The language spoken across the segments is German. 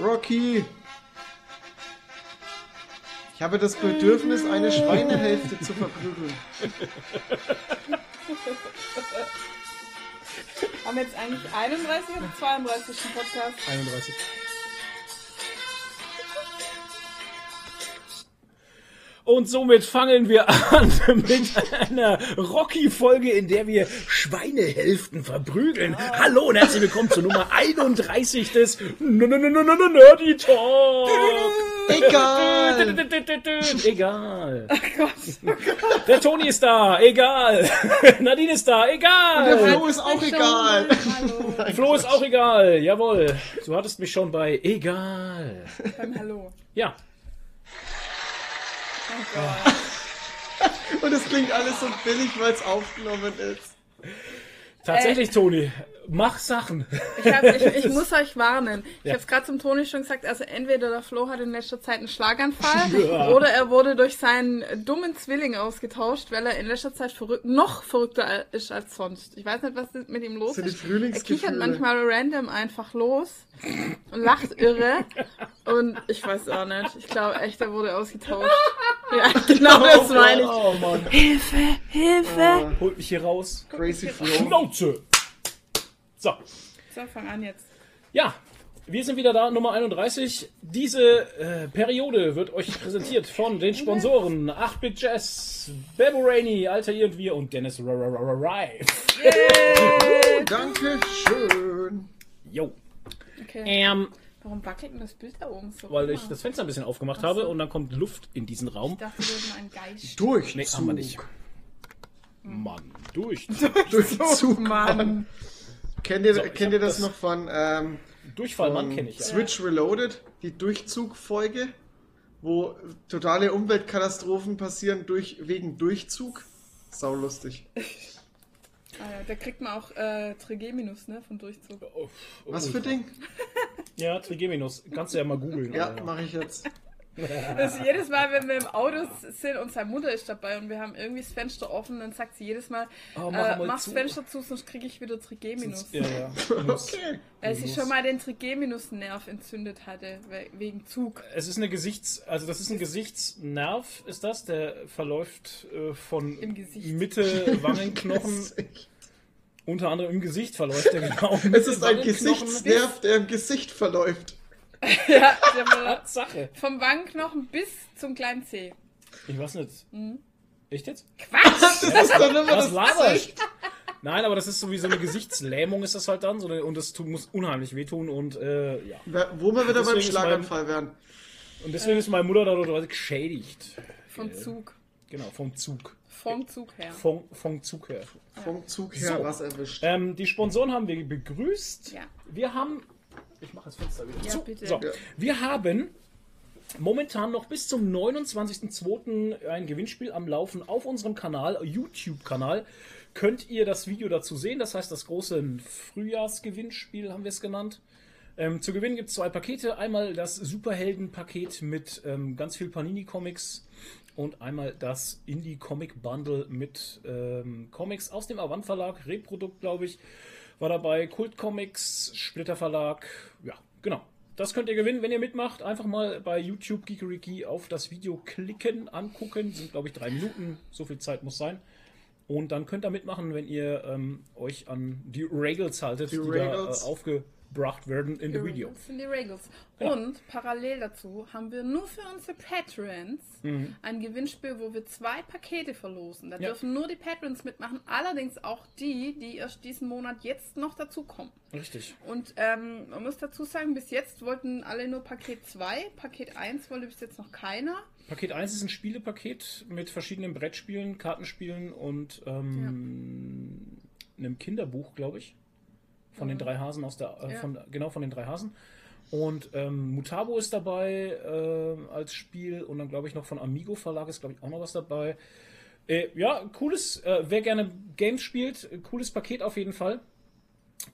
Rocky! Ich habe das Bedürfnis, eine Schweinehälfte zu verprügeln. Haben wir jetzt eigentlich 31 oder 32 im Podcast? 31. Und somit fangen wir an mit einer Rocky-Folge, in der wir Schweinehälften verprügeln. Hallo und herzlich willkommen zur Nummer 31 des Nerdy Talk. Egal! Egal. Oh Gott. Der Toni ist da. Egal. Nadine ist da. Der Egal. Flo ist auch egal. Hallo. Flo ist auch egal. Jawohl. Du hattest mich schon bei Egal. Beim Hallo. Ja. Oh Gott. Und es klingt alles so billig, weil es aufgenommen ist. Tatsächlich, Toni. Mach Sachen. Ich, hab, ich, ich muss euch warnen. Ich Ja. habe es gerade zum Toni schon gesagt. Also entweder der Flo hat in letzter Zeit einen Schlaganfall Ja. oder er wurde durch seinen dummen Zwilling ausgetauscht, weil er in letzter Zeit verrückt, noch verrückter ist als sonst. Ich weiß nicht, was mit ihm los ist. Er kichert manchmal random einfach los und lacht irre. Und ich weiß auch nicht. Ich glaube echt, er wurde ausgetauscht. Ja, genau das meine ich. Oh Mann. Hilfe, Hilfe. Holt mich hier raus. Crazy Flo. Schnauze. So. So, fang an jetzt. Ja. Wir sind wieder da, Nummer 31. Diese äh, Periode wird euch präsentiert von den Sponsoren 8-Bit Jazz, Bebo Rainey, Alter Ihr und Wir und Dennis Rive. Yay. Dankeschön. Jo. Okay. Ähm, Warum wackelt denn das Bild da oben so? weil ich das Fenster ein bisschen aufgemacht Ach so. habe und dann kommt Luft in diesen Raum. Ich dachte, wir würden einen Geist. Durchzug. Nee, haben wir nicht. Mann, durch. Durchzug. Mann. Kennt ihr, So, kennt ihr das, das- noch von, ähm, Durchfallmann von kenne ich ja. Switch Reloaded? Die Durchzugfolge, wo totale Umweltkatastrophen passieren durch, wegen Durchzug? Saulustig. Ah, ja, da kriegt man auch äh, Trigeminus, ne, von Durchzug. Oh, Was oh, für Ding? Ja, Trigeminus. Kannst du ja mal googeln. Ja, mache ich jetzt. Das ist jedes Mal, wenn wir im Auto sind und seine Mutter ist dabei und wir haben irgendwie das Fenster offen, dann sagt sie jedes Mal, Oh, mach äh, mal mach's zu. Fenster zu, sonst kriege ich wieder Trigeminus. Ja, ja. Okay. Weil sie schon mal den Trigeminusnerv entzündet hatte, we wegen Zug. Es ist eine Gesichts-, also das ist ein Gesichtsnerv, ist das, der verläuft äh, von. Mitte Wangenknochen, unter anderem im Gesicht verläuft der genau. Es ist ein Gesichtsnerv, der im Gesicht verläuft. ja, Sache. vom Wangenknochen bis zum kleinen Zeh. Ich weiß nicht. Mhm. Echt jetzt? Das ist immer Was das laberst? Gesicht. Nein, aber das ist so wie so eine Gesichtslähmung ist das halt dann so eine, und das tu- muss unheimlich wehtun und äh, ja. Wo wir wieder beim mein- Schlaganfall wären. Und deswegen ist meine Mutter dadurch geschädigt. Vom Zug. Genau, vom Zug. Vom Zug her. Vom, vom Zug her. Vom Zug her So. was erwischt. Ähm, die Sponsoren haben wir begrüßt. Ja. Wir haben. Ich mache das Fenster wieder Ja, zu. bitte. So, Ja. Wir haben momentan noch bis zum 29.02. ein Gewinnspiel am Laufen auf unserem Kanal, YouTube-Kanal. Könnt ihr das Video dazu sehen? Das heißt, das große Frühjahrsgewinnspiel haben wir es genannt. Ähm, zu gewinnen gibt es zwei Pakete. Einmal das Superhelden-Paket mit ähm, ganz viel Panini-Comics und einmal das Indie-Comic-Bundle mit ähm, Comics aus dem Avant Verlag, Reprodukt, glaube ich, war dabei. Kult Comics, Splitter Verlag. Ja, genau. Das könnt ihr gewinnen, wenn ihr mitmacht. Einfach mal bei YouTube Geekeriki auf das Video klicken, angucken. Sind, glaube ich, drei Minuten. So viel Zeit muss sein. Und dann könnt ihr mitmachen, wenn ihr ähm, euch an die Regels haltet, die, Die da Regels. äh, aufgebracht werden in dem Video. Sind die Regels. Genau. Und parallel dazu haben wir nur für unsere Patrons ein Gewinnspiel, wo wir zwei Pakete verlosen. Da Mhm. Ja. dürfen nur die Patrons mitmachen, allerdings auch die, die erst diesen Monat jetzt noch dazukommen. Richtig. Und ähm, man muss dazu sagen, bis jetzt wollten alle nur Paket 2. Paket 1 wollte bis jetzt noch keiner. Paket 1 ist ein Spielepaket mit verschiedenen Brettspielen, Kartenspielen und ähm, einem Kinderbuch, glaube ich. Von den drei Hasen aus der, äh, Ja. von, genau von den drei Hasen. Und ähm, Mutabo ist dabei äh, als Spiel und dann glaube ich noch von Amigo Verlag ist glaube ich auch noch was dabei. Äh, ja, cooles, äh, wer gerne Games spielt, cooles Paket auf jeden Fall.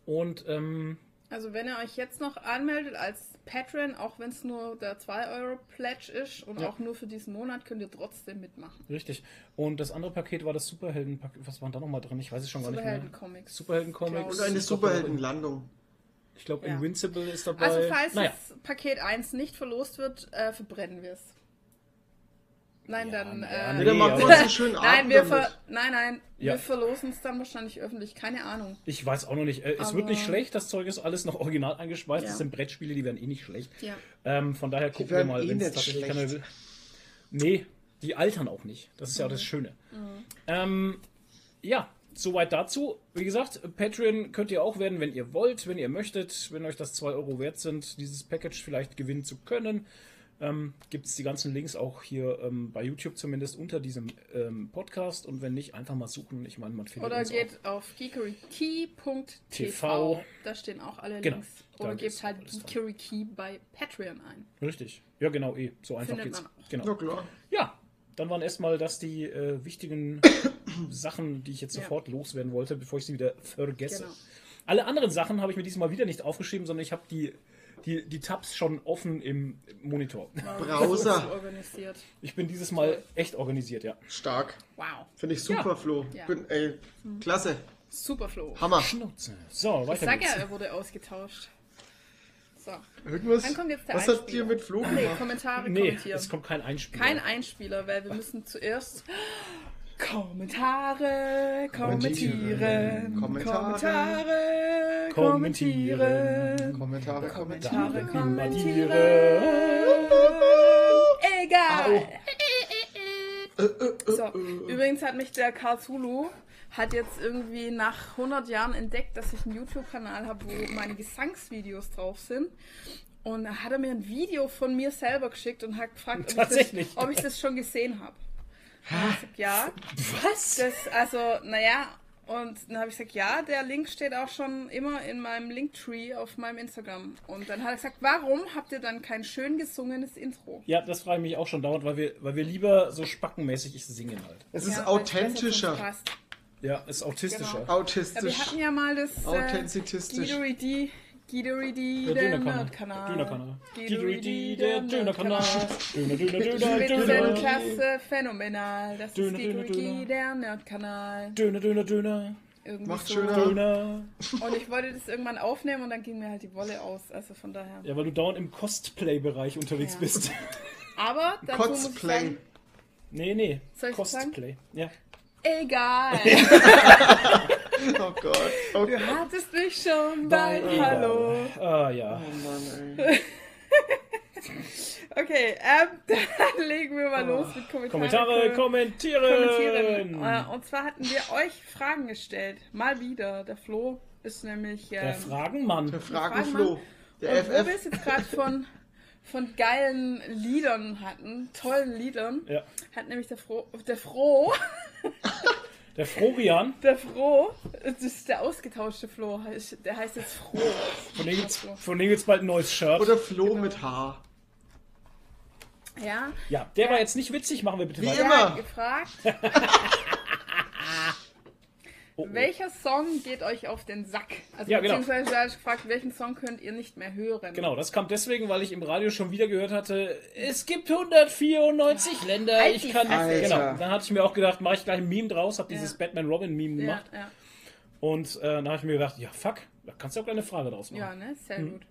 Und ähm, Also wenn ihr euch jetzt noch anmeldet als Patron, auch wenn es nur der 2-Euro-Pledge ist und Ja. auch nur für diesen Monat, könnt ihr trotzdem mitmachen. richtig. Und das andere Paket war das Superhelden-Paket. Was war da nochmal drin? Ich weiß es schon gar nicht mehr. Superhelden-Comics. Superhelden-Comics. Und eine Superheldenlandung. Ich glaube, Ja. Invincible ist dabei. Also falls naja. das Paket 1 nicht verlost wird, äh, verbrennen wir es. Nein, Ja, dann. ja, äh, nee, Nee, dann macht aber- man so schön nein, wir damit. nein, nein, Ja. wir verlosen es dann wahrscheinlich öffentlich. Keine Ahnung. Ich weiß auch noch nicht. Äh, es wird nicht schlecht, das Zeug ist alles noch original eingeschweißt. Ja. Das sind Brettspiele, die werden eh nicht schlecht. Ja. Ähm, von daher gucken wir mal, eh wenn es nicht tatsächlich will. Nee, die altern auch nicht. Das ist ja auch das Schöne. Ähm, ja, soweit dazu. Wie gesagt, Patreon könnt ihr auch werden, wenn ihr wollt, wenn ihr möchtet, wenn euch das 2 Euro wert sind, dieses Package vielleicht gewinnen zu können. Ähm, Gibt es die ganzen Links auch hier ähm, bei YouTube zumindest unter diesem ähm, Podcast und wenn nicht, einfach mal suchen. Ich meine, man findet Oder uns geht auf geekerykey.tv. TV. Da stehen auch alle Genau, Links. Oder gebt halt. Geekerykey bei Patreon ein. Richtig. Ja, genau, eh. So einfach Findet geht's. man auch. Genau. Na klar. Ja, dann waren erstmal das die äh, wichtigen Sachen, die ich jetzt Ja. sofort loswerden wollte, bevor ich sie wieder vergesse. Genau. Alle anderen Sachen habe ich mir diesmal wieder nicht aufgeschrieben, sondern ich habe die, die, die Tabs schon offen im Monitor. Browser. Organisiert. Ich bin dieses Mal echt organisiert, ja. Stark. Wow. Finde ich super, Ja. Flo. Ja. Bin, ey, klasse. Super Flo. Hammer. Schnauze. So, Ich weiter sag geht's. ja, er wurde ausgetauscht. So. Irgendwas. Dann kommt jetzt der Was habt Einspieler. ihr mit Flo Nee, gemacht? Kommentare Nee, kommentieren. es kommt kein Einspieler. Kein Einspieler, weil wir müssen zuerst Kommentare kommentieren. Kommentare. Kommentieren. kommentieren. Kommentare, Kommentare. Kommentieren. Egal. So, übrigens hat mich der Karl Zulu hat jetzt irgendwie nach 100 Jahren entdeckt, dass ich einen YouTube-Kanal habe, wo meine Gesangsvideos drauf sind. Und da hat er mir ein Video von mir selber geschickt und hat gefragt, ob, ich das, ob ich das schon gesehen habe. Ja. Was? Das, also, naja, und dann habe ich gesagt, ja, der Link steht auch schon immer in meinem Linktree auf meinem Instagram. Und dann hat er gesagt, warum habt ihr dann kein schön gesungenes Intro? Ja, das frage ich mich auch schon dauernd, weil wir, weil wir lieber so spackenmäßig singen halt. Es ist Ja, authentischer. Ja, ist autistischer. Genau. Ja, Autistisch. wir hatten ja mal das äh, Authentizitistisch. Guido-Ridi, Guido-Ridi, Der. Nerdkanal. Dönerkanal. Guido-Ridi, der Dönerkanal. Döner, Döner, Döner, Döner. Spitzenklasse, phänomenal. Das Döner, ist Döner. der Nerdkanal. Döner, Döner, Döner. Irgendwie Macht so. schöner. Döner. Und ich wollte das irgendwann aufnehmen und dann ging mir halt die Wolle aus. Also von daher. Ja, weil du dauernd im Cosplay-Bereich unterwegs Ja. bist. Aber dazu muss ich Cosplay. sagen, Nee, nee. Soll ich das sagen? Cosplay. Ja. egal. Oh Gott. Oh, Du hattest mich schon beim Egal. Hallo. Ah, ja. oh Mann, ey. Okay, ähm, dann legen wir mal los mit Kommentaren. Kommentare kommentieren. kommentieren. Äh, Und zwar hatten wir euch Fragen gestellt. Mal wieder. Der Flo ist nämlich. Der Ähm, Fragenmann. Der Fragen, Fragenflo. und Der wo wir FF. es jetzt gerade von, von geilen Liedern hatten, tollen Liedern, Ja. hat nämlich der Fro, der Froh, Der Florian. der Froh, das ist der ausgetauschte Flo, der heißt jetzt Froh. Von dem gibt's, von dem gibt's bald ein neues Shirt. Oder Flo Genau. mit H. Ja, ja, der war jetzt nicht witzig. Machen wir bitte Wie weiter. der immer. hat gefragt, Oh, oh. welcher Song geht euch auf den Sack? Also Ja, genau. beziehungsweise er hat gefragt, welchen Song könnt ihr nicht mehr hören? Genau, das kam deswegen, weil ich im Radio schon wieder gehört hatte, es gibt 194 Länder, Halt ich die kann... Fresse. Genau, Alter. dann hatte ich mir auch gedacht, mache ich gleich ein Meme draus, habe dieses Ja. Batman-Robin-Meme Ja, gemacht ja. und äh, dann habe ich mir gedacht, ja fuck, da kannst du auch gleich eine Frage draus machen. Ja, ne? Sehr gut.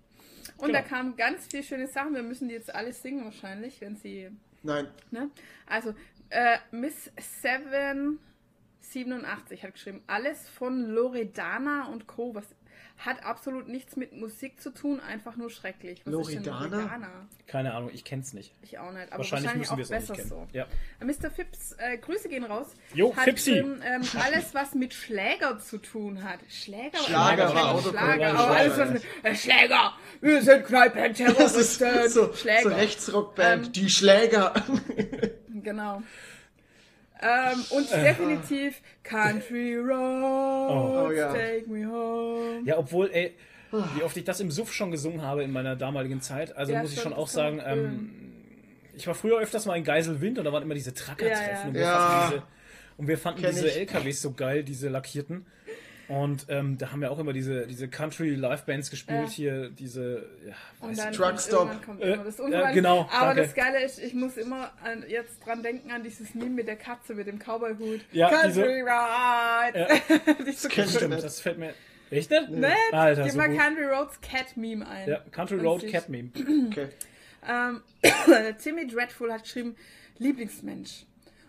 Und Genau. da kamen ganz viele schöne Sachen. Wir müssen die jetzt alle singen wahrscheinlich, wenn sie. Nein. Ne? Also, äh, Miss 787 hat geschrieben, alles von Loredana und Co. Was hat absolut nichts mit Musik zu tun, einfach nur schrecklich. Was ist denn Loredana? Loredana? Keine Ahnung, ich kenn's nicht. Ich auch nicht, aber Wahrscheinlich, wahrscheinlich, müssen wir auch es auch nicht besser kennen. so. Ja. Mr. Phipps, äh, Grüße gehen raus. Jo, hat geschrieben, ähm, alles, was mit Schläger zu tun hat. Schläger? Schlager war auch Schlager, aber alles, was mit äh, Schläger! Wir sind Das ist Kneipenterroristen! so, Schläger. so Rechtsrockband. Ähm, Die Schläger. Genau. Ähm, und definitiv Country Roads, Oh, ja. take me home. Ja, obwohl, ey, wie oft ich das im Suff schon gesungen habe in meiner damaligen Zeit, also Ja, muss ich schon auch sagen, ähm, ich war früher öfters mal in Geiselwind und da waren immer diese Trucker-Treffen Ja, ja. und, wir Ja. fanden diese, und wir fanden Kenn diese ich. LKWs so geil, diese lackierten. Und ähm, da haben wir auch immer diese, diese Country-Live-Bands gespielt Ja. hier, diese, ja, Und weiß dann Truck kommt Äh, das äh, genau, Aber danke. das Geile ist, ich muss immer an, jetzt dran denken an dieses Meme mit der Katze, mit dem Cowboy-Hut. Ja, Country Ride! Ja. So cool. Stimmt, nicht. das fällt mir. Echt nicht? Nett. Alter, Gib so mal gut. Country Roads Cat Meme ein. Ja, Country Road sich- Cat Meme. Okay. Ähm, Timmy Dreadful hat geschrieben, Lieblingsmensch.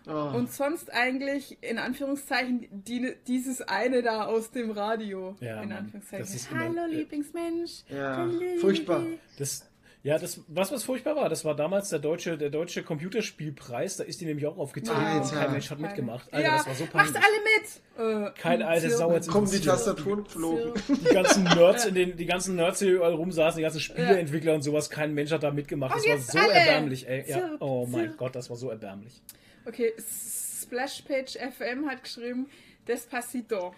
Oh. Und sonst eigentlich, in Anführungszeichen, die, dieses eine da aus dem Radio. Ja, in. Anführungszeichen. Das ist immer- Hallo, äh, Lieblingsmensch. Ja, Hallo. furchtbar. Das, ja, das, was was furchtbar war, das war damals der deutsche, der deutsche Computerspielpreis, da ist die nämlich auch aufgetreten und Alter. kein Mensch hat mitgemacht. Alter, ja, das war so macht peinlich. alle mit! Äh, Kein alte Sau jetzt Kommen die. Tastaturen geflogen. Die ganzen Nerds in den, die ganzen Nerds, die überall rumsaßen, die ganzen Spieleentwickler und sowas, kein Mensch hat da mitgemacht. Und Das war so alle. erbärmlich, ey. Ja. Oh mein. Gott, das war so erbärmlich. Okay, Splashpage FM hat geschrieben, Despacito.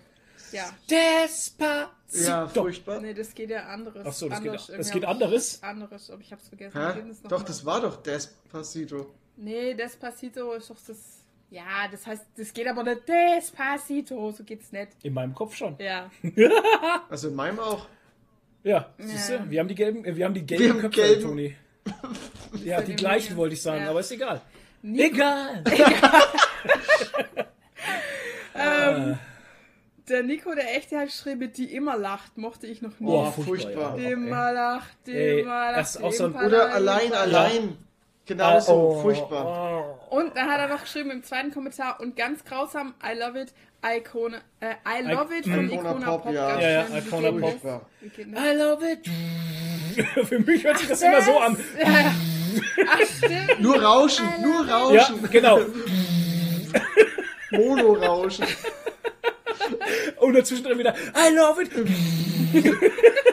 Ja. Despacito. Ja, furchtbar. Nee, das geht ja anderes. Ach so, das geht- Anders, das geht hab ich- anderes? Anderes, aber ich hab's vergessen. Wir Doch, mal. das war doch Despacito. Nee, Despacito ist doch das. Ja, das heißt, das geht aber nicht Despacito, so geht's nicht. In meinem Kopf schon. Ja. Also in meinem auch. Ja, siehst du, Ja. wir haben die gelben, äh, wir haben die Wir gelben haben Köpfe, gelben- Toni. Ja, die gleichen wollte ich sagen, Ja. aber ist egal. Nico, Egal. der Nico, der echte, hat geschrieben, die immer lacht, mochte ich noch nie. Boah, furchtbar. die ja, immer lacht, die Ey, immer das lacht. ist auch so Oder lacht, allein, allein. Genauso, Oh, furchtbar. oh. Und dann hat er noch geschrieben im zweiten Kommentar und ganz grausam, I love it, Icona, äh, I love it von Icona Icona Pop, Pop. ja. Ja, ja, Icona Pop. das? Das? I love it. Für mich hört sich das immer so an. Ach, stimmt. Nur Rauschen, nur Ja, Rauschen. genau. Mono-Rauschen. Und dazwischen dann wieder I love it.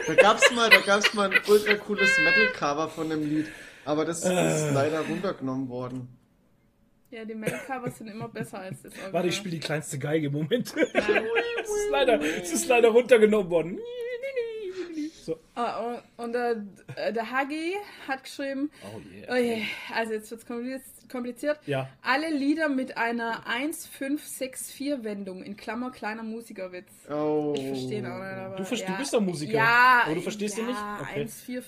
Da gab's mal, da gab's mal ein ultra cooles Metal-Cover von dem Lied. Aber das Äh. ist leider runtergenommen worden. Ja, die Metal-Covers sind immer besser als das Original. Warte, ich spiele die kleinste Geige im Moment. es, ist leider, es ist leider runtergenommen worden. So. Ah, und und der, äh, der Hagi hat geschrieben, Oh oh je, also jetzt wird's kompliz- kompliziert. Ja. Alle Lieder mit einer 1-5-6-4-Wendung, in Klammer kleiner Musikerwitz. Oh. Ich verstehe auch nicht, aber. Du verst- du ja. bist doch Musiker. Ja. Aber du verstehst ja, ihn nicht? Okay. 1, 4,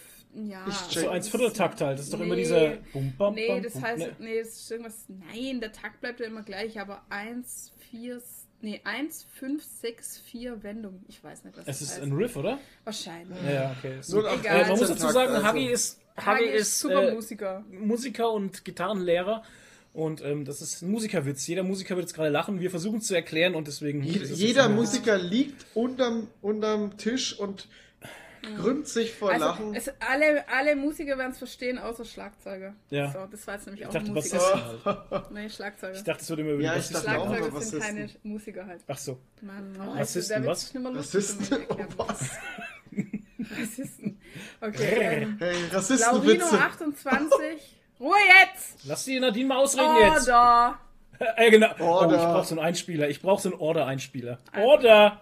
ja. So eins Vierteltakt halt. Das ist doch immer Nee. dieser Bum, bam, Nee, das bum, heißt, ne. nee, das ist irgendwas. Nein, der Takt bleibt ja immer gleich, aber 1, 4, nee, 1, 5, 6, 4 Wendung. Ich weiß nicht, was Es das ist heißt. ein Riff, oder? Wahrscheinlich. Ja, okay. Ist so. Egal. Äh, man muss 13 dazu sagen, Takt, Hagi also. ist, Hagi Hagi ist ist super äh, Musiker. Musiker und Gitarrenlehrer. Und ähm, das ist ein Musikerwitz. Jeder Musiker wird jetzt gerade lachen. Wir versuchen es zu erklären und deswegen. Je- ist es Jeder Musiker liegt unterm, unterm Tisch und krümmt sich vor Also, Lachen. es, alle, alle Musiker werden es verstehen, außer Schlagzeuger. Ja. So, das war jetzt nämlich Ich auch dachte, Musiker. das halt? Nee, Schlagzeuger. Ich dachte, es würde immer über Ja, die ich dachte Bassisten auch Schlagzeuger sind Rassisten. keine Musiker halt. Ach so. Mann, Mann, Rassisten, was? Rassisten? Was? Rassisten. Okay. ähm, Hey, Laurino Rassistenwitze. 28. Ruhe jetzt! Lass die Nadine mal ausreden jetzt. Order! Äh, genau. Oh, Order. ich brauche so einen Einspieler. Ich brauche so einen Order-Einspieler. Order! Laurino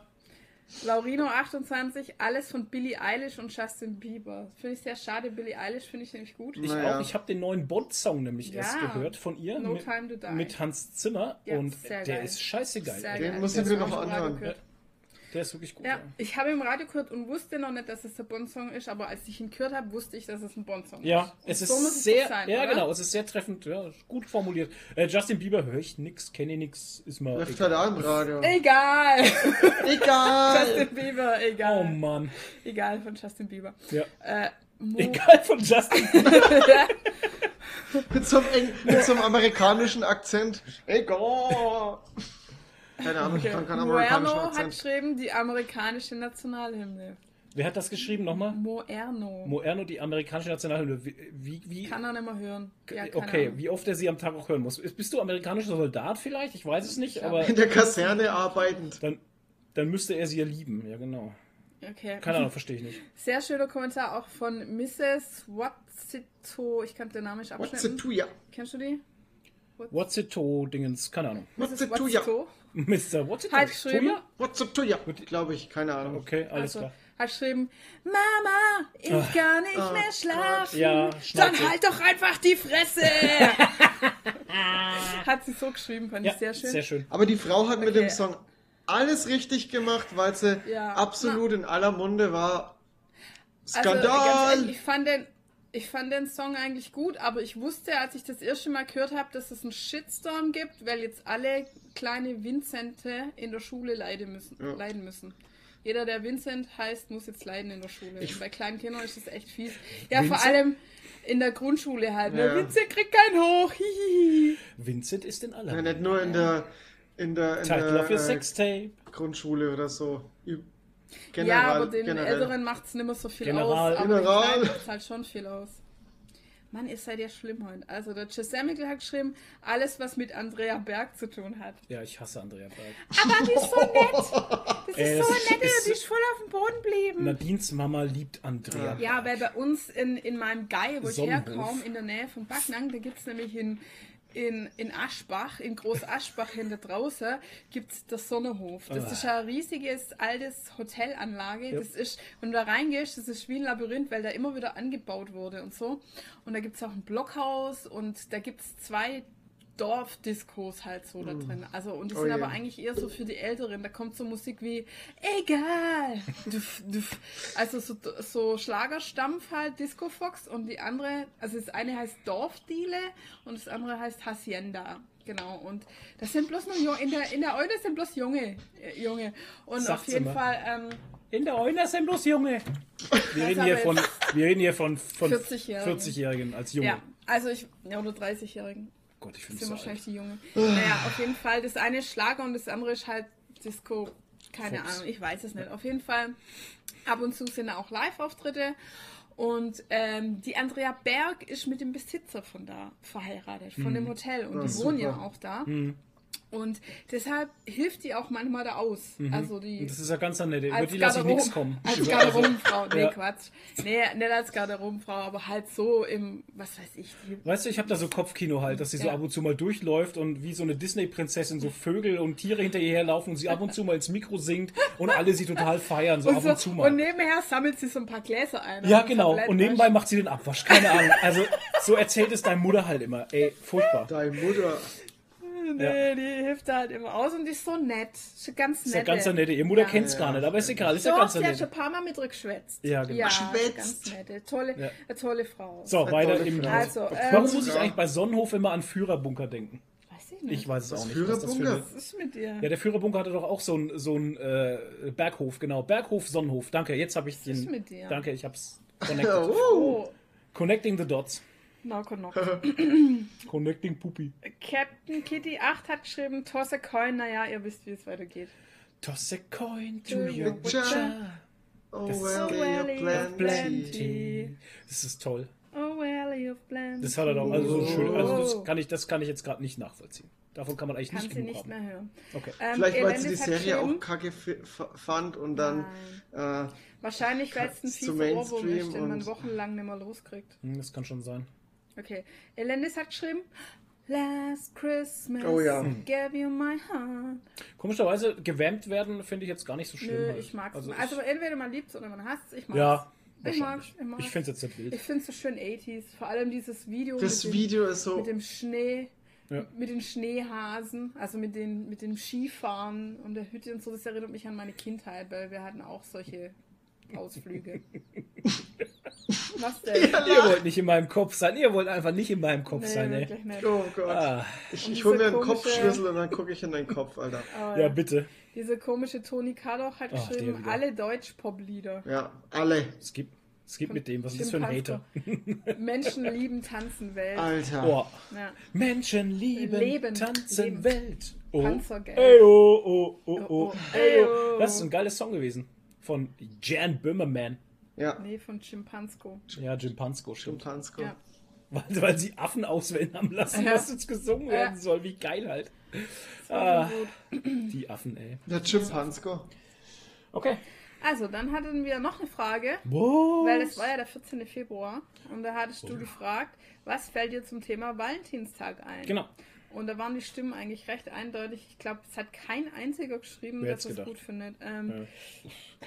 28, alles von Billie Eilish und Justin Bieber. Finde ich sehr schade. Billie Eilish finde ich nämlich gut. Ich Naja. auch. Ich habe den neuen Bond-Song nämlich Ja. erst gehört von ihr. No mit, Time to Die. mit Hans Zimmer. Ja, und sehr der geil. ist scheiße geil. Den geil. muss ich mir noch anhören. Der ist wirklich gut. Ja, ich habe im Radio gehört und wusste noch nicht, dass es der Bond-Song ist, aber als ich ihn gehört habe, wusste ich, dass es ein Bond-Song Ja, ist. es Und so muss ist es sehr, doch sein, ja oder? genau, es ist sehr treffend, ja, gut formuliert. Äh, Justin Bieber höre ich nix, kenne ich nix, ist mal Läuft egal. halt auch im Radio. Egal! Egal. Justin Bieber, egal. Oh Mann, Egal von Justin Bieber. ja. Äh, Egal von Justin Bieber. Mit so einem, mit so einem amerikanischen Akzent. Egal. Keine Ahnung, ich kann keinen amerikanischen Moerno hat geschrieben, die amerikanische Nationalhymne. Wer hat das geschrieben nochmal? Moerno. Moerno, die amerikanische Nationalhymne. Wie, wie, Kann er nicht mehr hören. Ja, okay, Ahnung. wie oft er sie am Tag auch hören muss. Bist du amerikanischer Soldat vielleicht? Ich weiß es nicht, aber In der Kaserne arbeitend. dann, dann müsste er sie ja lieben. Ja, genau. Okay. Keine Ahnung, verstehe ich nicht. Sehr schöner Kommentar auch von Mrs. Watzito. Ich kann den Namen nicht abschneiden. it to ya? Kennst du die? What's it to Dingens? Keine Ahnung. What's it to ya? Watzito Mr. What's it hat to? geschrieben, Toya? What's it to ya? Glaube ich, keine Ahnung. Okay, alles also, klar. hat geschrieben, Mama, ich kann nicht oh mehr schlafen. Ja, Dann halt doch einfach die Fresse. hat sie so geschrieben, fand Ja, ich sehr schön. Sehr schön. Aber die Frau hat mit Okay. dem Song alles richtig gemacht, weil sie Ja. absolut in aller Munde war. Also, Skandal! ehrlich, ich fand den, ich fand den Song eigentlich gut, aber ich wusste, als ich das erste Mal gehört habe, dass es einen Shitstorm gibt, weil jetzt alle kleine Vincente in der Schule leiden müssen. Ja. Leiden müssen. Jeder, der Vincent heißt, muss jetzt leiden in der Schule. Ich- Bei kleinen Kindern ist das echt fies. Ja, Vincent? vor allem in der Grundschule halt. Ne? Ja. Vincent kriegt keinen hoch. Hihihi. Vincent ist in aller. Ja, nicht nur in der, in der, in Title of your der äh, Sextape. Grundschule oder so. Ü- ja, aber den generell. Älteren macht es nicht mehr so viel General. aus. Aber den General. Kleinen macht halt schon viel aus. Mann, ihr seid ja schlimm heute. Also der Gisemical hat geschrieben, alles was mit Andrea Berg zu tun hat. Ja, ich hasse Andrea Berg. Aber die ist so nett. Das ist Ey, so das nett, ist- die ist voll auf dem Boden blieben. Nadines Mama liebt Andrea. Ja, weil bei uns in, in meinem Gei, wo ich herkomme, in der Nähe von Backnang, da gibt es nämlich in, in, in Aschbach, in Groß Aschbach hinter draußen, gibt es das Sonnehof. Das Ah. ist ein riesiges, altes Hotelanlage. Ja. Das ist, wenn du da reingehst, das ist wie ein Labyrinth, weil da immer wieder angebaut wurde und so. Und da gibt es auch ein Blockhaus und da gibt es zwei Dorfdiskos halt so da drin. Also, und die Oh sind je. aber eigentlich eher so für die Älteren. Da kommt so Musik wie Egal. Duff, duff. Also so, so Schlagerstampf halt, Disco Fox und die andere, also das eine heißt Dorfdiele und das andere heißt Hacienda. Genau, und das sind bloß nur Junge, in der, in der Eude sind bloß Junge, äh, Junge. Und Sagt's auf jeden immer. Fall, ähm, In der Eule sind bloß Junge. Wir reden hier von, wir reden hier von, von 40-Jährigen. 40-Jährigen als Junge. ja, also ich, ja, oder 30-Jährigen. Gott, ich Das finde sind so wahrscheinlich alt. die Junge. Naja, auf jeden Fall, das eine ist Schlager und das andere ist halt Disco, keine Fox. Ahnung, ich weiß es nicht. Auf jeden Fall, ab und zu sind da auch Live-Auftritte. Und ähm, die Andrea Berg ist mit dem Besitzer von da verheiratet, von dem Hotel. Und Ah, die wohnen ja auch da. Und deshalb hilft die auch manchmal da aus. Also die Und Das ist ja ganz nett. Über die lasse ich nichts kommen. Als Garderobenfrau. Nee, Ja. Quatsch. Nee, nicht als Garderobenfrau, aber halt so im, was weiß ich, Weißt du, ich habe da so Kopfkino halt, dass sie so Ja. ab und zu mal durchläuft und wie so eine Disney-Prinzessin so Vögel und Tiere hinter ihr herlaufen und sie ab und zu mal ins Mikro singt und alle sie total feiern, so ab so, und zu mal. und nebenher sammelt sie so ein paar Gläser ein. ja, genau. Und nebenbei macht sie den Abwasch. Keine Ahnung. Also, so erzählt es deine Mutter halt immer. Ey, furchtbar. Deine Mutter. Nee, die hilft da halt immer aus und die ist so nett. Ist ganz nett. Ist ja ganz so nette. Ihr Mutter Ja. kennt's gar nicht, aber ist egal. Ist ja Doch, ganz so sie hat schon nett. ein paar Mal mit ihr geschwätzt. Ja, genau. Ja, Geschwätzt. ganz nette. Tolle, Ja. eine tolle Frau. So, Eine weiter im. Also, ähm, Warum muss ich Ja. eigentlich bei Sonnenhof immer an Führerbunker denken? Weiß ich nicht. Ich weiß es Was auch nicht. was das für Führerbunker? Was ist mit dir? Ja, der Führerbunker hatte doch auch so einen so einen, äh, Berghof, genau. Berghof, Sonnenhof. Danke, jetzt habe ich den. ist mit dir? Danke, ich hab's connected. Oh. Oh, Connecting the dots. Knock knock. Connecting Puppy. Captain Kitty 8 hat geschrieben, toss a coin. Naja, ihr wisst, wie es weitergeht. Toss a coin to To your your butcher. Oh, Das- well, Oh, you're well, plenty. plenty. Das ist toll. Oh, well, you've blended. Das hat er doch. Also, so schön, also Oh. das, kann ich, das kann ich jetzt gerade nicht nachvollziehen. Davon kann man eigentlich Kann nicht sie genug nicht haben. mehr hören. Okay. Ähm, Vielleicht, weil sie die Serie auch kacke fand und dann. Äh, Wahrscheinlich, weil es ein zu fieser Ohrwurm Mainstream ist, den man wochenlang nicht mehr loskriegt. Hm, Das kann schon sein. Okay. Elendis hat geschrieben, Last Christmas, Oh ja. gave you my heart. Komischerweise, gewärmt werden finde ich jetzt gar nicht so schlimm. Nö, halt. ich mag's. Also, Also, ich, entweder man liebt es oder man hasst es. Ich mag's. ja, ich mag's. wahrscheinlich. Ich, mag's. Ich finde es jetzt nicht Ich wild. finde es so schön 80s. Vor allem dieses Video, das mit, Video ist dem, so. mit dem Schnee. Ja. Mit den Schneehasen, also mit, den, mit dem Skifahren und der Hütte und so, das erinnert mich an meine Kindheit, weil wir hatten auch solche Ausflüge. Was denn? Ihr wollt nicht in meinem Kopf sein. Ihr wollt einfach nicht in meinem Kopf Nee, sein, ey. Oh Gott. Ah, ich ich hole mir einen komische- Kopfschlüssel und dann gucke ich in deinen Kopf, Alter. Aber ja, bitte. Diese komische Toni Kadoch hat Ach, geschrieben, alle Deutsch-Pop-Lieder. Ja, alle. Es gibt, es gibt mit dem. Was ist das für ein Hater? Menschen lieben Tanzen Welt. Alter. Oh. Ja. Menschen lieben, Leben, tanzen leben. Welt. Oh. Panzergeld. Ey, oh, oh, oh, oh, Oh, oh. ey, Ey, oh. oh. Das ist ein geiles Song gewesen. Von Jan Böhmerman. Ja. Nee, von Chimpansko. Ja, Jim Pansko, stimmt. Schimpansko. Ja. Weil, weil sie Affen auswählen haben lassen, Ja. was jetzt gesungen werden Ja. soll. Wie geil halt. Ah. Die Affen, ey. Der Chimpansko. Okay. Also, dann hatten wir noch eine Frage, Wow. weil es war ja der 14. Februar und da hattest du gefragt, was fällt dir zum Thema Valentinstag ein? Genau. Und da waren die Stimmen eigentlich recht eindeutig. Ich glaube, es hat kein einziger geschrieben, Wer dass hätt's es gut findet. Ähm,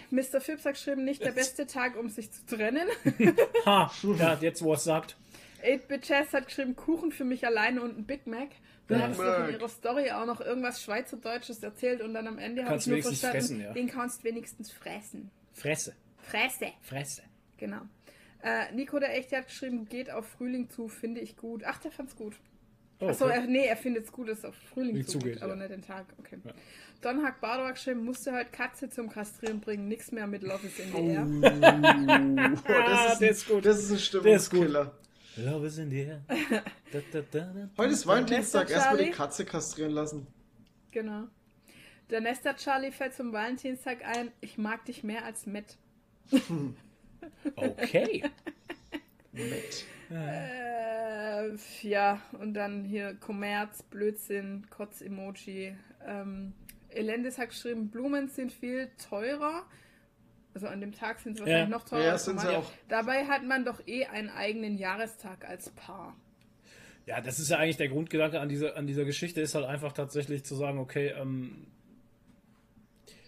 Mr. Phipps hat geschrieben, nicht der beste Tag, um sich zu trennen. Ha, ja, jetzt wo er es sagt. 8-Bit Chess hat geschrieben, Kuchen für mich alleine und ein Big Mac. Dann Ja. hat sie Mac. ihrer Story auch noch irgendwas Schweizerdeutsches erzählt und dann am Ende habe ich Kannst nur verstanden, fressen, ja. den kannst du wenigstens fressen. Fresse. Fresse. Fresse. Genau. Äh, Nico der Echte hat geschrieben, geht auf Frühling zu, finde ich gut. Ach, der fand's gut. Oh, Achso, okay. er, nee, er findet es gut, dass es auf Frühling Wie zugeht, zugeht, aber ja. nicht den Tag. Okay. Ja. Don hat Bardo geschrieben, musste halt Katze zum Kastrieren bringen, nichts mehr mit Love is in the air. Oh, Ah, das, ist der ein, ist gut. das ist ein Der ist gut. Stimmungskiller. Love is in the air. Da, da, da, da. Heute ist Valentinstag, erstmal die? Katze kastrieren lassen. Genau. Der Nester Charlie fällt zum Valentinstag ein, ich mag dich mehr als Matt. Okay. Matt. Äh, ja, und dann hier Kommerz, Blödsinn, Kotz-Emoji. Ähm, Elendis hat geschrieben, Blumen sind viel teurer. Also an dem Tag sind sie wahrscheinlich Ja. noch teurer. Ja, sind sie auch. Dabei hat man doch eh einen eigenen Jahrestag als Paar. Ja, das ist ja eigentlich der Grundgedanke an dieser, an dieser Geschichte, ist halt einfach tatsächlich zu sagen, okay, ähm,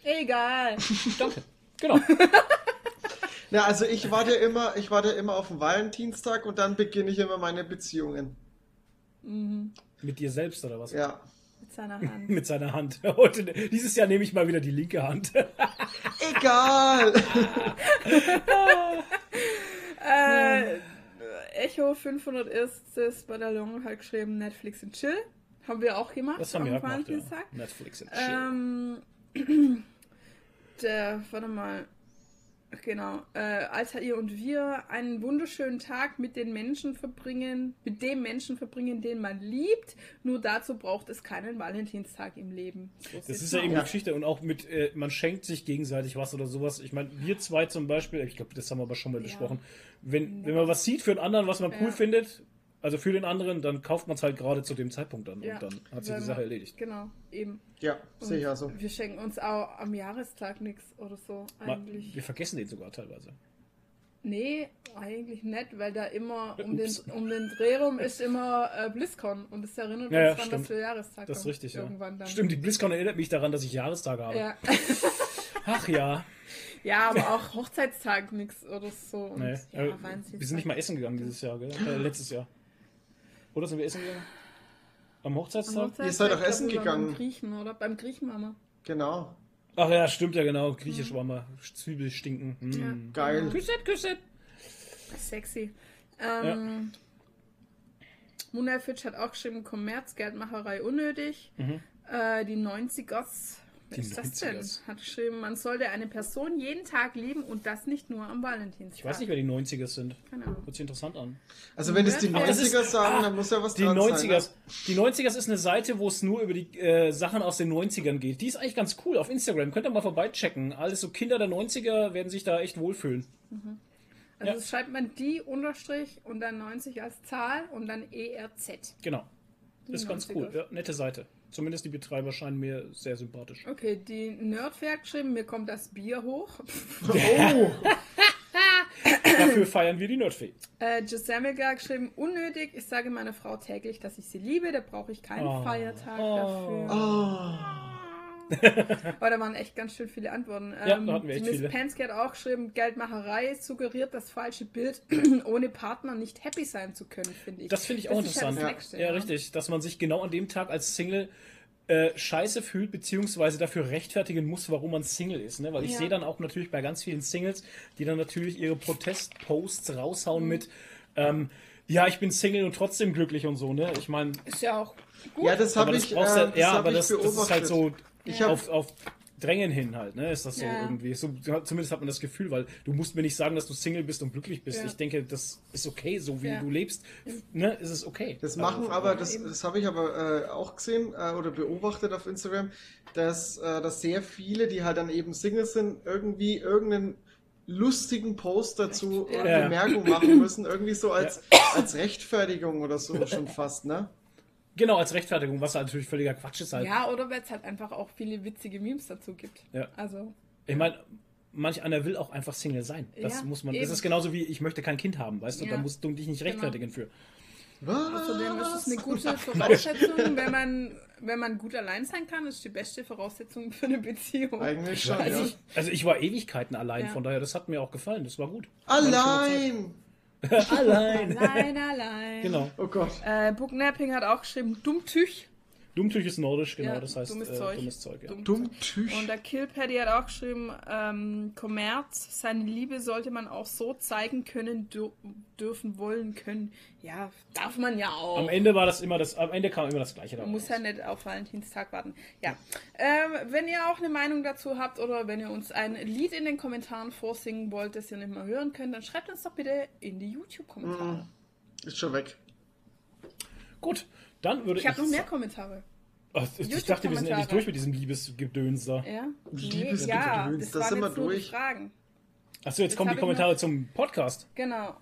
Egal. danke. Genau. Na, also ich warte immer, ich warte immer auf den Valentinstag und dann beginne ich immer meine Beziehungen. Mit dir selbst oder was? Ja. Mit seiner Hand. Mit seiner Hand. Heute, dieses Jahr nehme ich mal wieder die linke Hand. Egal! äh, Echo 500 ist das Bataillon hat geschrieben, Netflix und Chill. Haben wir auch gemacht. Das haben wir am auch gemacht, ja. Valentinstag. Netflix und Chill. Ähm, der, warte mal. Genau. Äh, Altair und wir einen wunderschönen Tag mit den Menschen verbringen, mit dem Menschen verbringen, den man liebt. Nur dazu braucht es keinen Valentinstag im Leben. So Das ist ja eben die Geschichte und auch mit, äh, man schenkt sich gegenseitig was oder sowas. Ich meine, wir zwei zum Beispiel, ich glaube, das haben wir aber schon mal Ja. besprochen. Wenn, wenn man was sieht für einen anderen, was man cool Ja. findet, also für den anderen, dann kauft man es halt gerade zu dem Zeitpunkt dann Ja, und dann hat sich die Sache erledigt. Genau, eben. Ja, sehe ich also. Wir schenken uns auch am Jahrestag nichts oder so eigentlich. Wir vergessen den sogar teilweise. Nee, eigentlich nicht, weil da immer um den, um den Dreh rum ist immer äh, BlizzCon und es erinnert Ja, ja, uns daran, stimmt. dass wir Jahrestag Das ist haben. richtig, ja. Irgendwann dann. Stimmt, die BlizzCon erinnert mich daran, dass ich Jahrestage habe. Ja. Ach ja. ja, aber auch Hochzeitstag nix oder so. Und, Nee. ja, äh, Valentinstag. wir sind nicht mal essen gegangen dieses Jahr, gell? Äh, letztes Jahr. Oder sind wir essen gegangen? Am Am Hochzeitstag? Hochzeitstag, Ihr seid glaub, essen wir waren gegangen. Beim Griechen, oder? Beim Griechen waren wir. Genau. Ach ja, stimmt ja genau. Griechisch war mal Zwiebel stinken. Mm. Ja. Geil. Küsset, küsset. Sexy. Ähm, Munel Fitch hat auch geschrieben, Kommerz, Geldmacherei unnötig. Äh, die 90ers, wer Die ist das denn? 90ers. Hat geschrieben, man sollte eine Person jeden Tag lieben und das nicht nur am Valentinstag. Ich weiß nicht, wer die 90er sind. Keine Ahnung. Hört sich interessant an. Also wenn es die Aber das ist- 90er sagen, ah, dann muss ja was Die dran 90ers. sein. ne? Die 90ers ist eine Seite, wo es nur über die äh, Sachen aus den 90ern geht. Die ist eigentlich ganz cool auf Instagram. Könnt ihr mal vorbeichecken. Alles so Kinder der 90er werden sich da echt wohlfühlen. Also Ja. das schreibt man die Unterstrich und dann 90 als Zahl und dann ERZ. Genau. Ist ganz 90ers. cool. Ja, nette Seite. Zumindest die Betreiber scheinen mir sehr sympathisch. Okay, die Nerdfair hat geschrieben, mir kommt das Bier hoch. Oh, Dafür feiern wir die Nerdfee. Äh, Giselmiga hat geschrieben, unnötig. Ich sage meiner Frau täglich, dass ich sie liebe. Da brauche ich keinen Oh. Feiertag Oh. dafür. oh. Aber da waren echt ganz schön viele Antworten. Ja, Ähm, da hatten wir echt Miss viele. Pansky hat auch geschrieben, Geldmacherei suggeriert das falsche Bild, ohne Partner nicht happy sein zu können, finde ich. Das finde ich auch ist halt interessant. das Nächste, ja, richtig. Dass man sich genau an dem Tag als Single äh, scheiße fühlt, beziehungsweise dafür rechtfertigen muss, warum man Single ist. Ne? Weil ich Ja. sehe dann auch natürlich bei ganz vielen Singles, die dann natürlich ihre Protestposts Mhm. raushauen mit ähm, ja, ich bin Single und trotzdem glücklich und so, ne? Ich meine, Ist ja auch gut. Ja, das habe aber das ich, äh, das ja, hab aber das, das ist halt so Ich hab- auf, auf Drängen hin halt, ne? Ist das so Ja. irgendwie. So, zumindest hat man das Gefühl, weil du musst mir nicht sagen, dass du Single bist und glücklich bist. Ja. Ich denke, das ist okay, so wie Ja. du lebst, ne? Ist es okay. Das machen Also, aber, das, das habe ich aber äh, auch gesehen äh, oder beobachtet auf Instagram, dass, äh, dass sehr viele, die halt dann eben Single sind, irgendwie irgendeinen lustigen Post dazu Ja. oder Ja. Bemerkung machen müssen, irgendwie so als, als Rechtfertigung oder so schon fast, ne? Genau, als Rechtfertigung, was halt natürlich völliger Quatsch ist halt. Ja, oder weil es halt einfach auch viele witzige Memes dazu gibt. Ja. Also, Ich meine, manch einer will auch einfach Single sein. Das Ja, muss man. eben. Das ist genauso wie ich möchte kein Kind haben, weißt du? Ja. Genau. Da musst du dich nicht rechtfertigen für. außerdem ist es eine Was? gute Voraussetzung, wenn man, wenn man gut allein sein kann, ist die beste Voraussetzung für eine Beziehung. Eigentlich schon, Also ja. ich- Also ich war Ewigkeiten allein, Ja. von daher, das hat mir auch gefallen. Das war gut. Allein! Allein. Allein, allein. Genau. Oh Gott. Äh, Book Napping hat auch geschrieben, Dummtüch. Dummtüch ist nordisch, genau, Ja, das heißt dummes äh, Zeug. dummes Zeug. Ja. Dumm- Dummtüch. Und der Killpaddy hat auch geschrieben, ähm, Kommerz, seine Liebe sollte man auch so zeigen können, dür dürfen, wollen können. Ja, darf man ja auch. Am Ende war das immer das, am Ende kam immer das Gleiche Man muss ja nicht auf Valentinstag warten. Ja. Ähm, wenn ihr auch eine Meinung dazu habt oder wenn ihr uns ein Lied in den Kommentaren vorsingen wollt, das ihr nicht mehr hören könnt, dann schreibt uns doch bitte in die YouTube-Kommentare. Ist schon weg. Gut, dann würde Ich habe noch mehr Kommentare. Ach, ich ich dachte, wir sind endlich durch mit diesem Liebesgedöns da. Ja? Liebes ja, das da waren sind wir jetzt nur die durch. Fragen. Achso, jetzt Jetzt kommen die ich Kommentare noch- zum Podcast. Genau.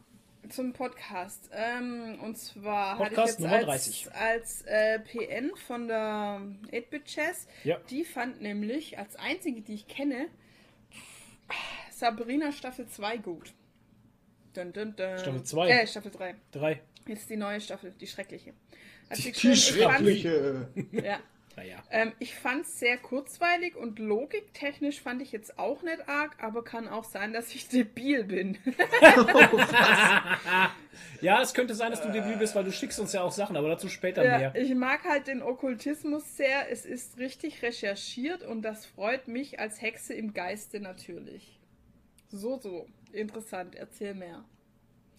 Zum Podcast. Ähm, und zwar Podcast hatte ich Nummer jetzt 30. als, als äh, PN von der 8-Bit Chess. Ja. Die fand nämlich als einzige, die ich kenne, Sabrina Staffel 2 gut. Dun, dun, dun. Staffel 2? Äh, Staffel 3. Drei. Jetzt die neue Staffel, die schreckliche. Die schreckliche. Ja. Naja. Ähm, ich fand es sehr kurzweilig und logiktechnisch fand ich jetzt auch nicht arg, aber kann auch sein, dass ich debil bin. Ja, es könnte sein, dass du debil bist, weil du schickst uns ja auch Sachen, aber dazu später Ja, mehr. ich mag halt den Okkultismus sehr. Es ist richtig recherchiert und das freut mich als Hexe im Geiste natürlich. So, so. Interessant. Erzähl mehr.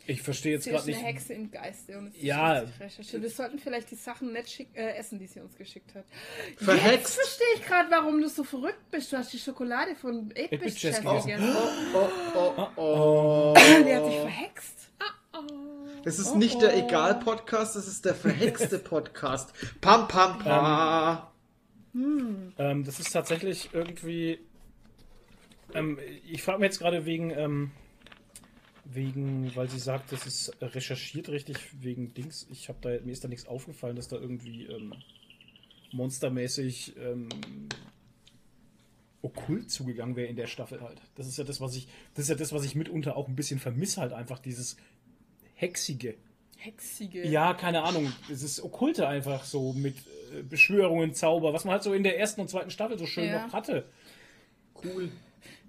Ich verstehe jetzt Sie gerade ist eine nicht. Hexe im Geiste und es ist Ja. richtig recherchiert. Wir sollten vielleicht die Sachen nicht schick, äh, essen, die sie uns geschickt hat. Jetzt Verhext. verstehe ich gerade, warum du so verrückt bist. Du hast die Schokolade von 8-Bit 8-Bit Chess Chess gegessen. gegessen. Oh, oh, oh. Die hat sich verhext. Das ist Oh, nicht der oh. Egal-Podcast, das ist der verhexte Podcast. Pam, pam, pam. Ähm, das ist tatsächlich irgendwie. Ähm, ich frage mich jetzt gerade wegen, ähm, wegen, weil sie sagt, das ist recherchiert richtig wegen Dings. Ich habe da mir ist da nichts aufgefallen, dass da irgendwie ähm, monstermäßig ähm, okkult zugegangen wäre in der Staffel halt. Das ist ja das, was ich, das ist ja das, was ich mitunter auch ein bisschen vermisse halt einfach dieses hexige. Hexige. Ja, keine Ahnung. Es ist okkulte einfach so mit äh, Beschwörungen, Zauber, was man halt so in der ersten und zweiten Staffel so schön Ja. noch hatte. Cool.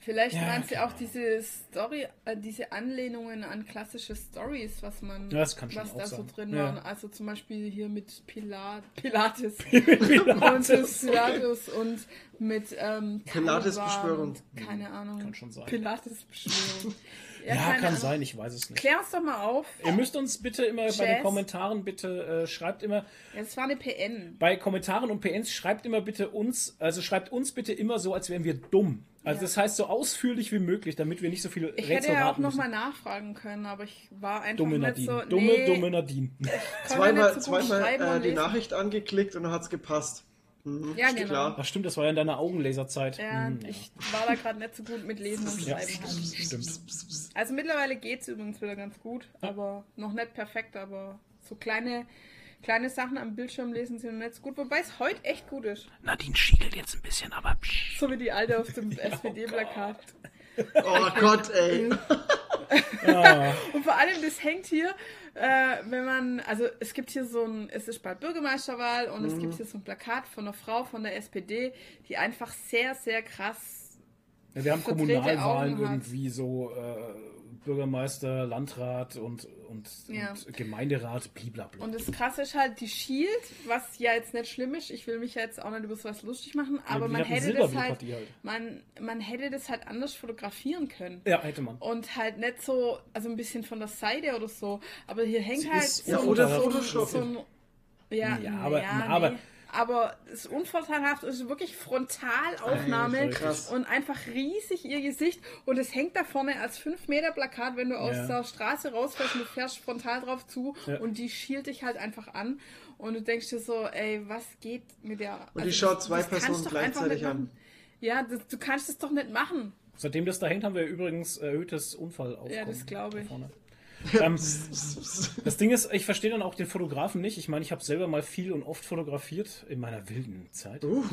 Vielleicht Ja, meinst du auch diese Story, äh, diese Anlehnungen an klassische Stories, was man, Ja, das kann schon was da so drin Ja. waren. Also zum Beispiel hier mit Pilat, Pilates, Pilates. und Pilatus und mit ähm, Pilates-Beschwörung. Keine Ahnung. Kann schon sein. Pilates-Beschwörung. Ja, keine kann Ahnung. sein, ich weiß es nicht. Klär uns doch mal auf. Ihr müsst uns bitte immer bei den Jazz. Kommentaren bitte äh, schreibt immer Ja, Das war eine PN. bei Kommentaren und PNs schreibt immer bitte uns, also schreibt uns bitte immer so, als wären wir dumm. Also Ja. das heißt so ausführlich wie möglich, damit wir nicht so viele Ich hätte Rätsel ja auch nochmal nachfragen können, aber ich war einfach Dumme nicht Nadine. so. dumme, nee, dumme Nadine. Zweimal, so zweimal äh, die lesen. Nachricht angeklickt und dann hat's gepasst. Mhm, Ja, genau. klar. Ach stimmt, das war ja in deiner Augenlaserzeit. Ja, Hm, ich war da gerade nicht so gut mit Lesen und ja, Schreiben. halt. stimmt. Also mittlerweile geht's übrigens wieder ganz gut, aber noch nicht perfekt, aber so kleine, kleine Sachen am Bildschirm lesen sind noch nicht so gut, wobei es heute echt gut ist. Nadine schiegelt jetzt ein bisschen, aber psch. So wie die alte auf dem SPD-Plakat. Oh Gott, ey. Und vor allem, das hängt hier, äh, wenn man, also es gibt hier so ein, es ist bald Bürgermeisterwahl und es gibt hier so ein Plakat von einer Frau von der SPD, die einfach sehr, sehr krass Ja, wir haben Kommunalwahlen irgendwie so äh, Bürgermeister, Landrat und, und, Ja. und Gemeinderat, blablabla. Und das Krasse ist halt die Shield, was ja jetzt nicht schlimm ist. Ich will mich ja jetzt auch nicht über sowas lustig machen, aber die man hätte das halt, halt. man, man hätte das halt anders fotografieren können. Ja, hätte man. Und halt nicht so, also ein bisschen von der Seite oder so. Aber hier hängt Sie halt ist so, Ja, ein- oder so, ein- Photoshop. so ein, ja, Ja, aber- ja, aber- nee. Aber das Unvorteilhaft ist wirklich Frontalaufnahme Alter, und einfach riesig ihr Gesicht und es hängt da vorne als 5 Meter Plakat, wenn du aus Ja. der Straße rausfährst und du fährst frontal drauf zu Ja. und die schielt dich halt einfach an und du denkst dir so, ey, was geht mit der... Und die also schaut das- zwei das Personen gleichzeitig an. Ja, das, du kannst es doch nicht machen. Seitdem das da hängt, haben wir übrigens erhöhtes Unfallaufkommen. Ja, das glaube ich. vorne. Ähm, das Ding ist, ich verstehe dann auch den Fotografen nicht. Ich meine, ich habe selber mal viel und oft fotografiert in meiner wilden Zeit. Uh,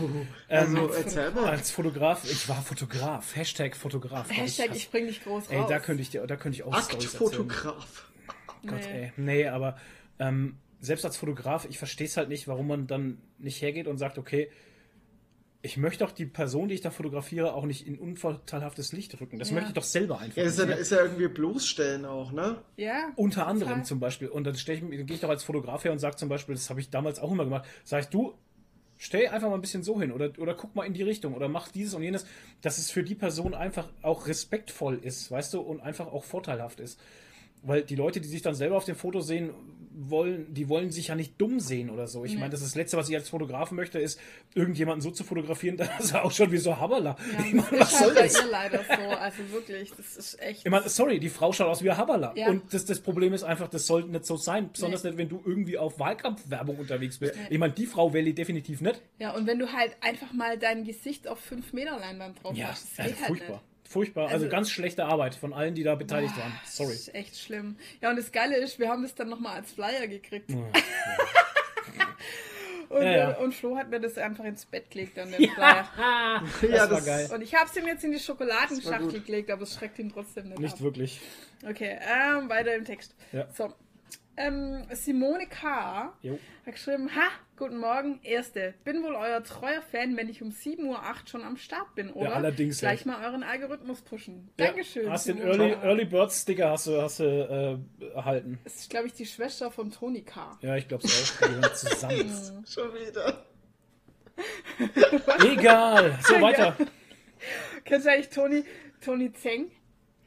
also, Ähm, erzähl mal. Als Fotograf, ich war Fotograf. Hashtag Fotograf. Hashtag, ich, ich bring dich groß raus. ey, da könnte ich dir, da könnte ich auch Storys erzählen. Aktfotograf. Gott, Nee. ey. Nee, aber ähm, selbst als Fotograf, ich verstehe es halt nicht, warum man dann nicht hergeht und sagt, okay, ich möchte doch die Person, die ich da fotografiere, auch nicht in unvorteilhaftes Licht rücken. Das Ja. möchte ich doch selber einfach. Ja, ist ja, nicht. ist ja irgendwie bloßstellen auch, ne? Ja. Unter anderem total. zum Beispiel. Und dann, ich, dann gehe ich doch als Fotograf her und sage zum Beispiel, das habe ich damals auch immer gemacht, sag ich, du, Stell einfach mal ein bisschen so hin oder, oder guck mal in die Richtung oder mach dieses und jenes, dass es für die Person einfach auch respektvoll ist, weißt du, und einfach auch vorteilhaft ist. Weil die Leute, die sich dann selber auf dem Foto sehen wollen, die wollen sich ja nicht dumm sehen oder so. Ich meine, das ist das Letzte, was ich als Fotograf möchte, ist, irgendjemanden so zu fotografieren, dass er auch schon wie so Habala. Ja, ich meine, was soll halt das? ihr leider so. Also wirklich, das ist echt. Ich meine, sorry, die Frau schaut aus wie Habala. Ja. Und das, das Problem ist einfach, das sollte nicht so sein. Besonders nicht, wenn du irgendwie auf Wahlkampfwerbung unterwegs bist. Ich meine, die Frau wähle ich definitiv nicht. Ja, und wenn du halt einfach mal dein Gesicht auf 5 Meter Leinwand drauf Ja, hast, das geht halt furchtbar. nicht. Furchtbar. Also, Also- ganz schlechte Arbeit von allen, die da beteiligt waren. Das Sorry. ist echt schlimm. Ja, und das Geile ist, wir haben das dann nochmal als Flyer gekriegt. Und, Ja, ja. äh, und Flo hat mir das einfach ins Bett gelegt, dann den Flyer. Das Ja, war das- geil. Und ich habe es ihm jetzt in die Das war Schokoladenschachtel gelegt, aber es schreckt ihn trotzdem nicht, Nicht ab. wirklich. Okay, ähm, weiter im Text. Ja. So. Ähm, Simone K. Jo. hat geschrieben, ha, guten Morgen, Erste. Bin wohl euer treuer Fan, wenn ich um 7.08 Uhr schon am Start bin, oder? allerdings, ja. Gleich mal euren Algorithmus pushen. Ja, Dankeschön. Hast den Simone Early, K. Early Bird Sticker hast du, hast du äh, erhalten. Das ist, glaube ich, die Schwester von Toni K. Ja, ich glaube es auch. Die zusammen. Schon wieder. Egal. So, Ja. weiter. Kennst du eigentlich Toni, Toni Zeng?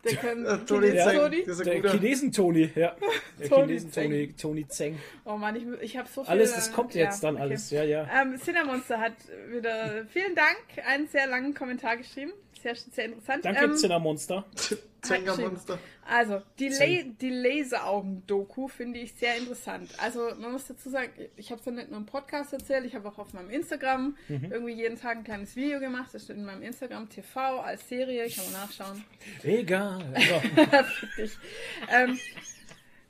Der kann Äh, Toni Chinesen Zeng, Der guter. Chinesen-Toni, ja. Der Toni Chinesen-Toni, Toni Zeng. Oh Mann, ich, ich habe so viel. Alles, das kommt ja, jetzt dann okay. alles. Ja, ja. Ähm, Cinnamonster hat wieder vielen Dank, einen sehr langen Kommentar geschrieben. Sehr, sehr interessant. Danke, ähm, Zinnermonster. Zenga Monster. Also, die, La die Laseraugen-Doku finde ich sehr interessant. Also, man muss dazu sagen, ich habe es ja nicht nur im Podcast erzählt, ich habe auch auf meinem Instagram Mhm. irgendwie jeden Tag ein kleines Video gemacht. Das steht in meinem Instagram TV als Serie, kann man nachschauen. Egal. So. Fick dich. ähm,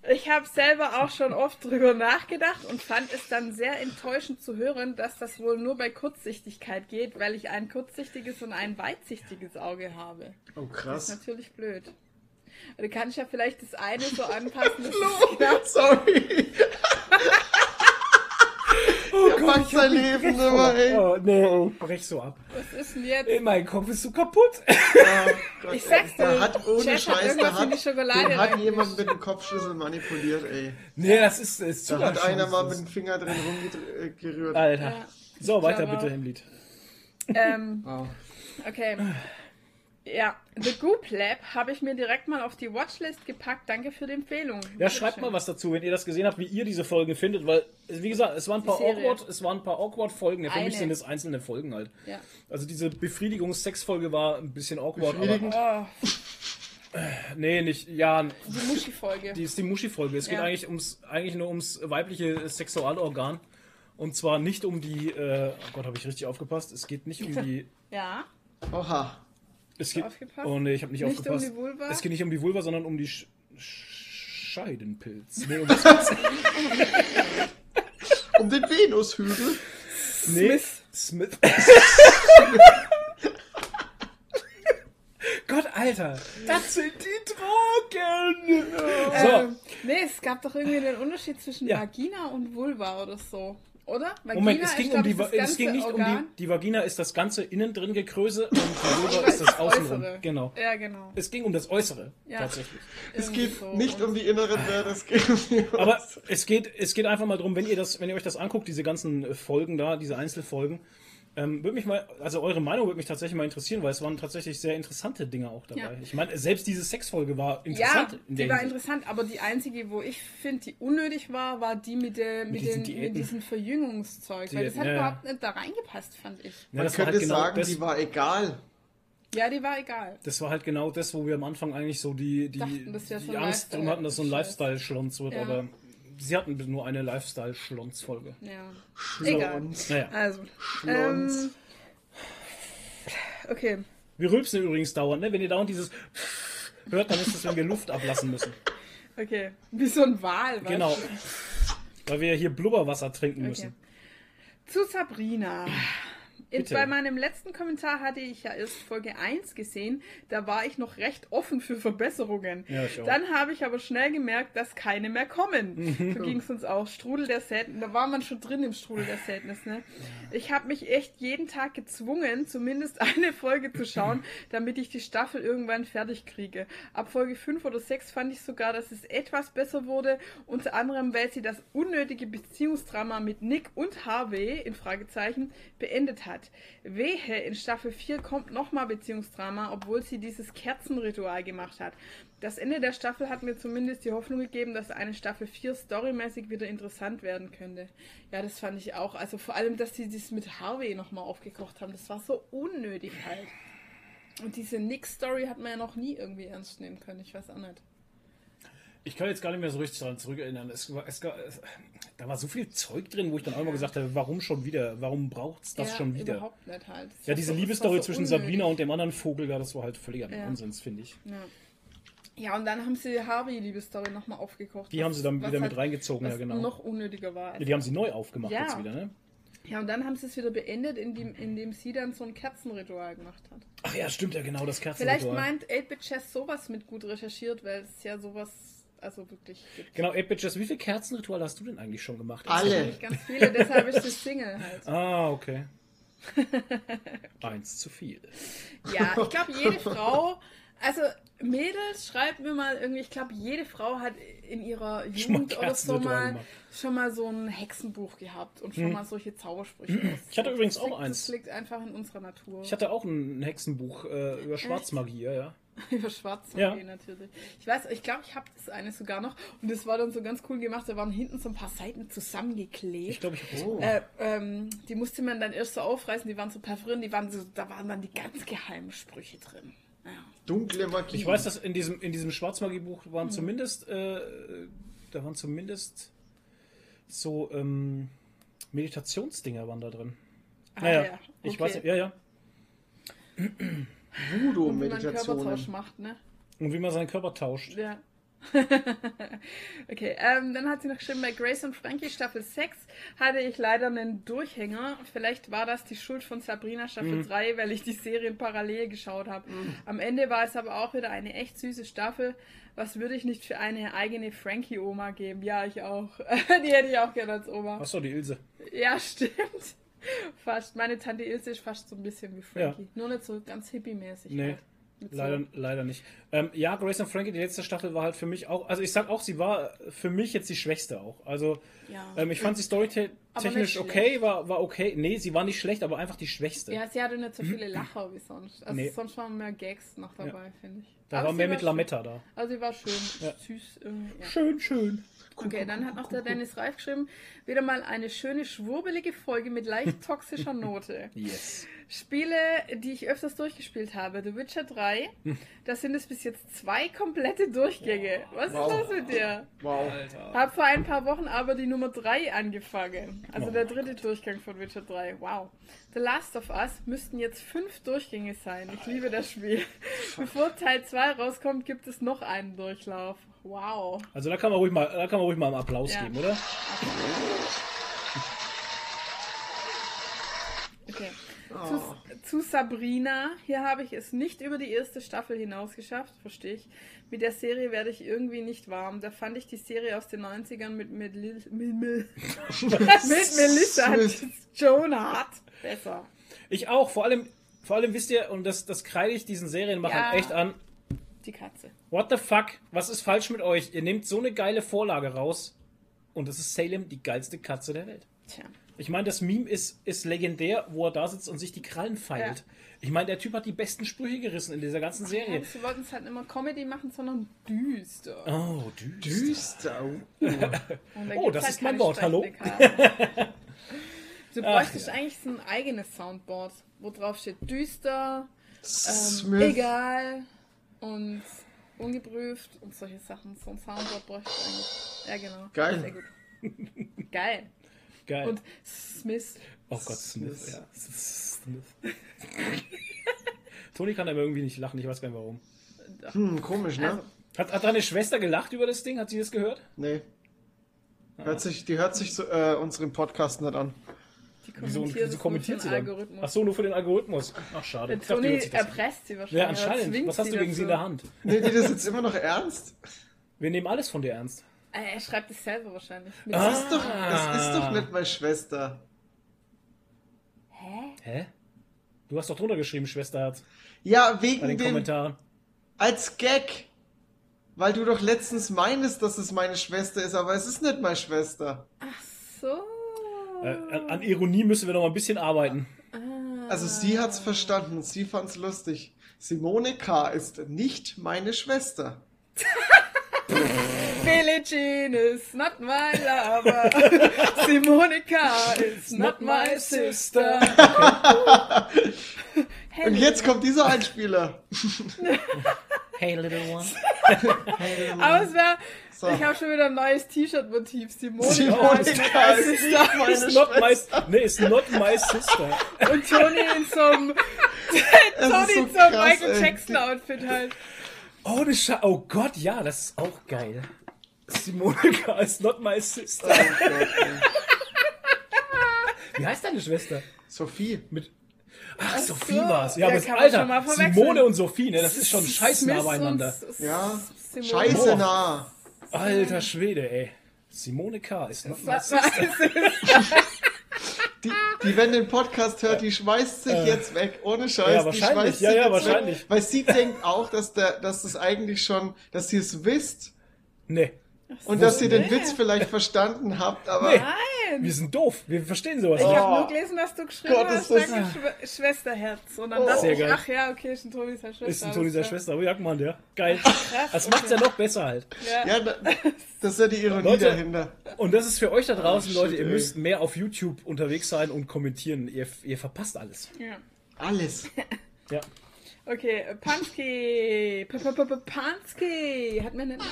ich habe selber auch schon oft drüber nachgedacht und fand es dann sehr enttäuschend zu hören, dass das wohl nur bei Kurzsichtigkeit geht, weil ich ein kurzsichtiges und ein weitsichtiges Auge habe. Oh, Das ist krass. natürlich blöd. Du kannst ja vielleicht das eine so anpassen. Oh, es- sorry. Oh Der packt sein Leben immer, ey. Oh, nee, ich brech so ab. Was ist denn jetzt? Ey, mein Kopf ist so kaputt. Ja, Gott, Ich sag's der dir, hat ohne hat Scheiß, in die hat, Schokolade hat reingemischt. jemand mit dem Kopfschlüssel manipuliert, ey. Nee, das ist, das ist Da hat einer mal mit dem Finger drin rumgerührt. Alter. Ja. So, weiter bitte, Hemlied. Ähm, Wow. okay. Ja, The Goop Lab habe ich mir direkt mal auf die Watchlist gepackt. Danke für die Empfehlung. Ja, schreibt mal was dazu, wenn ihr das gesehen habt, wie ihr diese Folge findet, weil, wie gesagt, es waren ein paar Serie. awkward, es waren ein paar awkward Folgen. Ja, für mich Eine. sind es einzelne Folgen halt. Ja. Also diese Befriedigungs-Sex-Folge war ein bisschen awkward, Befriedigend? aber. Oh, Nee, nicht. Ja, die Muschi-Folge. die ist die Muschi-Folge. Es geht Ja. eigentlich ums eigentlich nur ums weibliche Sexualorgan. Und zwar nicht um die, äh, oh Gott, habe ich richtig aufgepasst. Es geht nicht um die. Ja. Oha. Es geht, aufgepasst? oh nee, ich habe nicht, Nicht um aufgepasst. die Vulva? Es geht nicht um die Vulva, sondern um die Sch Scheidenpilz. Nee, um geht's? Um den Venushügel. Nee, Smith. Gott, Alter, das sind die Drogen. So, Ähm, nee, es gab doch irgendwie den Unterschied zwischen Ja. Vagina und Vulva oder so. Oder? Vagina Moment, es ging, um die, es ging nicht Organ. um die, die Vagina ist das ganze innen drin Gekröse und die Vulva ist das außenrum. Äußere. Genau. Ja, genau. Es ging um das Äußere, Ja. tatsächlich. Es geht so. nicht um die inneren Werte, es geht um die Aber es geht, es geht einfach mal darum, wenn ihr das, wenn ihr euch das anguckt, diese ganzen Folgen da, diese Einzelfolgen, ähm, würde mich mal, also eure Meinung würde mich tatsächlich mal interessieren, weil es waren tatsächlich sehr interessante Dinge auch dabei. Ja. Ich meine, selbst diese Sexfolge war Ja, interessant. in die war Hinsicht. interessant, aber die einzige, wo ich finde, die unnötig war, war die mit, der, mit, diesen den, mit diesem Verjüngungszeug. weil das hat ja, ja. überhaupt nicht da reingepasst, fand ich. Ja, Man das war könnte halt genau sagen, das, die war egal. Ja, die war egal. das war halt genau das, wo wir am Anfang eigentlich so die, die, Dachten, die Angst drum hatten, dass so ein Lifestyle- Lifestyle-Schlons wird, Ja. aber sie hatten nur eine Lifestyle-Schlons-Folge. Ja. Egal. Schlons. Naja. Also. Schlons. Ähm, okay. Wir rülpsen übrigens dauernd, ne? Wenn ihr dauernd dieses hört, dann ist das, wenn wir Luft ablassen müssen. Okay. Wie so ein Wal. weißt Genau. Weil wir hier Blubberwasser trinken Okay. müssen. Zu Sabrina. In, bei meinem letzten Kommentar hatte ich ja erst Folge 1 gesehen. Da war ich noch recht offen für Verbesserungen. Ja. Dann habe ich aber schnell gemerkt, dass keine mehr kommen. so ging es uns auch. Strudel der Sadness. Da war man schon drin im Strudel der Sadness. Ne? Ich habe mich echt jeden Tag gezwungen, zumindest eine Folge zu schauen, damit ich die Staffel irgendwann fertig kriege. Ab Folge 5 oder 6 fand ich sogar, dass es etwas besser wurde. Unter anderem, weil sie das unnötige Beziehungsdrama mit Nick und Harvey in Fragezeichen beendet hat. Wehe, in Staffel 4 kommt nochmal Beziehungsdrama, obwohl sie dieses Kerzenritual gemacht hat. Das Ende der Staffel hat mir zumindest die Hoffnung gegeben, dass eine Staffel 4 storymäßig wieder interessant werden könnte. Ja, das fand ich auch. Also vor allem, dass sie das mit Harvey nochmal aufgekocht haben. Das war so unnötig halt. Und diese Nick-Story hat man ja noch nie irgendwie ernst nehmen können. Ich weiß auch nicht. Ich kann jetzt gar nicht mehr so richtig daran zurückerinnern. Es, es, es, da war so viel Zeug drin, wo ich dann einmal gesagt habe, warum schon wieder? Warum braucht's das ja, schon wieder? Überhaupt nicht halt. Das Ja, diese Liebesstory so zwischen unnötig. Sabrina und dem anderen Vogel, ja, das war halt völliger Ja. Nonsens, finde ich. Ja. ja, und dann haben sie Harvey-Liebesstory nochmal aufgekocht. Die was- haben sie dann wieder mit halt- reingezogen, ja genau. noch unnötiger war. Ja, die haben sie neu aufgemacht Ja. jetzt wieder, ne? Ja, und dann haben sie es wieder beendet, indem, indem sie dann so ein Kerzenritual gemacht hat. Ach ja, stimmt ja genau, das Vielleicht Kerzenritual. meint 8-Bit Chess sowas mit gut recherchiert, weil es ja sowas also wirklich gibt. Genau, 8 Bitches, wie viele Kerzenrituale hast du denn eigentlich schon gemacht? Alle. Nicht ganz viele, deshalb ist es Single halt. Ah, okay. Eins zu viel. Ja, ich glaube, jede Frau, also Mädels, schreibt mir mal irgendwie, ich glaube, jede Frau hat in ihrer Jugend oder so Kerzenritual mal schon mal so ein Hexenbuch gehabt und schon mal solche Zaubersprüche. Das- Hm. Ich hatte übrigens das auch liegt, eins. Das liegt einfach in unserer Natur. Ich hatte auch ein Hexenbuch äh, über Schwarzmagie, ja, ja. Über Schwarz Ja. natürlich. Ich weiß, ich glaube, ich habe das eine sogar noch und das war dann so ganz cool gemacht. Da waren hinten so ein paar Seiten zusammengeklebt. Ich glaube, ich habe Oh. Äh, ähm, die musste man dann erst so aufreißen, die waren so perforiert, die waren so, da waren dann die ganz geheimen Sprüche drin. Ja. Dunkle Magie. Ich weiß, dass in diesem, in diesem Schwarzmagie-Buch Mhm. waren zumindest, äh, da waren zumindest so ähm, Meditationsdinger waren da drin. Ah, Naja, ja. ich Okay. weiß, ja, ja. Und wie man Körpertausch macht, ne? Und wie man seinen Körper tauscht. Ja. okay, ähm, dann hat sie noch geschrieben, bei Grace und Frankie Staffel 6 hatte ich leider einen Durchhänger. Vielleicht war das die Schuld von Sabrina Staffel 3, weil ich die Serien parallel geschaut habe. Am Ende war es aber auch wieder eine echt süße Staffel. Was würde ich nicht für eine eigene Frankie-Oma geben? Ja, ich auch. die hätte ich auch gerne als Oma. Achso, die Ilse. Ja, stimmt. Fast. Meine Tante Ilse ist fast so ein bisschen wie Frankie. Nur nicht so ganz hippie-mäßig. Nee. Halt. So- Leider, leider nicht. Ähm, ja, Grace und Frankie, die letzte Staffel war halt für mich auch, also ich sag auch, sie war für mich jetzt die schwächste auch. Also Ja. ähm, ich fand sie storytechnisch okay, war, war okay. Nee, sie war nicht schlecht, aber einfach die schwächste. Ja, sie hatte nicht so viele Lacher wie sonst. Also Nee. sonst waren mehr Gags noch dabei, finde ich. Da Aber war mehr mit schön. Lametta da. Also sie war schön Ja. süß irgendwie. Ja. Schön, schön. Okay, dann hat noch der Dennis Reif geschrieben, wieder mal eine schöne schwurbelige Folge mit leicht toxischer Note. Yes. Spiele, die ich öfters durchgespielt habe. The Witcher 3, das sind es bis jetzt zwei komplette Durchgänge. Was Wow. ist los mit dir? Wow. Hab vor ein paar Wochen aber die Nummer 3 angefangen. Also Oh der dritte Durchgang von Witcher 3. Wow. The Last of Us müssten jetzt fünf Durchgänge sein. Ich liebe das Spiel. Bevor Teil 2 rauskommt, gibt es noch einen Durchlauf. Wow. Also da kann man ruhig mal, da kann man ruhig mal einen Applaus Ja. geben, oder? Okay. Zu, zu Sabrina. Hier habe ich es nicht über die erste Staffel hinaus geschafft, verstehe ich. Mit der Serie werde ich irgendwie nicht warm. Da fand ich die Serie aus den 90ern mit, mit, mit, mit, mit Melissa. Joan Hart besser. Ich auch, vor allem, vor allem wisst ihr, und das, das kreide ich diesen Serienmachern Ja. echt an. Die Katze. What the fuck? Was ist falsch mit euch? Ihr nehmt so eine geile Vorlage raus und es ist Salem die geilste Katze der Welt. Tja. Ich meine, das Meme ist, ist legendär, wo er da sitzt und sich die Krallen feilt. Ja. Ich meine, der Typ hat die besten Sprüche gerissen in dieser ganzen Ja, Serie. sie wollten es halt nicht immer Comedy machen, sondern düster. Oh, düster. Düster. Da Oh, gibt's das halt ist mein Wort, hallo? Du Ach, bräuchtest eigentlich so ein eigenes Soundboard, wo drauf steht düster, ähm, egal und ungeprüft und solche Sachen. So ein Soundboard bräuchte ich eigentlich. Ja, genau. Geil. Sehr gut. Geil. Geil. Und Smith. oh Gott, Smith. Smith. Ja. Smith. Toni kann aber irgendwie nicht lachen, ich weiß gar nicht warum. Hm, komisch, ne? Also, Hat, hat deine Schwester gelacht über das Ding? Hat sie das gehört? Nee. Ah. Hört sich, die hört sich so, äh, unseren Podcast nicht an. Die Wieso, kommentiert wieso kommentiert für sie den dann? Algorithmus. Ach so, nur für den Algorithmus. Ach, schade. Der Ich dachte, erpresst sie wahrscheinlich. Ja, anscheinend. Was hast du gegen sie in dazu. der Hand? Nehmt ihr das jetzt immer noch ernst? Wir nehmen alles von dir ernst. Äh, Er schreibt es selber wahrscheinlich. Mit Ah. Das ist doch, das ist doch nicht meine Schwester. Hä? Hä? Du hast doch drunter geschrieben, Schwesterherz, Ja, bei wegen den dem, Kommentaren. als Gag. Weil du doch letztens meinst, dass es meine Schwester ist, aber es ist nicht meine Schwester. Ach so. Äh, an, Ironie müssen wir noch mal ein bisschen arbeiten. Ah. Also sie hat's verstanden, sie fand's lustig. Simone K. ist nicht meine Schwester. Jean is not my lover. Simonica is not my sister. Hey, Und jetzt kommt dieser Einspieler. Hey, little one. Aber es wäre. So. Ich habe schon wieder ein neues T-Shirt-Motiv. Simonica is not ist meine It's not my, Schwester. nee, it's not my sister. Und Tony in so einem. Das Tony ist so in so einem Michael. Jackson-Outfit halt. Oh, ne Scha oh Gott, ja, das ist auch geil. Simonica is not my sister. Oh Gott. Wie heißt deine Schwester? Sophie. Mit Ach, so. Sophie war's. Ja, Ja, aber mal Alter. Simone und Sophie, ne, das ist schon scheiß nah beieinander. Ja, Simone. scheiße nah. Alter Schwede, ey. Simone K. ist sister. Die, die, wenn den Podcast hört, die schmeißt sich jetzt weg. Ohne Scheiß. Äh. Ja, die wahrscheinlich. schmeißt Ja, sich ja, wahrscheinlich. Weg, weil sie denkt auch, dass, der, dass das eigentlich schon, dass ihr es wisst Nee. Und dass ihr den. Witz vielleicht verstanden habt, aber Nee. Nein! Wir sind doof. Wir verstehen sowas Ich nicht. habe Oh. nur gelesen, dass du geschrieben Gott, hast, danke Schw Schwesterherz. Und dann Oh. dachte Sehr ich, geil. ach ja, okay, ist ein Toni Schwester. Ist ein Toni. Schwester. Aber ja, Mann, ja. Geil. Krass, Das macht's ja okay. noch besser halt. Ja. ja, da, das ist ja die Ironie Leute. dahinter. Und das ist für euch da draußen, Oh, shit, Leute, ihr ey. müsst mehr auf YouTube unterwegs sein und kommentieren. Ihr, ihr verpasst alles. ja. Alles. Ja. Okay, äh, Pansky. P -p -p -p Pansky. Hat mir nicht gut.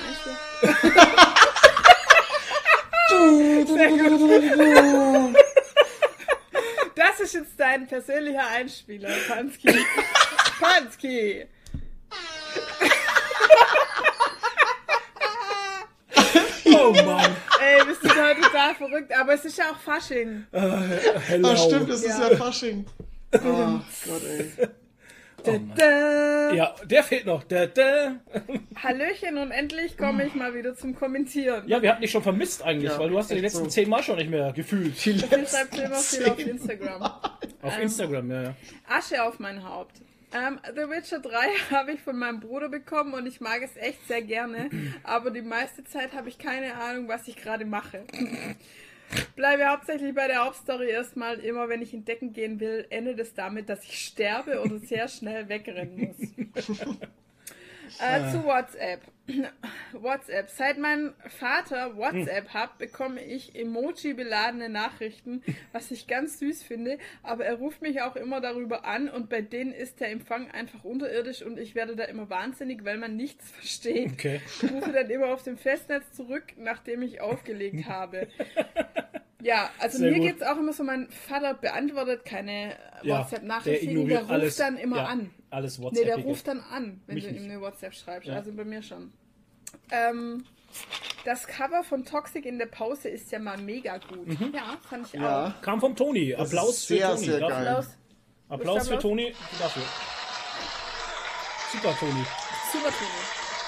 Das ist jetzt dein persönlicher Einspieler, Pansky. Pansky. Oh Mann. Ey, bist du heute total verrückt. Aber es ist ja auch Fasching. Hello. Ah, stimmt, das ist Ja. ja Fasching. Oh Gott, ey. Oh, Mann. Da. Ja, der fehlt noch. Da, da. Hallöchen und endlich komme ich mal wieder zum Kommentieren. Ja, wir hatten dich schon vermisst eigentlich, Ja, weil du hast ja die letzten so. zehn Mal schon nicht mehr gefühlt. Die Ich schreibe immer viel auf Instagram. Auf Ähm. Instagram, ja, ja. Asche auf mein Haupt. Ähm, The Witcher 3 habe ich von meinem Bruder bekommen und ich mag es echt sehr gerne, aber die meiste Zeit habe ich keine Ahnung, was ich gerade mache. Bleibe hauptsächlich bei der Hauptstory erstmal. Immer wenn ich entdecken gehen will, endet es damit, dass ich sterbe oder sehr schnell wegrennen muss. Äh, zu WhatsApp. WhatsApp. Seit mein Vater WhatsApp hat, bekomme ich Emoji-beladene Nachrichten, was ich ganz süß finde, aber er ruft mich auch immer darüber an und bei denen ist der Empfang einfach unterirdisch und ich werde da immer wahnsinnig, weil man nichts versteht. Okay. Ich rufe dann immer auf dem Festnetz zurück, nachdem ich aufgelegt habe. Ja, also Sehr mir gut. geht's auch immer so, mein Vater beantwortet keine Ja, WhatsApp-Nachrichten, der der, ruft alles. dann immer ja, an. Alles Nee, WhatsApp. der ruft dann an, wenn Mich du ihm eine WhatsApp schreibst. Ja. Also bei mir schon. Ähm, das Cover von Toxic in der Pause ist ja mal mega gut. Mhm. Ja, fand ich auch. Ja, Kam vom Toni. Applaus für sehr, Toni. sehr geil. Applaus. Applaus für. Toni dafür. Super, Toni. Super, Toni.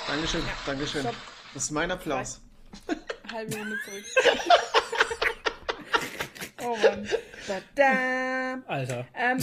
Dankeschön, Dankeschön. Stopp. Das ist mein Applaus. Halbe Runde zurück. oh Mann. Da, da. Alter. Ähm,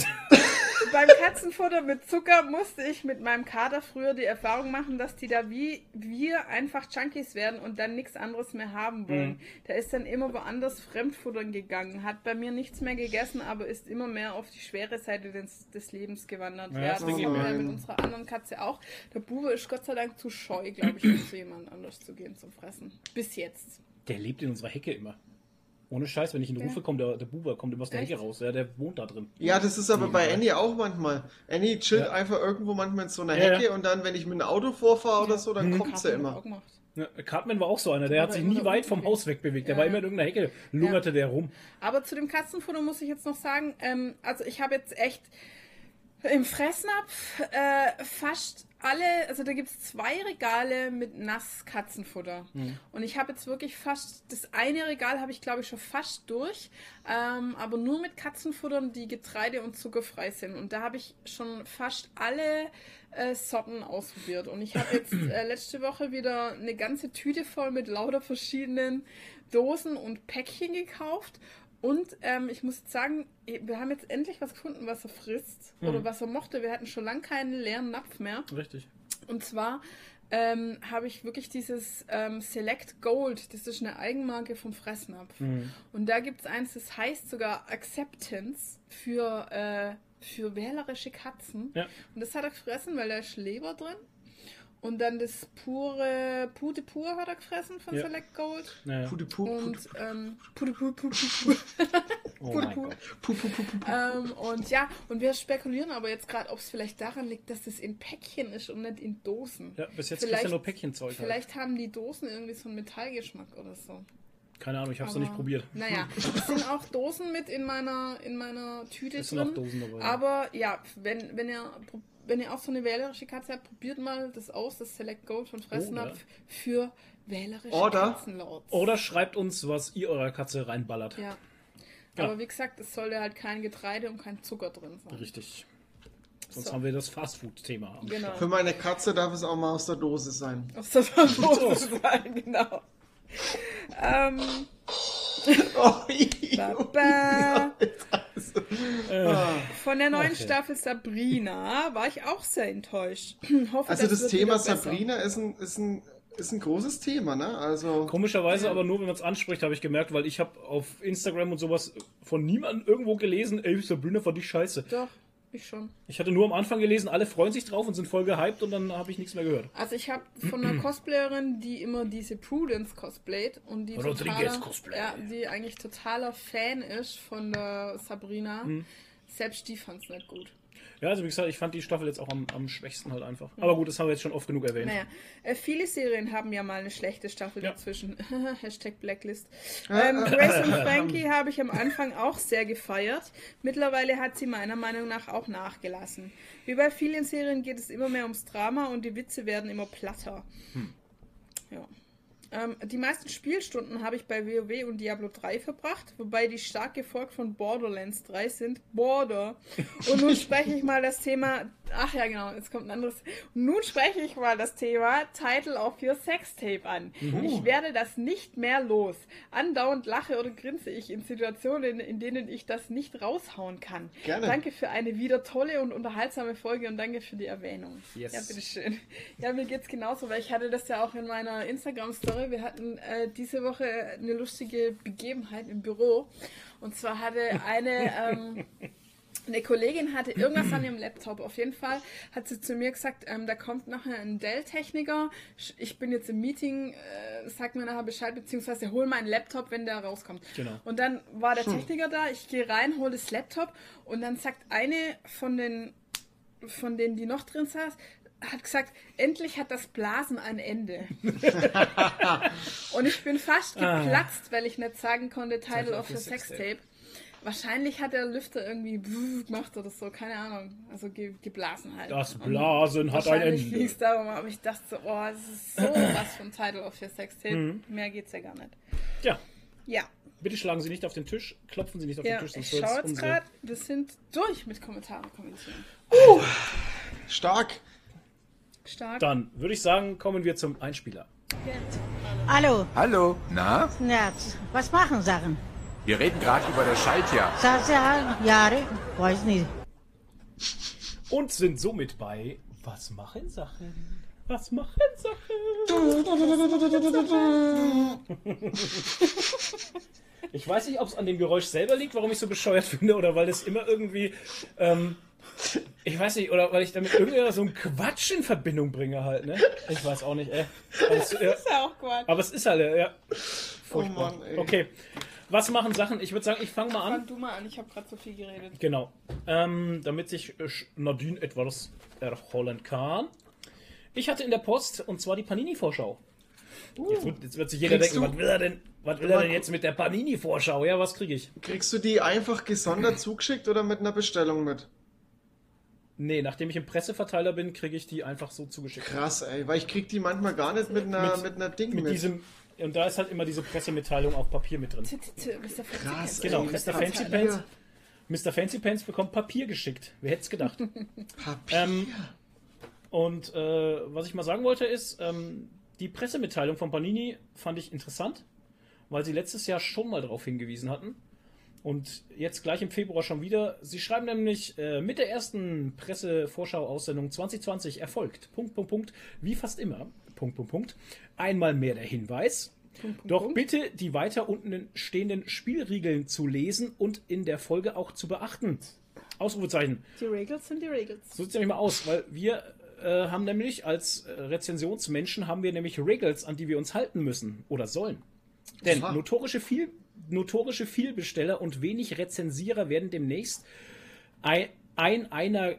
beim Katzenfutter mit Zucker musste ich mit meinem Kater früher die Erfahrung machen, dass die da wie wir einfach Junkies werden und dann nichts anderes mehr haben wollen. Mhm. Der ist dann immer woanders fremdfuttern gegangen, hat bei mir nichts mehr gegessen, aber ist immer mehr auf die schwere Seite des, des Lebens gewandert. Ja, Ja, das haben wir mit unserer anderen Katze auch. Der Bube ist Gott sei Dank zu scheu, glaube ich, um zu jemand anders zu gehen zum Fressen. Bis jetzt. Der lebt in unserer Hecke immer. Ohne Scheiß, wenn ich ihn rufe, kommt der, der Bube kommt immer aus der Echt? Hecke raus. Ja, der wohnt da drin. Ja, das ist aber Ja. bei Annie auch manchmal. Annie chillt Ja. einfach irgendwo manchmal in so einer Ja, ja. Hecke und dann, wenn ich mit dem Auto vorfahre oder so, dann Mhm. kommt sie er immer. auch gemacht. Ja, Cartman war auch so einer, der hat sich nie weit vom. Haus wegbewegt. Der war immer in irgendeiner Hecke, lungerte der rum. Aber zu dem Katzenfutter muss ich jetzt noch sagen, ähm, also ich habe jetzt echt Im Fressnapf äh, fast alle, also da gibt es zwei Regale mit Nasskatzenfutter. Mhm. Und ich habe jetzt wirklich fast, das eine Regal habe ich glaube ich schon fast durch, ähm, aber nur mit Katzenfuttern, die getreide- und zuckerfrei sind. Und da habe ich schon fast alle äh, Sorten ausprobiert. Und ich habe jetzt äh, letzte Woche wieder eine ganze Tüte voll mit lauter verschiedenen Dosen und Päckchen gekauft. Und ähm, ich muss jetzt sagen, wir haben jetzt endlich was gefunden, was er frisst oder was er mochte. Wir hatten schon lange keinen leeren Napf mehr. Richtig. Und zwar ähm, habe ich wirklich dieses ähm, Select Gold, das ist eine Eigenmarke vom Fressnapf. Und da gibt es eins, das heißt sogar Acceptance für, äh, für wählerische Katzen. Ja. Und das hat er gefressen, weil da ist Leber drin. Und dann das pure Pute Pur hat er gefressen von Ja. Select Gold. Naja. Pude, pu, Und ähm, Pute Pur, Pute Pur. Oh Pute mein Pur. Gott. pu, pu, pu, pu, pu. Ähm, und ja, und wir spekulieren aber jetzt gerade, ob es vielleicht daran liegt, dass das in Päckchen ist und nicht in Dosen. Ja, bis jetzt Vielleicht- du nur Päckchenzeug. Halt. Vielleicht haben die Dosen irgendwie so einen Metallgeschmack oder so. Keine Ahnung, ich hab's noch Aber, nicht probiert. Naja, es sind auch Dosen mit in meiner, in meiner Tüte Es sind drin. auch Dosen dabei. Aber ja, wenn, wenn ihr wenn ihr auch so eine wählerische Katze habt, probiert mal das aus, das Select Gold von Fressnapf für wählerische Oder- Katzenlords. Oder schreibt uns, was ihr eurer Katze reinballert. Ja. Ja. Aber wie gesagt, es sollte halt kein Getreide und kein Zucker drin sein. Richtig. Sonst So. haben wir das Fastfood-Thema. am Genau. Für meine Katze darf es auch mal aus der Dose sein. Aus der Dose sein, genau. ähm, Oh, ba, Äh, von der neuen Okay. Staffel Sabrina war ich auch sehr enttäuscht. Hoffe, Also das wird Thema. Sabrina ist ein, ist ein, ist ein großes Thema, ne? Also Komischerweise aber nur, wenn man es anspricht, habe ich gemerkt, weil ich habe auf Instagram und sowas von niemandem irgendwo gelesen, ey, Sabrina fand ich scheiße. Doch, ich schon. Ich hatte nur am Anfang gelesen, alle freuen sich drauf und sind voll gehypt und dann habe ich nichts mehr gehört. Also ich habe von einer Cosplayerin, die immer diese Prudence cosplayt und die totaler, Cosplay. ja, die eigentlich totaler Fan ist von der Sabrina. Mhm. Selbst die fand es nicht gut. Ja, also wie gesagt, ich fand die Staffel jetzt auch am, am schwächsten halt einfach. Aber gut, das haben wir jetzt schon oft genug erwähnt. Naja, äh, viele Serien haben ja mal eine schlechte Staffel Ja. dazwischen. Hashtag Blacklist. Ähm, Grace und Frankie habe ich am Anfang auch sehr gefeiert. Mittlerweile hat sie meiner Meinung nach auch nachgelassen. Wie bei vielen Serien geht es immer mehr ums Drama und die Witze werden immer platter. Ja. Ähm, die meisten Spielstunden habe ich bei WoW und Diablo 3 verbracht, wobei die stark gefolgt von Borderlands 3 sind. Border. Und nun spreche ich mal das Thema. Ach ja, genau, jetzt kommt ein anderes. Nun spreche ich mal das Thema Title of Your Sextape an. Ich werde das nicht mehr los. Andauernd lache oder grinse ich in Situationen, in denen ich das nicht raushauen kann. Gerne. Danke für eine wieder tolle und unterhaltsame Folge und danke für die Erwähnung. Yes. Ja, bitteschön. Ja, mir geht's genauso, weil ich hatte das ja auch in meiner Instagram-Story. Wir hatten äh, diese Woche eine lustige Begebenheit im Büro. Und zwar hatte eine, ähm, eine Kollegin hatte irgendwas an ihrem Laptop. Auf jeden Fall hat sie zu mir gesagt, ähm, da kommt nachher ein Dell-Techniker. Ich bin jetzt im Meeting, äh, sag mir nachher Bescheid, beziehungsweise hol meinen Laptop, wenn der rauskommt. Genau. Und dann war der Techniker da, ich gehe rein, hole das Laptop und dann sagt eine von den von denen, die noch drin saß, hat gesagt, endlich hat das Blasen ein Ende. und ich bin fast Ah. geplatzt, weil ich nicht sagen konnte, Title of your Sextape. Wahrscheinlich hat der Lüfter irgendwie gemacht oder so, keine Ahnung. Also ge geblasen halt. Das Und Blasen hat ein Ende. es darum, aber ich dachte so, oh, das ist so was von Title of your Sextape. Mhm. Mehr geht's ja gar nicht. Ja, Ja, bitte schlagen Sie nicht auf den Tisch, klopfen Sie nicht auf ja den Tisch, ich schaue jetzt gerade, wir sind durch mit Kommentaren und Kommentieren. stark. Stark. Dann würde ich sagen, kommen wir zum Einspieler. Hallo, Hallo, na? ja, was machen Sachen? Wir reden gerade über das Schaltjahr. Sasa, Jahre, weiß nicht. Und sind somit bei Was machen Sachen? Was machen Sachen? Ich weiß nicht, ob es an dem Geräusch selber liegt, warum ich so bescheuert finde, oder weil es immer irgendwie. Ähm, ich weiß nicht, oder weil ich damit irgendwie so einen Quatsch in Verbindung bringe halt, ne? Ich weiß auch nicht, ey. Aber es, ja, ist ja auch Quatsch. aber es ist halt, ja. Furchtbar. Oh Mann, ey. Okay. Was machen Sachen? Ich würde sagen, ich fange mal an. Fang du mal an, ich habe gerade so viel geredet. Genau. Ähm, damit sich äh, Nadine etwas erholen kann. Ich hatte in der Post, und zwar die Panini-Vorschau. Jetzt, wird, jetzt wird sich jeder denken, du- was will er denn, was will er denn jetzt mit der Panini-Vorschau? Ja, was kriege ich? Kriegst du die einfach gesondert zugeschickt oder mit einer Bestellung mit? Nee, nachdem ich im Presseverteiler bin, kriege ich die einfach so zugeschickt. Krass, ey, weil ich krieg die manchmal gar nicht mit einer, mit, Mit- einer Ding Mit mit. diesem, und da ist halt immer diese Pressemitteilung auf Papier mit drin. Mr. Fancy Krass, Pants. Genau, ey, Mr. Fancy. Pants. Mr. Fancy Pants bekommt Papier geschickt. Wer hätte es gedacht? Papier. Ähm, und äh, was ich mal sagen wollte ist, ähm, die Pressemitteilung von Panini fand ich interessant, weil sie letztes Jahr schon mal darauf hingewiesen hatten. Und jetzt gleich im Februar schon wieder. Sie schreiben nämlich äh, mit der ersten Pressevorschau-Aussendung 2020 erfolgt. Punkt, Punkt, Punkt. Wie fast immer. Punkt, Punkt, Punkt. Einmal mehr der Hinweis. Punkt, Punkt, Doch Punkt. bitte die weiter unten stehenden Spielregeln zu lesen und in der Folge auch zu beachten. Ausrufezeichen. Die Regels sind die Regels. So sieht es nämlich mal aus, weil wir äh, haben nämlich als äh, Rezensionsmenschen haben wir nämlich Regels, an die wir uns halten müssen oder sollen. Denn notorische, viel, notorische Vielbesteller und wenig Rezensierer werden demnächst ein, ein einer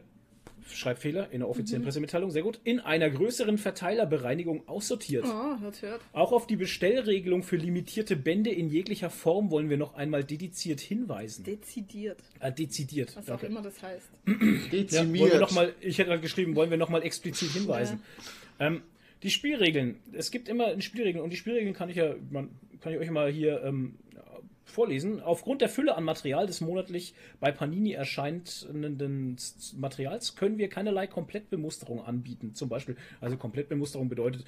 Schreibfehler in der offiziellen Mhm. Pressemitteilung, sehr gut, in einer größeren Verteilerbereinigung aussortiert. Oh, hört, hört. Auch auf die Bestellregelung für limitierte Bände in jeglicher Form wollen wir noch einmal dediziert hinweisen. Dezidiert. äh, dezidiert. Was danke. auch immer das heißt. Ja, wollen wir Dezimiert. noch mal, ich hätte halt geschrieben, wollen wir nochmal explizit hinweisen. Ähm, die Spielregeln. Es gibt immer Spielregeln und die Spielregeln kann ich ja, man, kann ich euch mal hier ähm, vorlesen. Aufgrund der Fülle an Material des monatlich bei Panini erscheinenden Materials können wir keinerlei Komplettbemusterung anbieten. Zum Beispiel, also Komplettbemusterung bedeutet,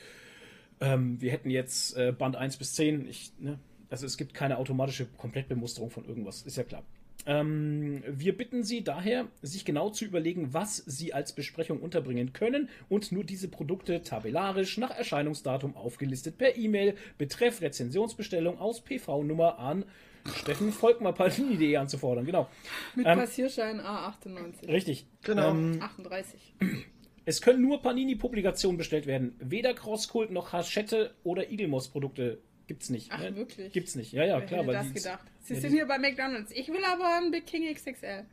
ähm, wir hätten jetzt äh, Band 1 bis 10. Ich, ne? Also es gibt keine automatische Komplettbemusterung von irgendwas, ist ja klar. Ähm, wir bitten Sie daher, sich genau zu überlegen, was Sie als Besprechung unterbringen können und nur diese Produkte tabellarisch nach Erscheinungsdatum aufgelistet per E-Mail, betreff Rezensionsbestellung aus PV-Nummer an Steffen Volkmar Palini.de anzufordern. Genau. Mit Ähm, Passierschein A98. Richtig. Genau. Ähm, 38. es können nur Panini-Publikationen bestellt werden. Weder Crosskult noch Hachette oder Igelmoss-Produkte gibt's nicht. Ach, ne? wirklich? Gibt's nicht. Ja, ja, Wer klar. hätte Weil das die, gedacht? Sie ja, sind die- hier bei McDonalds. Ich will aber einen Big King XXL.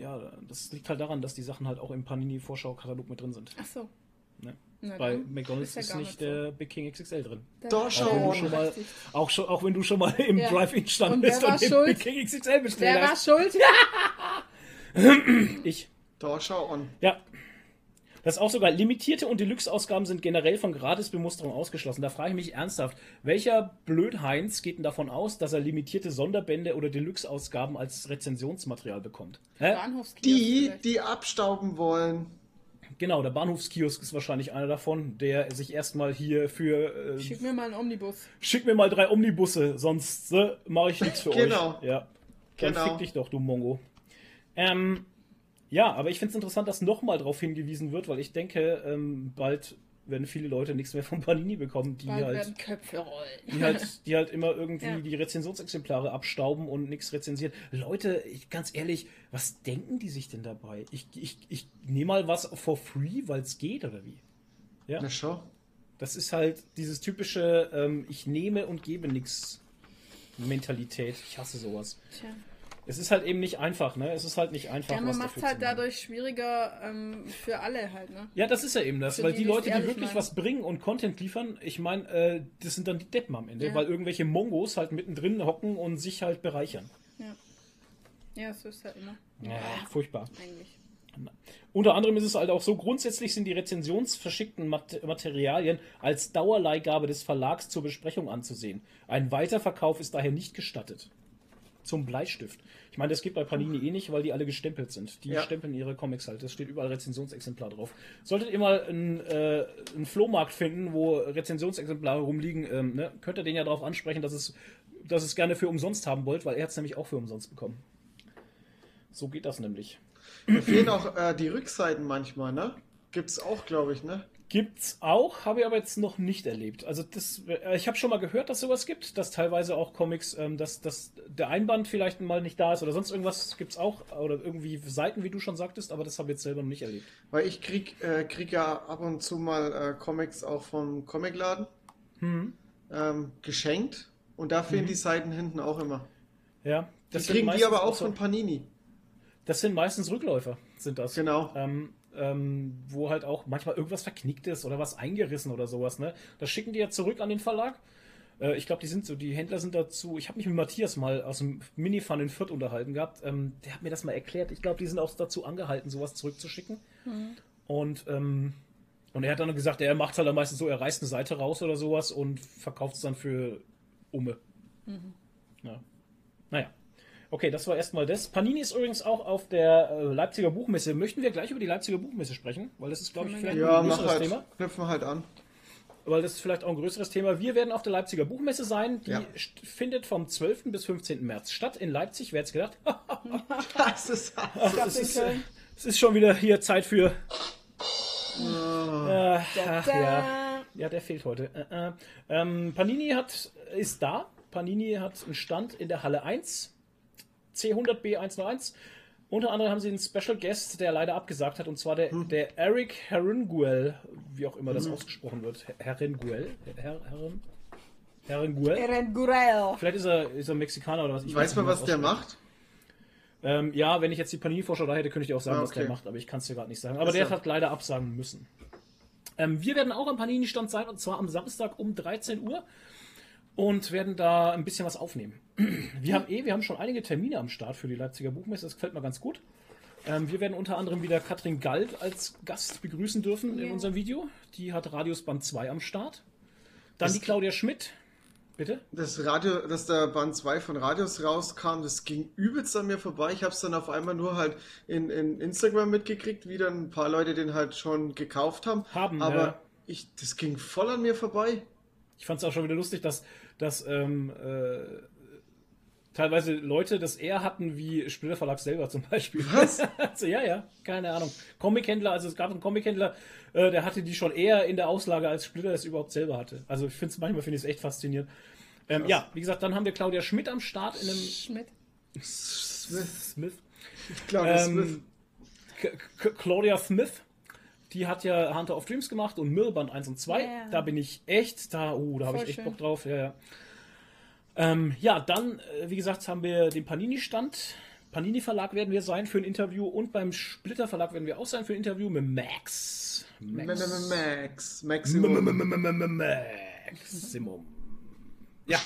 Ja, das liegt halt daran, dass die Sachen halt auch im Panini-Vorschau-Katalog mit drin sind. Ach so. Ne? Na Bei McDonalds ja ist nicht so. der Big King XXL drin. Da- Doch Auch wenn, schon. du schon mal, auch, schon, auch wenn du schon mal im Ja. Drive-In stand Und und den schuld? Big King XXL bestellt Wer war hast. schuld? Ich. Da schau an. Ja. Das ist auch sogar limitierte und Deluxe-Ausgaben sind generell von Gratisbemusterung ausgeschlossen. Da frage ich mich ernsthaft, welcher Blödheinz geht denn davon aus, dass er limitierte Sonderbände oder Deluxe-Ausgaben als Rezensionsmaterial bekommt? Hä? Bahnhofskiosk Die, vielleicht. die abstauben wollen. Genau, der Bahnhofskiosk ist wahrscheinlich einer davon, der sich erstmal hier für äh, Schick mir mal einen Omnibus. schick mir mal drei Omnibusse, sonst äh, mache ich nichts für Genau. euch. Ja. Dann Genau. fick dich doch, du Mongo. Ähm, ja, aber ich finde es interessant, dass nochmal darauf hingewiesen wird, weil ich denke, ähm, bald werden viele Leute nichts mehr von Panini bekommen, die Bald halt, Köpfe rollen. die halt, die halt immer irgendwie Ja. die Rezensionsexemplare abstauben und nichts rezensieren. Leute, ich, ganz ehrlich, was denken die sich denn dabei? Ich, ich, ich nehme mal was for free, weil es geht, oder wie? Ja. Na schau. Das ist halt dieses typische, ähm, ich nehme und gebe nichts Mentalität. Ich hasse sowas. Tja. Es ist halt eben nicht einfach, ne? Es ist halt nicht einfach. Ja, man macht dafür halt dadurch schwieriger ähm, für alle halt, ne? Ja, das ist ja eben das, Für weil die, die, es Leute, die wirklich meinen. was bringen und Content liefern, ich meine, äh, das sind dann die Deppen am Ende, Ja. weil irgendwelche Mongos halt mittendrin hocken und sich halt bereichern. Ja, so ist halt immer. Ja, furchtbar. Eigentlich. Unter anderem ist es halt auch so, grundsätzlich sind die rezensionsverschickten Mat Materialien als Dauerleihgabe des Verlags zur Besprechung anzusehen. Ein Weiterverkauf ist daher nicht gestattet. Zum Bleistift. Ich meine, das geht bei Panini eh nicht, weil die alle gestempelt sind. Die Ja. stempeln ihre Comics halt. Das steht überall Rezensionsexemplar drauf. Solltet ihr mal einen, äh, einen Flohmarkt finden, wo Rezensionsexemplare rumliegen, ähm, ne, könnt ihr den ja darauf ansprechen, dass es, dass es gerne für umsonst haben wollt, weil er hat es nämlich auch für umsonst bekommen. So geht das nämlich. Da fehlen auch äh, die Rückseiten manchmal, ne? Gibt's auch, glaube ich, ne? Gibt's auch, habe ich aber jetzt noch nicht erlebt. Also das, äh, ich habe schon mal gehört, dass sowas gibt, dass teilweise auch Comics, ähm, dass, dass der Einband vielleicht mal nicht da ist oder sonst irgendwas gibt's auch oder irgendwie Seiten, wie du schon sagtest, aber das habe ich jetzt selber noch nicht erlebt. Weil ich krieg, äh, krieg ja ab und zu mal äh, Comics auch vom Comicladen Hm. ähm, geschenkt und da fehlen die Seiten hinten auch immer. Ja, Die das sind kriegen die aber auch so- von Panini. Das sind meistens Rückläufer, sind das. Genau. Ähm, ähm, wo halt auch manchmal irgendwas verknickt ist oder was eingerissen oder sowas, ne? Das schicken die ja zurück an den Verlag. Äh, ich glaube, die sind so, die Händler sind dazu. Ich habe mich mit Matthias mal aus dem Minifun in Fürth unterhalten gehabt. Ähm, der hat mir das mal erklärt. Ich glaube, die sind auch dazu angehalten, sowas zurückzuschicken. Und, ähm, und er hat dann gesagt, er macht halt am meisten so, er reißt eine Seite raus oder sowas und verkauft es dann für Umme. Ja. Okay, das war erstmal das. Panini ist übrigens auch auf der äh, Leipziger Buchmesse. Möchten wir gleich über die Leipziger Buchmesse sprechen? Weil das ist, glaube ich, vielleicht Ja, ein größeres halt. Thema. Knüpfen halt an. Weil das ist vielleicht auch ein größeres Thema. Wir werden auf der Leipziger Buchmesse sein. Die Ja. findet vom 12. bis 15. März statt in Leipzig. Wer hätte es gedacht? Das ist es, ist, äh, es ist schon wieder hier Zeit für. Äh, ach, ja. ja, der fehlt heute. Äh, äh. Ähm, Panini hat, ist da. Panini hat einen Stand in der Halle 1. C100B101. Unter anderem haben sie einen Special Guest, der leider abgesagt hat, und zwar der, der Eric Herringuel, wie auch immer das ausgesprochen wird. Herringuel? Her, Herrin, Herringuel? Eren Gurel. Vielleicht ist er, ist er Mexikaner oder was. Ich Weiß wie was der macht? Ähm, ja, wenn ich jetzt die Panini-Vorschau da hätte, könnte ich dir auch sagen, Ah, was der okay. macht, aber ich kann es dir gerade nicht sagen. Aber Ist der ja- hat leider absagen müssen. Ähm, wir werden auch am Panini-Stand sein, und zwar am Samstag um 13 Uhr und werden da ein bisschen was aufnehmen. Wir haben eh, wir haben schon einige Termine am Start für die Leipziger Buchmesse, das gefällt mir ganz gut. Ähm, wir werden unter anderem wieder Katrin Galt als Gast begrüßen dürfen in unserem Video. Die hat Radius Band 2 am Start. Dann Das- die Claudia Schmidt. Bitte? Das Radio, dass der Band 2 von Radios rauskam, das ging übelst an mir vorbei. Ich habe es dann auf einmal nur halt in, in Instagram mitgekriegt, wie dann ein paar Leute den halt schon gekauft haben. Haben, Aber ja. ich, das ging voll an mir vorbei. Ich fand es auch schon wieder lustig, dass, dass ähm, äh, teilweise Leute das eher hatten wie Splitter Verlag selber zum Beispiel. Was? also, ja, ja, keine Ahnung. Comic-Händler, also es gab einen Comic-Händler, äh, der hatte die schon eher in der Auslage, als Splitter es überhaupt selber hatte. Also ich finde es manchmal finde ich es echt faszinierend. Ähm, ja, wie gesagt, dann haben wir Claudia Schmidt am Start in einem Schmidt. Smith. Smith. Claudia Smith. Ähm, K- K- Claudia Smith, die hat ja Hunter of Dreams gemacht und Millband 1 und 2. Ja. Da bin ich echt, da, oh, da habe ich echt schön. Bock drauf. Ja, ja. Ähm, ja, dann, äh, wie gesagt, haben wir den Panini-Stand. Panini Verlag werden wir sein für ein Interview und beim Splitter Verlag werden wir auch sein für ein Interview mit Max. Max. Max. Maximum. Maximum. Ja,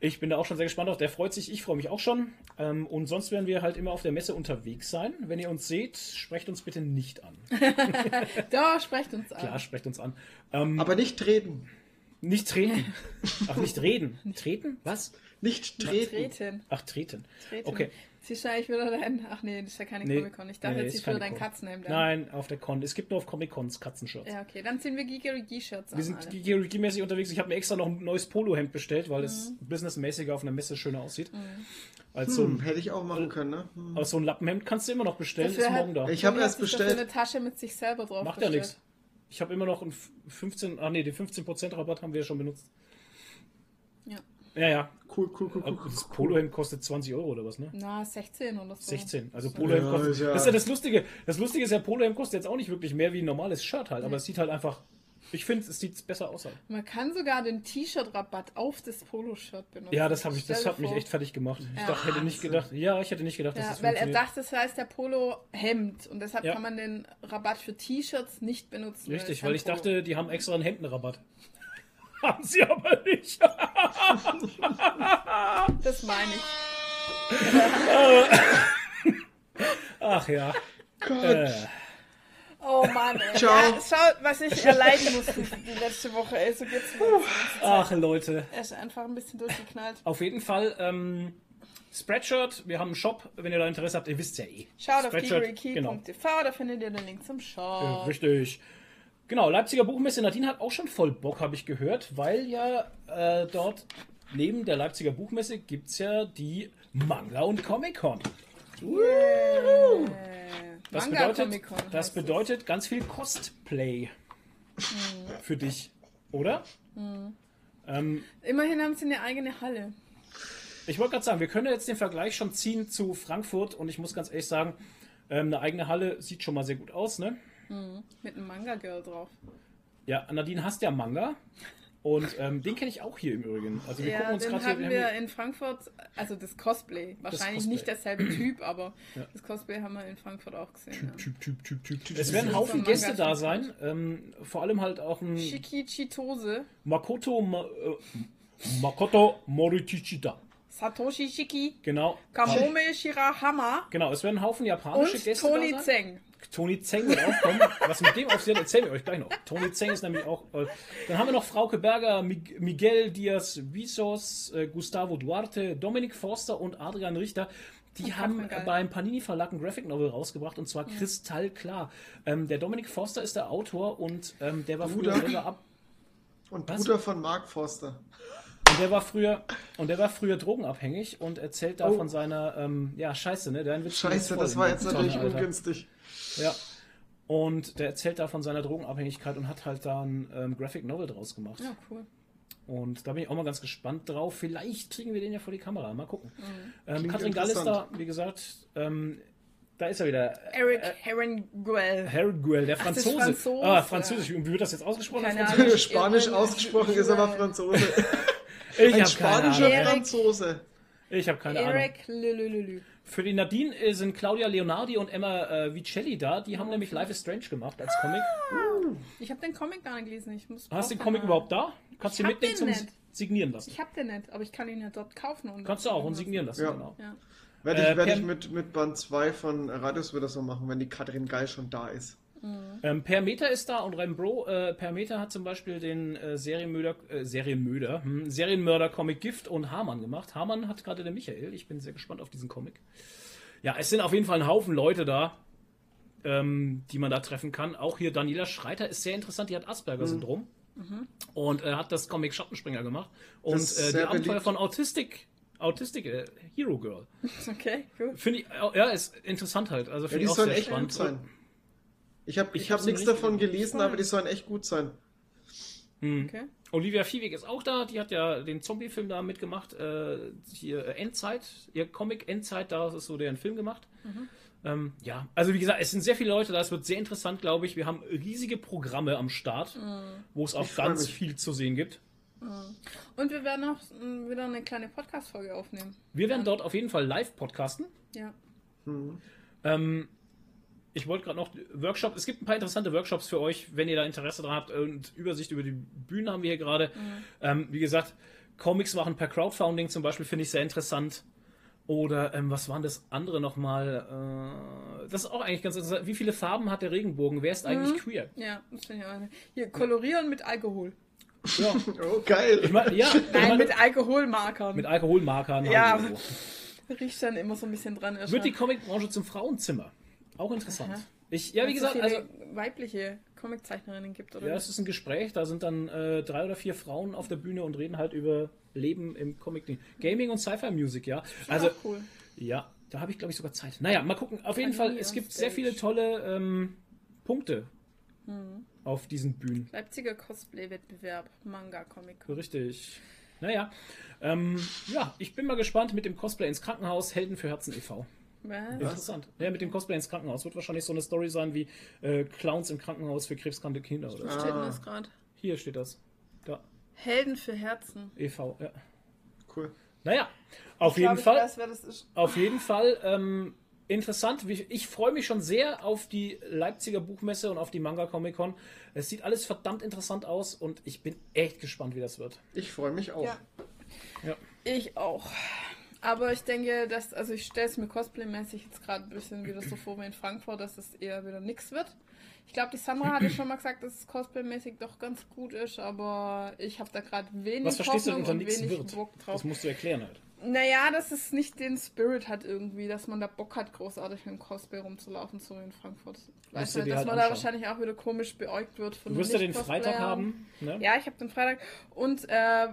ich bin da auch schon sehr gespannt auf. Der freut sich, ich freue mich auch schon. Ähm, und sonst werden wir halt immer auf der Messe unterwegs sein. Wenn ihr uns seht, sprecht uns bitte nicht an. Da sprecht uns an. Klar, sprecht uns an. Ähm, Aber nicht treten. nicht treten. Ach, nicht reden. Treten? Was? Nicht treten. Treten. Ach, treten. Treten. Okay. Siehst du eigentlich wieder dein. Ach nee, das ist ja keine Nee. Comic-Con. Ich dachte, Nee, jetzt du wieder dein. Katzenhemd an. Nein, auf der Con. Es gibt nur auf Comic-Cons Katzenshirts. Ja, okay. Dann ziehen wir Gigerigi-Shirts an. Wir sind alle. Georgie-mäßig unterwegs. Ich habe mir extra noch ein neues Polohemd bestellt, weil es businessmäßiger auf einer Messe schöner aussieht. Als so Hm, ein, hätte ich auch machen können, ne? Hm. aber so ein Lappenhemd kannst du immer noch bestellen, Dafür ist hat- morgen da. Ich habe erst bestellt. eine Tasche mit sich selber drauf Macht ja nichts. Ich habe immer noch einen 15, ah nee, den 15% Rabatt haben wir ja schon benutzt. Ja. Ja. Cool, cool, cool, cool. Aber Das Polohemd kostet 20 Euro oder was, ne? Na, 16 oder so. 16. Also Polohemd Ja, kostet. ja- Das ist ja das Lustige. Das Lustige ist ja, Polohemd kostet jetzt auch nicht wirklich mehr wie ein normales Shirt halt, aber es sieht halt einfach. Ich finde, es sieht besser aus. Halt. Man kann sogar den T-Shirt-Rabatt auf das Poloshirt benutzen. Ja, das habe ich, das hat mich echt fertig gemacht. Ich Ja. dachte, hätte nicht gedacht. Ja, ich hätte nicht gedacht, dass Ja, das weil er dachte, das heißt der Polo-Hemd und deshalb Ja. kann man den Rabatt für T-Shirts nicht benutzen. Richtig, weil ich Polo. dachte, die haben extra einen Hemdenrabatt. Haben sie aber nicht. Das meine ich. Ach ja. Gott. Äh, Oh Mann, ey. Ciao. Ja, schau, was ich erleiden musste die letzte Woche. Ey, so geht's mir. ach Leute. Er ist einfach ein bisschen durchgeknallt. Auf jeden Fall, ähm, Spreadshirt, wir haben einen Shop, wenn ihr da Interesse habt, ihr wisst ja eh. Schaut auf gigeriki.tv, da findet ihr den Link zum Äh, Shop. richtig. Genau, Leipziger Buchmesse. Nadine hat auch schon voll Bock, habe ich gehört, weil ja äh, dort neben der Leipziger Buchmesse gibt es ja die Manga- und Comic-Con. Äh, Das Manga bedeutet, das bedeutet ganz viel Cosplay für dich, oder? Ähm, es. Immerhin haben sie eine eigene Halle. ich wollte gerade sagen, wir können jetzt den Vergleich schon ziehen zu Frankfurt und ich muss ganz ehrlich sagen, ähm, eine eigene Halle sieht schon mal sehr gut aus, ne? Mit einem Manga-Girl drauf. Ja, Nadine hast ja Manga und ähm, den kenne ich auch hier im Übrigen. Also wir gucken Ja, uns den haben hier. wir in Frankfurt, also das Cosplay. Wahrscheinlich Cosplay. nicht derselbe Typ, aber Ja. das Cosplay haben wir in Frankfurt auch gesehen. Ja. Typ, Typ, Typ, Typ, Typ. Es werden ein So Haufen ein Gäste da sein. Ähm, vor allem halt auch ein Shiki Chitose. Makoto Ma äh, Makoto Moritichita. Satoshi Shiki, Genau. Kamome Shirahama Genau, es werden ein Haufen japanische und Gäste Toni da sein. Zeng. Toni Zeng wird auch kommen. Was mit dem auf sich hat, erzählen wir euch gleich noch. Toni Zeng ist nämlich auch. Äh, dann haben wir noch Frauke Berger, Mig Miguel Diaz Visos, äh, Gustavo Duarte, Dominik Forster und Adrian Richter. Die haben beim Panini Verlag ein Graphic Novel rausgebracht und zwar kristallklar. Ähm, der Dominik Forster ist der Autor und ähm, der war früher Bruder. selber ab. Und Was? Bruder von Mark Forster. Und der war früher und der war früher drogenabhängig und erzählt da Oh. von seiner ähm, ja Scheiße, ne? Dein Witz Scheiße, ist das war jetzt Tonne, natürlich Alter. ungünstig. Ja. Und der erzählt da von seiner Drogenabhängigkeit und hat halt da ein ähm, Graphic Novel draus gemacht. Ja, cool. Und da bin ich auch mal ganz gespannt drauf. Vielleicht kriegen wir den ja vor die Kamera. Mal gucken. Ähm, Klingt Katrin Gall ist da, interessant. wie gesagt, ähm, da ist er wieder. Eric Herenguel. Harold Guel, der Ach, das ist Franzose. Franzose. Ah, Französisch. Und wie wird das jetzt ausgesprochen? Keine Französisch? Ahnung. Spanisch ausgesprochen ist aber Franzose. Ich Ein habe keine spanischer Ahnung. Eric- Franzose. Ich habe keine Ahnung. Eric. Für die Nadine äh, sind Claudia Leonardi und Emma äh, Vicelli da. Die haben nämlich Life is Strange gemacht als Comic. Ich habe den Comic gar nicht gelesen. Ich muss Hast du den Comic mal- überhaupt da? Kannst du Ich ihn mitnehmen zum nicht. Signieren lassen. Ich habe den nicht, aber ich kann ihn ja dort kaufen. Und Kannst du auch und signieren lassen, Ja. genau. Ja. Werde ich, Äh, werd ich mit, mit Band 2 von Radius wieder so machen, wenn die Katrin Geil schon da ist. Ähm, per Meter ist da und Rembro, äh, per Meter hat zum Beispiel den äh, Serienmörder, äh, Serienmörder, hm, Serienmörder-Comic Gift und Hamann gemacht. Hamann hat gerade der Michael. Ich bin sehr gespannt auf diesen Comic. Ja, es sind auf jeden Fall ein Haufen Leute da, ähm, die man da treffen kann. Auch hier Daniela Schreiter ist sehr interessant. Die hat Asperger-Syndrom und äh, hat das Comic Schattenspringer gemacht. Und äh, die Abenteuer von Autistic, Autistic äh, Hero Girl. Okay, gut. Finde ich, ja, ist interessant halt. Also Ja, finde die ich auch sehr spannend. sein. Ich habe Ich ich hab nichts nicht davon gelesen. aber die sollen echt gut sein. Okay. Olivia Viehweg ist auch da, die hat ja den Zombie-Film da mitgemacht. Äh, hier äh, Endzeit, ihr Comic Endzeit, da ist so deren Film gemacht. Ähm, ja, also wie gesagt, es sind sehr viele Leute da, es wird sehr interessant, glaube ich. Wir haben riesige Programme am Start, wo es auch Ich ganz mich. viel zu sehen gibt. Und wir werden auch mm, wieder eine kleine Podcast-Folge aufnehmen. Wir werden dort auf jeden Fall live podcasten. Ja. Ähm, ich wollte gerade noch Workshop. Es gibt ein paar interessante Workshops für euch, wenn ihr da Interesse dran habt und Übersicht über die Bühnen haben wir hier gerade. Ähm, wie gesagt, Comics machen per Crowdfunding zum Beispiel finde ich sehr interessant. Oder ähm, was waren das andere nochmal? Äh, das ist auch eigentlich ganz interessant. Wie viele Farben hat der Regenbogen? Wer ist eigentlich queer? Ja, das finde ich auch. Hier, kolorieren mit Alkohol. Ja, Oh, geil. ich mein, ja ich Nein, meine, mit Alkoholmarkern. mit Alkoholmarkern. Ja. so. Riecht dann immer so ein bisschen dran. Wird die Comicbranche zum Frauenzimmer? Auch interessant. Aha. Ich, ja, wie gesagt, so also weibliche Comiczeichnerinnen gibt, oder? Ja, es ist ein Gespräch, da sind dann äh, drei oder vier Frauen auf der Bühne und reden halt über Leben im Comic. Gaming und Sci-Fi-Music, ja. Also, cool. ja, da habe ich, glaube ich, sogar Zeit. Naja, mal gucken. Auf jeden Fall, es gibt sehr viele tolle ähm, Punkte Hm. auf diesen Bühnen. Leipziger Cosplay-Wettbewerb, Manga-Comic. Richtig. Naja, ähm, ja, ich bin mal gespannt mit dem Cosplay ins Krankenhaus, Helden für Herzen e.V. Was? Interessant. Ja, mit dem Cosplay ins Krankenhaus. Wird wahrscheinlich so eine Story sein wie äh, Clowns im Krankenhaus für krebskranke Kinder oder Wo so. steht denn Ah. das gerade? Hier steht das. Da, Helden für Herzen. e.V. Ja. Cool. Naja, auf Ich jeden Fall. Ich weiß, wer das ist. Auf jeden Fall ähm, interessant. Ich freue mich schon sehr auf die Leipziger Buchmesse und auf die Manga Comic Con. Es sieht alles verdammt interessant aus und ich bin echt gespannt, wie das wird. Ich freue mich auch. Ja. Ja. Ich auch. Aber ich denke, dass, also ich stelle es mir cosplaymäßig jetzt gerade ein bisschen wieder so vor wie in Frankfurt, dass es eher wieder nix wird. Ich glaube, die Sandra hatte schon mal gesagt, dass es cosplaymäßig doch ganz gut ist, aber ich habe da gerade wenig Was verstehst du Hoffnung unter und nichts wird? Das musst du erklären halt. Naja, dass es nicht den Spirit hat irgendwie, dass man da Bock hat, großartig mit dem Cosplay rumzulaufen, so in Frankfurt. Weiß Musst du dass halt man da anschauen. wahrscheinlich auch wieder komisch beäugt wird von Du wirst ja den. Freitag haben. Ne? Ja, ich habe den Freitag. Und äh,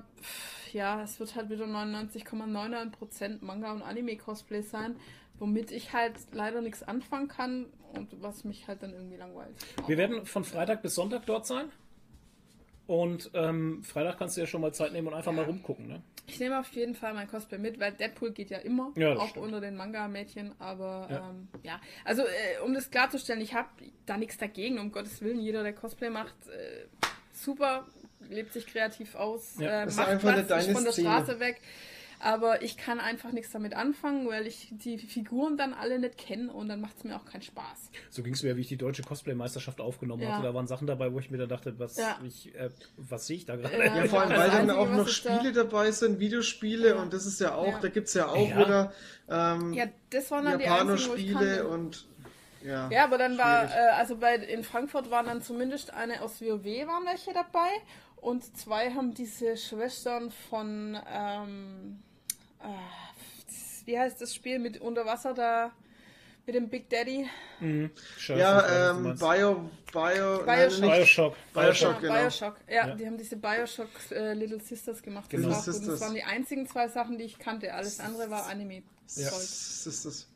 ja, es wird halt wieder 99,99% Manga und Anime-Cosplay sein, womit ich halt leider nichts anfangen kann und was mich halt dann irgendwie langweilt. Wir werden von Freitag bis Sonntag dort sein. Und ähm, Freitag kannst du ja schon mal Zeit nehmen und einfach mal rumgucken. Ne? Ich nehme auf jeden Fall mein Cosplay mit, weil Deadpool geht ja immer, Ja, auch stimmt. unter den Manga-Mädchen, aber Ja. ja, ähm, ja. also äh, um das klarzustellen, ich habe da nichts dagegen, um Gottes Willen, jeder, der Cosplay macht, äh, super, lebt sich kreativ aus, Ja. äh, macht einfach Platz, ist von der Szene. Straße weg. Aber ich kann einfach nichts damit anfangen, weil ich die Figuren dann alle nicht kenne und dann macht es mir auch keinen Spaß. So ging es mir, wie ich die deutsche Cosplay-Meisterschaft aufgenommen Ja. hatte. Da waren Sachen dabei, wo ich mir dann dachte, was, Ja. ich, äh, was sehe ich da gerade? Ja. Ja, vor allem, weil dann Einzige, auch noch ich da- Spiele dabei sind, Videospiele Ja. und das ist ja auch, Ja. da gibt es ja auch Ja. wieder ähm, Ja, das waren dann kannte. und ja. Ja, aber dann war, schwierig. äh, also bei in Frankfurt waren dann zumindest eine aus WoW waren welche dabei und zwei haben diese Schwestern von, ähm, äh, wie heißt das Spiel mit Unterwasser da, mit dem Big Daddy? Scheiße, Ja, ähm. Bio, Bio, nein, Bioshock. nicht- Bioshock. Bioshock, Ja, genau. Bioshock. Ja, Ja. die haben diese Bioshock äh, Little Sisters gemacht. Das, Genau. war auch Little gut. das Sisters. waren die einzigen zwei Sachen, die ich kannte. Alles andere war Anime. Ja. Das das.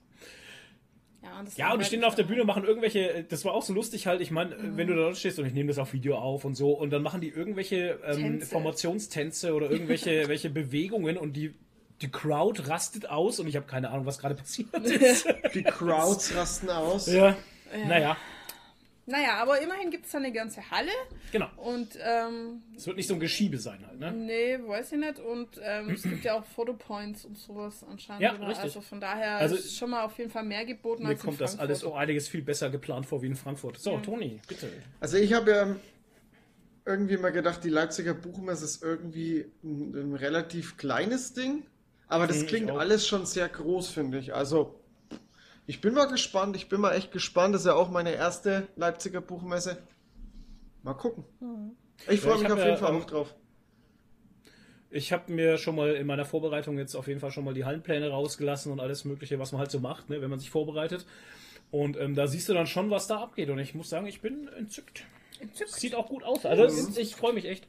Ja, und, das Ja, und die war stehen halt auf der dann- Bühne, machen irgendwelche, das war auch so lustig halt, ich meine, Mhm. wenn du da dort stehst und ich nehme das auf Video auf und so, und dann machen die irgendwelche ähm, Tänze. Formationstänze oder irgendwelche welche Bewegungen und die, die Crowd rastet aus und ich habe keine Ahnung, was gerade passiert ist. Die Crowds rasten aus. ja. Naja, Naja, aber immerhin gibt es da eine ganze Halle genau. und ähm, Es wird nicht so ein Geschiebe sein halt, ne? Nee, weiß ich nicht. Und ähm, es gibt ja auch Photopoints und sowas anscheinend. Ja, wieder. richtig. Also von daher Also- ist schon mal auf jeden Fall mehr geboten Mir als in kommt das Frankfurt. alles um einiges viel besser geplant vor wie in Frankfurt. So, Toni, bitte. Also ich habe ja irgendwie mal gedacht, die Leipziger Buchmesse ist irgendwie ein, ein relativ kleines Ding. Aber das klingt alles schon sehr groß, finde ich. Also ich bin mal gespannt, ich bin mal echt gespannt. Das ist ja auch meine erste Leipziger Buchmesse. Mal gucken. Ich freue ich mich auf ja, jeden Fall ähm, auch drauf. Ich habe mir schon mal in meiner Vorbereitung jetzt auf jeden Fall schon mal die Hallenpläne rausgelassen und alles Mögliche, was man halt so macht, ne, wenn man sich vorbereitet. Und ähm, da siehst du dann schon, was da abgeht. Und ich muss sagen, ich bin entzückt. Entzückt. Sieht auch gut aus. Also ist, ich freue mich echt.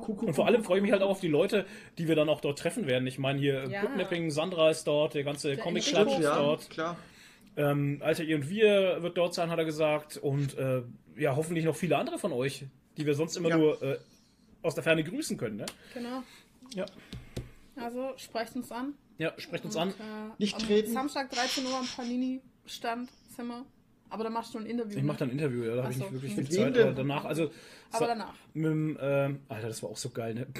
Und vor allem freue ich mich halt auch auf die Leute, die wir dann auch dort treffen werden. Ich meine hier Ja. Booknapping, Sandra ist dort, der ganze comic Enrico. Club ist Ja, dort. klar. Ähm, Alter, ihr und wir wird dort sein, hat er gesagt. Und äh, ja, hoffentlich noch viele andere von euch, die wir sonst immer Ja. nur äh, aus der Ferne grüßen können. Ne? Genau. Ja. Also sprecht uns an. ja, sprecht uns an. Und, äh, Nicht treten. Samstag 13 Uhr am Panini-Stand wir. Aber da machst du ein Interview. Ich mache dann ein Interview, ja, da habe ich nicht wirklich viel Zeit. Aber danach, also. Aber danach. Mit dem, ähm, Alter, das war auch so geil, ne?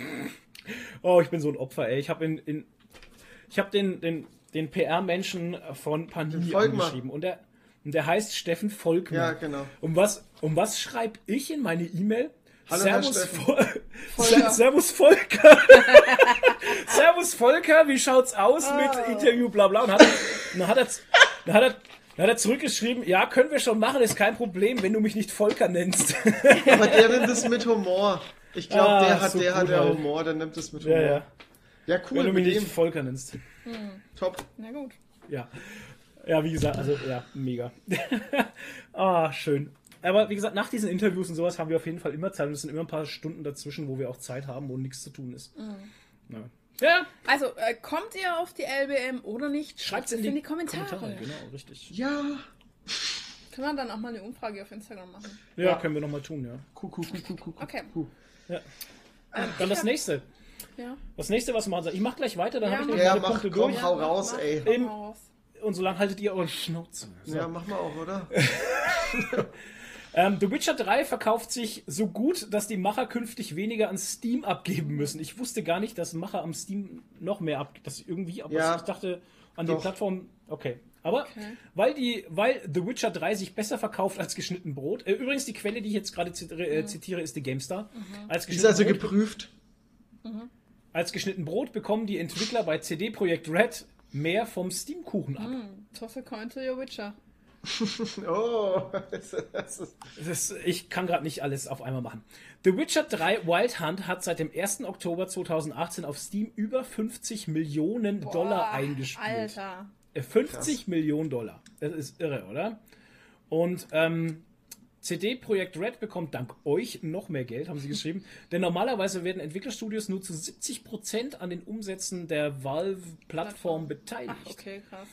Oh, ich bin so ein Opfer, ey. Ich habe in, in, ich habe den, den, den PR-Menschen von Panini angeschrieben und der, und der heißt Steffen Volkmann. Ja, genau. Um was, um was schreibe ich in meine E-Mail? Hallo, Servus, Steffen. Vol Volker. Servus Volker. Servus Volker, wie schaut's aus Oh. mit Interview, bla bla. Und hat, dann hat er, dann hat er, dann hat er zurückgeschrieben, ja, können wir schon machen, ist kein Problem, wenn du mich nicht Volker nennst. Aber der nimmt es mit Humor. Ich glaube, Ah, der hat, so der hat halt. Humor, der nimmt es mit Humor. ja, Ja, ja. cool, Wenn du mich nicht dem. Volker nennst. Top. Na gut. Ja. Ja, wie gesagt, also ja, mega. ah, schön. Aber wie gesagt, nach diesen Interviews und sowas haben wir auf jeden Fall immer Zeit und es sind immer ein paar Stunden dazwischen, wo wir auch Zeit haben, wo nichts zu tun ist. Ja. Ja, Also, äh, kommt ihr auf die LBM oder nicht? schreibt es es in die Kommentare. Genau, richtig. Ja. Können wir dann auch mal eine Umfrage auf Instagram machen? Ja, Ja. können wir nochmal tun, ja. Cool, cool, cool, cool, cool. Okay. cool. Dann das nächste. Ja. Das nächste, was wir machen sollen. Ich mach gleich weiter, dann Ja, habe ich mach. nämlich Ja, mach, Punkte komm, durch. hau mach, raus, mach, ey. mach Im- mal. Und solange haltet ihr eure Schnauze. So. Ja, machen wir auch, oder? Ähm, The Witcher 3 verkauft sich so gut, dass die Macher künftig weniger an Steam abgeben müssen. Ich wusste gar nicht, dass Macher am Steam noch mehr abgeben. Das irgendwie, aber Ja, ich dachte an den doch. Plattformen, okay. Aber weil die, weil The Witcher 3 sich besser verkauft als geschnitten Brot. Äh, übrigens, die Quelle, die ich jetzt gerade zitiere, äh, zitiere, ist die GameStar. Als, Die ist also Brot, geprüft. als geschnitten Brot bekommen die Entwickler bei CD Projekt Red mehr vom Steam-Kuchen ab. Toss a coin to your Witcher. Oh, das ist- das ist- Das, ich kann gerade nicht alles auf einmal machen. The Witcher 3 Wild Hunt hat seit dem 1. Oktober 2018 auf Steam über 50 Millionen Dollar Boah, eingespielt. Alter. Äh, 50 Millionen Dollar. Das ist irre, oder? Und ähm, CD Projekt Red bekommt dank euch noch mehr Geld, haben sie geschrieben. Denn normalerweise werden Entwicklerstudios nur zu 70% an den Umsätzen der Valve-Plattform beteiligt. Ach, okay, krass.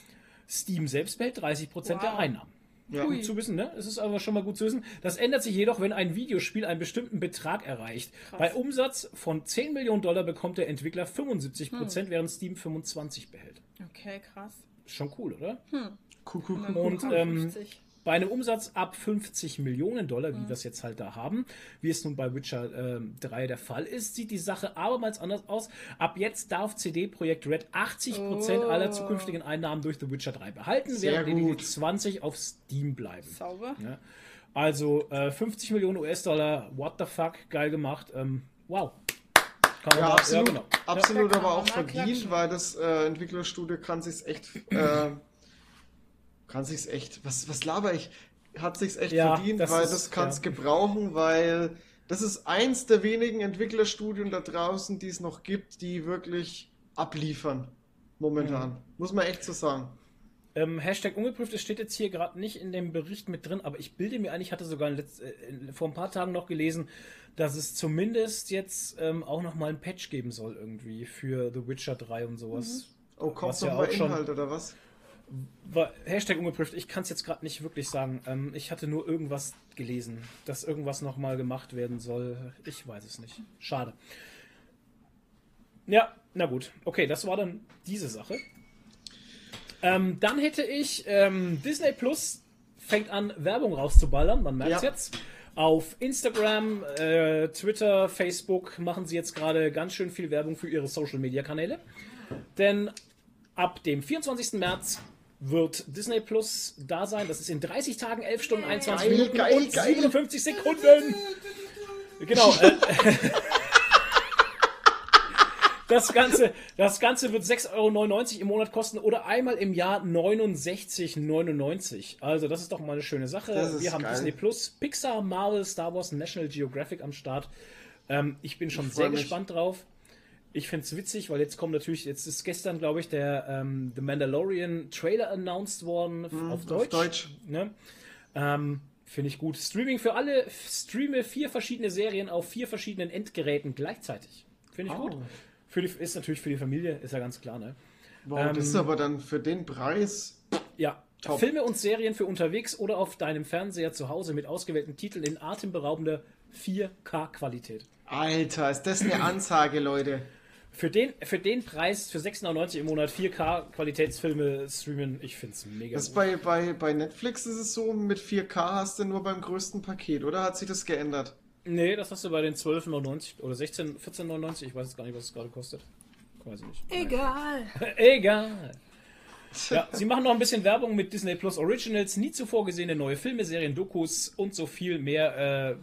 Steam selbst behält 30% der Wow. Einnahmen. Ja. Gut zu wissen, ne? Es ist aber schon mal gut zu wissen. Das ändert sich jedoch, wenn ein Videospiel einen bestimmten Betrag erreicht. Bei Umsatz von 10 Millionen Dollar bekommt der Entwickler 75 Prozent, während Steam 25 behält. Okay, krass. Schon cool, oder? Cool, cool, cool. Und ähm, 50. Bei einem Umsatz ab 50 Millionen Dollar, wie wir es jetzt halt da haben, wie es nun bei Witcher ähm, 3 der Fall ist, sieht die Sache abermals anders aus. Ab jetzt darf CD Projekt Red 80% Oh. aller zukünftigen Einnahmen durch The Witcher 3 behalten, Sehr während gut. 20 auf Steam bleiben. Sauber. Ja. Also äh, 50 Millionen US-Dollar, what the fuck, geil gemacht. Ähm, wow. Kann man Ja, absolut, genau. absolut Ja. aber auch verdient, weil das äh, Entwicklerstudio kann sich's echt, äh, kann sich's echt, was, was laber ich, hat sich's echt Ja, verdient, das weil ist- das kann's ja. gebrauchen, weil das ist eins der wenigen Entwicklerstudien da draußen, die es noch gibt, die wirklich abliefern. Momentan. Mhm. Muss man echt so sagen. Ähm, Hashtag ungeprüft, es steht jetzt hier gerade nicht in dem Bericht mit drin, aber ich bilde mir ein, ich hatte sogar letzt, äh, vor ein paar Tagen noch gelesen, dass es zumindest jetzt ähm, auch noch mal ein Patch geben soll irgendwie für The Witcher 3 und sowas. Oh, kommt noch ja mal auch schon- Inhalt oder was? War, Hashtag ungeprüft, ich kann es jetzt gerade nicht wirklich sagen. Ähm, ich hatte nur irgendwas gelesen, dass irgendwas noch mal gemacht werden soll. Ich weiß es nicht. Schade. Ja, na gut. Okay, das war dann diese Sache. Ähm, dann hätte ich ähm, Disney Plus fängt an, Werbung rauszuballern. Man merkt Ja. jetzt. Auf Instagram, äh, Twitter, Facebook machen sie jetzt gerade ganz schön viel Werbung für ihre Social Media Kanäle. Denn ab dem 24. März wird Disney Plus da sein. Das ist in 30 Tagen, 11 Stunden, 21 Geil, Minuten geil, und geil. 57 Sekunden. Genau. Äh, das, Ganze, das Ganze wird 6,99 Euro im Monat kosten oder einmal im Jahr 69,99. Also das ist doch mal eine schöne Sache. Wir haben geil. Disney Plus, Pixar, Marvel, Star Wars, National Geographic am Start. Ähm, ich bin schon Ich sehr mich. gespannt drauf. Ich finde es witzig, weil jetzt kommt natürlich, jetzt ist gestern, glaube ich, der ähm, The Mandalorian Trailer announced worden auf Hm, auf Deutsch. Deutsch. Ne? Ähm, finde ich gut. Streaming für alle, streame vier verschiedene Serien auf vier verschiedenen Endgeräten gleichzeitig. Finde ich Oh. gut. Für die, ist natürlich für die Familie, ist ja ganz klar, ne? Wow, Ähm, das ist aber dann für den Preis. Ja. Top. Filme und Serien für unterwegs oder auf deinem Fernseher zu Hause mit ausgewählten Titeln in atemberaubender 4K-Qualität. Alter, ist das eine Ansage, Leute. Für den, für den Preis, für 6,99 im Monat 4K-Qualitätsfilme streamen, ich finde es mega Das gut. bei, bei, bei Netflix ist es so, mit 4K hast du nur beim größten Paket, oder hat sich das geändert? Nee, das hast du bei den 12,99 oder 16, 14,99, ich weiß jetzt gar nicht, was es gerade kostet. Weiß ich nicht. Egal. Egal. Ja, sie machen noch ein bisschen Werbung mit Disney Plus Originals, nie zuvor gesehene neue Filme, Serien, Dokus und so viel mehr. Äh,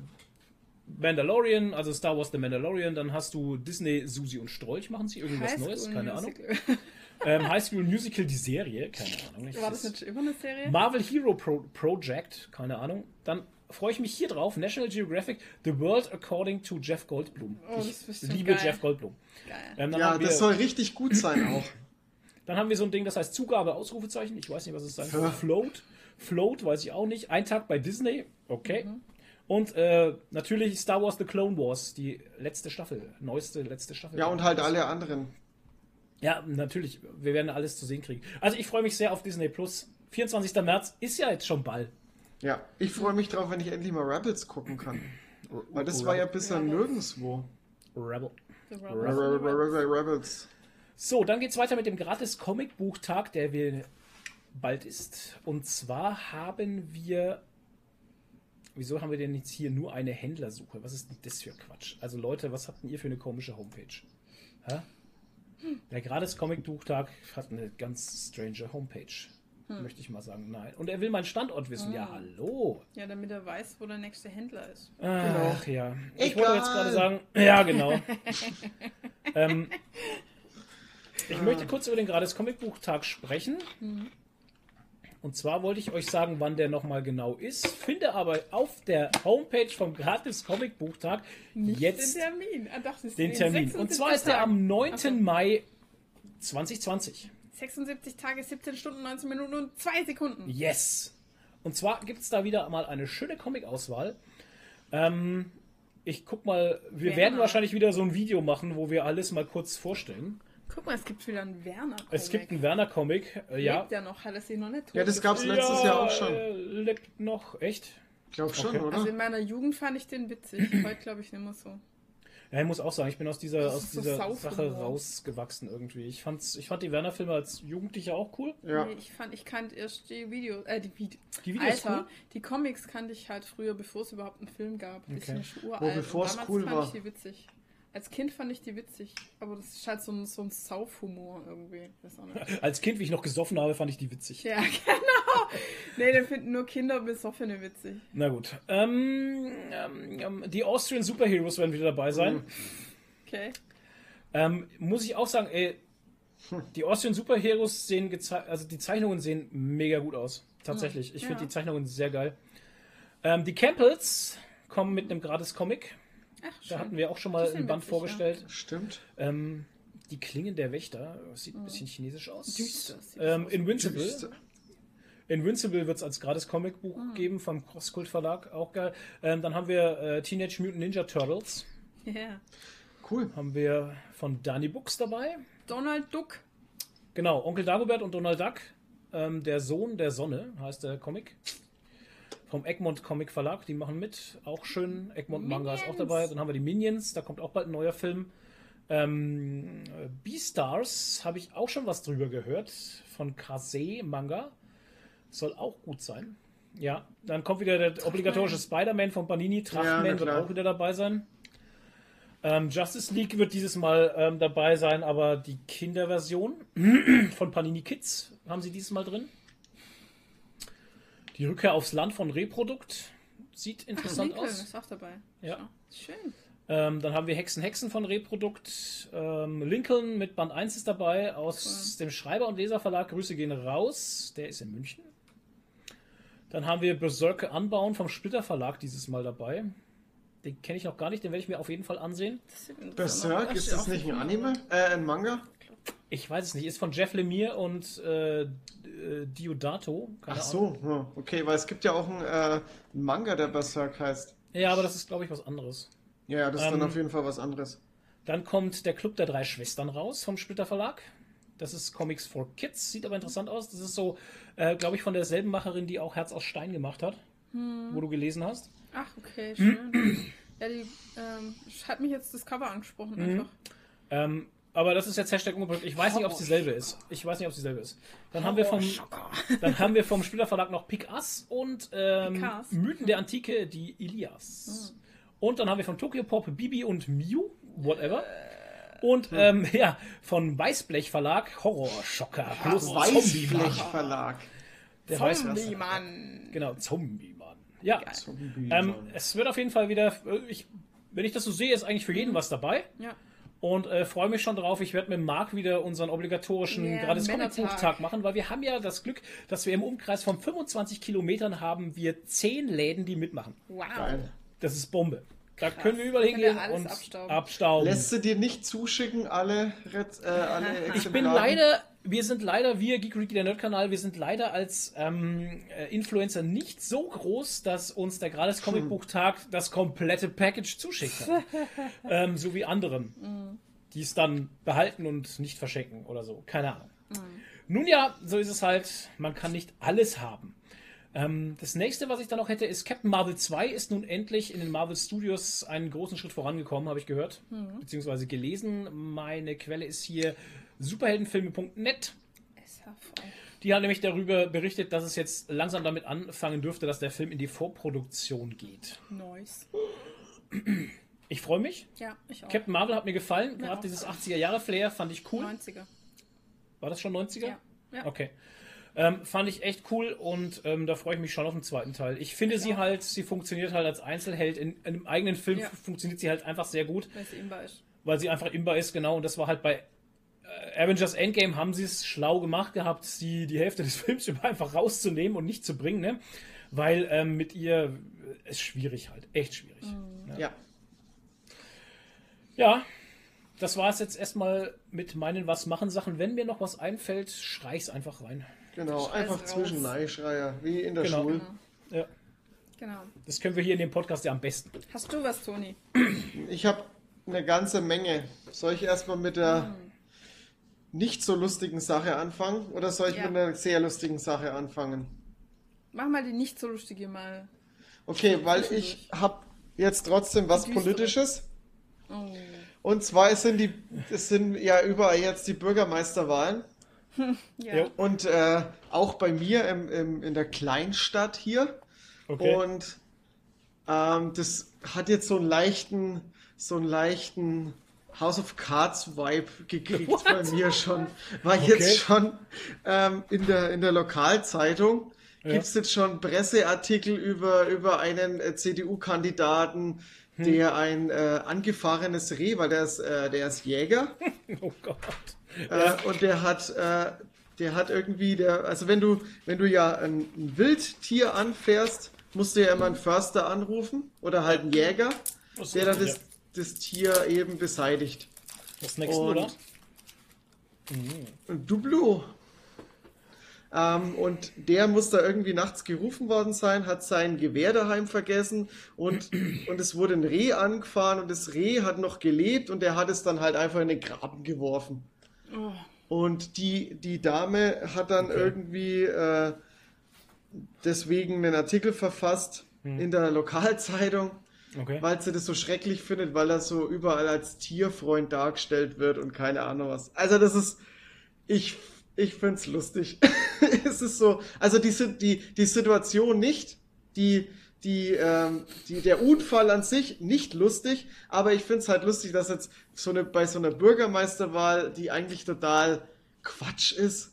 Mandalorian, also Star Wars The Mandalorian, dann hast du Disney, Susi und Strolch, machen sie irgendwas High Neues? School Keine Ahnung. Musical. Ähm, High School Musical, die Serie, keine Ahnung. Ich- War das nicht immer eine Serie? Marvel Hero Pro Project, keine Ahnung. Dann freue ich mich hier drauf. National Geographic, The World According to Jeff Goldblum. Oh, das ich liebe geil. Jeff Goldblum. Geil. Ähm, Ja, das soll richtig gut sein auch. dann haben wir so ein Ding, das heißt Zugabe, Ausrufezeichen. Ich weiß nicht, was es sein soll. Float. Float, weiß ich auch nicht. Ein Tag bei Disney. Okay. Mhm. Und äh, natürlich Star Wars The Clone Wars, die letzte Staffel. Neueste, letzte Staffel. Ja, und halt alle anderen. Ja, natürlich. Wir werden alles zu sehen kriegen. Also ich freue mich sehr auf Disney Plus. 24. März ist ja jetzt schon bald. Ja, ich freue mich drauf, wenn ich endlich mal Rebels gucken kann. Weil das war ja bisher nirgendwo. Rebel. Rebels. So, dann geht's weiter mit dem gratis Comicbuchtag, der wir bald ist. Und zwar haben wir. Wieso haben wir denn jetzt hier nur eine Händlersuche? Was ist denn das für Quatsch? Also Leute, was habt denn ihr für eine komische Homepage? Hä? Der gratis Comicbuchtag hat eine ganz strange Homepage. Möchte ich mal sagen. Nein. Und er will meinen Standort wissen. Ja, hallo. Ja, damit er weiß, wo der nächste Händler ist. Ach ja. Ich Egal. wollte jetzt gerade sagen, ja, genau. ähm, ich möchte kurz über den gratis Comicbuchtag sprechen. Und zwar wollte ich euch sagen, wann der nochmal genau ist. Finde aber auf der Homepage vom gratis Comicbuchtag jetzt Den Termin. Ah, doch, den in Termin. 76 Und zwar ist der am 9. Ach so. Mai 2020. 76 Tage, 17 Stunden, 19 Minuten und 2 Sekunden. Yes! Und zwar gibt es da wieder mal eine schöne Comic-Auswahl. Ähm, ich guck mal, wir Werner. werden wahrscheinlich wieder so ein Video machen, wo wir alles mal kurz vorstellen. Guck mal, es gibt wieder einen Werner. -Comic. Es gibt einen Werner-Comic, äh, ja. Lebt ja noch, hat er sich noch nicht tot Ja, das gab's letztes Jahr auch schon. äh, lebt noch, echt? Ich glaube schon, Okay. oder? Also in meiner Jugend fand ich den witzig. Heute glaube ich nicht mehr so. Ja, ich muss auch sagen, ich bin aus dieser, Das aus ist so dieser. Sache rausgewachsen irgendwie. Ich, fand's, ich fand die Werner-Filme als Jugendlicher auch cool. Ja. Nee, ich fand, ich kannte erst die Videos, äh, die, Vide Die Videos Alter, cool? die Comics kannte ich halt früher, bevor es überhaupt einen Film gab. Die Okay. schon uralt. Oh, bevor es cool fand war. ich die witzig. Als Kind fand ich die witzig, aber das ist halt so ein, so ein Saufhumor irgendwie. Ich. Als Kind, wie ich noch gesoffen habe, fand ich die witzig. Ja, genau. Nee, den finden nur Kinder besoffene witzig. Na gut. Ähm, ähm, ähm, die Austrian Superheroes werden wieder dabei sein. Okay. Ähm, muss ich auch sagen, ey, die Austrian Superheroes sehen also die Zeichnungen sehen mega gut aus. Tatsächlich. Ich finde Ja. die Zeichnungen sehr geil. Ähm, die Campbells kommen mit einem gratis Comic. Ach, Da hatten wir auch schon mal ein Band witzig, vorgestellt. Stimmt. Ähm, die Klingen der Wächter sieht ein bisschen chinesisch aus. Düster sieht Ähm. Invincible. Düster. Invincible wird es als gratis Comicbuch geben vom Crosskult Verlag. Auch geil. Ähm, dann haben wir äh, Teenage Mutant Ninja Turtles. Ja. Cool. Haben wir von Danny Books dabei. Donald Duck. Genau, Onkel Dagobert und Donald Duck. Ähm, der Sohn der Sonne heißt der Comic. Vom Egmont Comic Verlag, die machen mit. Auch schön. Egmont Manga ist auch dabei. Dann haben wir die Minions, da kommt auch bald ein neuer Film. Ähm, Beastars habe ich auch schon was drüber gehört. Von Kase Manga. Soll auch gut sein. Ja, dann kommt wieder der obligatorische Spider-Man von Panini. Ja, Trachtman wird klar. auch wieder dabei sein. Ähm, Justice League wird dieses Mal ähm, dabei sein, aber die Kinderversion von Panini Kids haben sie dieses Mal drin. Die Rückkehr aufs Land von Reprodukt sieht interessant Lincoln aus. ist auch dabei. Ja. Schön. Ähm, dann haben wir Hexen Hexen von Reprodukt. Ähm, Lincoln mit Band 1 ist dabei aus dem Schreiber- und Leserverlag. Grüße gehen raus. Der ist in München. Dann haben wir Berserker Anbauen vom Splitter Verlag dieses Mal dabei. Den kenne ich noch gar nicht, den werde ich mir auf jeden Fall ansehen. Berserk, ist das nicht ein Anime? Äh, ein Manga? Ich weiß es nicht, ist von Jeff Lemire und äh, äh, Diodato. Keine Ach Ahnung. so, ja, okay, weil es gibt ja auch einen, äh, einen Manga, der Berserk heißt. Ja, aber das ist, glaube ich, was anderes. Ja, ja, das ist Ähm, dann auf jeden Fall was anderes. Dann kommt der Club der drei Schwestern raus vom Splitter Verlag. Das ist Comics for Kids, sieht aber interessant aus. Das ist so, äh, glaube ich, von derselben Macherin, die auch Herz aus Stein gemacht hat, wo du gelesen hast. Ach, okay, schön. ja, die ähm, hat mich jetzt das Cover angesprochen Mhm. einfach. Ähm, aber das ist jetzt Hashtag ungeprüft. Ich weiß nicht, ob es dieselbe ist. Ich weiß nicht, ob es dieselbe ist. Dann haben wir vom, dann haben wir vom Splitter Verlag noch Pick Us und ähm. Mythen der Antike, die Ilias. Und dann haben wir von Tokyo Pop Bibi und Mew, whatever. Und ähm, ja, von Weißblech Verlag Horrorschocker plus Weißblech. Verlag. Der Zombie-Mann. Genau, Zombie-Mann. Ja, Zombie, ähm, es wird auf jeden Fall wieder, äh, ich, wenn ich das so sehe, ist eigentlich für jeden was dabei. Ja. Und äh, freue mich schon drauf. Ich werde mit Marc wieder unseren obligatorischen Yeah, gratis. Comicbuchtag machen, weil wir haben ja das Glück, dass wir im Umkreis von 25 Kilometern haben wir 10 Läden, die mitmachen. Wow. Geil. Das ist Bombe. Da können wir überall hingehen und abstauben. abstauben. Lässt du dir nicht zuschicken, alle, äh, alle Ich bin leider, wir sind leider, wir Geek Freaky, der Nerd-Kanal, wir sind leider als ähm, äh, Influencer nicht so groß, dass uns der gratis Comicbuchtag das komplette Package zuschickt. ähm, so wie anderen, die es dann behalten und nicht verschenken oder so. Keine Ahnung. Nun ja, so ist es halt. Man kann nicht alles haben. Ähm, das nächste, was ich dann noch hätte, ist Captain Marvel 2 ist nun endlich in den Marvel Studios einen großen Schritt vorangekommen, habe ich gehört, beziehungsweise gelesen. Meine Quelle ist hier superheldenfilme.net. Ist ja voll. Die hat nämlich darüber berichtet, dass es jetzt langsam damit anfangen dürfte, dass der Film in die Vorproduktion geht. Nice. Ich freue mich. Ja, ich auch. Captain Marvel hat mir gefallen. Gerade auch. dieses 80er-Jahre-Flair fand ich cool. 90er. War das schon 90er? Ja. ja. Okay. Ähm, fand ich echt cool und ähm, da freue ich mich schon auf den zweiten Teil. Ich finde sie halt, sie funktioniert halt als Einzelheld. In, in einem eigenen Film Ja. funktioniert sie halt einfach sehr gut, Weil es imbar ist. weil sie einfach imbar ist, genau. Und das war halt bei äh, Avengers Endgame haben sie es schlau gemacht gehabt, sie die Hälfte des Films über einfach rauszunehmen und nicht zu bringen, ne? Weil ähm, mit ihr äh, ist schwierig halt, echt schwierig. Mhm. Ja. Ja, das war es jetzt erstmal mit meinen Was machen Sachen. Wenn mir noch was einfällt, schrei ich's einfach rein. Genau, einfach raus. zwischen Neischreier, wie in der Genau. Schule. Ja, Genau. das können wir hier in dem Podcast ja am besten. Hast du was, Toni? Ich habe eine ganze Menge. Soll ich erstmal mit der nicht so lustigen Sache anfangen oder soll ich Ja. mit einer sehr lustigen Sache anfangen? Mach mal die nicht so lustige mal. Okay, weil ich habe jetzt trotzdem was. Politisches. Oh. Und zwar es sind die, es sind ja überall jetzt die Bürgermeisterwahlen. Ja. Und äh, auch bei mir im, im, in der Kleinstadt hier. Okay. Und ähm, das hat jetzt so einen leichten, so einen leichten House of Cards Vibe gekriegt What? bei mir schon. War Okay. jetzt schon ähm, in der, in der Lokalzeitung. Ja. Gibt es jetzt schon Presseartikel über, über einen äh, CDU-Kandidaten, Hm. der ein äh, angefahrenes Reh, weil der ist, äh, der ist Jäger. oh Gott. Äh, und der hat, äh, der hat irgendwie, der, also wenn du, wenn du ja ein, ein Wildtier anfährst, musst du ja immer einen Förster anrufen oder halt einen Jäger, Was der dann ja. das, das Tier eben beseitigt. Das nächste, Und- oder? Und Dublo. Ähm, und der muss da irgendwie nachts gerufen worden sein, hat sein Gewehr daheim vergessen und, und es wurde ein Reh angefahren und das Reh hat noch gelebt und der hat es dann halt einfach in den Graben geworfen. Oh. Und die, die Dame hat dann Okay. irgendwie äh, deswegen einen Artikel verfasst in der Lokalzeitung, Okay. weil sie das so schrecklich findet, weil er so überall als Tierfreund dargestellt wird und keine Ahnung was. Also das ist, ich, ich finde es lustig. es ist so, also die, die, die Situation nicht, die, die, ähm, die, der Unfall an sich nicht lustig, aber ich finde es halt lustig, dass jetzt so eine, bei so einer Bürgermeisterwahl, die eigentlich total Quatsch ist,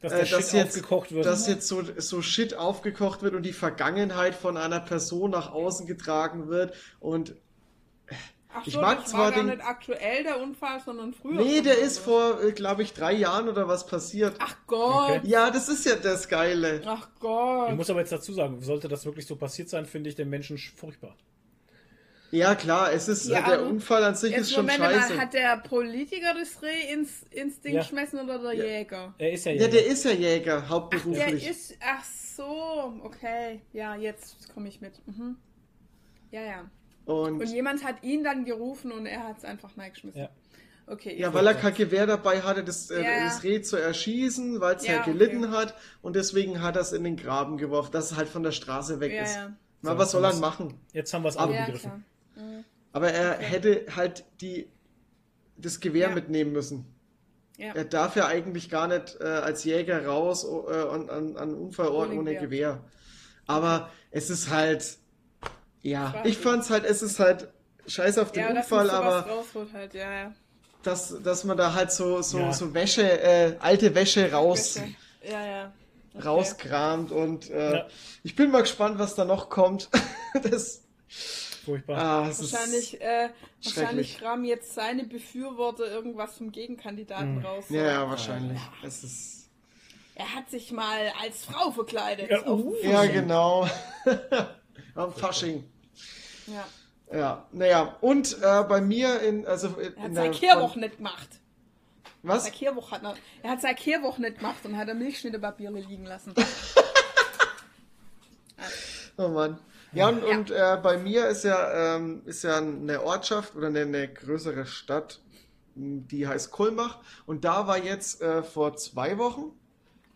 Dass äh, dass jetzt, wird. dass jetzt so, so Shit aufgekocht wird und die Vergangenheit von einer Person nach außen getragen wird und Ach Ich so, mag das zwar war gar den- nicht aktuell der Unfall, sondern früher. nee, der ist vor, glaube ich, drei Jahren oder was passiert. Ach Gott. Okay. Ja, das ist ja das Geile. Ach Ich Gott. muss aber jetzt dazu sagen, sollte das wirklich so passiert sein, finde ich den Menschen sch- furchtbar. Ja, klar, es ist, Ja, äh, der aber- Unfall an sich ist schon Moment scheiße. mal, hat der Politiker das Reh ins, ins Ding Ja. geschmissen oder der Jäger? Er ist ja ja, Jäger. der ist ja Jäger, Der hauptberuflich. ist. Ach so, okay. Ja, jetzt komme ich mit. Mhm. Ja, ja. Und und jemand hat ihn dann gerufen und er hat es einfach reingeschmissen. Ja. Okay. ja, weil er kein Gewehr dabei hatte, das, äh, Ja, ja. das Reh zu erschießen, weil es Ja, halt gelitten okay. hat und deswegen hat er es in den Graben geworfen, dass es halt von der Straße weg Ja, ist. ja. Na, So, was soll er machen? Jetzt haben wir es ja, begriffen. klar. Aber er hätte halt die, das Gewehr Ja. mitnehmen müssen. Ja. Er darf ja eigentlich gar nicht äh, als Jäger raus äh, an, an, an Unfallort Ohne ohne Gewehr. Gewehr. Aber es ist halt, ja, ich fand's halt, es ist halt scheiß auf den Ja, Unfall, aber halt, ja, ja. dass, dass man da halt so, so, Ja. so Wäsche, äh, alte Wäsche raus, Wäsche. Ja, ja. Okay. rauskramt und äh, Ja. ich bin mal gespannt, was da noch kommt. das, Furchtbar. ah, Wahrscheinlich, äh, wahrscheinlich kramen jetzt seine Befürworter irgendwas vom Gegenkandidaten raus. ja, ja, wahrscheinlich. Es ist, Er hat sich mal als Frau verkleidet. Ja, uh. ja, genau. Am Fasching. Ja. Ja, naja, und äh, bei mir in, also in, Er hat in sein der, Kehrwoch nicht gemacht. Was? Sein Kehrwoch hat noch, er hat sein Kehrwoch nicht gemacht und hat er Milchschnittepapiere liegen lassen. Oh Mann. Ja, und, Ja. und äh, bei mir ist ja, ähm, ist ja eine Ortschaft oder eine, eine größere Stadt, die heißt Kulmbach. Und da war jetzt äh, vor zwei Wochen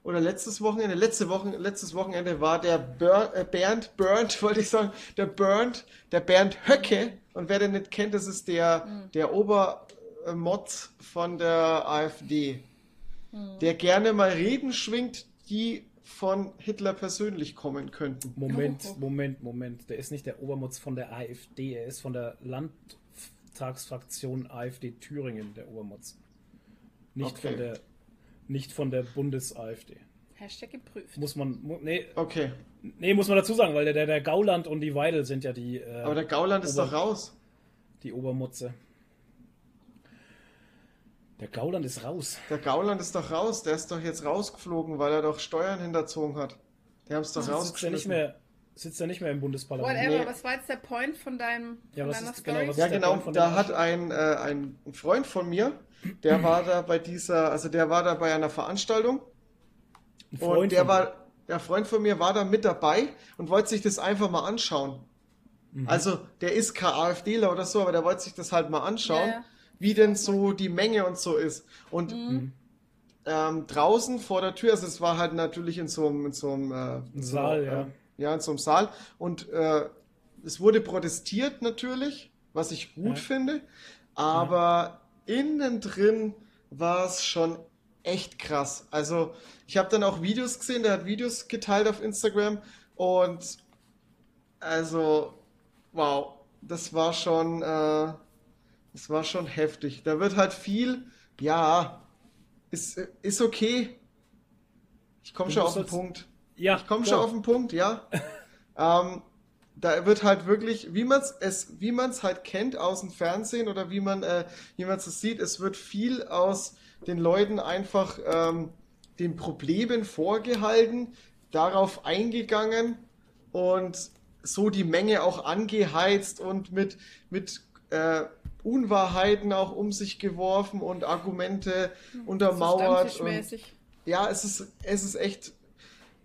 oder letztes Wochenende, letzte Wochen, letztes Wochenende war der Ber äh, Bernd, Bernd, wollte ich sagen, der Bernd, der Bernd Höcke. Und wer den nicht kennt, das ist der, der Obermotz von der AfD, der gerne mal Reden schwingt, die von Hitler persönlich kommen könnten. Moment. Moment, Moment. Der ist nicht der Obermutz von der AfD, er ist von der Landtagsfraktion AfD Thüringen, der Obermutz. Nicht Okay. von der nicht von der Bundes-AfD. Hashtag geprüft. Muss man, nee, Okay, nee, muss man dazu sagen, weil der, der, der Gauland und die Weidel sind ja die, äh, aber der Gauland ist Ober- doch raus. die Obermutze. Der Gauland ist raus. Der Gauland ist doch raus. Der ist doch jetzt rausgeflogen, weil er doch Steuern hinterzogen hat. Die haben es doch Sitzt er rausgeschmissen. nicht mehr, sitzt er nicht mehr im Bundesparlament. Whatever, Nee. was war jetzt der Point von deinem Ja, von was deiner ist- genau, Story? was Ja, ist der genau. Da hat ein, äh, ein Freund von mir, der war da bei dieser, also der war da bei einer Veranstaltung Ein und Freund der von war, der Freund von mir war da mit dabei und wollte sich das einfach mal anschauen. Mhm. Also der ist kein AfDler oder so, aber der wollte sich das halt mal anschauen, Ja, ja. wie denn so die Menge und so ist. Und Mhm. ähm, draußen vor der Tür, also es war halt natürlich in so einem, in so einem äh, in so, Saal, äh, ja. ja, in so einem Saal. Und äh, es wurde protestiert natürlich, was ich gut Ja. finde. aber innen drin war es schon echt krass. Also ich habe dann auch Videos gesehen, der hat Videos geteilt auf Instagram und also wow, das war schon, äh, das war schon heftig. Da wird halt viel, ja, ist, ist okay. Ich komme schon auf den Punkt. Ja, Ich komme schon auf den Punkt, ja. ähm, da wird halt wirklich, wie man es, wie man es halt kennt aus dem Fernsehen oder wie man, äh, wie man es sieht, es wird viel aus den Leuten einfach ähm, den Problemen vorgehalten, darauf eingegangen und so die Menge auch angeheizt und mit, mit äh, Unwahrheiten auch um sich geworfen und Argumente untermauert. Und, Stammtischmäßig. ja, es ist, es ist echt,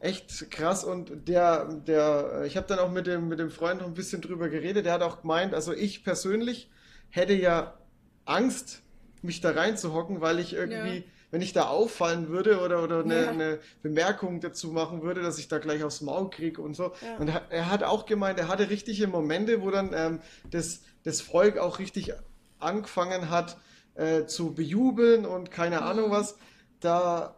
echt krass und der, der, ich habe dann auch mit dem, mit dem Freund noch ein bisschen drüber geredet, der hat auch gemeint, also ich persönlich hätte ja Angst, mich da reinzuhocken, weil ich irgendwie, Ja. wenn ich da auffallen würde oder, oder eine, Ja. eine Bemerkung dazu machen würde, dass ich da gleich aufs Maul kriege und so. Ja. Und er, hat auch gemeint, er hatte richtige Momente, wo dann ähm, das, das Volk auch richtig angefangen hat äh, zu bejubeln und keine Ahnung was. Da,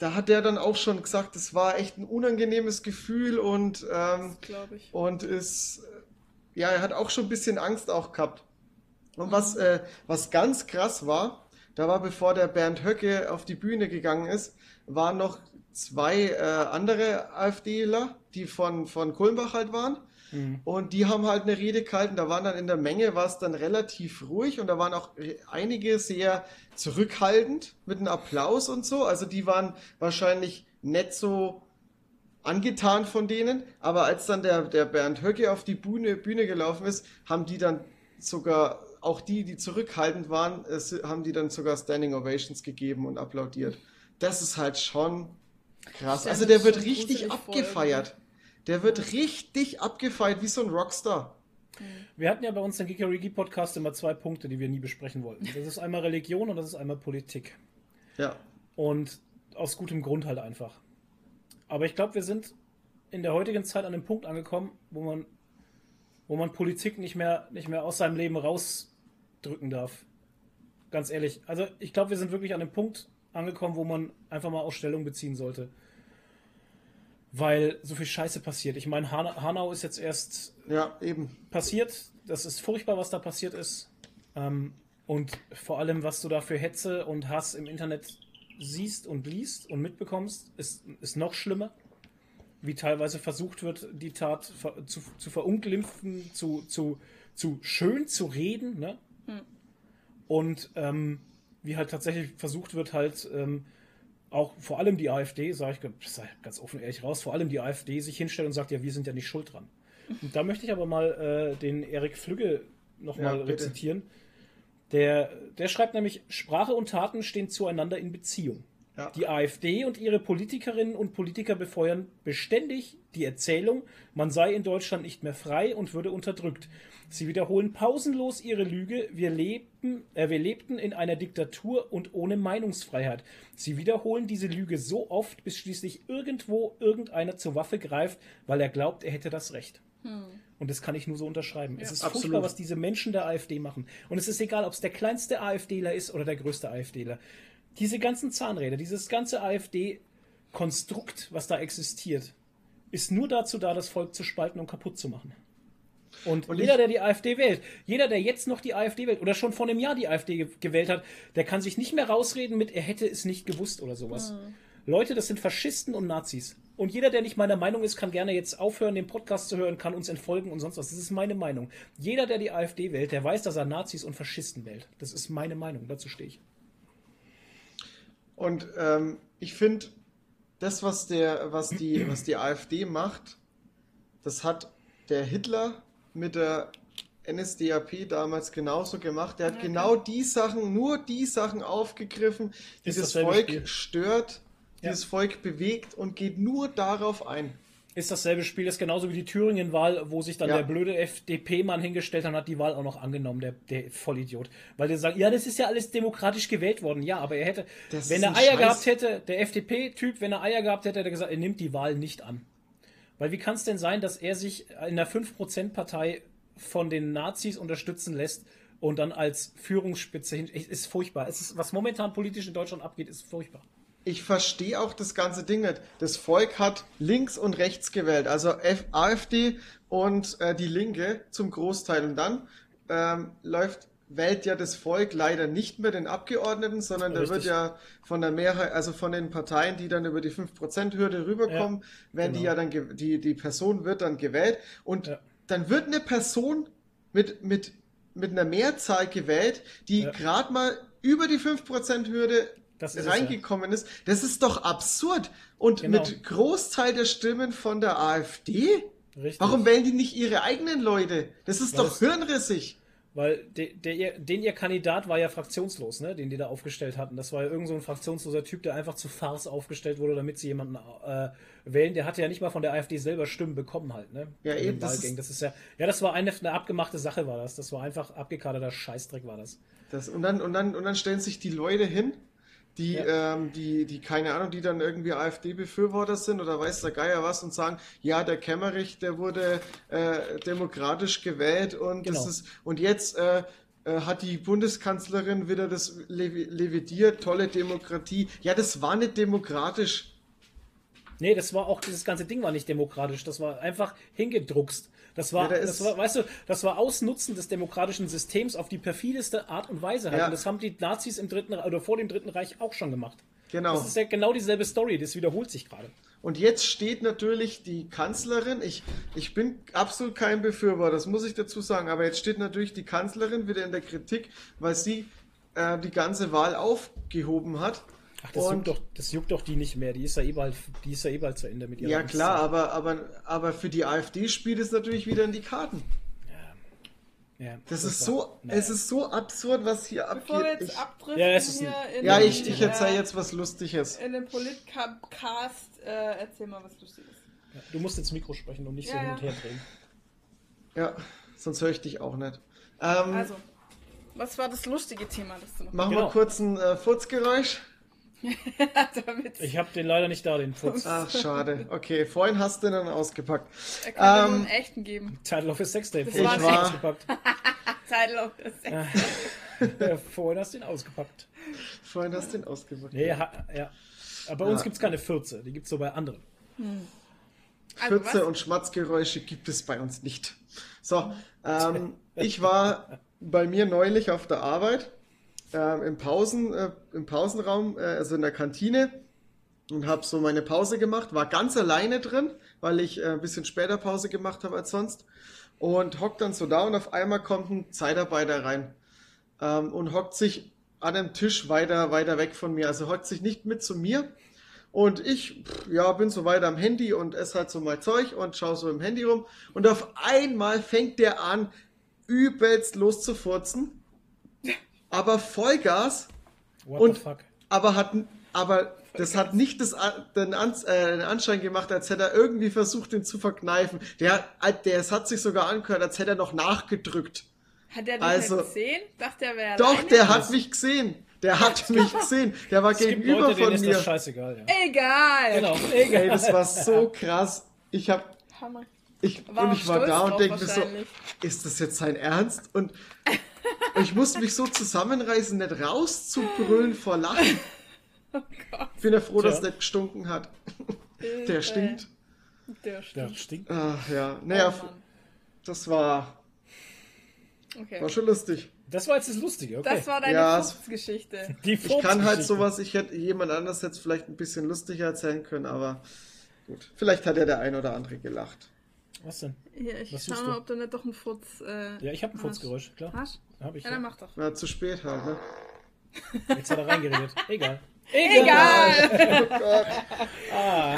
da hat er dann auch schon gesagt, es war echt ein unangenehmes Gefühl und, ähm, und ist, ja, er hat auch schon ein bisschen Angst auch gehabt. Und was, äh, was ganz krass war, da war, bevor der Bernd Höcke auf die Bühne gegangen ist, waren noch zwei äh, andere AfDler, die von, von Kulmbach halt waren. Und die haben halt eine Rede gehalten. Da waren dann in der Menge, war es dann relativ ruhig und da waren auch einige sehr zurückhaltend mit einem Applaus und so. Also die waren wahrscheinlich nicht so angetan von denen, aber als dann der, der Bernd Höcke auf die Bühne, Bühne gelaufen ist, haben die dann sogar, auch die, die zurückhaltend waren, es, haben die dann sogar Standing Ovations gegeben und applaudiert. Das ist halt schon krass. Also der wird richtig abgefeiert. Der wird richtig abgefeiert, wie so ein Rockstar. Wir hatten ja bei uns im Geekerigi Podcast immer zwei Punkte, die wir nie besprechen wollten. Das ist einmal Religion und das ist einmal Politik. Ja. Und aus gutem Grund halt einfach. Aber ich glaube, wir sind in der heutigen Zeit an dem Punkt angekommen, wo man, wo man Politik nicht mehr, nicht mehr aus seinem Leben rausdrücken darf. Ganz ehrlich. Also ich glaube, wir sind wirklich an dem Punkt angekommen, wo man einfach mal Ausstellung beziehen sollte. Weil so viel Scheiße passiert. Ich meine, Han Hanau ist jetzt erst Ja, eben. passiert. Das ist furchtbar, was da passiert ist. Ähm, und vor allem, was du da für Hetze und Hass im Internet siehst und liest und mitbekommst, ist, ist noch schlimmer. Wie teilweise versucht wird, die Tat ver zu, zu verunglimpfen, zu, zu, zu schön zu reden. Ne? Und ähm, wie halt tatsächlich versucht wird, halt ähm, auch vor allem die AfD, sage ich sag ganz offen ehrlich raus, vor allem die AfD sich hinstellt und sagt, ja, wir sind ja nicht schuld dran. Und da möchte ich aber mal äh, den Erik Flügge nochmal Ja, rezitieren. Der, der schreibt nämlich, Sprache und Taten stehen zueinander in Beziehung. Ja. Die AfD und ihre Politikerinnen und Politiker befeuern beständig die Erzählung, man sei in Deutschland nicht mehr frei und würde unterdrückt. Sie wiederholen pausenlos ihre Lüge, wir, lebten, äh, wir lebten in einer Diktatur und ohne Meinungsfreiheit. Sie wiederholen diese Lüge so oft, bis schließlich irgendwo irgendeiner zur Waffe greift, weil er glaubt, er hätte das Recht. Und das kann ich nur so unterschreiben. es ist absolut. furchtbar, was diese Menschen der AfD machen. Und es ist egal, ob es der kleinste AfDler ist oder der größte AfDler. Diese ganzen Zahnräder, dieses ganze AfD-Konstrukt, was da existiert, ist nur dazu da, das Volk zu spalten und kaputt zu machen. Und, Und jeder, der die AfD wählt, jeder, der jetzt noch die AfD wählt oder schon vor einem Jahr die AfD ge gewählt hat, der kann sich nicht mehr rausreden mit, er hätte es nicht gewusst oder sowas. Leute, das sind Faschisten und Nazis. Und jeder, der nicht meiner Meinung ist, kann gerne jetzt aufhören, den Podcast zu hören, kann uns entfolgen und sonst was. Das ist meine Meinung. Jeder, der die AfD wählt, der weiß, dass er Nazis und Faschisten wählt. Das ist meine Meinung. Dazu stehe ich. Und ähm, ich finde, das, was, der, was, die, was die AfD macht, das hat der Hitler mit der NSDAP damals genauso gemacht. Der hat genau die Sachen, nur die Sachen aufgegriffen, die Ist das Volk Spiel. stört, die Ja. das Volk bewegt und geht nur darauf ein. Ist dasselbe Spiel, ist genauso wie die Thüringen-Wahl, wo sich dann Ja. der blöde FDP-Mann hingestellt hat und hat die Wahl auch noch angenommen, der, der Vollidiot. Weil der sagt, ja, das ist ja alles demokratisch gewählt worden. Ja, aber er hätte, Das wenn er Eier Scheiß. gehabt hätte, der FDP-Typ, wenn er Eier gehabt hätte, hätte er gesagt, er nimmt die Wahl nicht an. Weil wie kann es denn sein, dass er sich in der 5%-Partei von den Nazis unterstützen lässt und dann als Führungsspitze hin. Ist furchtbar. Es ist, was momentan politisch in Deutschland abgeht, ist furchtbar. Ich verstehe auch das ganze Ding nicht. Das Volk hat links und rechts gewählt, also F AfD und äh, die Linke zum Großteil. Und dann ähm, läuft wählt ja das Volk leider nicht mehr den Abgeordneten, sondern da wird ja von der Mehrheit, also von den Parteien, die dann über die 5%-Hürde rüberkommen, werden die genau. ja dann, die, die Person wird dann gewählt und Ja. dann wird eine Person mit, mit, mit einer Mehrzahl gewählt, die Ja. gerade mal über die 5%-Hürde Das ist reingekommen ist. Das ist doch absurd. Und Genau. mit Großteil der Stimmen von der AfD? Richtig. Warum wählen die nicht ihre eigenen Leute? Das ist Weil doch hirnrissig. Weil de, der, ihr- den ihr Kandidat war ja fraktionslos, ne? den die da aufgestellt hatten. Das war ja irgend so ein fraktionsloser Typ, der einfach zu Farce aufgestellt wurde, damit sie jemanden äh, wählen. Der hatte ja nicht mal von der AfD selber Stimmen bekommen halt. Ne? Ja, eben, das ist- Das ist ja, ja, das war eine, eine abgemachte Sache, war das. Das war einfach abgekaderter Scheißdreck, war das. Das, und, dann, und, dann, und dann stellen sich die Leute hin, die, Ja. ähm, die, die, keine Ahnung, die dann irgendwie AfD-Befürworter sind oder weiß der Geier was und sagen, ja, der Kemmerich, der wurde äh, demokratisch gewählt und Genau. das ist, und jetzt äh, äh, hat die Bundeskanzlerin wieder das levi- levidiert, tolle Demokratie. Ja, das war nicht demokratisch. Nee, das war auch, dieses ganze Ding war nicht demokratisch. Das war einfach hingedruckst. Das war, Ja, da das war, weißt du, das war Ausnutzen des demokratischen Systems auf die perfideste Art und Weise halt. Ja. Und das haben die Nazis im dritten oder vor dem Dritten Reich auch schon gemacht. Genau. Das ist ja genau dieselbe Story, das wiederholt sich gerade. Und jetzt steht natürlich die Kanzlerin, ich, ich bin absolut kein Befürworter, das muss ich dazu sagen, aber jetzt steht natürlich die Kanzlerin wieder in der Kritik, weil sie äh, die ganze Wahl aufgehoben hat. Ach, das Und- juckt, doch, das juckt doch die nicht mehr. Die ist ja eh bald, die ist ja eh bald zu Ende mit ihrer Ja klar, aber, aber, aber für die AfD spielt es natürlich wieder in die Karten. Ja, Das ist war- so, Naja. es ist so absurd, was hier Bevor wir abgeht. jetzt Ich, abdriften Ja, es ist hier ein- in ja, den, ich, ich äh, erzähle jetzt was Lustiges. In dem Politcast, äh, erzähl mal was Lustiges. Ja, du musst ins Mikro sprechen und nicht so hin und her drehen. Ja, sonst höre ich dich auch nicht. Ähm, Also, was war das lustige Thema, das du noch machen genau. wir kurz ein äh, Furzgeräusch. Ich habe den leider nicht da, den Putz. Ach, schade. Okay, vorhin hast du ihn dann ausgepackt. Er könnte nur Ähm, einen echten geben. Title of his Sextape. Vorhin war hast du nicht- ihn ausgepackt. Title of the Sex. Ja, Vorhin hast du ihn ausgepackt. Vorhin hast du ihn ausgepackt. Nee, ha, ja. Aber bei uns Ja. gibt es keine Fürze, die gibt es so bei anderen. Also, Schürze was? und Schmatzgeräusche gibt es bei uns nicht. So, ähm, ich war bei mir neulich auf der Arbeit ähm, im, Pausen, äh, im Pausenraum, äh, also in der Kantine und habe so meine Pause gemacht, war ganz alleine drin, weil ich äh, ein bisschen später Pause gemacht habe als sonst und hockt dann so da und auf einmal kommt ein Zeitarbeiter rein ähm, und hockt sich an einem Tisch weiter, weiter weg von mir, also hockt sich nicht mit zu mir, und ich, ja, bin so weiter am Handy und esse halt so mein Zeug und schaue so im Handy rum. Und auf einmal fängt der an, übelst loszufurzen. Aber Vollgas. What Und- the fuck? Aber hat, aber das hat nicht das, An- den, Ans, äh, den Anschein gemacht, als hätte er irgendwie versucht, den zu verkneifen. Der, der, es hat sich sogar angehört, als hätte er noch nachgedrückt. Hat er dich Also- gesehen? Dachte er wäre Doch, der hat mich gesehen. Der hat mich gesehen. Der war Es gibt gegenüber Leute, von ist mir. das scheißegal. Ja. Egal. Genau, Ey, egal. das war so krass. Ich hab, Hammer. ich, War und ich war da und denke mir so, ist das jetzt sein Ernst? Und ich musste mich so zusammenreißen, nicht rauszubrüllen vor Lachen. Oh Gott. Ich bin ja froh, dass Tja. es nicht gestunken hat. Der stinkt. Der Ja, stinkt. stinkt. Ach ja, naja, Oh, das war, Okay. war schon lustig. Das war jetzt das Lustige, okay. Das war deine Ja, ja, es- Geschichte. Die Ich kann halt sowas, ich hätte jemand anders jetzt vielleicht ein bisschen lustiger erzählen können, aber gut. Vielleicht hat ja der ein oder andere gelacht. Was denn? Hier, ich Was schau mal, ob du nicht doch ein Furz. Äh, Ja, ich habe ein. Furzgeräusch, klar. Hast? Hab ich. Ja, dann mach doch. Na, zu spät halt, ne? Jetzt hat er reingeredet. Egal. Egal! Oh Gott.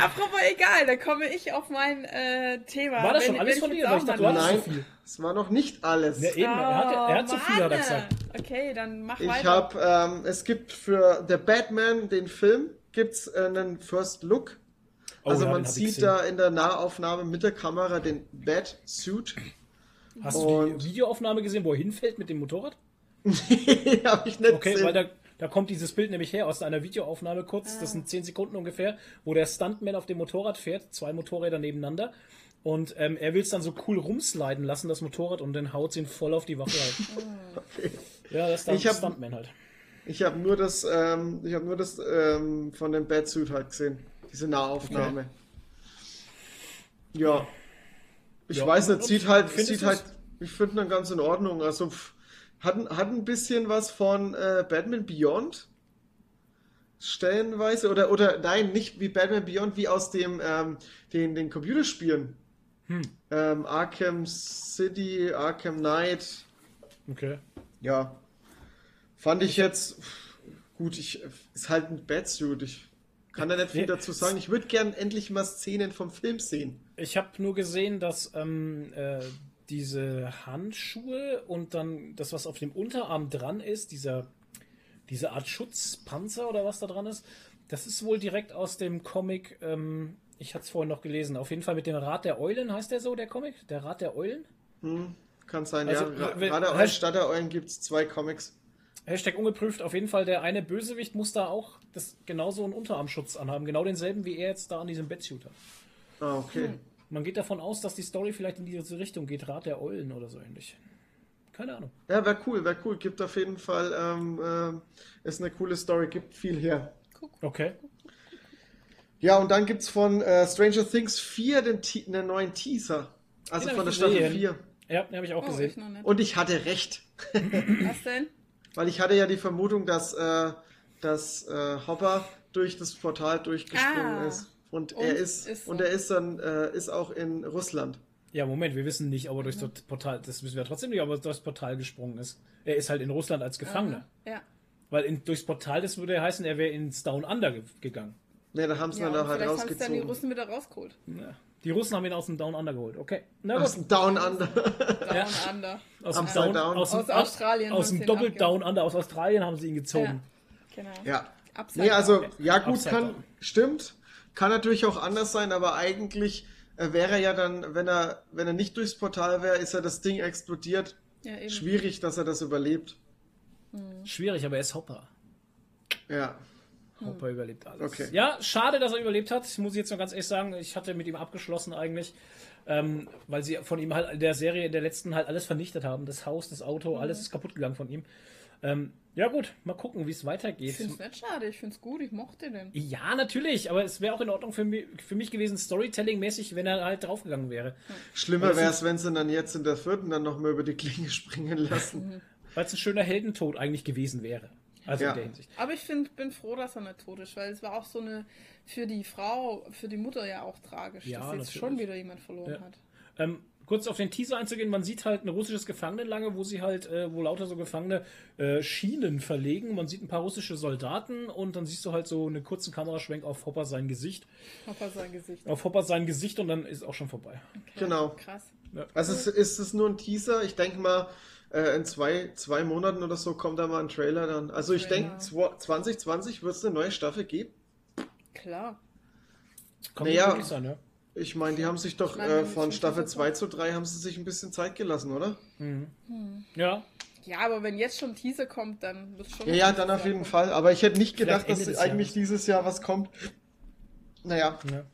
Apropos egal, da komme ich auf mein äh, Thema. War das schon Wenn- alles wenn von ich dir? ich dachte, du los- so Nein, viel. es war noch nicht alles. Ja, eben. Er hat, er hat so viel, hat er Mann. gesagt. Okay, dann mach Ich weiter. habe, ähm, es gibt für The Batman, den Film, gibt's äh, einen First Look. Oh, Also ja, man hab sieht da in der Nahaufnahme mit der Kamera den Bat-Suit. Hast du die Videoaufnahme gesehen, wo er hinfällt mit dem Motorrad? habe ich nicht Okay, gesehen. weil da, da kommt dieses Bild nämlich her aus einer Videoaufnahme kurz, das sind 10 Sekunden ungefähr, wo der Stuntman auf dem Motorrad fährt, zwei Motorräder nebeneinander Und ähm, er will es dann so cool rumsliden lassen, das Motorrad, und dann haut ihn voll auf die Waffe halt. Ja, das ist dann Ich hab- Stuntman halt. Ich habe nur das, ähm, ich habe nur das ähm, von dem Batsuit halt gesehen. Diese Nahaufnahme. Ja. Ich Ja, weiß nicht, sieht halt, sieht halt, ich finde dann ganz in Ordnung. Also pff, hat, ein- hat ein bisschen was von äh, Batman Beyond. Stellenweise. Oder, oder nein, nicht wie Batman Beyond, wie aus dem, ähm, den, den Computerspielen. Hm. Ähm, Arkham City, Arkham Knight. Okay. Ja. Fand ich jetzt pff, gut, ich ist halt ein Batsuit. Ich kann da nicht viel dazu sagen. Ich würde gern endlich mal Szenen vom Film sehen. Ich habe nur gesehen, dass ähm, äh, diese Handschuhe und dann das, was auf dem Unterarm dran ist, dieser, diese Art Schutzpanzer oder was da dran ist, das ist wohl direkt aus dem Comic. Ähm, ich hatte es vorhin noch gelesen. Auf jeden Fall mit dem Rat der Eulen, heißt der so, der Comic? Der Rat der Eulen? Kann sein, Also, ja. Wenn- Gerade Hasht- als Stadtereulen gibt es zwei Comics. Hashtag ungeprüft, auf jeden Fall der eine Bösewicht muss da auch das genauso einen Unterarmschutz anhaben. Genau denselben, wie er jetzt da an diesem hat. Ah, okay. Hm. Man geht davon aus, dass die Story vielleicht in diese Richtung geht, Rat der Eulen oder so ähnlich. Keine Ahnung. Ja, wäre cool, wäre cool. Gibt auf jeden Fall, ähm, ähm, ist eine coole Story, gibt viel her. Okay. Ja, und dann gibt's von äh, Stranger Things 4 den, einen neuen Teaser. Also Den von der ich Staffel gesehen. 4. Ja, den habe ich auch Oh, ich gesehen. nicht. Und ich hatte recht. Was denn? Weil ich hatte ja die Vermutung, dass, äh, dass äh, Hopper durch das Portal durchgesprungen Ah. ist. Und, Und er ist, ist so. und er ist dann äh, ist auch in Russland. Ja, Moment, wir wissen nicht, ob er durch das Portal, das wissen wir trotzdem nicht, ob er durchs Portal gesprungen ist. Er ist halt in Russland als Gefangener. Ja. Weil in, durchs Portal, das würde ja heißen, er wäre ins Down Under ge gegangen. Ne, da haben sie ja dann halt vielleicht haben es dann die rausgezogen. Russen wieder rausgeholt. Ja. Die Russen haben ihn aus dem Down Under geholt. Okay. Na Aus dem Down Under. Down Under. Aus dem Down, Down. aus, Aus Australien Aus dem Doppel. Down Under aus Australien haben sie ihn gezogen. Genau. ja. Upside Nee, also, ja gut, Upside kann, down. stimmt. Kann natürlich auch anders sein, aber eigentlich äh, wäre er ja dann, wenn er, wenn er nicht durchs Portal wäre, ist ja das Ding explodiert. Ja, eben. Schwierig, dass er das überlebt. Schwierig, aber er ist Hopper. Ja. Hopper überlebt alles. Okay. Ja, schade, dass er überlebt hat. Ich muss jetzt noch ganz ehrlich sagen, ich hatte mit ihm abgeschlossen eigentlich, ähm, weil sie von ihm halt in der Serie, in der letzten halt alles vernichtet haben. Das Haus, das Auto, alles ist kaputt gegangen von ihm. Ähm, ja gut, mal gucken, wie es Ich weitergeht. finde es nicht schade, ich finde es gut, ich mochte den. Ja, natürlich, aber es wäre auch in Ordnung für mich, für mich gewesen, Storytelling-mäßig, wenn er halt draufgegangen wäre. Schlimmer wäre es, wenn sie dann jetzt in der vierten dann noch mal über die Klinge springen lassen. Weil es ein schöner Heldentod eigentlich gewesen wäre. Also Ja. in der Hinsicht. Aber ich find, bin froh, dass er nicht tot ist, weil es war auch so eine, für die Frau, für die Mutter ja auch tragisch, Ja, dass jetzt natürlich. schon wieder jemand verloren Ja. hat. Ähm, kurz auf den Teaser einzugehen, man sieht halt ein russisches Gefangenenlager, wo sie halt, äh, wo lauter so Gefangene äh, Schienen verlegen. Man sieht ein paar russische Soldaten und dann siehst du halt so einen kurzen Kameraschwenk auf Hopper sein Gesicht. Papa sein Gesicht. Auf Hopper sein Gesicht und dann ist auch schon vorbei. Genau. Krass. Also es, ist es nur ein Teaser? Ich denke mal, äh, in zwei, zwei Monaten oder so kommt da mal ein Trailer dann. Also ich Trailer. denke, 2020 wird es eine neue Staffel geben. Klar. Kann Naja. sein, ja. Ich meine, die haben sich doch Nein, äh, von Staffel schon 2 zu 3 haben sie sich ein bisschen Zeit gelassen, oder? Ja, Ja, aber wenn jetzt schon Teaser kommt, dann wird schon. Ja, ja, dann auf jeden Fall. Aber ich hätte nicht gedacht, Vielleicht dass des eigentlich Jahres. dieses Jahr was kommt. Naja, ja.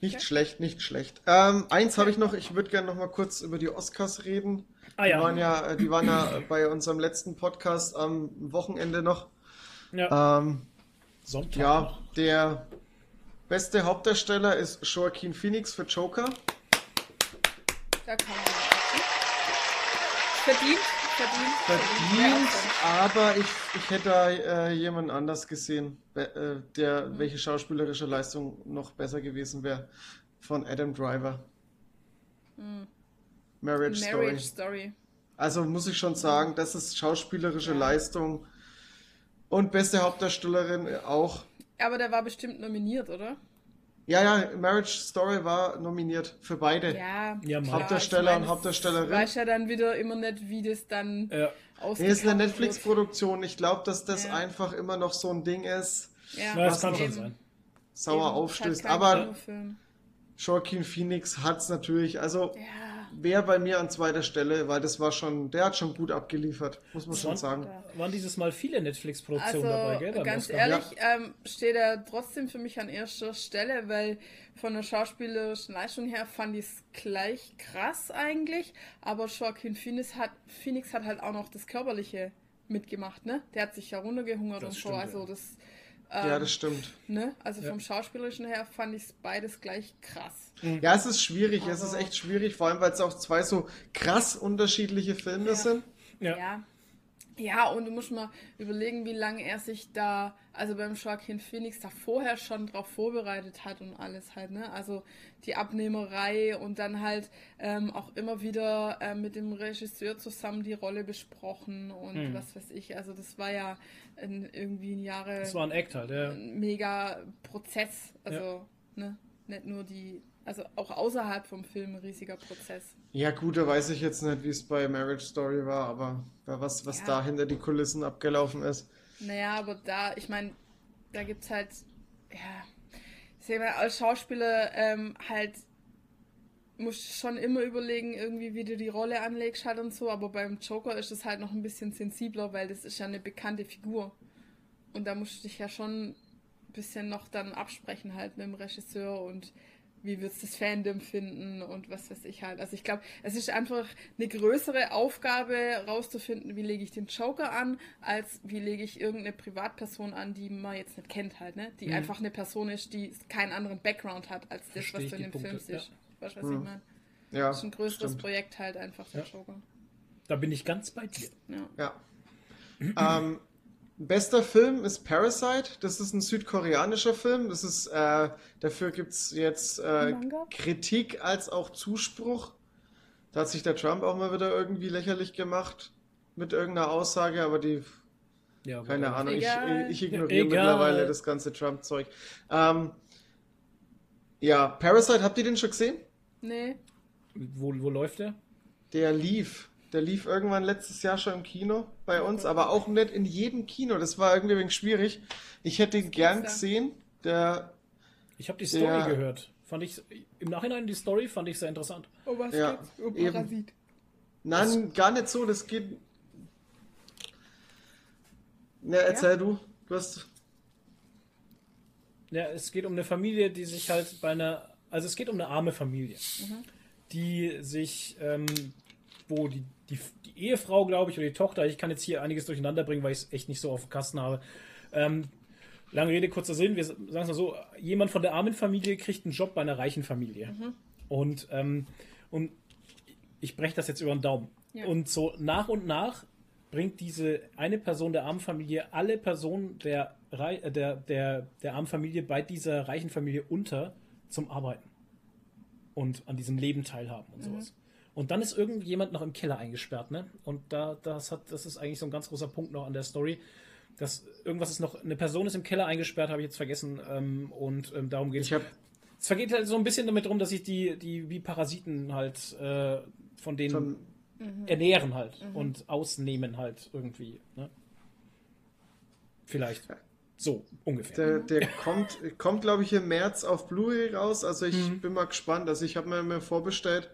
nicht schlecht, nicht schlecht. Ähm, eins habe ich noch, ich würde gerne noch mal kurz über die Oscars reden. Ah Die ja. waren ja, äh, die waren ja bei unserem letzten Podcast am Wochenende noch. ja. Ähm, Sonntag. ja, der beste Hauptdarsteller ist Joaquin Phoenix für Joker. Da kann man nicht. Verdient, verdient, Verdient, Ja, aber ich, ich hätte da äh, jemand anders gesehen, äh, der welche schauspielerische Leistung noch besser gewesen wäre. Von Adam Driver. Marriage. Marriage Story. Story. Also muss ich schon sagen, das ist schauspielerische Leistung. Und beste Hauptdarstellerin auch. Aber der war bestimmt nominiert, oder? Ja, ja, Marriage Story war nominiert für beide. Ja. Ja, Mann. Hauptdarsteller ich und mein, Hauptdarstellerin. Weiß ja dann wieder immer nicht, wie das dann Ja. Nee, ist eine Netflix-Produktion. Ich glaube, dass das Ja. einfach immer noch so ein Ding ist. Ja, Ja, das kann schon sein. sauer Eben, aufstößt. Aber. Joaquin Phoenix hat's natürlich. Also, Ja. Wäre bei mir an zweiter Stelle, weil das war schon, der hat schon gut abgeliefert, muss man schon Waren- sagen. Waren dieses Mal viele Netflix-Produktionen Also dabei, gell? beim ganz Oscar? ehrlich, ähm, steht er trotzdem für mich an erster Stelle, weil von der schauspielerischen Leistung her fand ich es gleich krass eigentlich, aber Joaquin Phoenix hat, Phoenix hat halt auch noch das Körperliche mitgemacht, ne? Der hat sich ja runtergehungert Das und so, stimmt, also ja. Das, Ja, das stimmt. ne? Also Ja. vom schauspielerischen her fand ich es beides gleich krass. Ja, es ist schwierig, es ist Aber- echt schwierig, vor allem weil es auch zwei so krass unterschiedliche Filme Ja. sind. Ja. Ja. Ja, und du musst mal überlegen, wie lange er sich da, also beim Joaquin Phoenix da vorher schon drauf vorbereitet hat und alles halt, ne? Also die Abnehmerei und dann halt ähm, auch immer wieder ähm, mit dem Regisseur zusammen die Rolle besprochen und Mhm. was weiß ich. Also das war ja ein, irgendwie ein Jahre Das war ein Act halt, ja. ein mega Prozess. Also, ne? Nicht nur die, also auch außerhalb vom Film ein riesiger Prozess. Ja, gut, da weiß ich jetzt nicht, wie es bei Marriage Story war, aber was, was Ja. da hinter die Kulissen abgelaufen ist. Naja, aber da, ich meine, da gibt's halt, ja, ich sag mal, als Schauspieler ähm, halt musst du schon immer überlegen, irgendwie, wie du die Rolle anlegst halt und so, aber beim Joker ist es halt noch ein bisschen sensibler, weil das ist ja eine bekannte Figur. Und da musst du dich ja schon ein bisschen noch dann absprechen halt mit dem Regisseur und wie wird's das Fandom finden und was weiß ich halt. Also ich glaube, es ist einfach eine größere Aufgabe rauszufinden, wie lege ich den Joker an, als wie lege ich irgendeine Privatperson an, die man jetzt nicht kennt halt, ne? Die Mhm. einfach eine Person ist, die keinen anderen Background hat, als das, Versteh was du in dem Punkte, Film siehst. ja. Weißt du, was ich meine? Ja, Das ist ein größeres stimmt. Projekt halt einfach, der Ja. Joker. Da bin ich ganz bei dir. Ja. Ja. ähm, bester Film ist Parasite. Das ist ein südkoreanischer Film. Das ist, äh, dafür gibt es jetzt äh? Kritik als auch Zuspruch. Da hat sich der Trump auch mal wieder irgendwie lächerlich gemacht mit irgendeiner Aussage, aber die, Ja, keine aber- Ahnung, ich, ich ignoriere Egal. mittlerweile das ganze Trump-Zeug. Ähm, ja, Parasite, habt ihr den schon gesehen? Nee. Wo, wo läuft der? Der lief. Der lief irgendwann letztes Jahr schon im Kino bei uns, aber auch nicht in jedem Kino. Das war irgendwie ein wenig schwierig. Ich hätte ihn gern gesehen. Der, Ich habe die Story Ja. gehört. Fand ich im Nachhinein die Story fand ich sehr interessant. Oh, was Ja, geht's? Um eben. Parasit. nein, gar nicht so. Das geht. Na, erzähl du. Du hast. Ja, es geht um eine Familie, die sich halt bei einer, also es geht um eine arme Familie, die sich, ähm, wo die, die, die Ehefrau, glaube ich, oder die Tochter, ich kann jetzt hier einiges durcheinander bringen, weil ich es echt nicht so auf dem Kasten habe. Ähm, lange Rede, kurzer Sinn, wir sagen es mal so, jemand von der armen Familie kriegt einen Job bei einer reichen Familie. Und, ähm, und ich breche das jetzt über den Daumen. Ja. Und so nach und nach bringt diese eine Person der armen Familie alle Personen der, äh, der, der, der armen Familie bei dieser reichen Familie unter zum Arbeiten. Und an diesem Leben teilhaben und sowas. Und dann ist irgendjemand noch im Keller eingesperrt, ne? Und da, das hat, das ist eigentlich so ein ganz großer Punkt noch an der Story. Dass irgendwas ist noch, eine Person ist im Keller eingesperrt, habe ich jetzt vergessen. Ähm, und ähm, darum geht es. Es vergeht halt so ein bisschen damit drum, dass sich die, die wie Parasiten halt äh, von denen von. ernähren halt und ausnehmen halt irgendwie. Ne? Vielleicht. So, ungefähr. Der, der kommt, kommt glaube ich, im März auf Blu-ray raus. Also ich Mhm. bin mal gespannt. Also ich habe mir, mir vorbestellt.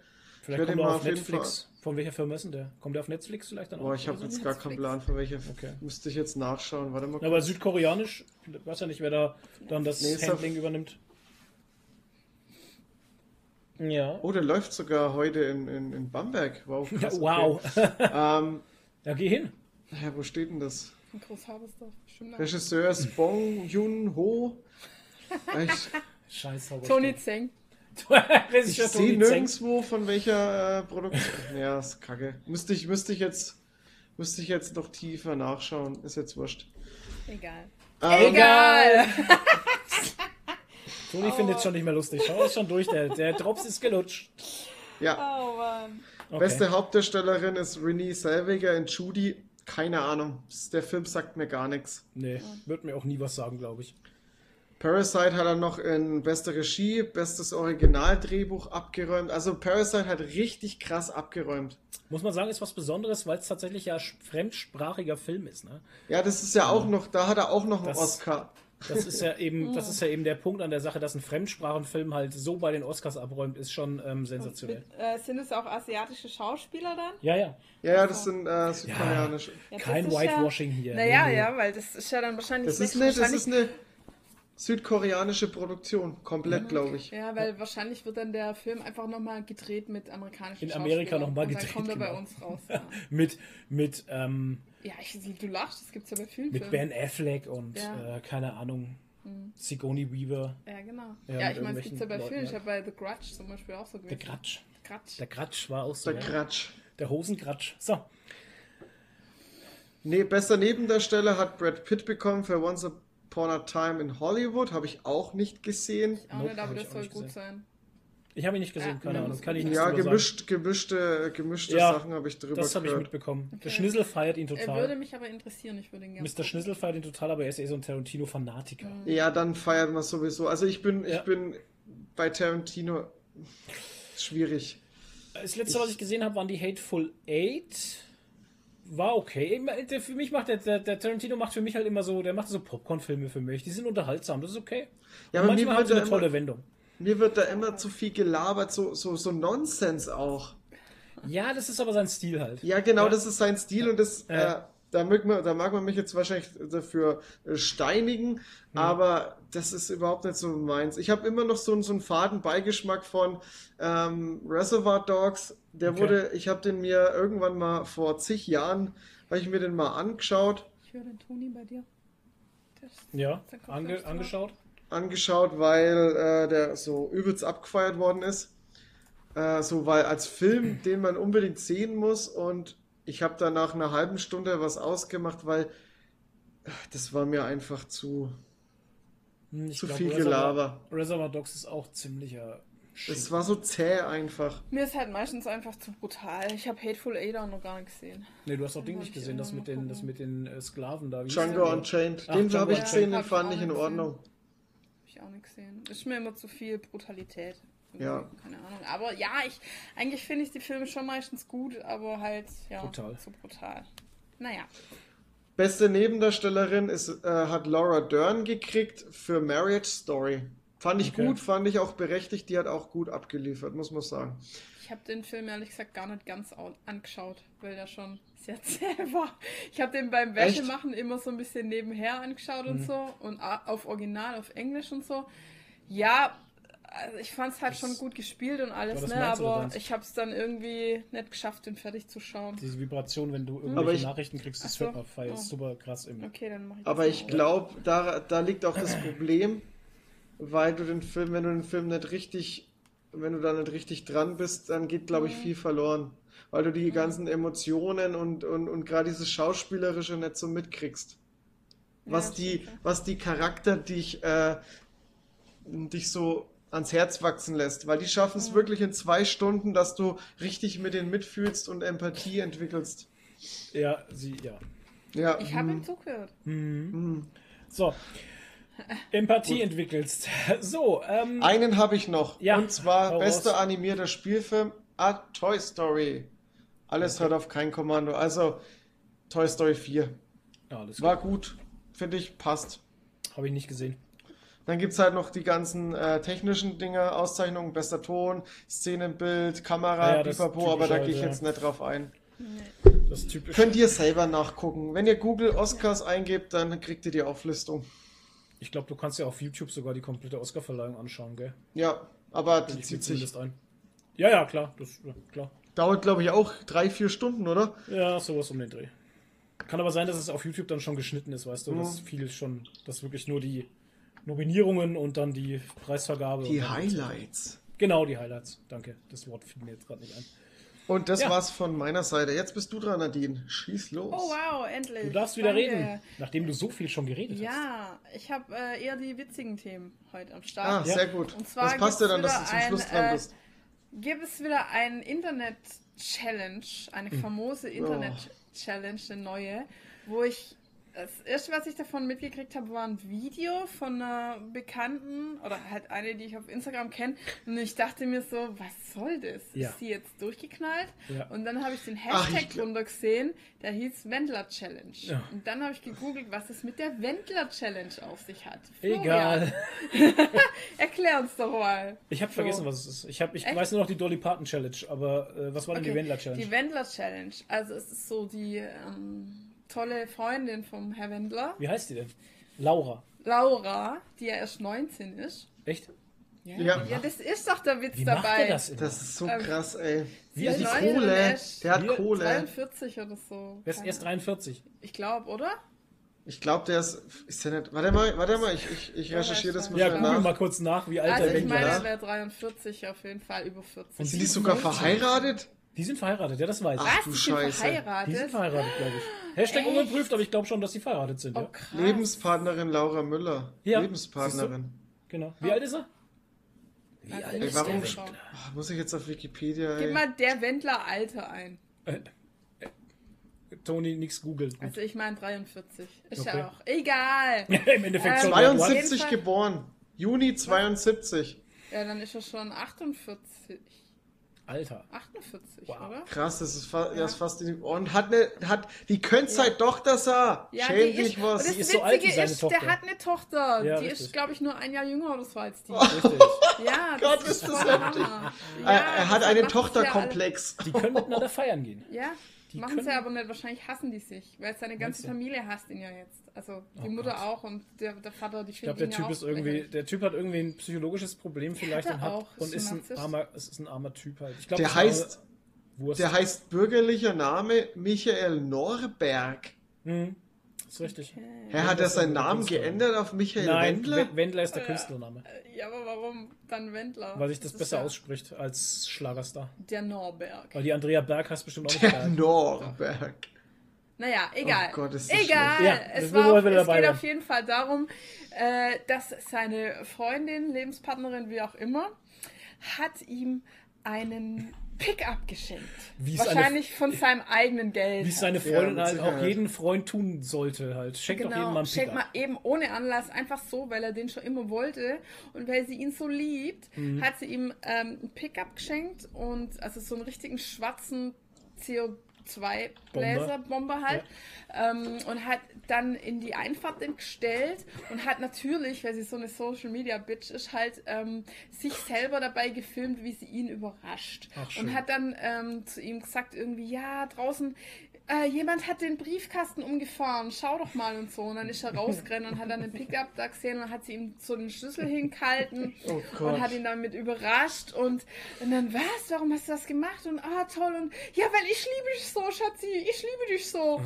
Vielleicht kommt er auf Netflix. Von welcher Firma ist denn der? Kommt der auf Netflix vielleicht dann Boah, auch? ich habe jetzt gar keinen Netflix. Plan, für welche. Okay. Müsste ich jetzt nachschauen. Warte mal. Ja, aber südkoreanisch, ich weiß ja nicht, wer da dann das Nee, Handling auf- übernimmt. Ja. Oh, der läuft sogar heute in, in, in Bamberg. Wow. krass, okay. wow. Ähm, ja, geh hin. ja, wo steht denn das? Bestimmt. Regisseur ist Bong Joon-ho. Ich, Scheiß Tony Zeng. ich sehe nirgendwo von welcher äh, Produktion. Ja, ist kacke. Müsste ich, müsste ich jetzt, müsste ich jetzt noch tiefer nachschauen. Ist jetzt wurscht. Egal. Ähm, Egal. Toni findet es schon nicht mehr lustig. Schau, ist schon durch. Der, der Drops ist gelutscht. Ja, Oh Mann. Okay. beste Hauptdarstellerin ist Renée Zellweger in Judy. Keine Ahnung. Der Film sagt mir gar nichts. Nee, wird mir auch nie was sagen, glaube ich. Parasite hat er noch in beste Regie, bestes Originaldrehbuch abgeräumt. Also Parasite hat richtig krass abgeräumt. Muss man sagen, ist was Besonderes, weil es tatsächlich ja fremdsprachiger Film ist. Ne? Ja, das ist ja auch noch, da hat er auch noch einen Das- Oscar. Das ist ja eben, das ist ja eben der Punkt an der Sache, dass ein Fremdsprachenfilm halt so bei den Oscars abräumt, ist schon ähm, sensationell. Mit, äh, sind es auch asiatische Schauspieler dann? Ja, ja. Ja, ja, das sind äh, südkoreanische. Ja, das Kein ist Whitewashing hier. Naja, Nee, nee. ja, weil das ist ja dann wahrscheinlich. Das ist, nicht- eine, das wahrscheinlich- ist eine südkoreanische Produktion, komplett, glaube ich. Ja, weil wahrscheinlich wird dann der Film einfach nochmal gedreht mit amerikanischen In Amerika Schauspielern. noch mal Und gedreht, Dann kommt er bei genau. uns raus. Ja, Mit, mit, ähm, ja ich, du lachst, das gibt's ja bei vielen mit Filmen. Ben Affleck und Ja. Äh, keine Ahnung, Sigourney Weaver, Ja, genau. Ja, Ja, ich meine, es gibt's ja bei vielen. Ich Leuten, habe bei The Grudge zum Beispiel auch so der gewesen. Gratsch. Grudge. Der Gratsch war auch so. Der ja. Quatsch. Der Hosengratsch. So, Nee, bester Nebendarsteller hat Brad Pitt bekommen für Once Upon a Time in Hollywood. Habe ich auch nicht gesehen. Auch Nope, nicht, aber ich das soll gut gesehen. sein. ich habe ihn nicht gesehen, Ja, keine ja, Ahnung. Kann ich nicht Ja, gemischt, gemischte, gemischte Ja, Sachen habe ich drüber Das habe ich mitbekommen. Der Okay. Schnissel feiert ihn Er würde total. mich aber interessieren, ich würde ihn gerne. Mr. Schnissel feiert ihn total, aber er ist eh so ein Tarantino-Fanatiker. Ja, dann feiert man sowieso. Also ich bin, Ja. ich bin bei Tarantino schwierig. Das letzte, was ich gesehen habe, waren die Hateful Eight. War okay. Der- Für mich macht der, der, der Tarantino macht für mich halt immer so, der macht so Popcorn-Filme für mich. Die sind unterhaltsam, das ist okay. Ja, aber mir manchmal haben wird, sie eine tolle Wendung. mir wird da immer zu viel gelabert, so, so, so Nonsens auch. Ja, das ist aber sein Stil halt. Ja, genau, Ja. das ist sein Stil und das, Ja. äh, da, mag man, da mag man mich jetzt wahrscheinlich dafür äh, steinigen, aber das ist überhaupt nicht so meins. Ich habe immer noch so, einen- so einen faden Beigeschmack von ähm, Reservoir Dogs. Der Okay. wurde, ich habe den mir irgendwann mal vor zig Jahren, habe ich mir den mal angeschaut, Ich höre den Toni bei dir. Das- Ja, ange, angeschaut. angeschaut, weil äh, der so übelst abgefeiert worden ist. Äh, so, weil als Film, den man unbedingt sehen muss und ich habe da nach einer halben Stunde was ausgemacht, weil äh, das war mir einfach zu, Hm, ich zu glaub, viel Reservoir- Gelaber. Reservoir Dogs ist auch ziemlicher. Es war so zäh einfach. Mir ist halt meistens einfach zu brutal. Ich habe Hateful Eight auch noch gar nicht gesehen. Nee, du hast auch Ding Muss nicht ich gesehen, das mit den, das mit den äh, Sklaven da. Wie Django? Unchained, Ach, den habe ich gesehen, den fand ich in Ordnung. Hab ich auch nicht gesehen. Ist mir immer zu viel Brutalität. Ja. Keine Ahnung. Aber ja, ich eigentlich finde ich die Filme schon meistens gut, aber halt ja Brutal. zu brutal. Naja. Beste Nebendarstellerin ist, äh, hat Laura Dern gekriegt für Marriage Story. Fand ich Okay. gut, fand ich auch berechtigt, die hat auch gut abgeliefert, muss man sagen. Ich habe den Film ehrlich gesagt gar nicht ganz au- angeschaut, weil der schon sehr zäh war. Ich habe den beim Echt? Wäschemachen immer so ein bisschen nebenher angeschaut Mhm. und so und a- auf Original, auf Englisch und so. Ja, also ich fand es halt schon gut gespielt und alles, Aber das ne? Aber ich habe es dann irgendwie nicht geschafft, den fertig zu schauen. Diese Vibration, wenn du irgendwelche ich- Nachrichten kriegst, das so. hört man. Oh. Super krass im. Okay, dann mache ich Aber das ich glaube, da, da liegt auch das Problem, weil du den Film, wenn du den Film nicht richtig, wenn du da nicht richtig dran bist, dann geht, glaube ich, viel verloren. Weil du die ganzen Emotionen und, und, und gerade dieses Schauspielerische nicht so mitkriegst. Ja, Was das die, ja. was die Charakter dich, äh, dich so ans Herz wachsen lässt. Weil die schaffen es wirklich in zwei Stunden, dass du richtig mit denen mitfühlst und Empathie entwickelst. Ja, sie, ja. Ja. Ich habe ihm zugehört. So. Empathie entwickelst. So, ähm, Einen habe ich noch. Ja, Und zwar bester animierter Spielfilm. Ah, Toy Story. Alles hört auf kein Kommando. Also Toy Story 4. ja, alles War gut. Finde ich, passt. Habe ich nicht gesehen. Dann gibt es halt noch die ganzen äh, technischen Dinge, Auszeichnungen, bester Ton, Szenenbild, Kamera, Ja, ja, pipapo, aber da gehe ich halt, jetzt ja. nicht drauf ein. Das ist typisch. Könnt ihr selber nachgucken. Wenn ihr Google Oscars eingebt, dann kriegt ihr die Auflistung. Ich glaube, du kannst ja auf YouTube sogar die komplette Oscar-Verleihung anschauen, gell? Ja, aber die zieht sich. ein. Ja, ja, klar. Das, klar. Dauert, glaube ich, auch drei, vier Stunden, oder? Ja, sowas um den Dreh. Kann aber sein, dass es auf YouTube dann schon geschnitten ist, weißt du, dass viel schon, dass wirklich nur die Nominierungen und dann die Preisvergabe. Die Highlights. Genau, die Highlights. Danke. Das Wort fiel mir jetzt gerade nicht ein. Und das Ja. war's von meiner Seite. Jetzt bist du dran, Nadine. Schieß los. Oh wow, endlich. Du darfst wieder Danke. reden, nachdem du so viel schon geredet hast. Ja, ich habe äh, eher die witzigen Themen heute am Ah, Start. Ja. sehr gut. Und zwar das passt ja dann, dass du zum ein, Schluss dran äh, bist. Gibt es wieder ein Internet-Challenge, eine Hm. famose Oh. Internet-Challenge, eine neue, wo ich das erste, was ich davon mitgekriegt habe, war ein Video von einer Bekannten oder halt eine, die ich auf Instagram kenne. Und ich dachte mir so, was soll das? Ja. Ist die jetzt durchgeknallt? Ja. Und dann habe ich den Ach, Hashtag ich glaub- drunter gesehen, der hieß Wendler Challenge. Ja. Und dann habe ich gegoogelt, was es mit der Wendler Challenge auf sich hat. Egal. Erklär uns doch mal. Ich habe So. vergessen, was es ist. Ich, hab, ich Echt? weiß nur noch die Dolly Parton Challenge, aber äh, was war denn die Okay, Wendler Challenge? Die Wendler Challenge. Also es ist so die ähm, tolle Freundin vom Herr Wendler, Wie heißt die denn? Laura. Laura, die ja erst 19 ist. Echt? Ja, Ja. ja das ist doch der Witz Wie macht dabei. der das immer? Das ist so Ähm, krass, ey. Wie ist ist Die 19 und er Kohle. ist Der hat Kohle. 43 oder so. Er ist erst 43. Ich glaube, oder? Ich glaube, der ist. Ist der nicht. Warte mal, warte mal, ich, ich, ich recherchiere das mal Ja, google nach. mal kurz nach, wie alt Also der ich Wendler meine, ist. er wäre 43, auf jeden Fall über 40. Und Sind die sogar 19? verheiratet? Die sind verheiratet, ja, das weiß ich. Ach, Was? du Die sind Scheiße. Die sind verheiratet? verheiratet, glaube ich. Hashtag Echt? ungeprüft, aber ich glaube schon, dass die verheiratet sind. Oh, Ja. krass. Lebenspartnerin Laura Müller. Ja, Lebenspartnerin. Genau. Wie alt ist er? Wie Also alt ich Ey, ist warum- der? Frau. Ah, muss ich jetzt auf Wikipedia, Gib ey. mal der Wendler Alter ein. Äh, äh, Toni, nix googeln. Also ich meine 43. Ist Okay. ja auch egal. Im Endeffekt Ähm, schon. Auf jeden 72 Fall- geboren. Juni 72. Ja, dann ist er schon 48. Alter. 48, Wow. oder? Krass, das ist, fa Ja. das ist fast in die Und hat ne, hat, die könnt seine Tochter sah. Ja, Schäm die dich ist, was. Das Die ist so alt wie seine ist, Tochter. der hat eine Tochter. Ja, die richtig. ist, glaube ich, nur ein Jahr jünger oder so als die. Richtig. Ja, das Gott, ist ist das heftig. Hammer. er, Ja, er hat einen ja Tochterkomplex. Die können miteinander feiern gehen. Ja, Die machen sie aber nicht. Wahrscheinlich hassen die sich, weil seine ganze? Familie hasst ihn ja jetzt. Also die Oh Mutter Gott. auch und der, der Vater, die Ich glaube, der Typ ja ist irgendwie, der Typ hat irgendwie ein psychologisches Problem vielleicht und hat auch. und Ist ist ein armer, es ist ein armer Typ halt. Ich glaube, Der heißt, Wurst. der heißt bürgerlicher Name Michael Norberg. Hm, ist richtig. Hä, hat er seinen Namen geändert auf Michael Nein, Wendler? Wendler? Wendler ist der Künstlername, Ja, aber warum dann Wendler? weil sich das, ist besser ja ausspricht als Schlagerstar. Der Norberg. Weil die Andrea Berg heißt bestimmt auch nicht Der Berg. Norberg. Naja, egal. Oh Gott, ist das egal. Ja, es das war auf, es geht auf jeden Fall darum, äh, dass seine Freundin, Lebenspartnerin, wie auch immer, hat ihm einen Pickup geschenkt. Wie es eine- Wahrscheinlich von seinem eigenen Geld. Wie es seine Ja, Freundin mit halt auch jeden Freund tun sollte halt. Schenkt doch jedem mal Genau, einen schenkt Pickup. mal eben ohne Anlass, einfach so, weil er den schon immer wollte und weil sie ihn so liebt, Mhm. hat sie ihm ähm, einen Pickup geschenkt und also so einen richtigen schwarzen CO2-Bläserbomber halt ähm, und hat dann in die Einfahrt gestellt und hat natürlich, weil sie so eine Social Media Bitch ist, halt ähm, sich selber dabei gefilmt, wie sie ihn überrascht. Ach, und hat dann ähm, zu ihm gesagt irgendwie, ja, draußen äh, jemand hat den Briefkasten umgefahren, schau doch mal und so. Und dann ist er rausgerannt und hat dann den Pickup da gesehen und hat sie ihm so den Schlüssel hingehalten Oh und hat ihn damit überrascht. Und, und dann, was, warum hast du das gemacht? Und ah, toll. Und ja, weil ich liebe dich so, Schatzi, ich liebe dich so.